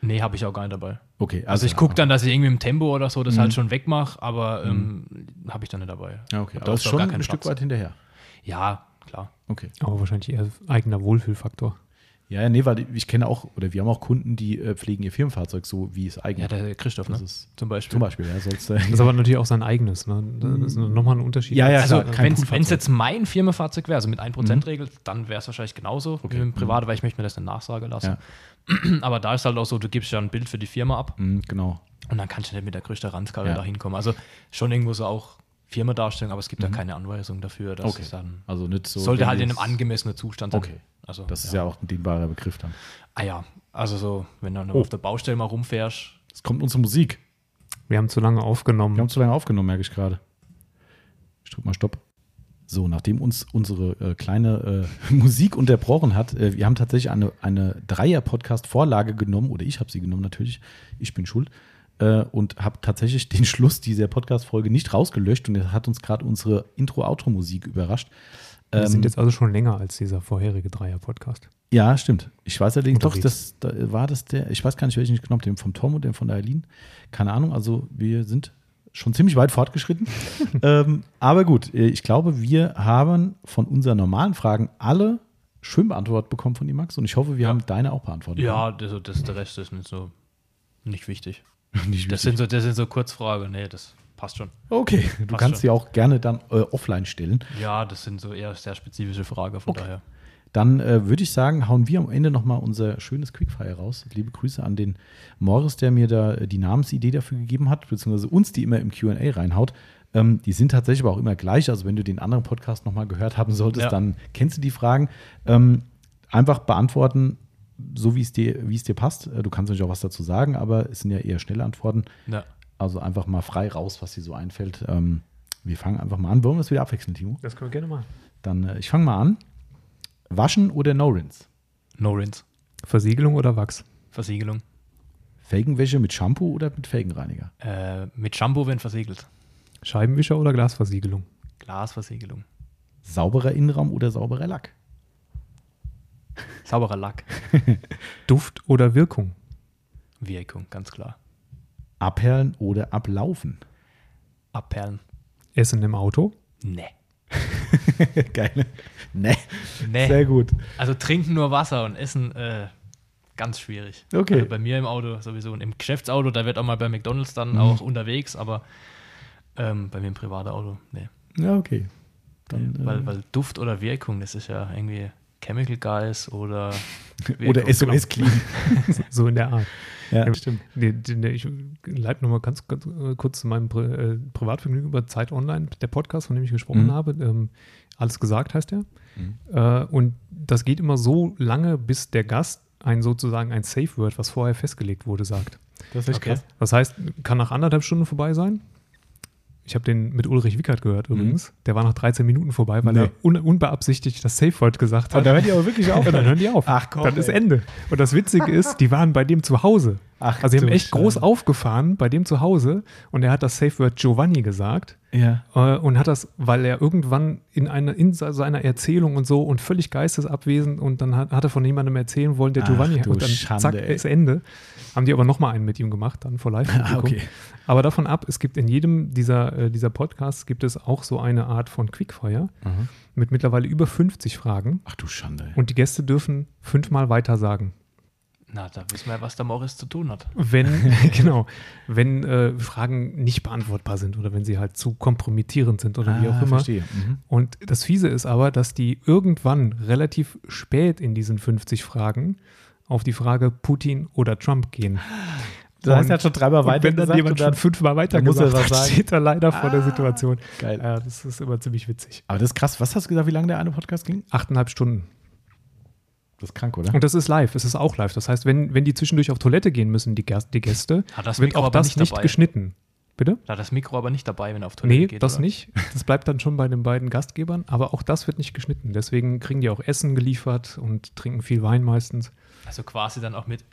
Speaker 3: Nee, habe ich auch gar nicht dabei.
Speaker 1: Okay,
Speaker 3: Also ich gucke dann, dass ich irgendwie im Tempo oder so das
Speaker 1: Mhm.
Speaker 3: halt schon wegmache, aber ähm, habe ich dann nicht dabei.
Speaker 1: Ja, okay. Aber das ist schon
Speaker 3: gar
Speaker 1: ein Stück weit hinterher.
Speaker 3: Ja, klar.
Speaker 1: Okay.
Speaker 2: Aber wahrscheinlich eher eigener Wohlfühlfaktor.
Speaker 1: Ja, ja, nee, weil ich kenne auch, oder wir haben auch Kunden, die äh, pflegen ihr Firmenfahrzeug so, wie es eigentlich
Speaker 3: Ja, der Christoph, ne?
Speaker 1: das ist.
Speaker 3: Zum Beispiel.
Speaker 1: Zum Beispiel, ja, sonst.
Speaker 2: Das ist aber natürlich auch sein eigenes. Ne? Das ist nochmal ein Unterschied.
Speaker 1: Ja, ja,
Speaker 3: Also, wenn es jetzt mein Firmenfahrzeug wäre, also mit 1%-Regel, dann wäre es wahrscheinlich genauso
Speaker 1: Okay.
Speaker 3: wie mit dem Privat, weil ich möchte mir das eine Nachsage lassen. Aber da ist halt auch so, du gibst ja ein Bild für die Firma ab
Speaker 1: Mhm, genau.
Speaker 3: und dann kannst du nicht mit der größten Ranzkarre
Speaker 1: Ja.
Speaker 3: da hinkommen. Also schon irgendwo so auch Firmendarstellung, aber es gibt ja keine Anweisung dafür. Das
Speaker 1: Mhm. Okay.
Speaker 3: ist dann,
Speaker 1: Also nicht so.
Speaker 3: sollte halt in einem angemessenen Zustand sein.
Speaker 1: Okay.
Speaker 3: Also,
Speaker 1: Das ist ja auch ein dehnbarer Begriff dann.
Speaker 3: Ah ja, also so, wenn du
Speaker 1: Oh.
Speaker 3: auf der Baustelle mal rumfährst,
Speaker 1: Es kommt unsere Musik.
Speaker 2: Wir haben zu lange aufgenommen.
Speaker 1: Wir haben zu lange aufgenommen, merke ich gerade. Ich drück mal Stopp. So, nachdem uns unsere äh, kleine äh, Musik unterbrochen hat, äh, wir haben tatsächlich eine, eine Dreier-Podcast-Vorlage genommen, oder ich habe sie genommen natürlich, ich bin schuld, äh, und habe tatsächlich den Schluss dieser Podcast-Folge nicht rausgelöscht und es hat uns gerade unsere Intro-Outro-Musik überrascht.
Speaker 2: Wir
Speaker 1: Ähm,
Speaker 2: sind jetzt also schon länger als dieser vorherige Dreier-Podcast.
Speaker 1: Ja, stimmt. Ich weiß allerdings doch,
Speaker 2: Unterwegs.
Speaker 1: das da war das der, ich weiß gar nicht, welchen ich genommen habe, den vom Tom und den von der Eileen. Keine Ahnung, also wir sind schon ziemlich weit fortgeschritten. ähm, aber gut, äh, ich glaube, wir haben von unseren normalen Fragen alle schön beantwortet bekommen von dir, Max. Und ich hoffe, wir
Speaker 3: Ja.
Speaker 1: haben deine auch beantwortet.
Speaker 3: ja, das, das, der Rest ist nicht so nicht wichtig. Das sind so, das sind so Kurzfragen. Nee, das passt schon.
Speaker 1: okay, du
Speaker 3: Passt
Speaker 1: kannst
Speaker 3: schon.
Speaker 1: sie auch gerne dann äh, offline stellen.
Speaker 3: Ja, das sind so eher sehr spezifische Fragen, von
Speaker 1: Okay.
Speaker 3: daher.
Speaker 1: Dann äh, würde ich sagen, hauen wir am Ende nochmal unser schönes Quickfire raus. Liebe Grüße an den Morris, der mir da äh, die Namensidee dafür gegeben hat, beziehungsweise uns die immer im QA reinhaut. Ähm, die sind tatsächlich aber auch immer gleich. Also, wenn du den anderen Podcast nochmal gehört haben solltest,
Speaker 3: Ja.
Speaker 1: dann kennst du die Fragen. Ähm, einfach beantworten, so wie es dir, wie es dir passt. Äh, Du kannst natürlich auch was dazu sagen, aber es sind ja eher schnelle Antworten.
Speaker 3: Ja.
Speaker 1: Also einfach mal frei raus, was dir so einfällt. Ähm, wir fangen einfach mal an. Wollen wir es wieder abwechseln, Timo?
Speaker 2: Das können wir gerne machen.
Speaker 1: Dann, äh, ich fange mal an. Waschen oder No-Rinse?
Speaker 3: No Rinse.
Speaker 2: Versiegelung oder Wachs?
Speaker 3: Versiegelung.
Speaker 1: Felgenwäsche mit Shampoo oder mit Felgenreiniger?
Speaker 3: Äh, mit Shampoo, wenn versiegelt.
Speaker 2: Scheibenwischer oder Glasversiegelung?
Speaker 3: Glasversiegelung.
Speaker 1: Sauberer Innenraum oder sauberer Lack?
Speaker 3: Sauberer Lack.
Speaker 2: Duft oder Wirkung?
Speaker 3: Wirkung, ganz klar.
Speaker 1: Abperlen oder ablaufen?
Speaker 3: Abperlen.
Speaker 2: Essen im Auto?
Speaker 3: Nee.
Speaker 1: Geil. Ne.
Speaker 3: Nee.
Speaker 1: Sehr gut.
Speaker 3: Also trinken nur Wasser und essen äh, ganz schwierig.
Speaker 1: Okay.
Speaker 3: Also bei mir im Auto sowieso und im Geschäftsauto, da wird auch mal bei McDonalds dann
Speaker 1: Mhm.
Speaker 3: auch unterwegs, aber ähm, bei mir im privaten Auto, nee.
Speaker 1: Ja, okay. Dann, äh,
Speaker 3: weil, weil Duft oder Wirkung, das ist ja irgendwie Chemical Guys oder
Speaker 1: oder. SOS Clean.
Speaker 2: So in der Art.
Speaker 1: Ja,
Speaker 2: stimmt. Nee, nee, ich leite nochmal ganz, ganz äh, kurz zu meinem Pri äh, Privatvergnügen über Zeit Online, der Podcast, von dem ich gesprochen
Speaker 1: Mhm.
Speaker 2: habe. Ähm, alles gesagt heißt er.
Speaker 1: Mhm.
Speaker 2: Äh, und das geht immer so lange, bis der Gast ein sozusagen ein Safe Word, was vorher festgelegt wurde, sagt.
Speaker 1: Das ist
Speaker 3: Okay.
Speaker 1: krass.
Speaker 2: Das heißt, kann nach anderthalb Stunden vorbei sein. Ich habe den mit Ulrich Wickert gehört übrigens. Der war nach 13 Minuten vorbei, weil
Speaker 1: Nee.
Speaker 2: er un unbeabsichtigt das Safe Word gesagt hat.
Speaker 1: Und da hört ihr aber wirklich auf.
Speaker 2: Dann hören die auf.
Speaker 1: Ach komm,
Speaker 2: Dann ist
Speaker 1: ey.
Speaker 2: Ende. Und das Witzige ist, die waren bei dem zu Hause.
Speaker 1: Ach,
Speaker 2: Also sie haben echt groß
Speaker 1: Scheiße.
Speaker 2: aufgefahren bei dem zu Hause und er hat das Safe Word Giovanni gesagt
Speaker 1: Ja.
Speaker 2: äh, und hat das, weil er irgendwann in, eine, in se- seiner Erzählung und so und völlig geistesabwesend und dann hat, hat er von jemandem erzählen wollen, der
Speaker 1: Ach,
Speaker 2: Giovanni und dann
Speaker 1: Schande,
Speaker 2: zack,
Speaker 1: ey.
Speaker 2: ist Ende. Haben die aber nochmal einen mit ihm gemacht, dann vor live
Speaker 1: Ah, okay.
Speaker 2: Aber davon ab, es gibt in jedem dieser, äh, dieser Podcasts gibt es auch so eine Art von Quickfire
Speaker 1: Mhm.
Speaker 2: mit mittlerweile über 50 Fragen
Speaker 1: Ach du Schande. ey.
Speaker 2: und die Gäste dürfen fünfmal weiter sagen.
Speaker 3: Na, da wissen wir, was der Morris zu tun hat.
Speaker 2: Wenn, genau, wenn äh, Fragen nicht beantwortbar sind oder wenn sie halt zu kompromittierend sind oder wie auch
Speaker 1: Ah,
Speaker 2: immer.
Speaker 1: Verstehe. Mhm.
Speaker 2: Und das Fiese ist aber, dass die irgendwann relativ spät in diesen 50 Fragen auf die Frage Putin oder Trump gehen.
Speaker 1: Das heißt, er hat schon dreimal weiter
Speaker 2: wenn dann
Speaker 1: gesagt
Speaker 2: jemand schon fünfmal weiter
Speaker 1: muss
Speaker 2: gesagt hat,
Speaker 1: sagen.
Speaker 2: steht er leider vor der
Speaker 1: Ah,
Speaker 2: Situation.
Speaker 1: Geil.
Speaker 2: Ja, das ist immer ziemlich witzig.
Speaker 1: Aber das ist krass. Was hast du gesagt, wie lange der eine Podcast ging?
Speaker 2: Achteinhalb Stunden.
Speaker 1: Das ist krank, oder?
Speaker 2: Und das ist live, es ist auch live. Das heißt, wenn, wenn die zwischendurch auf Toilette gehen müssen, die, die Gäste,
Speaker 3: Hat das
Speaker 2: wird
Speaker 3: Mikro
Speaker 2: auch
Speaker 3: aber
Speaker 2: das
Speaker 3: nicht
Speaker 2: nicht geschnitten. Bitte?
Speaker 3: Da hat das Mikro aber nicht dabei, wenn er auf Toilette
Speaker 2: Nee,
Speaker 3: geht.
Speaker 2: das
Speaker 3: oder?
Speaker 2: nicht. Das bleibt dann schon bei den beiden Gastgebern, aber auch das wird nicht geschnitten. Deswegen kriegen die auch Essen geliefert und trinken viel Wein meistens.
Speaker 3: Also quasi dann auch mit.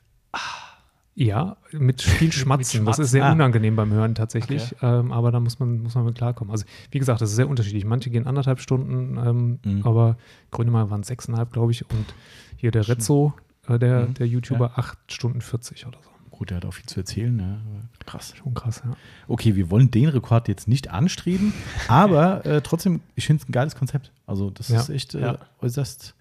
Speaker 2: Ja, mit viel Schmatzen. das
Speaker 3: Schmatzen.
Speaker 2: ist sehr
Speaker 1: Ah.
Speaker 2: unangenehm beim Hören tatsächlich, ähm, aber da muss man, muss man mit klarkommen. Also wie gesagt, das ist sehr unterschiedlich. Manche gehen anderthalb Stunden, ähm,
Speaker 1: Mhm.
Speaker 2: aber Grönemeyer waren sechseinhalb, glaube ich, und hier der Rezzo, äh, der,
Speaker 1: Mhm.
Speaker 2: der YouTuber, acht Stunden 40 oder so.
Speaker 1: Gut, der hat auch viel zu erzählen. Ja. Krass.
Speaker 2: Schon krass, ja.
Speaker 1: Okay, wir wollen den Rekord jetzt nicht anstreben, aber äh, trotzdem, ich finde es ein geiles Konzept. Also, das
Speaker 2: Ja.
Speaker 1: ist echt äh,
Speaker 3: Ja.
Speaker 1: äußerst,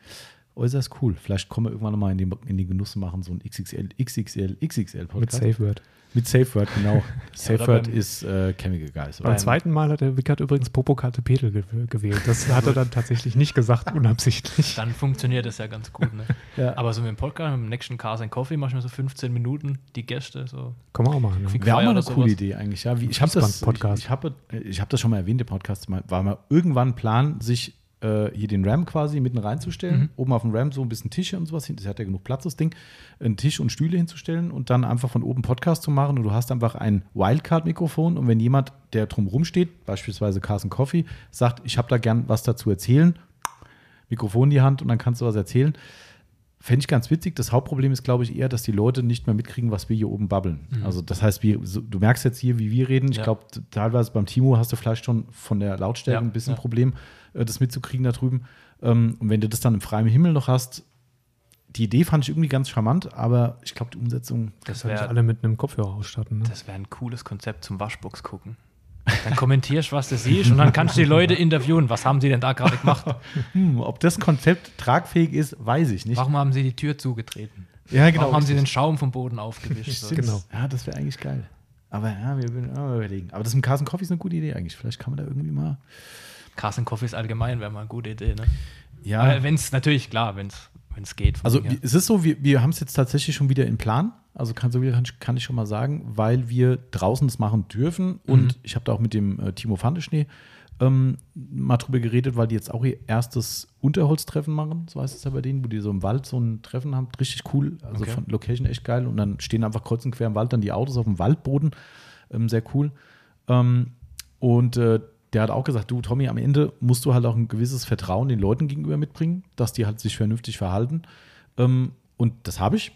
Speaker 1: äußerst cool. Vielleicht kommen wir irgendwann nochmal in den, in den Genuss machen so ein XXL, XXL, XXL
Speaker 2: Mit
Speaker 1: Podcast.
Speaker 2: Safe Word.
Speaker 1: Mit Safe Word, genau. Safe Word
Speaker 3: beim-
Speaker 1: ist äh, Chemical Guys.
Speaker 2: Beim zweiten Mal hat der Wickert übrigens Popokarte Petel ge gewählt. Das hat er dann tatsächlich nicht gesagt, unabsichtlich.
Speaker 3: Dann funktioniert das ja ganz gut. Ne?
Speaker 1: Ja.
Speaker 3: Aber so mit dem Podcast, mit dem nächsten Cars and Coffee, machen wir so 15 Minuten die Gäste. So.
Speaker 2: Kann man auch machen. Ne?
Speaker 1: Wäre auch mal eine coole. Idee eigentlich. Ja, wie, ich habe das, ich, ich habe ich hab das schon mal erwähnt, der Podcast war mal irgendwann ein Plan, sich äh, hier den Ram quasi mitten reinzustellen.
Speaker 3: Mhm.
Speaker 1: Oben auf dem Ram so ein bisschen Tische und sowas hin. Das hat ja genug Platz, das Ding. Einen Tisch und Stühle hinzustellen und dann einfach von oben Podcast zu machen. Und du hast einfach ein Wildcard-Mikrofon. Und wenn jemand, der drumherum steht, beispielsweise Carson Coffee, sagt, ich habe da gern was dazu erzählen, Mikrofon in die Hand und dann kannst du was erzählen. Fände ich ganz witzig. Das Hauptproblem ist, glaube ich, eher, dass die Leute nicht mehr mitkriegen, was wir hier oben babbeln. Also, das heißt, wir, so, du merkst jetzt hier, wie wir reden. Ich
Speaker 3: Ja.
Speaker 1: glaube, teilweise beim Timo hast du vielleicht schon von der Lautstärke
Speaker 3: Ja,
Speaker 1: ein bisschen
Speaker 3: ja.
Speaker 1: Problem, äh, das mitzukriegen da drüben. Ähm, und wenn du das dann im freien Himmel noch hast, die Idee fand ich irgendwie ganz charmant, aber ich glaube, die Umsetzung.
Speaker 3: Das
Speaker 2: Soll ich
Speaker 3: wäre
Speaker 2: alle mit einem Kopfhörer ausstatten. Ne?
Speaker 3: das wär ein cooles Konzept zum Waschbox gucken. Dann kommentierst, was du siehst und dann kannst du die Leute interviewen. Was haben sie denn da gerade gemacht?
Speaker 1: Hm, ob das Konzept tragfähig ist, weiß ich nicht.
Speaker 3: Warum haben sie die Tür zugetreten?
Speaker 1: Ja,
Speaker 3: Warum haben sie den Schaum vom Boden aufgewischt? So.
Speaker 2: Genau.
Speaker 1: Ja, das wäre eigentlich geil. Aber ja, wir würden auch mal überlegen. Aber das mit dem Carson Coffee ist eine gute Idee eigentlich. Vielleicht kann man da irgendwie mal.
Speaker 3: Carson Coffee ist allgemein, wäre mal eine gute Idee. Ne?
Speaker 1: Ja,
Speaker 3: Wenn es natürlich, klar, wenn es geht. von
Speaker 1: also
Speaker 3: mir.
Speaker 1: es ist so, wir, wir haben es jetzt tatsächlich schon wieder im Plan. Also kann, so kann, ich- kann ich schon mal sagen, weil wir draußen das machen dürfen. Und ich habe da auch mit dem äh, Timo Fandeschnee ähm, mal drüber geredet, weil die jetzt auch ihr erstes Unterholztreffen machen, so heißt es ja bei denen, wo die so im Wald so ein Treffen haben. Richtig cool. Also
Speaker 3: Okay.
Speaker 1: von Location echt geil. Und dann stehen einfach kreuz und quer im Wald dann die Autos auf dem Waldboden. Ähm, sehr cool. Ähm, und äh, der hat auch gesagt, du Tommy, am Ende musst du halt auch ein gewisses Vertrauen den Leuten gegenüber mitbringen, dass die halt sich vernünftig verhalten. Ähm, und das habe ich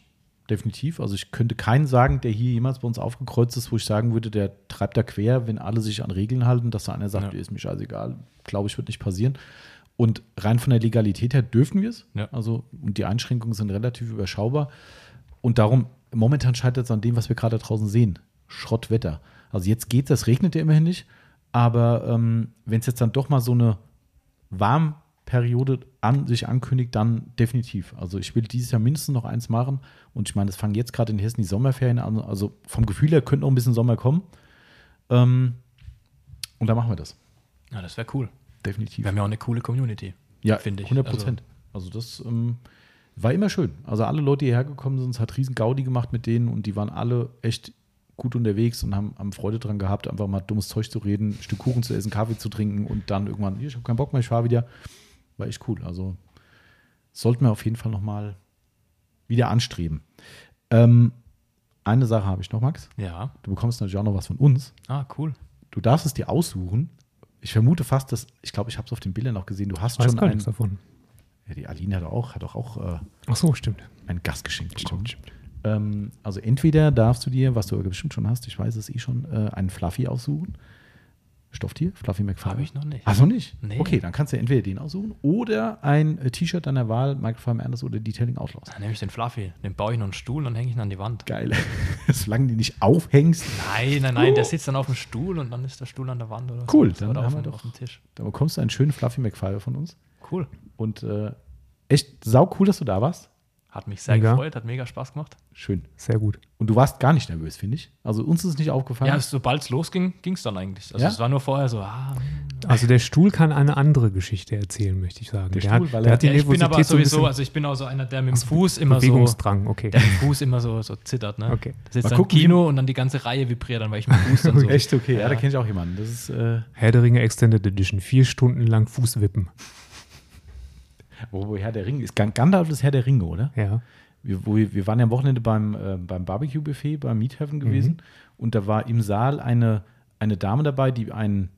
Speaker 1: definitiv. Also ich könnte keinen sagen, der hier jemals bei uns aufgekreuzt ist, wo ich sagen würde, der treibt da quer, wenn alle sich an Regeln halten, dass da einer sagt,
Speaker 3: Ja.
Speaker 1: ist mir scheißegal, glaube ich, wird nicht passieren. Und rein von der Legalität her dürfen wir es.
Speaker 3: Ja.
Speaker 1: Also, und die Einschränkungen sind relativ überschaubar. Und darum, momentan scheitert es an dem, was wir gerade draußen sehen. Schrottwetter. Also jetzt geht das regnet ja immerhin nicht. Aber ähm, wenn es jetzt dann doch mal so eine Warmperiode an sich ankündigt, dann definitiv. Also ich will dieses Jahr mindestens noch eins machen. Und ich meine, es fangen jetzt gerade in Hessen die Sommerferien an. Also vom Gefühl her könnte noch ein bisschen Sommer kommen. Ähm, und dann machen wir das.
Speaker 3: ja, das wäre cool.
Speaker 1: Definitiv.
Speaker 3: Wir haben ja auch eine coole Community.
Speaker 1: Ja,
Speaker 3: finde ich.
Speaker 1: 100 Prozent. Also, das ähm, war immer schön. Also alle Leute, die hierher gekommen sind, es hat riesen Gaudi gemacht mit denen und die waren alle echt gut unterwegs und haben, haben Freude dran gehabt, einfach mal dummes Zeug zu reden, ein Stück Kuchen zu essen, Kaffee zu trinken und dann irgendwann, ich habe keinen Bock mehr, ich fahre wieder. War echt cool. Also sollten wir auf jeden Fall nochmal wieder anstreben. Ähm, eine Sache habe ich noch, Max.
Speaker 3: Ja.
Speaker 1: Du bekommst natürlich auch noch was von uns.
Speaker 3: Ah, cool.
Speaker 1: Du darfst es dir aussuchen. Ich vermute fast, dass, ich glaube, ich habe es auf den Bildern auch gesehen, du hast
Speaker 2: Weiß
Speaker 1: schon
Speaker 2: gar
Speaker 1: ein,
Speaker 2: nichts davon.
Speaker 1: ja, die Aline hat auch, hat auch, auch äh,
Speaker 2: Ach so, stimmt.
Speaker 1: ein Gastgeschenk bekommen. Ähm, also entweder darfst du dir, was du bestimmt schon hast, ich weiß es eh schon, äh, einen Fluffy aussuchen. Stofftier, Fluffy McFly.
Speaker 3: Habe ich noch nicht.
Speaker 1: Du nicht?
Speaker 3: Nee.
Speaker 1: Okay, dann kannst du entweder den aussuchen oder ein äh, T-Shirt deiner Wahl, Michael Farm Anders oder Detailing Outlaws.
Speaker 3: Dann nehme ich den Fluffy. Den baue ich noch einen Stuhl und hänge ich ihn an die Wand.
Speaker 1: Geil. Solange du nicht aufhängst,
Speaker 3: Nein, nein, nein, der sitzt dann auf dem Stuhl und dann ist der Stuhl an der Wand oder
Speaker 1: Cool,
Speaker 3: so.
Speaker 1: dann
Speaker 3: oder
Speaker 1: haben wir doch-
Speaker 3: auf Tisch.
Speaker 1: dann bekommst du einen schönen Fluffy McFly von uns.
Speaker 3: Cool.
Speaker 1: Und äh, echt sau cool, dass du da warst.
Speaker 3: Hat mich sehr
Speaker 2: Mega.
Speaker 3: gefreut, hat mega Spaß gemacht.
Speaker 1: Schön.
Speaker 2: Sehr gut.
Speaker 1: Und du warst gar nicht nervös, finde ich. Also uns ist es nicht aufgefallen.
Speaker 3: Ja, sobald es losging, ging es dann eigentlich. Also
Speaker 1: Ja?
Speaker 3: es war nur vorher so, ah,
Speaker 2: Also der Stuhl kann eine andere Geschichte erzählen, möchte ich sagen.
Speaker 1: Der
Speaker 2: der
Speaker 1: Stuhl,
Speaker 2: hat,
Speaker 1: weil
Speaker 2: der
Speaker 1: er-
Speaker 2: hat die
Speaker 3: ja, ich bin aber
Speaker 2: so
Speaker 3: sowieso,
Speaker 2: bisschen
Speaker 3: also ich bin auch so einer, der mit dem Fuß immer so,
Speaker 2: Bewegungsdrang, okay.
Speaker 3: der mit dem Fuß immer so, so zittert, ne?
Speaker 2: Okay.
Speaker 3: Das ist
Speaker 1: Mal
Speaker 3: dann
Speaker 1: gucken,
Speaker 3: Kino und dann die ganze Reihe vibriert dann, weil ich mit dem Fuß dann so.
Speaker 1: Echt okay, ja,
Speaker 3: Ja.
Speaker 1: da kenne ich auch jemanden. Das ist, äh,
Speaker 2: Herr der Ringe Extended Edition. Vier Stunden lang Fußwippen.
Speaker 1: Wo, Herr der Ringe ist. Gan- Gandalf ist Herr der Ringe, oder?
Speaker 2: Ja.
Speaker 1: Wir, wo wir, waren ja am Wochenende beim, äh, beim Barbecue-Buffet beim Meat Heaven gewesen und da war im Saal eine, eine Dame dabei, die einen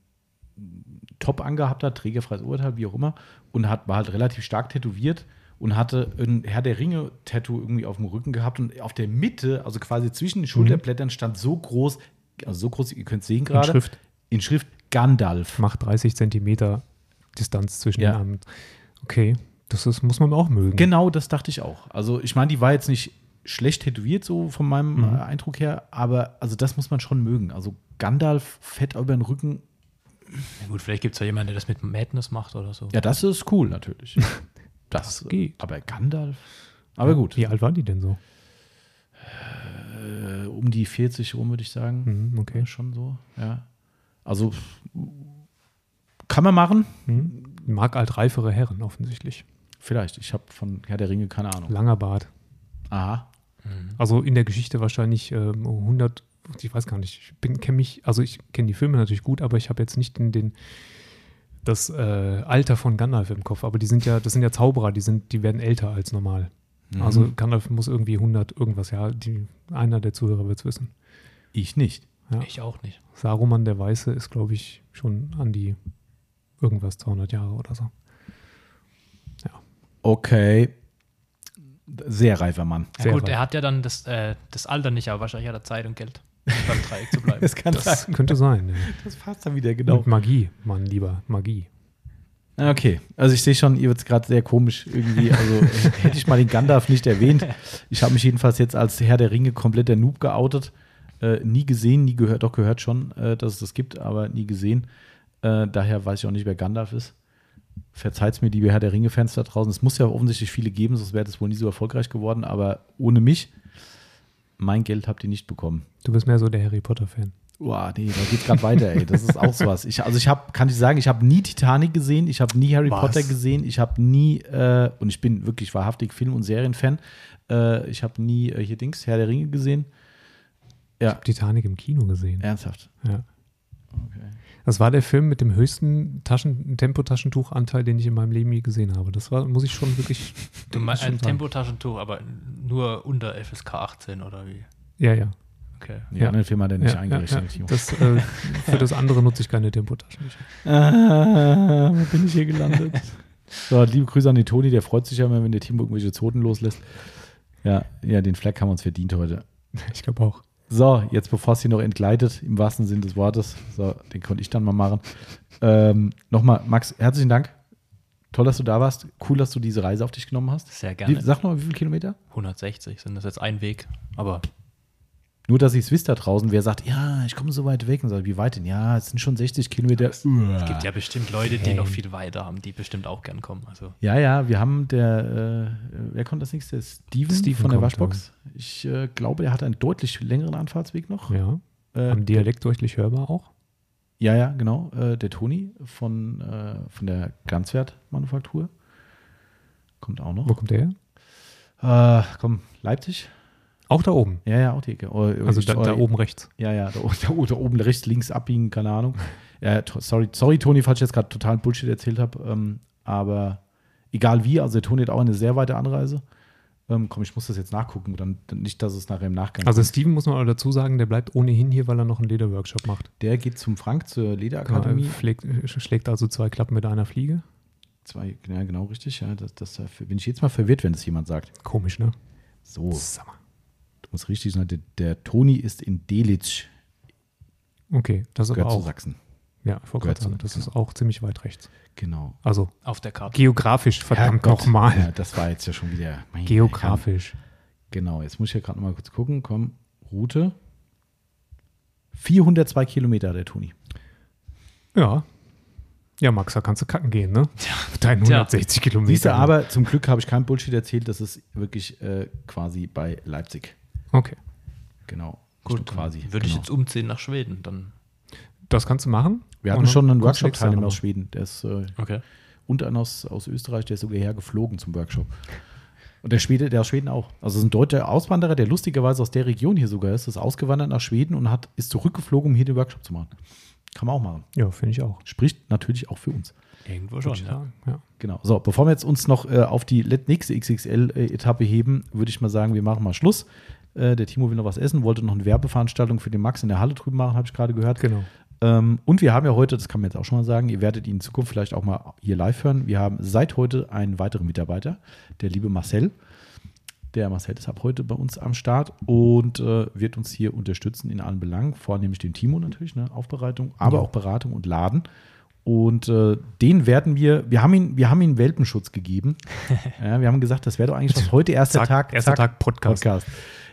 Speaker 1: Top angehabt hat, trägerfreies Urteil, wie auch immer, und hat, war halt relativ stark tätowiert und hatte ein Herr der Ringe-Tattoo irgendwie auf dem Rücken gehabt und auf der Mitte, also quasi zwischen den Schulterblättern, stand so groß, also so groß, ihr könnt es sehen
Speaker 2: In
Speaker 1: gerade,
Speaker 2: Schrift
Speaker 1: in Schrift Gandalf.
Speaker 2: macht 30 Zentimeter Distanz zwischen
Speaker 1: Ja.
Speaker 2: den Armen. Okay, das ist, muss man auch mögen.
Speaker 1: Genau, das dachte ich auch. Also ich meine, die war jetzt nicht schlecht tätowiert, so von meinem
Speaker 2: Mhm.
Speaker 1: äh, Eindruck her, aber also das muss man schon mögen. Also Gandalf fett über den Rücken,
Speaker 3: Ja, gut, vielleicht gibt es ja jemanden, der das mit Madness macht oder so.
Speaker 1: ja, das ist cool natürlich. Das,
Speaker 2: geht.
Speaker 1: Aber Gandalf? Aber gut,
Speaker 2: Wie alt war die denn so?
Speaker 1: äh, um die 40 rum würde ich sagen.
Speaker 2: Mhm, okay.
Speaker 1: Ja, schon so, ja. Also kann man machen,
Speaker 2: Mhm. Mag altreifere Herren offensichtlich.
Speaker 1: Vielleicht. Ich habe von Herr der Ringe keine Ahnung.
Speaker 2: Langer Bart.
Speaker 1: Aha.
Speaker 2: Also in der Geschichte wahrscheinlich ähm, 100, ich weiß gar nicht, ich bin kenne mich, also ich kenne die Filme natürlich gut, aber ich habe jetzt nicht den, den das äh, Alter von Gandalf im Kopf. Aber die sind ja, das sind ja Zauberer, die sind, die werden älter als normal.
Speaker 1: Mhm.
Speaker 2: Also Gandalf muss irgendwie 100 irgendwas, ja, die, einer der Zuhörer wird es wissen.
Speaker 1: Ich nicht.
Speaker 2: Ja.
Speaker 3: Ich auch nicht.
Speaker 2: Saruman der Weiße ist, glaube ich, schon an die irgendwas 200 Jahre oder so.
Speaker 1: Okay. Sehr reifer Mann.
Speaker 3: Ja,
Speaker 2: Sehr
Speaker 3: gut,
Speaker 2: reif.
Speaker 3: er hat ja dann das, äh, das Alter nicht, aber wahrscheinlich hat er Zeit und Geld, um beim Dreieck zu bleiben.
Speaker 1: Das kann
Speaker 2: Das könnte sein. Ja.
Speaker 1: Das passt dann wieder, genau.
Speaker 2: Und Magie, Mann, lieber Magie.
Speaker 1: Okay, also ich sehe schon, ihr wird es gerade sehr komisch irgendwie. Also äh, hätte ich mal den Gandalf nicht erwähnt. Ich habe mich jedenfalls jetzt als Herr der Ringe komplett der Noob geoutet. Äh, nie gesehen, nie gehört, doch gehört schon, äh, dass es das gibt, aber nie gesehen. Äh, daher weiß ich auch nicht, wer Gandalf ist. Verzeiht mir, liebe Herr der Ringe-Fans da draußen. Es muss ja offensichtlich viele geben, sonst wäre das wohl nie so erfolgreich geworden. Aber ohne mich, mein Geld habt ihr nicht bekommen.
Speaker 2: Du bist mehr so der Harry Potter-Fan.
Speaker 1: Boah, nee, da geht's gerade weiter, ey. Das ist auch sowas. Ich, also ich habe, kann ich sagen, ich habe nie Titanic gesehen, ich habe nie Harry
Speaker 2: Was?
Speaker 1: Potter gesehen, ich habe nie, äh, und ich bin wirklich wahrhaftig Film- und Serienfan, äh, ich habe nie äh, hier Dings, Herr der Ringe gesehen. Ja,
Speaker 2: Titanic im Kino gesehen.
Speaker 1: ernsthaft.
Speaker 2: Ja.
Speaker 1: Okay.
Speaker 2: Das war der Film mit dem höchsten Taschen Tempotaschentuchanteil, den ich in meinem Leben je gesehen habe. Das war, muss ich schon wirklich.
Speaker 3: Du meinst ein. Tempotaschentuch, aber nur unter FSK 18 oder wie?
Speaker 2: Ja, ja.
Speaker 3: Okay.
Speaker 1: Die
Speaker 2: Ja.
Speaker 1: anderen Filme hat er nicht
Speaker 2: ja, ja,
Speaker 1: eingerechnet.
Speaker 2: ja.
Speaker 1: Timo.
Speaker 2: Das, äh, für das andere nutze ich keine Tempotaschentücher.
Speaker 1: Ah, wo bin ich hier gelandet? so, liebe Grüße an den Toni, der freut sich ja immer, wenn der Timo irgendwelche Zoten loslässt. Ja, ja, den Fleck haben wir uns verdient heute.
Speaker 2: Ich glaube auch.
Speaker 1: So, jetzt bevor es hier noch entgleitet, im wahrsten Sinn des Wortes, so, den konnte ich dann mal machen. Ähm, Nochmal, Max, herzlichen Dank. Toll, dass du da warst. Cool, dass du diese Reise auf dich genommen hast.
Speaker 3: Sehr
Speaker 1: Wie,
Speaker 3: gerne.
Speaker 1: sag noch mal, wie viele Kilometer?
Speaker 3: 160 sind das jetzt ein Weg, aber
Speaker 1: Nur, dass ich es wisst da draußen, wer sagt, ja, ich komme so weit weg. Und sagt, wie weit denn? Ja, es sind schon 60 Kilometer.
Speaker 3: es gibt ja bestimmt Leute, die noch viel weiter haben, die bestimmt auch gern kommen. Also
Speaker 1: Ja, ja, wir haben der, äh, wer kommt das nächste? Steven,
Speaker 2: Steven
Speaker 1: von der Waschbox. Ich äh, glaube, der hat einen deutlich längeren Anfahrtsweg noch.
Speaker 2: Ja.
Speaker 1: Äh,
Speaker 2: Am Dialekt deutlich hörbar auch.
Speaker 1: Ja, ja, genau. Äh, der Toni von, äh, von der Glanzwert-Manufaktur. Kommt auch noch.
Speaker 2: Wo kommt der her?
Speaker 1: Äh, komm, Leipzig?
Speaker 2: Auch da oben.
Speaker 1: Ja, ja, auch die Ecke. Oh,
Speaker 2: Also da, da oben rechts.
Speaker 1: Ja, ja, da, da, da oben rechts, links abbiegen, keine Ahnung. Ja, sorry, sorry, Toni, falls ich jetzt gerade totalen Bullshit erzählt habe. Ähm, aber egal wie, also der Toni hat auch eine sehr weite Anreise. Ähm, komm, ich muss das jetzt nachgucken, dann, nicht, dass es nachher im Nachgang
Speaker 2: Also. Steven muss man auch dazu sagen, der bleibt ohnehin hier, weil er noch einen Lederworkshop macht.
Speaker 1: Der geht zum Frank, zur
Speaker 2: Genau, er
Speaker 1: Lederakademie.
Speaker 2: pflegt, schlägt also zwei Klappen mit einer Fliege.
Speaker 1: Zwei, ja, genau richtig. Ja, das, das, äh, bin ich jetzt mal verwirrt, wenn das jemand sagt.
Speaker 2: Komisch, ne?
Speaker 1: So.
Speaker 2: Sag
Speaker 1: musst richtig sagen, der, der Toni ist in Delitzsch,
Speaker 2: Okay, das ist aber
Speaker 1: gehört zu
Speaker 2: auch.
Speaker 1: Sachsen.
Speaker 2: Ja, ich wollte sagen, das ist auch ziemlich weit rechts.
Speaker 1: Genau.
Speaker 2: Also
Speaker 3: Auf der Karte.
Speaker 2: geografisch, verdammt nochmal.
Speaker 1: Ja, das war jetzt ja schon wieder. mein
Speaker 2: Geografisch.
Speaker 1: Herrn. Genau, jetzt muss ich ja gerade noch mal kurz gucken. Komm, Route. 402 Kilometer, der Toni.
Speaker 2: Ja. Ja, Max, da kannst du kacken gehen, ne? Dein
Speaker 3: Tja.
Speaker 2: 160 Kilometer.
Speaker 1: Siehst du, aber zum Glück habe ich kein Bullshit erzählt. Das ist wirklich äh, quasi bei Leipzig.
Speaker 2: Okay,
Speaker 1: Genau.
Speaker 3: Gut,
Speaker 1: Stimmt, quasi.
Speaker 3: Würde ich
Speaker 1: genau.
Speaker 3: jetzt umziehen nach Schweden, dann.
Speaker 2: das kannst du machen.
Speaker 1: Wir hatten schon einen Workshop-Teilnehmer aus. Schweden. Der ist äh,
Speaker 3: Okay.
Speaker 1: und einer aus, aus Österreich, der ist sogar hergeflogen zum Workshop. Und der Schwede, der aus Schweden auch. Also es ist ein deutscher Auswanderer, der lustigerweise aus der Region hier sogar ist, ist ausgewandert nach Schweden und hat, ist zurückgeflogen, um hier den Workshop zu machen. Kann man auch machen.
Speaker 2: Ja, finde ich auch.
Speaker 1: Spricht natürlich auch für uns.
Speaker 3: Irgendwo schon,
Speaker 2: ich
Speaker 3: ja.
Speaker 2: sagen, ja.
Speaker 1: Genau. So, bevor wir jetzt uns noch äh, auf die nächste XXL-Etappe heben, würde ich mal sagen, wir machen mal Schluss. Äh, der Timo will noch was essen, wollte noch eine Werbeveranstaltung für den Max in der Halle drüben machen, habe ich gerade gehört.
Speaker 2: Genau.
Speaker 1: Ähm, und wir haben ja heute, das kann man jetzt auch schon mal sagen, ihr werdet ihn in Zukunft vielleicht auch mal hier live hören. Wir haben seit heute einen weiteren Mitarbeiter, der liebe Marcel. Der Marcel ist ab heute bei uns am Start und äh, wird uns hier unterstützen in allen Belangen, vornehmlich dem Timo natürlich, ne, Aufbereitung, aber
Speaker 2: Ja.
Speaker 1: auch Beratung und Laden. Und äh, den werden wir, wir haben ihn, wir haben ihm Welpenschutz gegeben. ja, wir haben gesagt, das wäre doch eigentlich was heute erster
Speaker 2: Zack,
Speaker 1: Tag,
Speaker 2: erster
Speaker 1: zack,
Speaker 2: Tag Podcast.
Speaker 1: Podcast.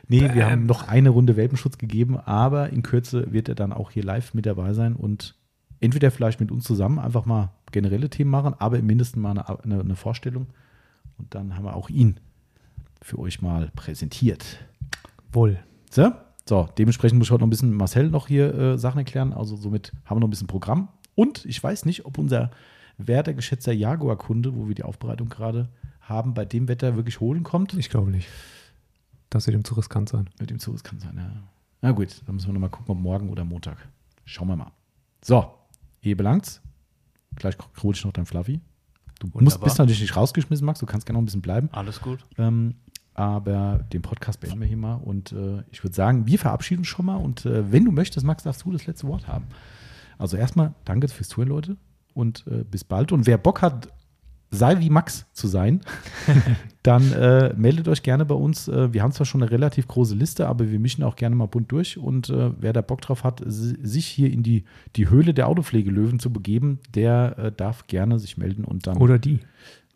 Speaker 1: Nee, wir
Speaker 2: Bam.
Speaker 1: haben noch eine Runde Welpenschutz gegeben, aber in Kürze wird er dann auch hier live mit dabei sein und entweder vielleicht mit uns zusammen einfach mal generelle Themen machen, aber im Mindesten mal eine, eine, eine Vorstellung. Und dann haben wir auch ihn für euch mal präsentiert.
Speaker 2: Wohl.
Speaker 1: So, so dementsprechend muss ich heute noch ein bisschen Marcel noch hier äh, Sachen erklären. Also somit haben wir noch ein bisschen Programm. Und ich weiß nicht, ob unser wertergeschätzter Jaguar-Kunde, wo wir die Aufbereitung gerade haben, bei dem Wetter wirklich holen kommt.
Speaker 2: Ich glaube nicht. Das wird ihm zu riskant sein.
Speaker 1: Mit dem Zug, das kann sein, ja. Na gut, dann müssen wir nochmal gucken, ob morgen oder Montag. Schauen wir mal. So, hier belangt's. Gleich hole ich noch dein Fluffy. Du musst, bist natürlich nicht rausgeschmissen, Max. Du kannst gerne noch ein bisschen bleiben.
Speaker 3: Alles gut.
Speaker 1: Ähm, aber den Podcast beenden wir hier mal. Und äh, ich würde sagen, wir verabschieden schon mal. Und äh, wenn du möchtest, Max, darfst du das letzte Wort haben. Also erstmal danke fürs Zuhören, Leute. Und äh, bis bald. Und wer Bock hat, sei wie Max zu sein, dann äh, meldet euch gerne bei uns. Äh, wir haben zwar schon eine relativ große Liste, aber wir mischen auch gerne mal bunt durch. Und äh, wer da Bock drauf hat, si- sich hier in die, die Höhle der Autopflegelöwen zu begeben, der äh, darf gerne sich melden und dann.
Speaker 2: Oder die.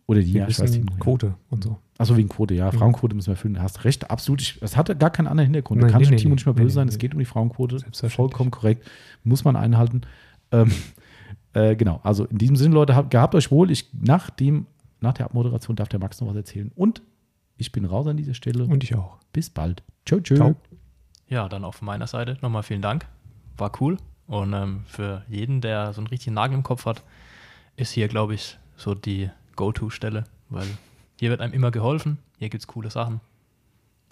Speaker 1: oder die, ja, ich weiß nicht.
Speaker 2: Quote und so.
Speaker 1: Achso, wegen Quote, ja.
Speaker 2: Mhm.
Speaker 1: Frauenquote müssen wir erfüllen. Hast recht, absolut. Ich, das hatte gar keinen anderen Hintergrund. Da
Speaker 2: Nein,
Speaker 1: kann
Speaker 2: nee,
Speaker 1: schon
Speaker 2: nee,
Speaker 1: Timo nicht mehr
Speaker 2: nee,
Speaker 1: böse
Speaker 2: nee,
Speaker 1: sein.
Speaker 2: nee.
Speaker 1: Es geht um die Frauenquote. Vollkommen korrekt. Muss man einhalten. Ähm, äh, genau. Also in diesem Sinne, Leute, habt, gehabt euch wohl. Ich, nach, dem, nach der Abmoderation darf der Max noch was erzählen. Und ich bin raus an dieser Stelle.
Speaker 2: Und ich auch.
Speaker 1: bis bald. Ciao, ciao.
Speaker 2: Ciao.
Speaker 3: Ja, dann auf meiner Seite nochmal vielen Dank. War cool. Und ähm, für jeden, der so einen richtigen Nagel im Kopf hat, ist hier, glaube ich, so die Go-To-Stelle, weil hier wird einem immer geholfen, hier gibt es coole Sachen.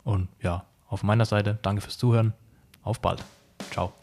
Speaker 3: Und ja, auf meiner Seite, danke fürs Zuhören. Auf bald. Ciao.